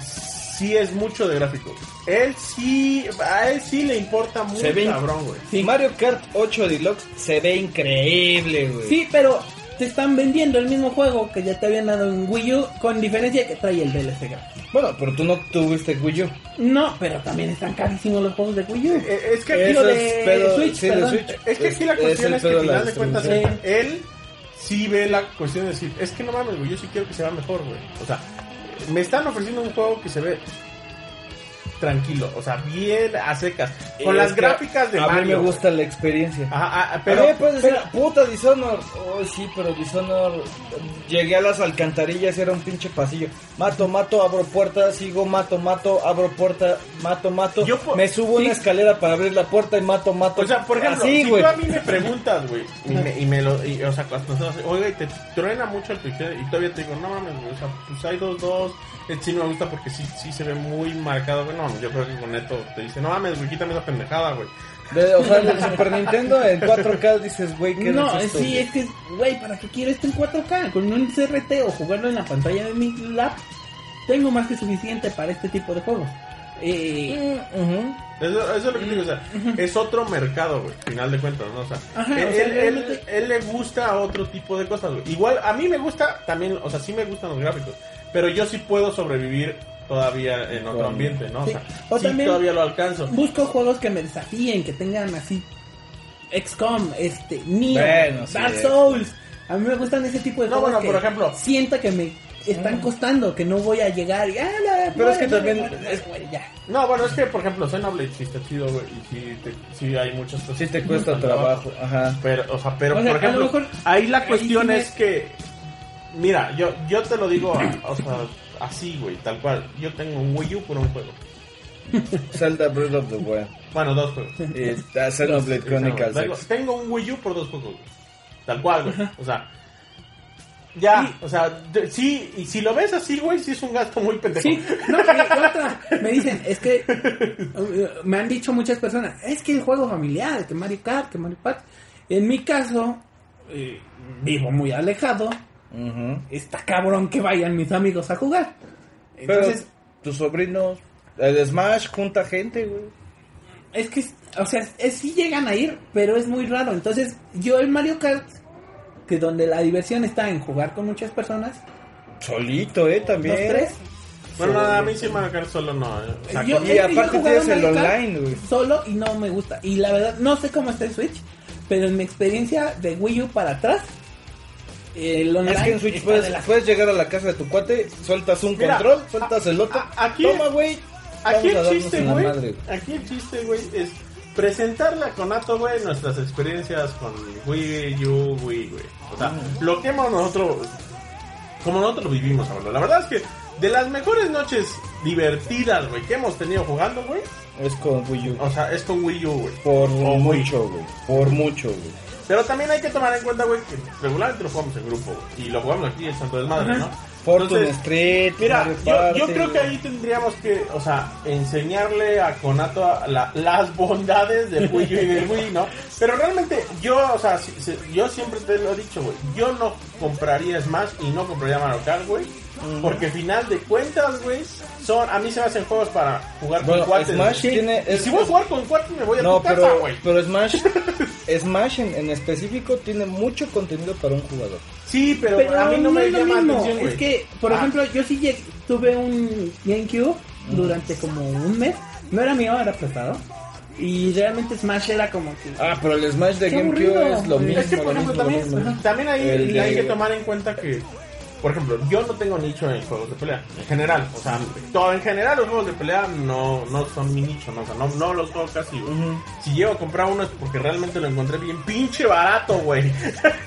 sí es mucho de gráfico. Él sí, a él sí le importa muy Se ve cabrón, güey. Sí. Mario Kart 8 Deluxe se ve increíble, güey. Sí, pero te están vendiendo el mismo juego que ya te habían dado en Wii U, con diferencia que trae el DLC gratis. Bueno, pero tú no tuviste Wii U. No, pero también están carísimos los juegos de Wii U. Eh, Es que aquí, Eso de pedo- Switch, sí, de. Switch. es que aquí la Es- cuestión es, que al final de cuentas él sí ve la cuestión de decir, es que no mames, güey, yo sí quiero que se vea mejor, güey. O sea, me están ofreciendo un juego que se ve tranquilo, o sea, bien a secas, con Es las gráficas de a Mario. mí me gusta la experiencia. Ajá, ah, Pero, pero, a mí me puedes decir, puta Dishonor. Oh, sí, pero Dishonor. Llegué a las alcantarillas, era un pinche pasillo. Mato, mato, abro puerta, sigo, mato, mato, abro puerta, mato, mato. Yo me subo sí. una escalera para abrir la puerta y mato, mato. O sea, por ejemplo, Así, si tú a mí me preguntas, güey, y me, y me lo, y, o sea, cuando oiga, y te truena mucho el pixel, y todavía te digo, no mames, güey, o sea, pues hay dos, dos, el sí me gusta porque sí, sí se ve muy marcado, güey, yo creo que con Neto te dice, no mames, güey, quítame esa pendejada, güey. De- o sea, del Super Nintendo en 4K dices, güey, ¿qué No, es esto, sí, güey? es que, güey, ¿para qué quiero esto en 4K? Con un CRT o jugarlo en la pantalla de mi lap, tengo más que suficiente para este tipo de juegos. Eh, Ujú. Eso, eso es lo que te digo, o sea, es otro mercado, güey, final de cuentas, ¿no? O sea, Ajá, él, o sea, él- realmente- él- él le gusta otro tipo de cosas, güey. Igual, a mí me gusta también, o sea, sí me gustan los gráficos, pero yo sí puedo sobrevivir todavía en otro ambiente, ¿no? O sea, O sí también- todavía lo alcanzo. busco juegos que me desafíen, que tengan así XCOM, este, Neo, Bueno, Dark. Souls. A mí me gustan ese tipo de No, juegos bueno, que por ejemplo. sienta que me están costando, que no voy a llegar y ah, la- Pero es que también- es- ya. No, bueno, es que, por ejemplo, Xenoblade sí está chido, güey, y sí, te- sí hay muchas cosas. Sí te cuesta trabajo, ajá. Pero, o sea, pero, O sea, por ejemplo, mejor- ahí la ahí cuestión sí me- es que, mira, yo, yo te lo digo, o sea, así, güey, tal cual. Yo tengo un Wii U por un juego. Zelda Breath of the Wild. Bueno, dos juegos. Y está Xenoblade Chronicles Tengo, tengo un Wii U por dos juegos, güey. Tal cual, güey. O sea, ya, o sea, de- sí, y si lo ves así, güey, sí es un gasto muy pendejo. Sí, no, y otra, me dicen, es que uh, me han dicho muchas personas, es que el juego familiar, que Mario Kart, que Mario Kart. En mi caso, eh, vivo muy alejado Está cabrón que vayan mis amigos a jugar. Pero Entonces, tus sobrinos, el Smash junta gente, güey. es que, o sea, es, sí llegan a ir, pero es muy raro. Entonces, yo el Mario Kart, que donde la diversión está en jugar con muchas personas, Solito, eh, también. dos, tres. Bueno, a mí sí Mario Kart solo no. eh. O sea, Yo- Y aparte tienes el online, güey. Solo y no me gusta. Y la verdad, no sé cómo está en Switch, pero en mi experiencia de Wii U para atrás, el online Es que en Switch puedes, de la- puedes llegar a la casa de tu cuate, sueltas un Mira, control, sueltas el otro. a- aquí- Toma, güey. Aquí el chiste, güey. Aquí el chiste, güey, es presentarle a Conato, güey, nuestras experiencias con Wii U, Wii, güey. O sea, lo que hemos nosotros, como nosotros vivimos, abuelo. La verdad es que de las mejores noches divertidas, güey, que hemos tenido jugando, güey, Es con Wii U. o sea, es con Wii U, güey. Por O mucho, güey. Por mucho, güey. Pero también hay que tomar en cuenta, güey, que regularmente lo jugamos en grupo, güey. Y lo jugamos aquí en Santo Desmadre, ¿no? Fortune Entonces, Street. Mira, yo, creo que ahí tendríamos que, o sea, enseñarle a Conato a la- las bondades del Wii U y del Wii, ¿no? Pero realmente yo, o sea, si- si- yo siempre te lo he dicho, güey, yo no compraría Smash y no compraría Mario Kart, güey. Porque final de cuentas, güey, son, a mí se me hacen juegos para jugar Bueno, con cuates. Smash tiene- es- si voy a jugar con cuates me voy a No, tu casa, pero, güey. pero Smash, Smash en, en específico tiene mucho contenido para un jugador. Sí, pero, Pero a mí no, me llama la mismo. atención. Es que, por Ah. ejemplo, yo sí tuve un GameCube durante como un mes. No era mío, era prestado. Y realmente Smash era como que... Ah, pero el Smash de GameCube es lo mismo. Es que, por lo ejemplo, mismo, también, también ahí El de- hay que tomar en cuenta que, por ejemplo, yo no tengo nicho en juegos de pelea, en general. O sea, todo, en general los juegos de pelea no, no son mi nicho, ¿no? O sea, no, no los juego casi. Si llego a comprar uno es porque realmente lo encontré bien pinche barato, güey.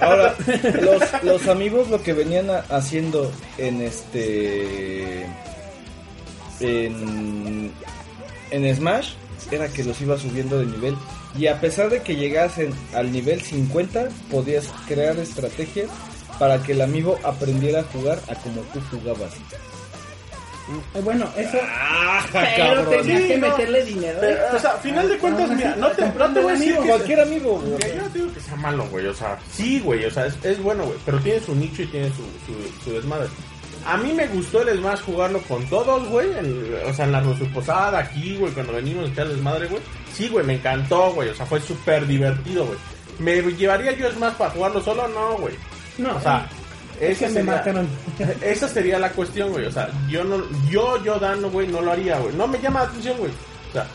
Ahora, los, los amigos lo que venían a- haciendo en este. En, en Smash era que los iba subiendo de nivel. Y a pesar de que llegasen al nivel 50, podías crear estrategias para que el amigo aprendiera a jugar a como tú jugabas. Eh, Bueno, eso... ¡Ah, pero tenías Sí, que no. meterle dinero. Pero, o sea, a final de cuentas, así, mira, no te, no te voy a decir Amigo, que... cualquier amigo, güey. Yo no digo que sea malo, güey, o sea, sí, güey, o sea, es, es bueno, güey, pero tiene su nicho y tiene su, su, su desmadre. A mí me gustó el Smash jugarlo con todos, güey, en- o sea, en la Rosu Posada, aquí, güey, cuando venimos a echar el desmadre, güey. Sí, güey, me encantó, güey, o sea, fue súper divertido, güey. ¿Me llevaría yo Smash para jugarlo solo? No, güey. No, O sea, es que esa me sería- mataron. Esa sería la cuestión, güey. O sea, yo no, yo, yo dando, güey, no lo haría, güey. No me llama la atención, güey. O sea,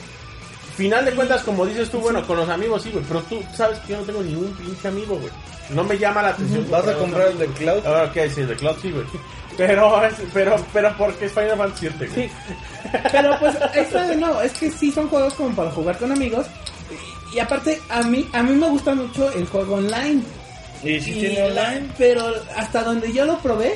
final de cuentas, como dices tú, bueno, con los amigos sí, güey. Pero tú sabes que yo no tengo ningún pinche amigo, güey. No me llama la atención. ¿Vas a comprar el de Cloud? Ahora, ok, sí, el de Cloud sí, güey. Pero, es- pero, pero porque es Final Fantasy 7, güey. Sí. Pero pues, esto de nuevo, es que sí son juegos como para jugar con amigos. Y, y aparte, a mí, a mí me gusta mucho el juego online. Y si Y tiene la- online. Pero hasta donde yo lo probé,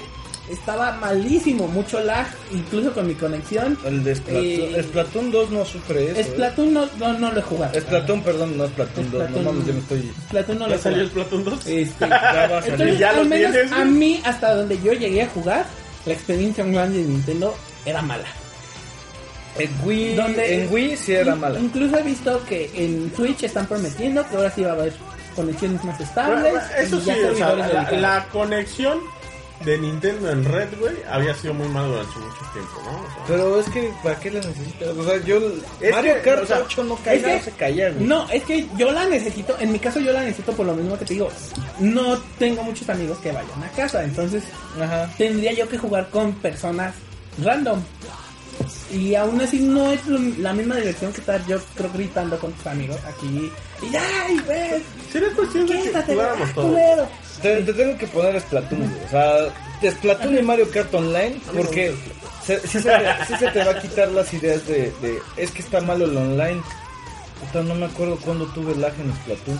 estaba malísimo, mucho lag, incluso con mi conexión. El de Splatoon. Eh, Splatoon 2 no sufre eso. ¿eh? Splatoon no, no, no lo he jugado. Splatoon, perdón, no Splatoon 2. No Splatoon- mames, yo me estoy. Splatoon no lo ¿Ya he salió. Splatoon 2? Este, Ya va a salir. entonces, ¿Ya lo al menos tienes, a mí, hasta donde yo llegué a jugar, la experiencia online de Nintendo era mala. En Wii, Donde- en Wii sí era mala. Incluso he visto que en Switch están prometiendo que ahora sí va a haber conexiones más estables. Bueno, Eso y sí, o sea, la, conexión de Nintendo en red, güey, había sido muy mal durante mucho tiempo, ¿no? O sea, Pero es que, ¿para qué la necesitas? O sea, yo. Es Mario que, Kart o sea, 8 no caía, es que- no se caía, güey. No, es que yo la necesito, en mi caso yo la necesito por lo mismo que te digo. No tengo muchos amigos que vayan a casa, entonces Ajá. tendría yo que jugar con personas random. Y aún así no es lo- la misma diversión que estar yo creo gritando con tus amigos aquí. Y ¡ay, ves! sería cuestión de que ¡Quédate, jugáramos todos. culero! Te, te tengo que poner Splatoon, güey. O sea, Splatoon y Mario Kart Online, porque se, sí, se te, sí se te va a quitar las ideas de, de, es que está malo el online. Puta, no me acuerdo cuándo tuve lag en Splatoon.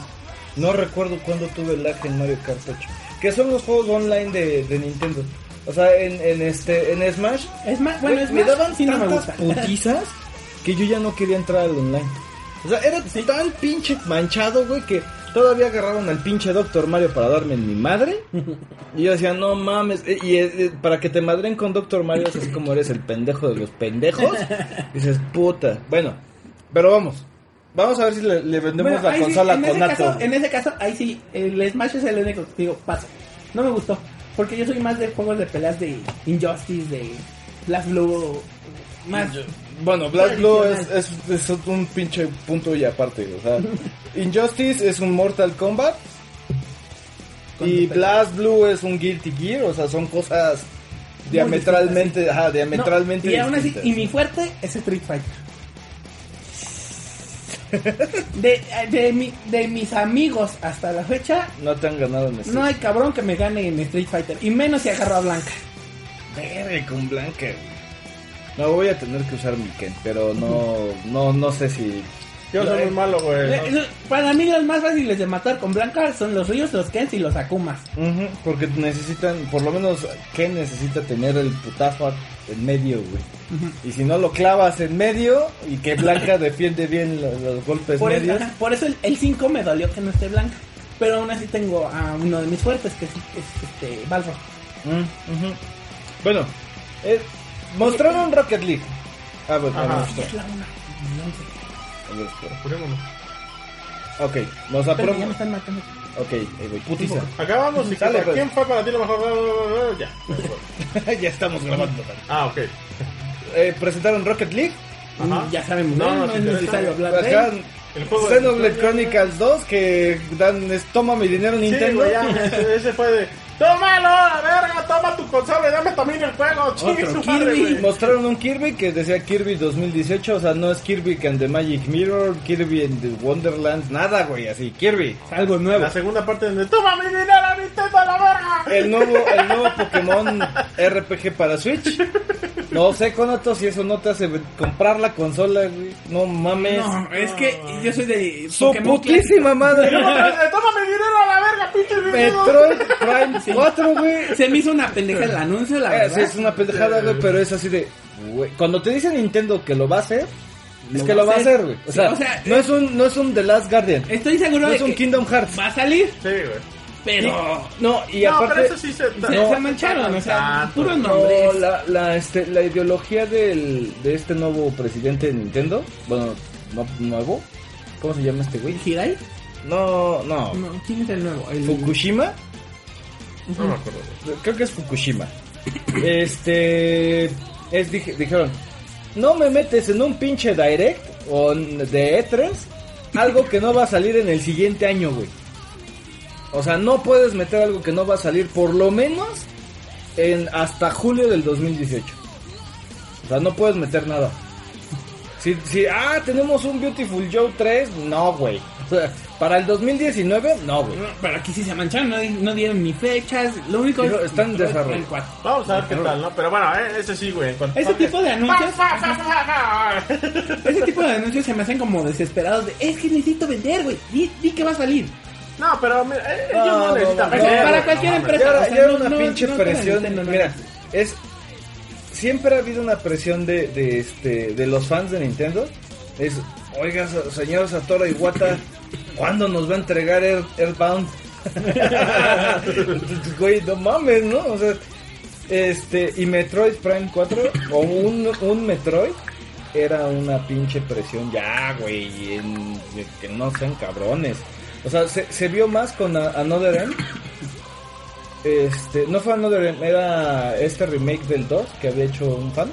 No recuerdo cuándo tuve lag en Mario Kart 8. Que son los juegos online de, de Nintendo. O sea, en, en este en Smash, bueno, me daban sí no me tantas gusta. putizas que yo ya no quería entrar al online. O sea, era tan pinche manchado, güey, que todavía agarraron al pinche Doctor Mario para darme en mi madre. Y yo decía, no mames. eh, Y eh, para que te madren con Doctor Mario es así como eres el pendejo de los pendejos. dices, puta. Bueno, pero vamos. Vamos a ver si le, le vendemos Bueno, la sí, consola con Nato. en ese caso, ahí sí, el Smash es el único que digo, paso. No me gustó. Porque yo soy más de juegos de peleas de Injustice, de Blast Blue, más... Bueno, Black Blue es, es, es un pinche punto y aparte. O sea, Injustice es un Mortal Kombat. Y Blast Blue es un Guilty Gear. O sea, son cosas diametralmente, ajá, diametralmente No, y aún así, distintas. y mi fuerte es Street Fighter. De, de, mi- de mis amigos hasta la fecha, No te han ganado en este. no hay cabrón que me gane en Street Fighter. Y menos si agarro a Blanca. Verga, con Blanca. güey. No, voy a tener que usar mi Ken, pero no, no, no sé si... Yo soy muy malo, güey. Eh, eh, Para mí los más fáciles de matar con Blanca son los Ríos, los Kens y los Akumas. Porque necesitan, por lo menos Ken necesita tener el putazo en medio, güey. Y si no lo clavas en medio y que Blanca defiende bien los, los golpes Por, eso, medios. ajá, por eso el 5 me dolió que no esté Blanca. Pero aún así tengo a uno de mis fuertes, que es, es, este, Balrog. Bueno, eh, mostraron Rocket League. Ah, bueno, Ajá. Apurémonos. Ok, nos Espérame, ya me aprobamos. están matando. Ok, ahí voy, putiza. Acabamos y Sale, pues. ¿quién fue para ti lo mejor? Ya. ya estamos grabando. Ah, ok. Eh, presentaron Rocket League. Ajá. Mm, Ya sabemos, No, no, no, no sí, es sí, necesario sí. hablar de Acá. El juego de- Xenoblade Chronicles 2 que dan es, toma mi dinero Sí, Nintendo. güey, ya, ese, ese fue de. ¡Tómalo, la verga! ¡Toma tu consola! ¡Dame también el juego! ¡Chingue Otro su madre, Kirby. güey! Mostraron un Kirby que decía Kirby 2018, o sea, no es Kirby and the Magic Mirror, Kirby and the Wonderlands, nada, güey, así, Kirby. Es algo nuevo. La segunda parte donde. ¡Toma mi dinero, Nintendo, a la verga! El nuevo, el nuevo Pokémon RPG para Switch. No sé, Conato, si eso no te hace comprar la consola, güey. No mames. No, es que yo soy de Su Pokémon putísima madre. ¡Toma toma mi dinero a la verga, pinche dinero! Metroid Prime 4, güey. Se me hizo una pendeja el anuncio, la Eh, verdad. sí, es una pendejada, güey, pero es así de... güey, Cuando te dice Nintendo que lo va a hacer, es Lo que va lo va a hacer. güey. O Sí, sea, o sea, no, es un, no es un The Last Guardian. Estoy seguro No de es un que Kingdom Hearts. va a salir, Sí, güey. pero No, y no, aparte... pero eso sí se. se, se mancharon, o sea, Tanto. puro No, nombre. la, la, este, la ideología del, de este nuevo presidente de Nintendo, bueno, no nuevo, ¿cómo se llama este güey? ¿Hirai? No, no, No, ¿quién es el nuevo? El... Fukushima, No me acuerdo. creo que es Fukushima. Este, es, dije- dijeron, no me metes en un pinche direct o de E3 algo que no va a salir en el siguiente año, güey. O sea, no puedes meter algo que no va a salir por lo menos en hasta julio del 2018. O sea, no puedes meter nada. Si, si, ah, tenemos un Beautiful Joe 3, no, güey. O sea, para el 2019, no, güey. Pero aquí sí se mancharon, no, di- no dieron ni fechas. Lo único Digo, es- están en desarrollo. el cuatro. Vamos a ver qué tal, ¿no? Pero bueno, eh, ese sí, güey. Ese tipo de anuncios, ese tipo de anuncios se me hacen como desesperados de, es que necesito vender, güey, di, di que va a salir. No, pero mira, eh, ellos No, no, no, necesitan no, vender, para cualquier no, empresa. Ya era, o sea, ya era no- una no- pinche presión. Mira, es. Siempre ha habido una presión de, de, este, de los fans de Nintendo. Es, oiga, se- señor Satoru Iwata, ¿cuándo nos va a entregar Air, Airbound? Güey, no mames, ¿no? O sea, este, y Metroid Prime 4, o un, un Metroid, era una pinche presión ya, güey, que no sean cabrones. O sea, se, se vio más con a- Another M. Este, no fue Another M, era este remake del 2 que había hecho un fan.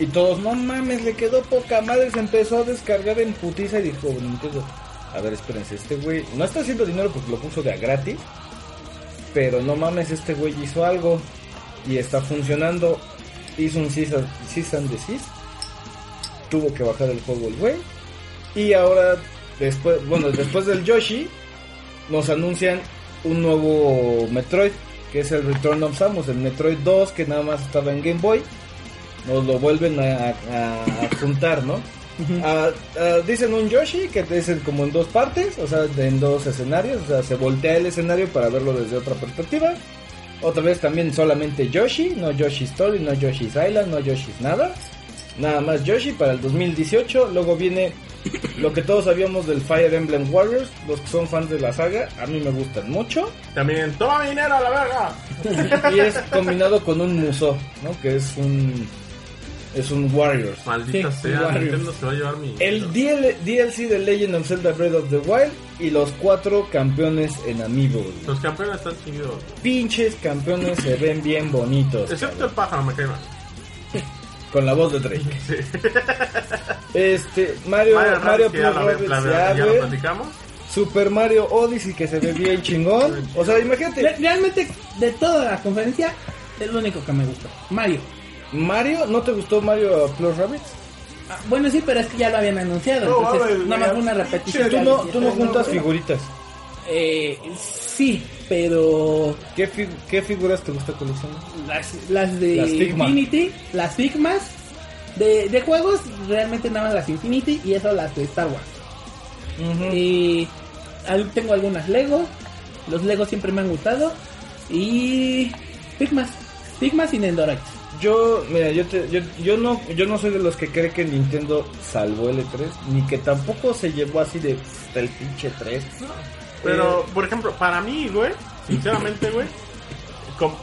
Y todos, no mames, le quedó poca madre, se empezó a descargar en putiza y dijo, Nintendo, a ver, espérense, este güey no está haciendo dinero porque lo puso de a gratis, pero no mames, este güey hizo algo y está funcionando. Hizo un cease and- desist, tuvo que bajar el juego el güey, y ahora, después, bueno, después del Yoshi, nos anuncian un nuevo Metroid, que es el Return of Samus, el Metroid 2, que nada más estaba en Game Boy. Nos lo vuelven a, a- a juntar, ¿no? Ah, ah, dicen un Yoshi que es en- como en dos partes, o sea, en dos escenarios, o sea, se voltea el escenario para verlo desde otra perspectiva. Otra vez también solamente Yoshi, no Yoshi Story, no Yoshi's Island, no Yoshi's nada. Nada más Yoshi para el 2018. Luego viene lo que todos sabíamos del Fire Emblem Warriors. Los que son fans de la saga, a mí me gustan mucho. También, toma dinero a la verga. Y es combinado con un Muso, ¿no? Que es un. Es un Warriors. Maldita Sí, sea, Warriors. Nintendo se va a llevar mi. El DL DLC de Legend of Zelda Breath of the Wild y los cuatro campeones en Amiibo. güey. Los campeones están chingados. Pinches campeones se ven bien bonitos. Excepto el pájaro, me cae mal. Con la voz de Drake. Este, Mario, Mario Mario, Plus lo, Rabbids la- se ya lo abre. platicamos. Super Mario Odyssey que se ve bien chingón. O sea, Re- imagínate, Realmente, de toda la conferencia, es lo único que me gustó. Mario. Mario, ¿no te gustó Mario Plus Rabbids? Ah, bueno, sí, pero es que ya lo habían anunciado. No, entonces, nada más fue una repetición. Tú no, tú no juntas figuritas. Eh, sí, pero ¿Qué, fi- qué figuras te gusta coleccionar? las, las de Las. Infinity, las Figmas, de, de juegos, realmente nada más las Infinity y eso las de Star Wars. Y al- tengo algunas Lego, los Lego siempre me han gustado y Figmas, Figmas y Nendoroids. Yo, mira, yo, te- yo, yo no, yo no soy de los que cree que Nintendo salvó el E3, ni que tampoco se llevó así de hasta el pinche 3. Pero, Eh, por ejemplo, para mí, güey, sinceramente, güey,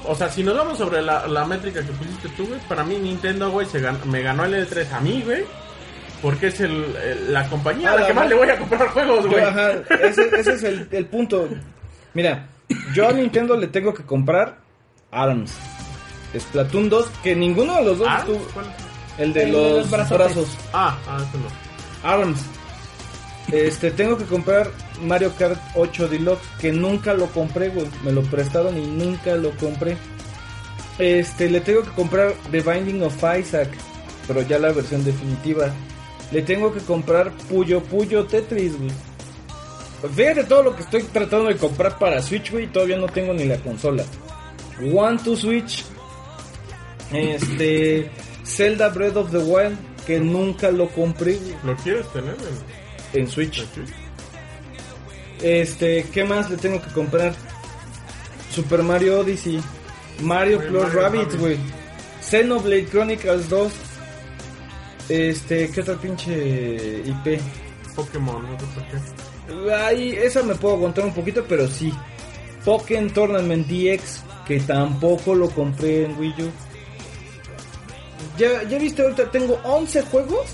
o sea, si nos vamos sobre la, la métrica que pusiste tú, güey, para mí Nintendo, güey, se gan- me ganó el E3 a mí, güey, porque es el, el- la compañía a la que más le voy a comprar juegos, güey. ajá, ese, ese es el, el punto. Mira, yo a Nintendo le tengo que comprar ARMS. Splatoon 2, que ninguno de los dos ¿Ah? estuvo. ¿Cuál? El de El de los, brazos. Ah, ah, eso no. ARMS. Este, tengo que comprar Mario Kart 8 Deluxe, que nunca lo compré, güey. Me lo prestaron y nunca lo compré. Este, le tengo que comprar The Binding of Isaac, pero ya la versión definitiva. Le tengo que comprar Puyo Puyo Tetris, güey. Fíjate todo lo que estoy tratando de comprar para Switch, güey, y todavía no tengo ni la consola. One to Switch. Este, Zelda Breath of the Wild, que nunca lo compré, ¿Lo quieres tener en, en Switch. en Switch? Este, ¿qué más le tengo que comprar? Super Mario Odyssey, Mario Plus Mario Rabbids. güey. Xenoblade Chronicles 2. Este, ¿qué otra pinche IP? Pokémon, no sé por qué. Ahí, esa me puedo aguantar un poquito, pero sí. Pokémon Tournament DX, que tampoco lo compré en Wii U. Ya, ya viste, ahorita tengo 11 juegos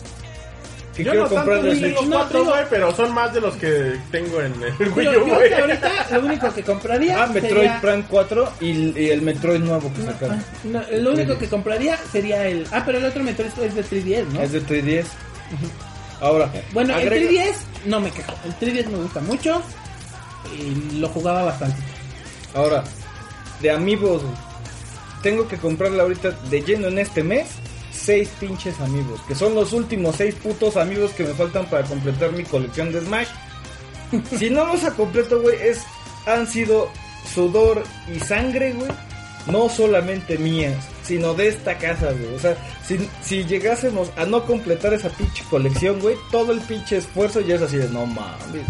que Yo quiero no tanto, comprar de Switch. tengo No, cuatro, tengo- güey, pero son más de los que tengo en el Wii U, yo ahorita lo único que compraría Ah, Metroid sería- Prime 4 y, y el Metroid nuevo que sacaron. Ah, no, lo único que compraría sería el... Ah, pero el otro Metroid es de 3DS, ¿no? Es de 3DS. Ahora, Bueno, agrega- el 3DS no me quejo. El 3DS me gusta mucho y lo jugaba bastante. ahora, de amigos, tengo que comprarle ahorita de lleno en este mes seis pinches amigos, que son los últimos seis putos amigos que me faltan para completar mi colección de Smash. si no los ha completo, güey, es han sido sudor y sangre, güey. No solamente mías, sino de esta casa, güey. O sea, si, si llegásemos a no completar esa pinche colección, güey, todo el pinche esfuerzo ya es así de no mames. güey".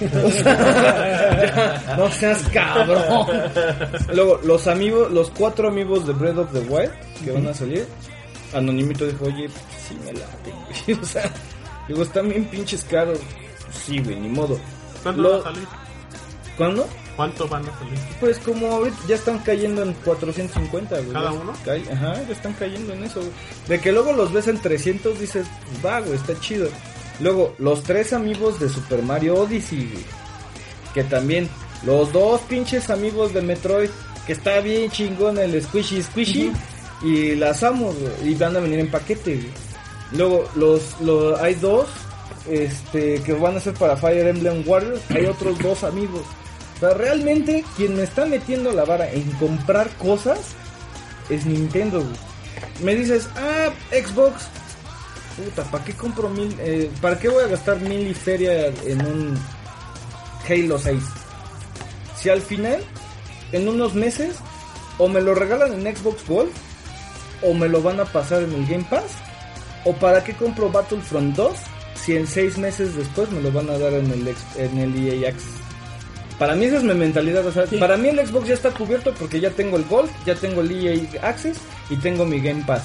O sea, ya, no seas cabrón. Luego, los amigos, los cuatro amigos de Breath of the Wild que van a salir, Anonimito dijo, oye, sí me late, güey. O sea, digo, están bien pinches caros. Sí, güey, ni modo. ¿Cuándo Lo- van a salir? ¿Cuándo? ¿Cuánto van a salir? Pues como ahorita ya están cayendo en 450, güey. ¿Cada uno? ajá, ya están cayendo en eso, güey. De que luego los ves en 300, dices, va, güey, está chido. Luego, los tres amigos de Super Mario Odyssey, güey. Que también, los dos pinches amigos de Metroid, que está bien chingón el Squishy Squishy. Y las amo, y van a venir en paquete. Luego, los, los, hay dos, este, que van a ser para Fire Emblem Warriors. Hay otros dos amigos. O sea, realmente quien me está metiendo la vara en comprar cosas es Nintendo. Me dices, ah, Xbox. Puta, ¿para qué compro mil? eh, ¿Para qué voy a gastar mil y feria en un Halo 6? Si al final, en unos meses, o me lo regalan en Xbox Gold, o me lo van a pasar en el Game Pass, o para qué compro Battlefront 2 si en seis meses después me lo van a dar en el, en el EA Access. Para mí esa es mi mentalidad, o sea, Sí. para mí el Xbox ya está cubierto porque ya tengo el Gold, ya tengo el EA Access y tengo mi Game Pass.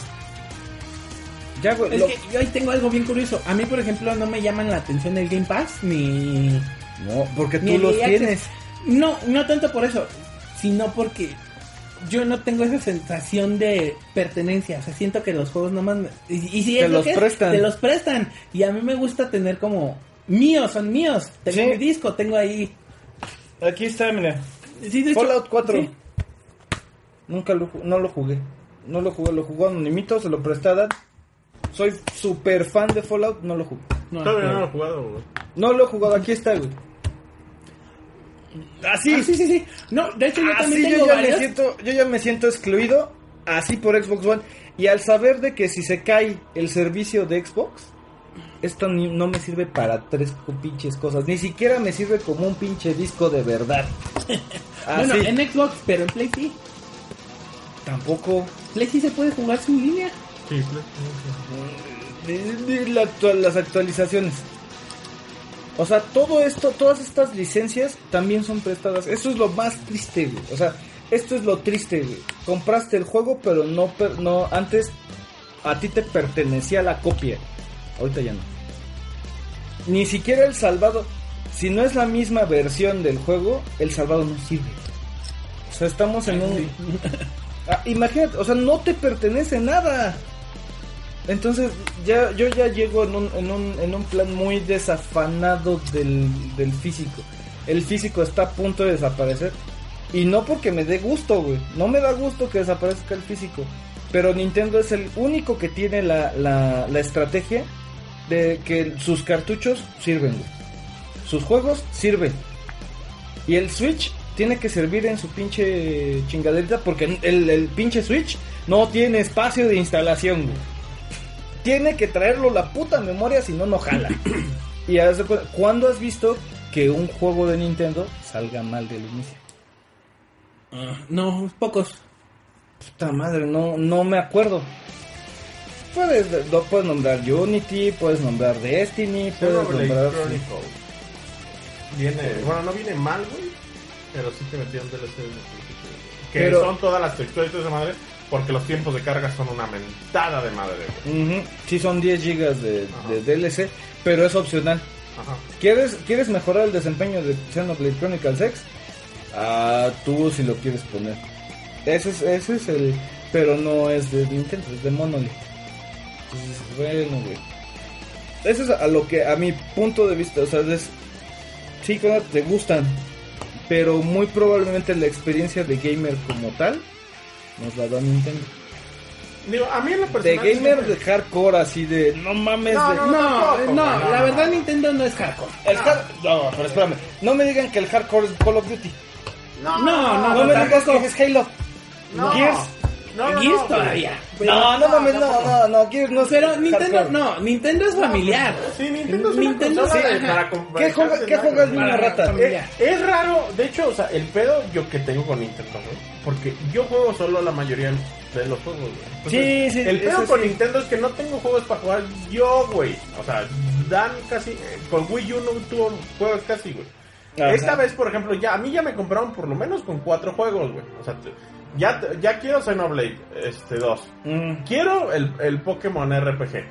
Ya, güey, Es lo- que yo ahí tengo algo bien curioso. A mí, por ejemplo, no me llaman la atención el Game Pass ni... No, porque ni tú los EA tienes. No, no tanto por eso, sino porque yo no tengo esa sensación de pertenencia. O sea, siento que los juegos nomás. me- Y, y si Te es lo los que es, prestan. te los prestan. Y a mí me gusta tener como. Míos, son míos. Tengo Sí. mi disco, tengo ahí. Aquí está, mira. Sí, de hecho, Fallout 4. sí. Nunca lo, no lo jugué. No lo jugué, lo jugó Anonimito, se lo presté a Dan. Soy super fan de Fallout, no lo jugué. No, Todavía no no. lo he jugado, güey. No lo he jugado, aquí está, güey. Así, Ah, sí, sí, sí. No, de hecho, yo así también yo ya me siento, yo ya me siento excluido, así por Xbox One. Y al saber de que si se cae el servicio de Xbox, esto ni- no me sirve para tres pinches cosas. Ni siquiera me sirve como un pinche disco de verdad. Bueno, en Xbox, pero en Play sí. tampoco. Play sí se puede jugar sin línea. Sí, actual- las actualizaciones. O sea, todo esto, todas estas licencias también son prestadas. Eso es lo más triste, güey. O sea, esto es lo triste, güey. Compraste el juego, pero no, no, antes a ti te pertenecía la copia. Ahorita ya no. Ni siquiera el salvado, si no es la misma versión del juego, el salvado no sirve. O sea, estamos en un... Ah, imagínate, o sea, no te pertenece nada. Entonces, ya, yo ya llego en un, en un, en un plan muy desafanado del, del físico. El físico está a punto de desaparecer. Y no porque me dé gusto, güey. No me da gusto que desaparezca el físico. Pero Nintendo es el único que tiene la, la, estrategia de que sus cartuchos sirven, güey. Sus juegos sirven. Y el Switch tiene que servir en su pinche chingaderita porque el, el pinche Switch no tiene espacio de instalación, güey. Tiene que traerlo la puta memoria, si no, no jala. y cuenta, ¿cuándo has visto que un juego de Nintendo salga mal del inicio? No, pocos. Puta madre, no, no me acuerdo. Puedes, no puedes nombrar Unity, puedes nombrar Destiny, puedes Xenoblade nombrar... Chronicle. Viene, bueno, no viene mal, güey. Pero sí te metieron DLC de Que Pero- son todas las texturas y toda esa madre. Porque los tiempos de carga son una mentada de madre. Ujú, Sí, son 10 gigas de, DLC, pero es opcional. Ajá. ¿Quieres, ¿Quieres mejorar el desempeño de Xenoblade Chronicles X? Ah, tú si lo quieres poner. Ese es, ese es el... Pero no es de Nintendo, es de Monolith. Entonces, bueno, güey. Eso es a lo que, a mi punto de vista, o sea, es... Sí, claro, te gustan. Pero muy probablemente la experiencia de gamer como tal nos la da Nintendo. Digo, a mí en lo De personal. gamer siempre- de hardcore, así de... No mames, No, de... no, No, no, la verdad Nintendo no es hardcore. El hard- No, pero espérame. No me digan que el hardcore es Call of Duty. No, No, No, no, me digas que es Halo. no. Gears. No, no, Gears no, todavía. No, no mames, no, no, no, Gears no es Pero Nintendo, no, Nintendo es familiar. Sí, Nintendo es una Nintendo de- para ¿Qué juega, qué juega niño Para- rata? Eh, es raro, de hecho, o sea, el pedo yo que tengo con Nintendo, güey, porque yo juego solo la mayoría de los juegos, güey. Entonces, Sí, sí, El eso con sí. Nintendo es que no tengo juegos para jugar yo, güey. O sea, Dan casi, eh, con Wii U no tuvo juegos casi, güey. Ajá. Esta vez, por ejemplo, ya a mí ya me compraron por lo menos con cuatro juegos, güey. O sea, te- ya, ya quiero Xenoblade este 2. Mm, Quiero el, el Pokémon RPG.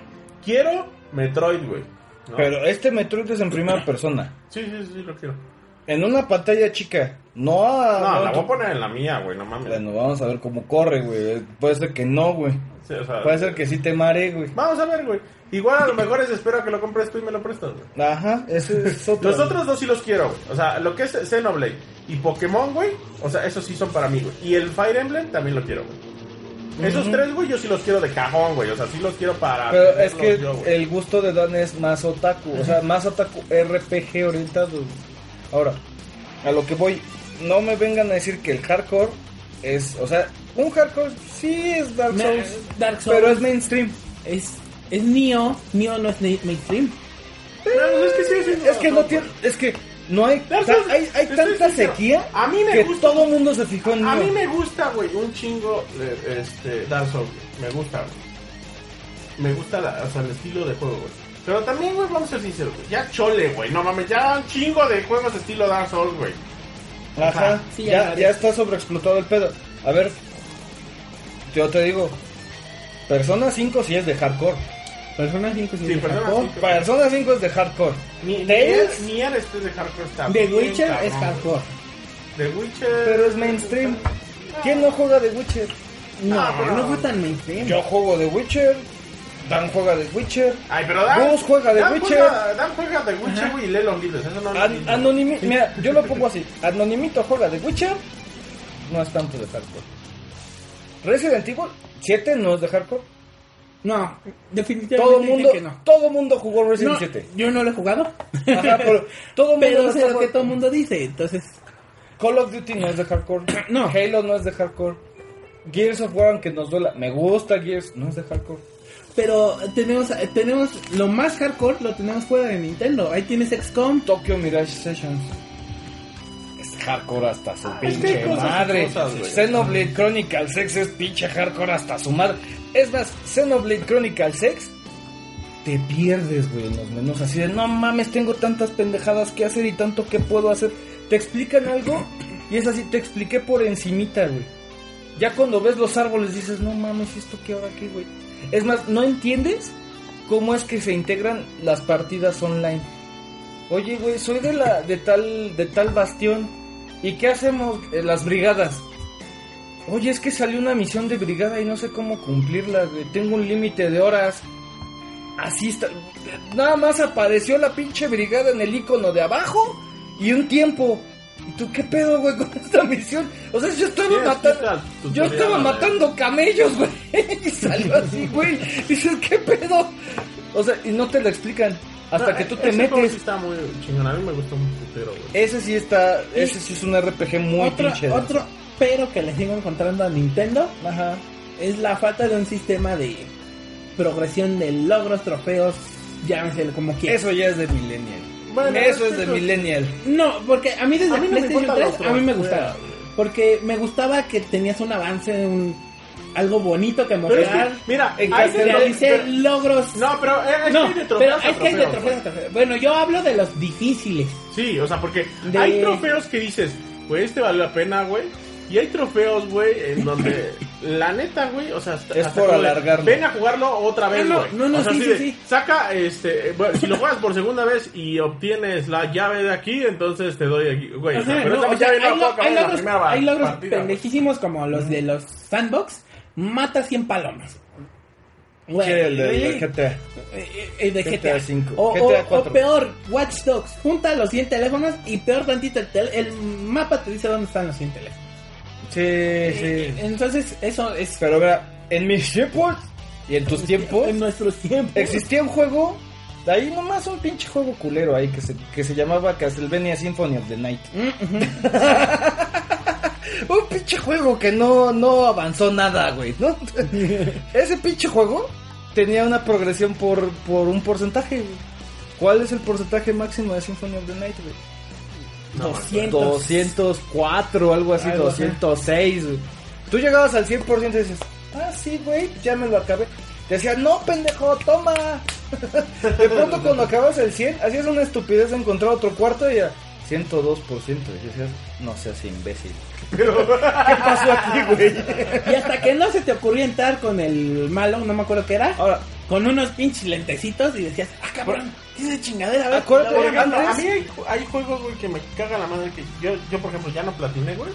Quiero Metroid, güey. ¿no? Pero este Metroid es en primera persona. Sí, sí, sí, lo quiero. En una pantalla chica. No a... No, la voy a poner en la mía, güey, no mames. Bueno, vamos a ver cómo corre, güey. Puede ser que no, güey. Sí, o sea, Puede ser que sí te mare, güey. Vamos a ver, güey. Igual a lo mejor es espero a que lo compres tú y me lo prestas, güey. Ajá, ese es otro. Los otros dos sí los quiero, güey. O sea, lo que es Xenoblade y Pokémon, güey. O sea, esos sí son para mí, güey. Y el Fire Emblem también lo quiero, güey. Esos Ujú. tres, güey, yo sí los quiero de cajón, güey. O sea, sí los quiero para. Pero es tenerlos que yo, güey. el gusto de Dan es más otaku, o sea, más otaku RPG orientado. güey. Ahora, a lo que voy, no me vengan a decir que el hardcore es, o sea, un hardcore sí es Dark Me- Souls, Dark Souls pero es mainstream. es, es Neo. Neo no es mainstream. Pero es que sí, sí, Es que no tiene, es que no hay, hay, hay tanta sequía a mí me que gusta- todo el mundo se fijó en A mí me gusta, güey, un chingo eh, este, Dark Souls. Me gusta, güey. Me gusta la- o sea, el estilo de juego, güey. Pero también, güey, vamos a ser sinceros, güey. Ya chole, güey. No mames, ya un chingo de juegos estilo Dark Souls, güey. Ajá, Sí, ya, ya, ya está sobreexplotado el pedo. A ver, yo te digo, Persona 5 sí es de hardcore. Persona 5 sí, Sí, es Persona hardcore. 5. Persona 5 es de hardcore. Ni, ni, Tales, el- ni el este de hardcore está The bien, Witcher cabrón, es hardcore. The Witcher. pero es mainstream. ¿Quién no juega de Witcher? No, no fue tan mainstream. Yo juego de Witcher. Dan juega de Witcher. Ay, pero Dan. Gus juega de Dan Witcher. Juega, Dan juega de Witcher, güey, y lee los libros. Eso no lo An-. Anonimi- Mira, yo lo pongo así. Anonimito juega de Witcher. No es tanto de hardcore. Resident Evil 7 no es de hardcore. No, definitivamente Todo mundo, que no. todo mundo jugó Resident No, 7. yo no lo he jugado. Ajá, pero todo mundo Pero sé lo que todo el mundo dice, entonces... Call of Duty no es de hardcore. No. Halo no es de hardcore. Gears of War, aunque nos duela. Me gusta Gears, no es de hardcore. Pero tenemos, tenemos lo más hardcore, lo tenemos fuera de Nintendo. Ahí tienes XCOM. Tokyo Mirage Sessions. Es hardcore hasta su es que pinche cosas y madre. cosas. Xenoblade Chronicles X es pinche hardcore hasta su madre. Es más, Xenoblade Chronicles X te pierdes, güey, en los menús. Así de, no mames, tengo tantas pendejadas que hacer y tanto que puedo hacer. Te explican algo y es así, te expliqué por encimita, güey. Ya cuando ves los árboles dices, no mames, ¿esto qué ahora qué, güey? Es más, no entiendes cómo es que se integran las partidas online. Oye, güey, soy de la de tal de tal bastión. ¿Y qué hacemos Eh, las brigadas? Oye, es que salió una misión de brigada y no sé cómo cumplirla. Tengo un límite de horas. Así está. Nada más apareció la pinche brigada en el icono de abajo y un tiempo. ¿Y tú qué pedo, güey, con esta misión? O sea, yo estaba matando. Yo estaba matando camellos, güey. Y salió así, güey. Dices, ¿qué pedo? O sea, y no te lo explican. Hasta No, que tú te ese juego metes. sí está muy chingón. A mí me gusta un putero, güey. Ese sí está. Ese sí es un RPG muy otro, pinche. otro pero que le sigo encontrando a Nintendo Ajá. es la falta de un sistema de progresión de logros, trofeos, llámeselo como quieras. Eso ya es de Millennial. Bueno, eso es que de eso- Millennial. No, porque a mí desde A mí no me PlayStation importan 3 los a mí me gustaba. Porque me gustaba que tenías un avance, un, algo bonito que Pero es mostrar. que, mira, En hay de realicé pero- logros. No, pero es que No, hay de pero trofeos a es que hay de trofeos, trofeos. Bueno, yo hablo de los difíciles. Sí, o sea, porque De- hay trofeos que dices, güey, este vale la pena, güey. Y hay trofeos, güey, en donde la neta, güey, o sea, hasta, Es hasta por alargarlo. Ven a jugarlo otra vez, No, no, güey. no, no, o sea, sí, sí, de, sí. Saca, este, bueno, si lo juegas por segunda vez y obtienes la llave de aquí, entonces te doy aquí, güey. o sea, Ajá, pero no, esa o sea, llave hay, no la lo- puedo acabar hay la logros, hay logros partida, güey. pendejísimos como los de los sandbox. Mata 100 palomas. Güey, Sí, el de, güey, el GTA. eh, eh, de GTA GTA, cinco, O, GTA o- o cuatro. peor, Watch Dogs. Junta los 100 teléfonos y peor tantito el, tel- el mapa te dice dónde están los 100 teléfonos. Sí, Eh, sí. Entonces, eso es Pero mira, en mis tiempos y en tus tiempos en nuestros tiempos. existía un juego. Ahí nomás un pinche juego culero ahí que se, que se llamaba Castlevania Symphony of the Night. Mm. Un pinche juego que no, no avanzó nada, güey, ¿no? Ese pinche juego tenía una progresión por, por un porcentaje, güey. ¿Cuál es el porcentaje máximo de Symphony of the Night, güey? 200. 204, algo así, Algo así. 206, güey. Tú llegabas al 100% y dices, ah, sí, güey, ya me lo acabé. Te decía, no, pendejo, toma. De pronto cuando acabas el 100, hacías una estupidez de encontrar otro cuarto y ya, 102%. Y decías, no seas imbécil. ¿Qué pasó aquí, güey? Y hasta que no se te ocurrió entrar con el malo, no me acuerdo qué era, Ahora, con unos pinches lentecitos y decías, ah, cabrón, ¿qué es de chingadera? A ver, Acuérdate, Por a ejemplo, a matar". mí hay, hay juegos, güey, que me caga la madre que yo, yo, por ejemplo, ya no platiné, güey.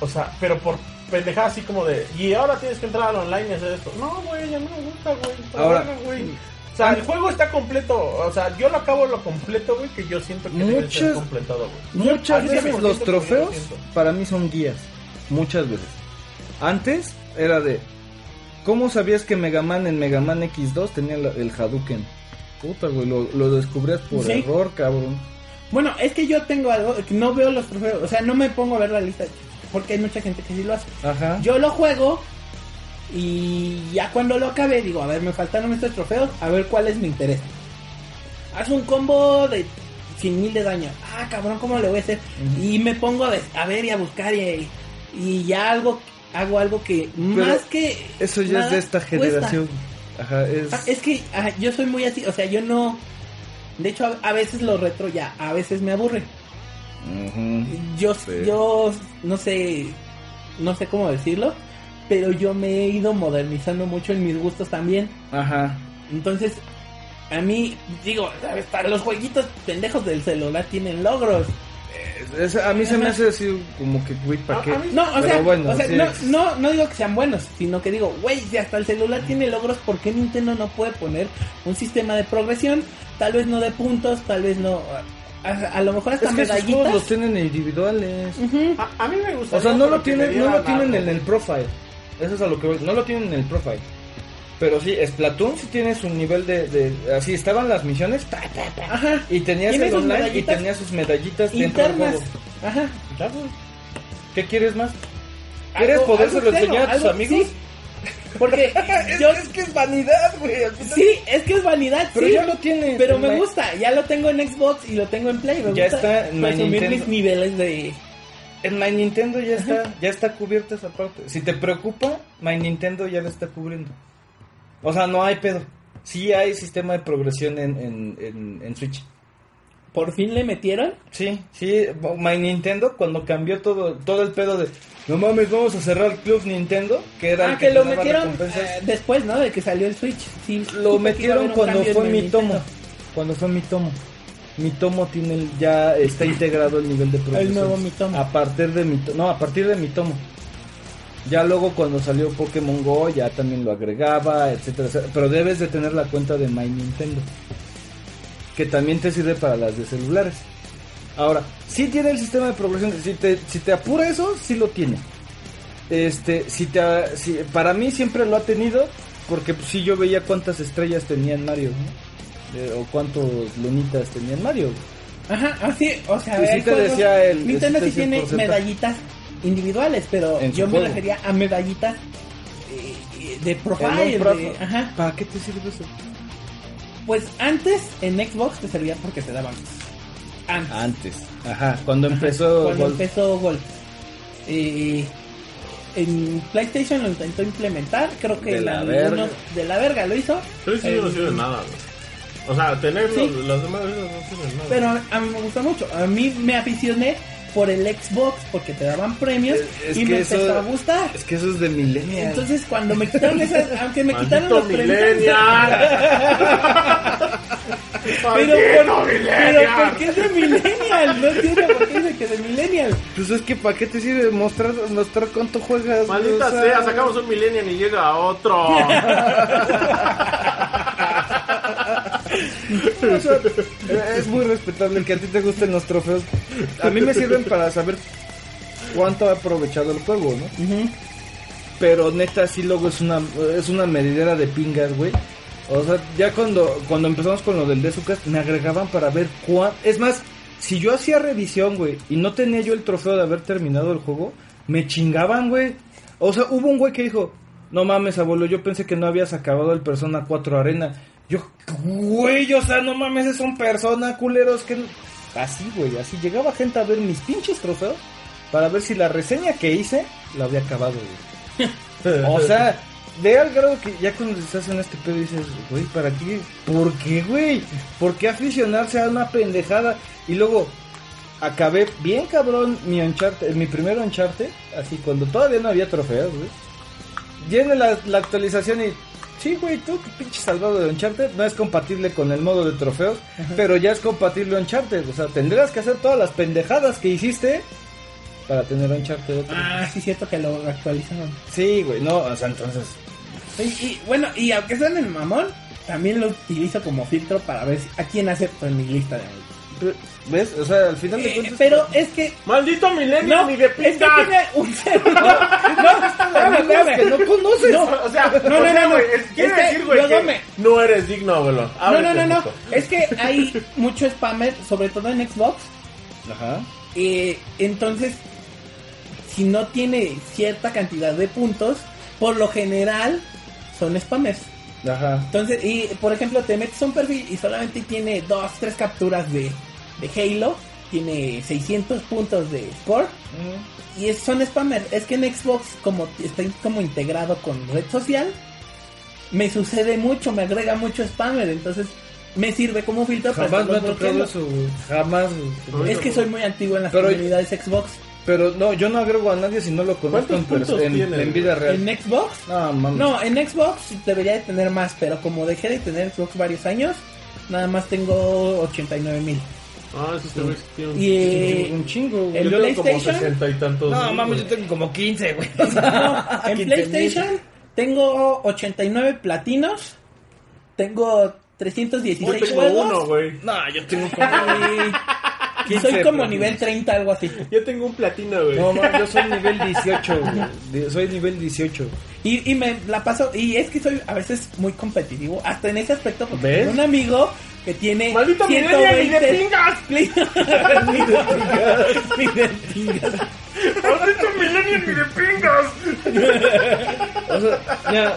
O sea, pero por pendejada así como de, y ahora tienes que entrar al online y hacer esto. No, güey, ya no me gusta, güey. Ahora- güey. O sea, el juego está completo. O sea, yo lo acabo lo completo, güey, que yo siento que debe ser Muchas- completado, güey. Muchas veces 100% los trofeos para mí son guías. Muchas veces. Antes era de. ¿Cómo sabías que Mega Man en Mega Man X2 tenía el Hadouken? Puta, güey, lo, lo descubrías por Sí. error, cabrón. Bueno, es que yo tengo algo, que no veo los trofeos, o sea, no me pongo a ver la lista, porque hay mucha gente que sí lo hace. Ajá. Yo lo juego y ya cuando lo acabe digo, a ver, me faltaron estos trofeos, a ver cuáles me interesan. Haz un combo de 100 mil de daño. Ah, cabrón, ¿cómo le voy a hacer? Y me pongo a ver, a ver y a buscar y, y ya algo, hago algo que más que... Eso ya es de esta cuesta. Ajá, es. Ah, Es que ah, yo soy muy así, o sea, yo no... De hecho, a, a veces lo retro ya, a veces me aburre. Yo, Sí. yo no sé, no sé cómo decirlo, pero yo me he ido modernizando mucho en mis gustos también. Ajá. Entonces, a mí, digo, hasta los jueguitos pendejos del celular tienen logros. Es- a mí se me hace así como que, güey, ¿para qué? No, o sea, bueno, o sea sí. no, no, no digo que sean buenos, sino que digo, güey, si hasta el celular tiene logros, ¿por qué Nintendo no puede poner un sistema de progresión? Tal vez no de puntos, tal vez no... A, a lo mejor hasta Es que esos juegos medallitas. los tienen individuales. A, a mí me gusta. O sea, no lo tienen, no lo tienen en el profile. Eso es a lo que voy. No lo tienen en el profile. Pero sí, Splatoon sí tiene su nivel de, de- así estaban las misiones ta, ta, ta, Ajá. y tenías el online y medallitas tenía sus medallitas dentro del Internas. juego. Ajá. ¿Qué quieres más? ¿Quieres podérselo enseñar a tus amigos? sí. Porque es, yo... es que es vanidad, güey. Sí, es que es vanidad, Pero sí. ya lo tienes. Pero me la- gusta, ya lo tengo en Xbox y lo tengo en Play. Me Ya gusta está en My presumir Nintendo. mis niveles de... En My Nintendo ya está, ya está cubierta esa parte. Si te preocupa, My Nintendo ya la está cubriendo. O sea, no hay pedo. Sí hay sistema de progresión en, en, en, en Switch. Por fin le metieron. Sí, sí, My Nintendo cuando cambió todo, todo el pedo de no mames, vamos a cerrar Club Nintendo, que era el Ah, que lo metieron eh, después, ¿no? De que salió el Switch. Sí, lo que metieron cuando fue mi Nintendo. tomo. Cuando fue mi tomo. Mi tomo tiene el- ya está integrado el nivel de progresión. nuevo Mi Tomo. A partir de mi to- no, a partir de mi tomo. Ya luego cuando salió Pokémon Go ya también lo agregaba, etcétera, etcétera. Pero debes de tener la cuenta de My Nintendo. Que también te sirve para las de celulares. Ahora, sí tiene el sistema de progresión. Si te, si te apura eso, sí lo tiene. Este, si te, si, para mí siempre lo ha tenido. Porque pues, sí yo veía cuántas estrellas tenía en Mario. ¿no? Eh, o cuántos lunitas tenía en Mario. Ajá, así, o sea, Y sí hay te juegos- decía el- Nintendo sí tiene porcentaje. medallitas individuales, pero yo me juego. refería a medallitas eh, eh, de profile. pro- de- ajá. ¿Para qué te sirve eso? Pues antes en Xbox te servía porque te daban. Antes. Antes. Ajá, cuando empezó cuando Golf. empezó Golf. Eh, en PlayStation lo intentó implementar, creo que De la verga. de la verga lo hizo. Sí, sí, Eh, no sirve de nada, güey. O sea, tener Sí. los, los demás no sirven de nada. Pero a mí me gusta mucho. A mí me aficioné por el Xbox porque te daban premios Es- es y me eso- empezó a gustar. Es que eso es de millennial. Entonces cuando me quitaron esas, aunque me quitaron los premios, pero, por, pero. ¿por qué es de millennial? No entiendo por qué dice que de millennial. Pues es que ¿para qué te sirve mostrar, mostrar cuánto juegas? Maldita O sea, sea, sacamos un millennial y llega otro. o sea, es muy respetable que a ti te gusten los trofeos. A mí me sirven para saber cuánto ha aprovechado el juego, ¿no? Pero neta, sí luego es una, es una medidera de pingas, güey. O sea, ya cuando, cuando empezamos con lo del Desucast, me agregaban para ver cuán... Es más, si yo hacía revisión, güey, y no tenía yo el trofeo de haber terminado el juego, me chingaban, güey. O sea, hubo un güey que dijo, no mames, abuelo, yo pensé que no habías acabado el Persona 4 Arena. Yo, güey, o sea, no mames, es un Persona, culeros, que... no-". Así, güey, así llegaba gente a ver mis pinches trofeos para ver si la reseña que hice la había acabado, güey. O sea, ve al grado que ya cuando estás en este pedo dices, güey, ¿para qué? ¿Por qué, güey? ¿Por qué aficionarse a una pendejada? Y luego, acabé bien cabrón mi Uncharted, mi primer Uncharted, así cuando todavía no había trofeos, güey. Viene la, la actualización y, sí, güey, tú, tu pinche salvado de Uncharted, no es compatible con el modo de trofeos, pero ya es compatible Uncharted. O sea, tendrás que hacer todas las pendejadas que hiciste para tener Uncharted. otro. Ah, sí, cierto que lo actualizaron. Sí, güey, no, o sea, entonces... Y, y, bueno, y aunque sea en el mamón, también lo utilizo como filtro para ver si- a quién acepto en mi lista de amigos. ¿Ves? O sea, al final de Eh, cuentas... pero es que Maldito millennial no, ni de es que tiene un celular. No, espérame, espérame. que no conoces. No, O sea, No, o no, sea, no, no. güey, es- quiere Es decir, güey, que me- no eres digno, abuelo. No, no, no, no. Es que hay mucho spammer, sobre todo en Xbox. Ajá. Eh, entonces, si no tiene cierta cantidad de puntos, por lo general son spammers. Ajá. Entonces, y por ejemplo, te metes a un perfil y solamente tiene dos, tres capturas de, de Halo, tiene 600 puntos de score y es, son spammers. Es que en Xbox, como está como integrado con red social, me sucede mucho, me agrega mucho spammer, entonces me sirve como filtro para Jamás me ha tocado güey. Jamás. Es que soy muy antiguo en las Pero- comunidades Xbox. Pero no, yo no agrego a nadie si no lo conozco en, ¿Cuántos perso- puntos en, en vida real. ¿En Xbox? No, mames. No, en Xbox debería de tener más, pero como dejé de tener Xbox varios años, nada más tengo 89 mil. Ah, güey sí tiene un- Y eh, Un chingo, güey. el Yo tengo como PlayStation. 60 y tantos. No, mames, yo tengo como 15, güey. O sea, No, en 15 mil. PlayStation tengo 89 platinos. Tengo Yo 316 tengo juegos. uno, güey. No, yo tengo como... Y, y soy 15 como platinos. nivel 30, algo así. Yo tengo un platino, güey. No, mames, yo soy nivel 18, güey. Soy nivel 18. Y, y me la paso. Y es que soy a veces muy competitivo. Hasta en ese aspecto. Porque ¿Ves? tengo un amigo que tiene. ¡Maldito millennial, ni de pingas! Ni de pingas. Ni de pingas. ¡Maldito millennial ni de pingas! O sea, mira,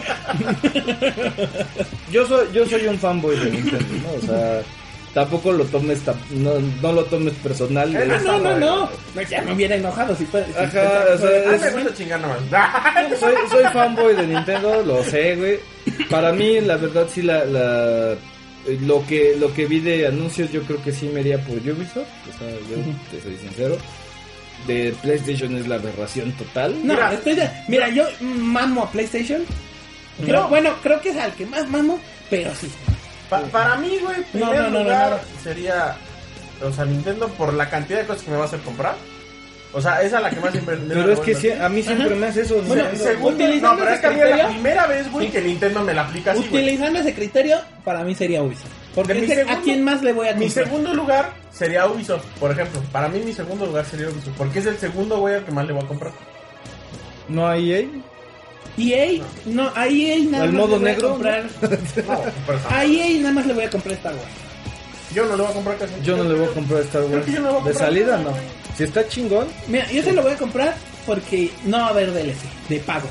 yo soy yo soy un fanboy de Nintendo, ¿no? O sea, tampoco lo tomes no, no lo tomes personal. Ah, es- no, no, no. No, Ya me hubiera enojado si fuera. si Ajá, fuera- o sea, Ah, es- soy, soy fanboy de Nintendo, lo sé, güey. Para mí, la verdad, sí, la, la- lo que lo que vi de anuncios, yo creo que sí me iría por Ubisoft. O sea, yo te soy sincero. De PlayStation es la aberración total. No, Mira. estoy de- mira, yo mamo a PlayStation. Creo- No. Bueno, creo que es al que más mamo, pero sí. Pa- para mí, güey, primer no, no, no, lugar no. sería, o sea, Nintendo por la cantidad de cosas que me va a hacer comprar. O sea, esa es la que más siempre... Pero es que a mí siempre Ajá. me hace eso. Bueno. Segundo, no, pero es que a mí es la primera vez, güey, Sí. que Nintendo me la aplica así. Utilizando ese criterio, para mí sería Ubisoft. Porque mi ¿a quién más le voy a Mi comprar? segundo lugar sería Ubisoft, por ejemplo. Para mí mi segundo lugar sería Ubisoft, porque es el segundo, güey, al que más le voy a comprar. No hay EA. EA, no, a EA nada ¿El más modo le voy a negro, comprar. No, A EA nada más le voy a comprar Star Wars. yo no le voy a comprar casi. Yo no le voy a comprar Star Creo Wars. que yo no le voy a De comprar salida no. Si está chingón, Mira, yo se lo voy a comprar porque no va a haber DLC de pago.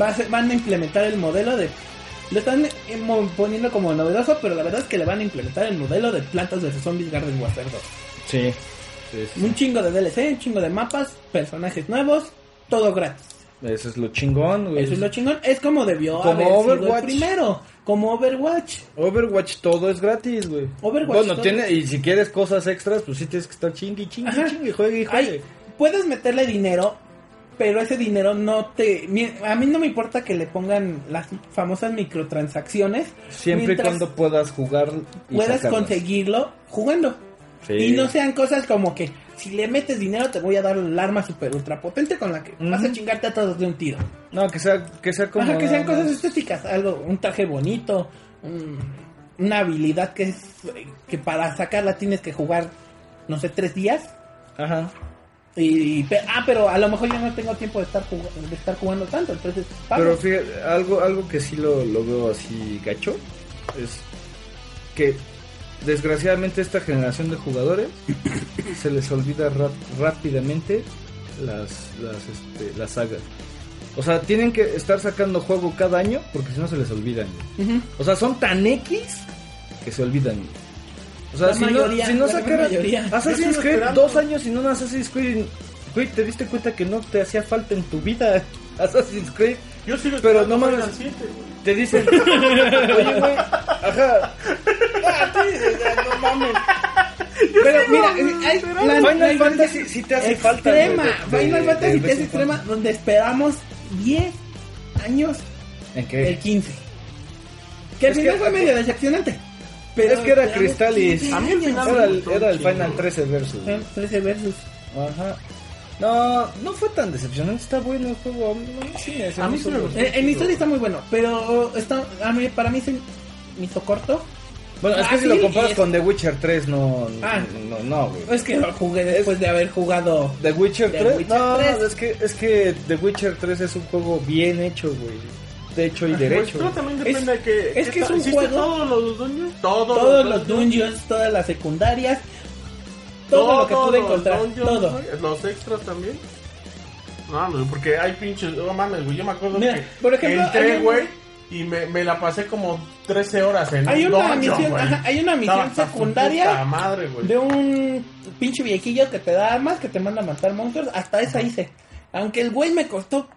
Va a ser- van a implementar el modelo de. Lo están eh, mo- poniendo como novedoso, pero la verdad es que le van a implementar el modelo de Plantas vs Zombies Garden Warfare 2. sí. Sí, sí. Un chingo de DLC, un chingo de mapas, personajes nuevos, todo gratis. Eso es lo chingón, güey. Eso es lo chingón. Es como debió Como haber sido Overwatch. el primero. Como Overwatch. Overwatch todo es gratis, güey. Overwatch Bueno, todo- tiene, y si quieres cosas extras, pues sí tienes que estar chingue, chingue, Ajá. chingue, juegue y juegue. Ay, puedes meterle dinero, pero ese dinero no te... A mí no me importa que le pongan las famosas microtransacciones. Siempre y cuando puedas jugar y puedas sacarlas. conseguirlo jugando. Sí. Y no sean cosas como que si le metes dinero te voy a dar el arma super ultra potente con la que vas a chingarte a todos de un tiro. No, que sea, que sea como... Ajá, que sean cosas estéticas, algo, un traje bonito, un- una habilidad que es que para sacarla tienes que jugar, no sé, tres días. Ajá. Y, ah, pero a lo mejor yo no tengo tiempo de estar jugando, de estar jugando tanto, entonces pago. Pero fíjate, algo, algo que sí lo, lo veo así gacho es que desgraciadamente esta generación de jugadores se les olvida rápidamente las, las, este, las sagas. O sea, tienen que estar sacando juego cada año porque si no se les olvidan. O sea, son tan X que se olvidan. O sea, La si, mayoría, no, si no sacaran Assassin's Creed esperando. dos años sin un Assassin's Creed, güey, te diste cuenta que no te hacía falta en tu vida Assassin's Creed. Yo sigo Pero esperando no mames. Final 7, güey. Te dicen, oye, güey, ajá. Ah, sí, no mames. Pero mira, eh, hay la- Final la- Fantasy sí te hace falta, extrema. de- Final Fantasy de te hace extrema, donde esperamos 10 años ¿En el qué? 15. Que al final fue medio decepcionante. Pero es que era esperamos Crystalis. 15 A mí el años. final Era el, el Final güey. 13 versus. Eh, 13 versus. Ajá. No, no fue tan decepcionante. Está bueno el juego. Sí A mí sí me gustó. Eh, en historia está muy bueno, pero está, a mí, para mí se me hizo corto. Bueno, es que si Fácil lo comparas es- con The Witcher 3, no. Ah. No, no, güey. Es que lo jugué después de haber jugado. The Witcher The 3. Witcher no, 3. es que es que The Witcher 3 es un juego bien hecho, güey. De hecho y Pues derecho. todo también Es- depende de que... es que es un ¿hiciste juego- todos los dungeons? Todos, Todos los dungeons, todas las secundarias, todo lo que pude encontrar, dungeons, todo. Los extras también. No, porque hay pinches... No mames, güey. Yo me acuerdo Mira, que por ejemplo, entré, un- güey, y me, me la pasé como 13 horas en Hay un una misión, ajá, hay una misión secundaria madre, güey. de un pinche viejillo que te da armas, que te manda a matar monstruos. Hasta esa hice. Aunque el güey me costó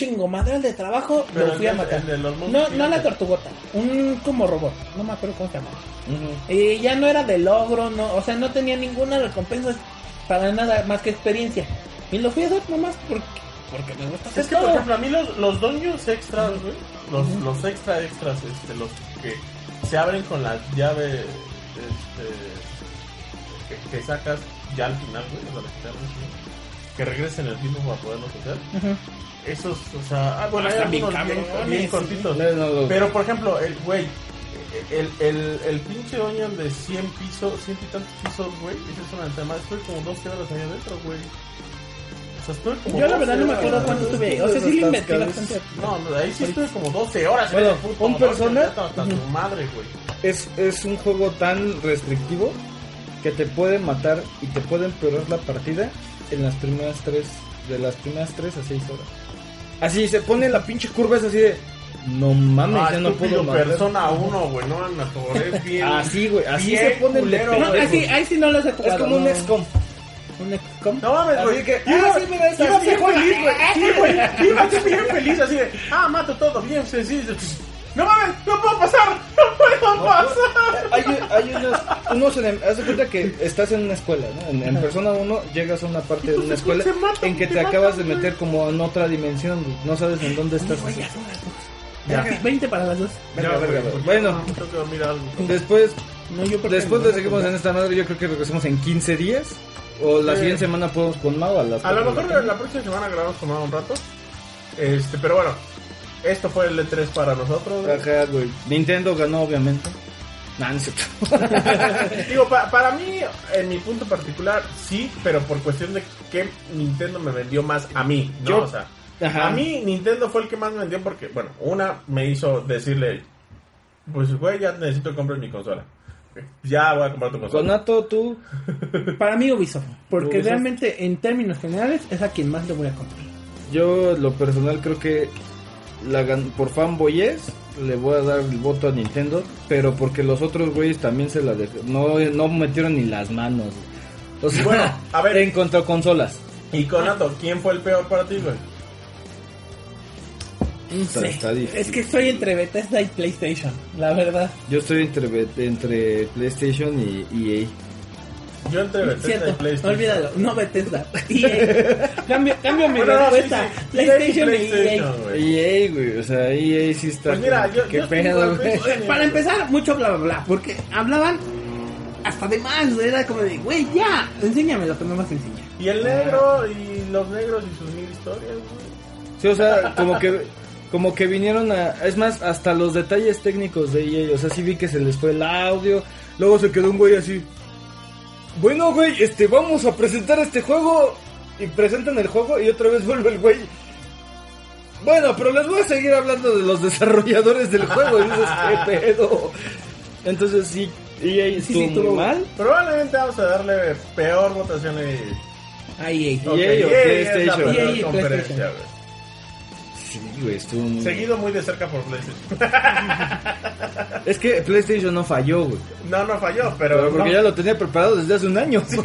chingo madral de trabajo, Pero lo fui el a matar. el No, no la tortugota, un como robot, no me acuerdo cómo se llama. Ujú. Y ya no era de logro, no, o sea, no tenía ninguna recompensa para nada más que experiencia. Y lo fui a hacer nomás porque, porque me gusta hacer Es que, por todo. ejemplo, a mí los, los dungeons extras, güey, los, los extra extras, este, los que se abren con la llave este, que, que sacas ya al final, güey, o sea, los que regresen el tiempo para poderlos hacer. Esos, o sea, ah, bueno, hay bien algunos bien, cabrones, bien sí. cortitos. No, no, no. Pero, por ejemplo, el güey, el, el, el pinche Onion de 100 pisos, 100 y tantos pisos, güey, esa es una tema. Estuve como 12 horas ahí adentro, güey. O sea, estuve como Yo la 12 verdad no me acuerdo cuánto estuve. O sea, sí le invertí bastante. No, no, ahí sí estuve como 12 horas. Bueno, puto un persona- Hasta tu madre, güey. Es, es un juego tan restrictivo que te puede matar y te puede empeorar la partida en las primeras tres, de las primeras tres a seis horas. Así se pone la pinche curva, es así de, no mames, Ah, ya no puedo matar. persona 1, güey, no me atoré bien. Así, güey, así bien se pone el de culero, No, güey. ahí sí, ahí sí no los he jugado. Es como un no. XCOM. Un XCOM. No mames, güey. Así que, iba, ah, sí, mira, esta, iba sí, bien feliz, güey. Sí, güey. Iba así bien feliz, así de, ah, mato todo, bien sencillo. No mames, no puedo pasar, no puedo pasar. Hay, hay unos, unos enem- haz de cuenta que estás en una escuela, ¿no? En, en persona 1 llegas a una parte de una escuela en que te te acabas de meter como en otra dimensión, güey. no sabes en dónde estás. Güey, ya son las dos. Ya. Verga, 20 para las dos. Ya, verga, verga. Bueno, después, No, yo después de seguimos en esta madre, yo creo que regresamos en 15 días. O la Sí. siguiente semana podemos con Mau a las A lo la mejor tarde. la próxima semana grabamos con Mau un rato. Este, pero bueno, esto fue el E3 para nosotros. güey. Ajá, güey. Nintendo ganó, obviamente. Nah, no. Digo, pa- para mí, en mi punto particular, sí, pero por cuestión de que Nintendo me vendió más a mí, ¿no? Yo- o sea, Ajá. a mí Nintendo fue el que más me vendió porque, bueno, una me hizo decirle, pues güey, ya necesito que compres mi consola. Ya voy a comprar tu consola. Conato, tú. Para mí Ubisoft. Porque Ubisoft. realmente, en términos generales, es a quien más le voy a comprar. Yo, lo personal, creo que la gan- por fanboyes le voy a dar el voto a Nintendo, pero porque los otros güeyes también se la dej- no, no metieron ni las manos. O sea, Bueno, a ver. en contra consolas. Y Conato, ¿quién fue el peor para ti, güey? No Está- sé. está difícil. Es que estoy entre Bethesda y PlayStation, la verdad. Yo estoy entre, entre PlayStation y EA. Yo entre Bethesda y Cierto, PlayStation. olvídalo, no Bethesda. EA. cambio, cambio mi Bueno, no, sí, respuesta. sí. PlayStation y PlayStation, EA. güey. EA, güey, o sea, EA sí está. Pues mira, como yo- ¿Qué yo estoy pedo, güey? Para empezar, mucho bla bla bla, porque hablaban hasta de más, era como de, güey, ya, enséñame lo que me vas a enseñar. Y el negro, y los negros y sus mil historias, güey. Sí, o sea, como que como que vinieron a es más hasta los detalles técnicos de EA, o sea, sí vi que se les fue el audio, luego se quedó un güey así. Bueno, güey, este vamos a presentar este juego y presentan el juego y otra vez vuelve el güey. Bueno, pero les voy a seguir hablando de los desarrolladores del juego y dices, qué pedo. Entonces sí, EA sí, muy estuvo- mal. Probablemente vamos a darle peor votación a EA. A EA. EA o EA la PlayStation. peor EA Sí, güey, estuvo muy Seguido muy de cerca por PlayStation. Es que PlayStation no falló, güey. No, no falló, pero. Pero porque no. ya lo tenía preparado desde hace un año. o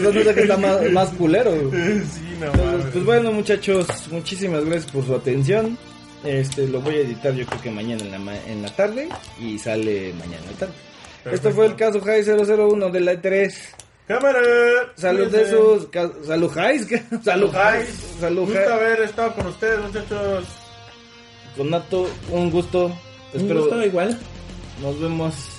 sea, no sé qué está más, más culero. güey. Sí, no Entonces, pues bueno, muchachos, muchísimas gracias por su atención. Este lo voy a editar yo creo que mañana en la, ma- en la tarde y sale mañana en la tarde. Perfecto. Esto fue el caso Jai 001 de la E3. Cámara. Salud de. ¿qué? Salud, Jais. Salud Gusto haber estado con ustedes, muchachos. Con Nato, un gusto. Un Espero gusto igual. nos vemos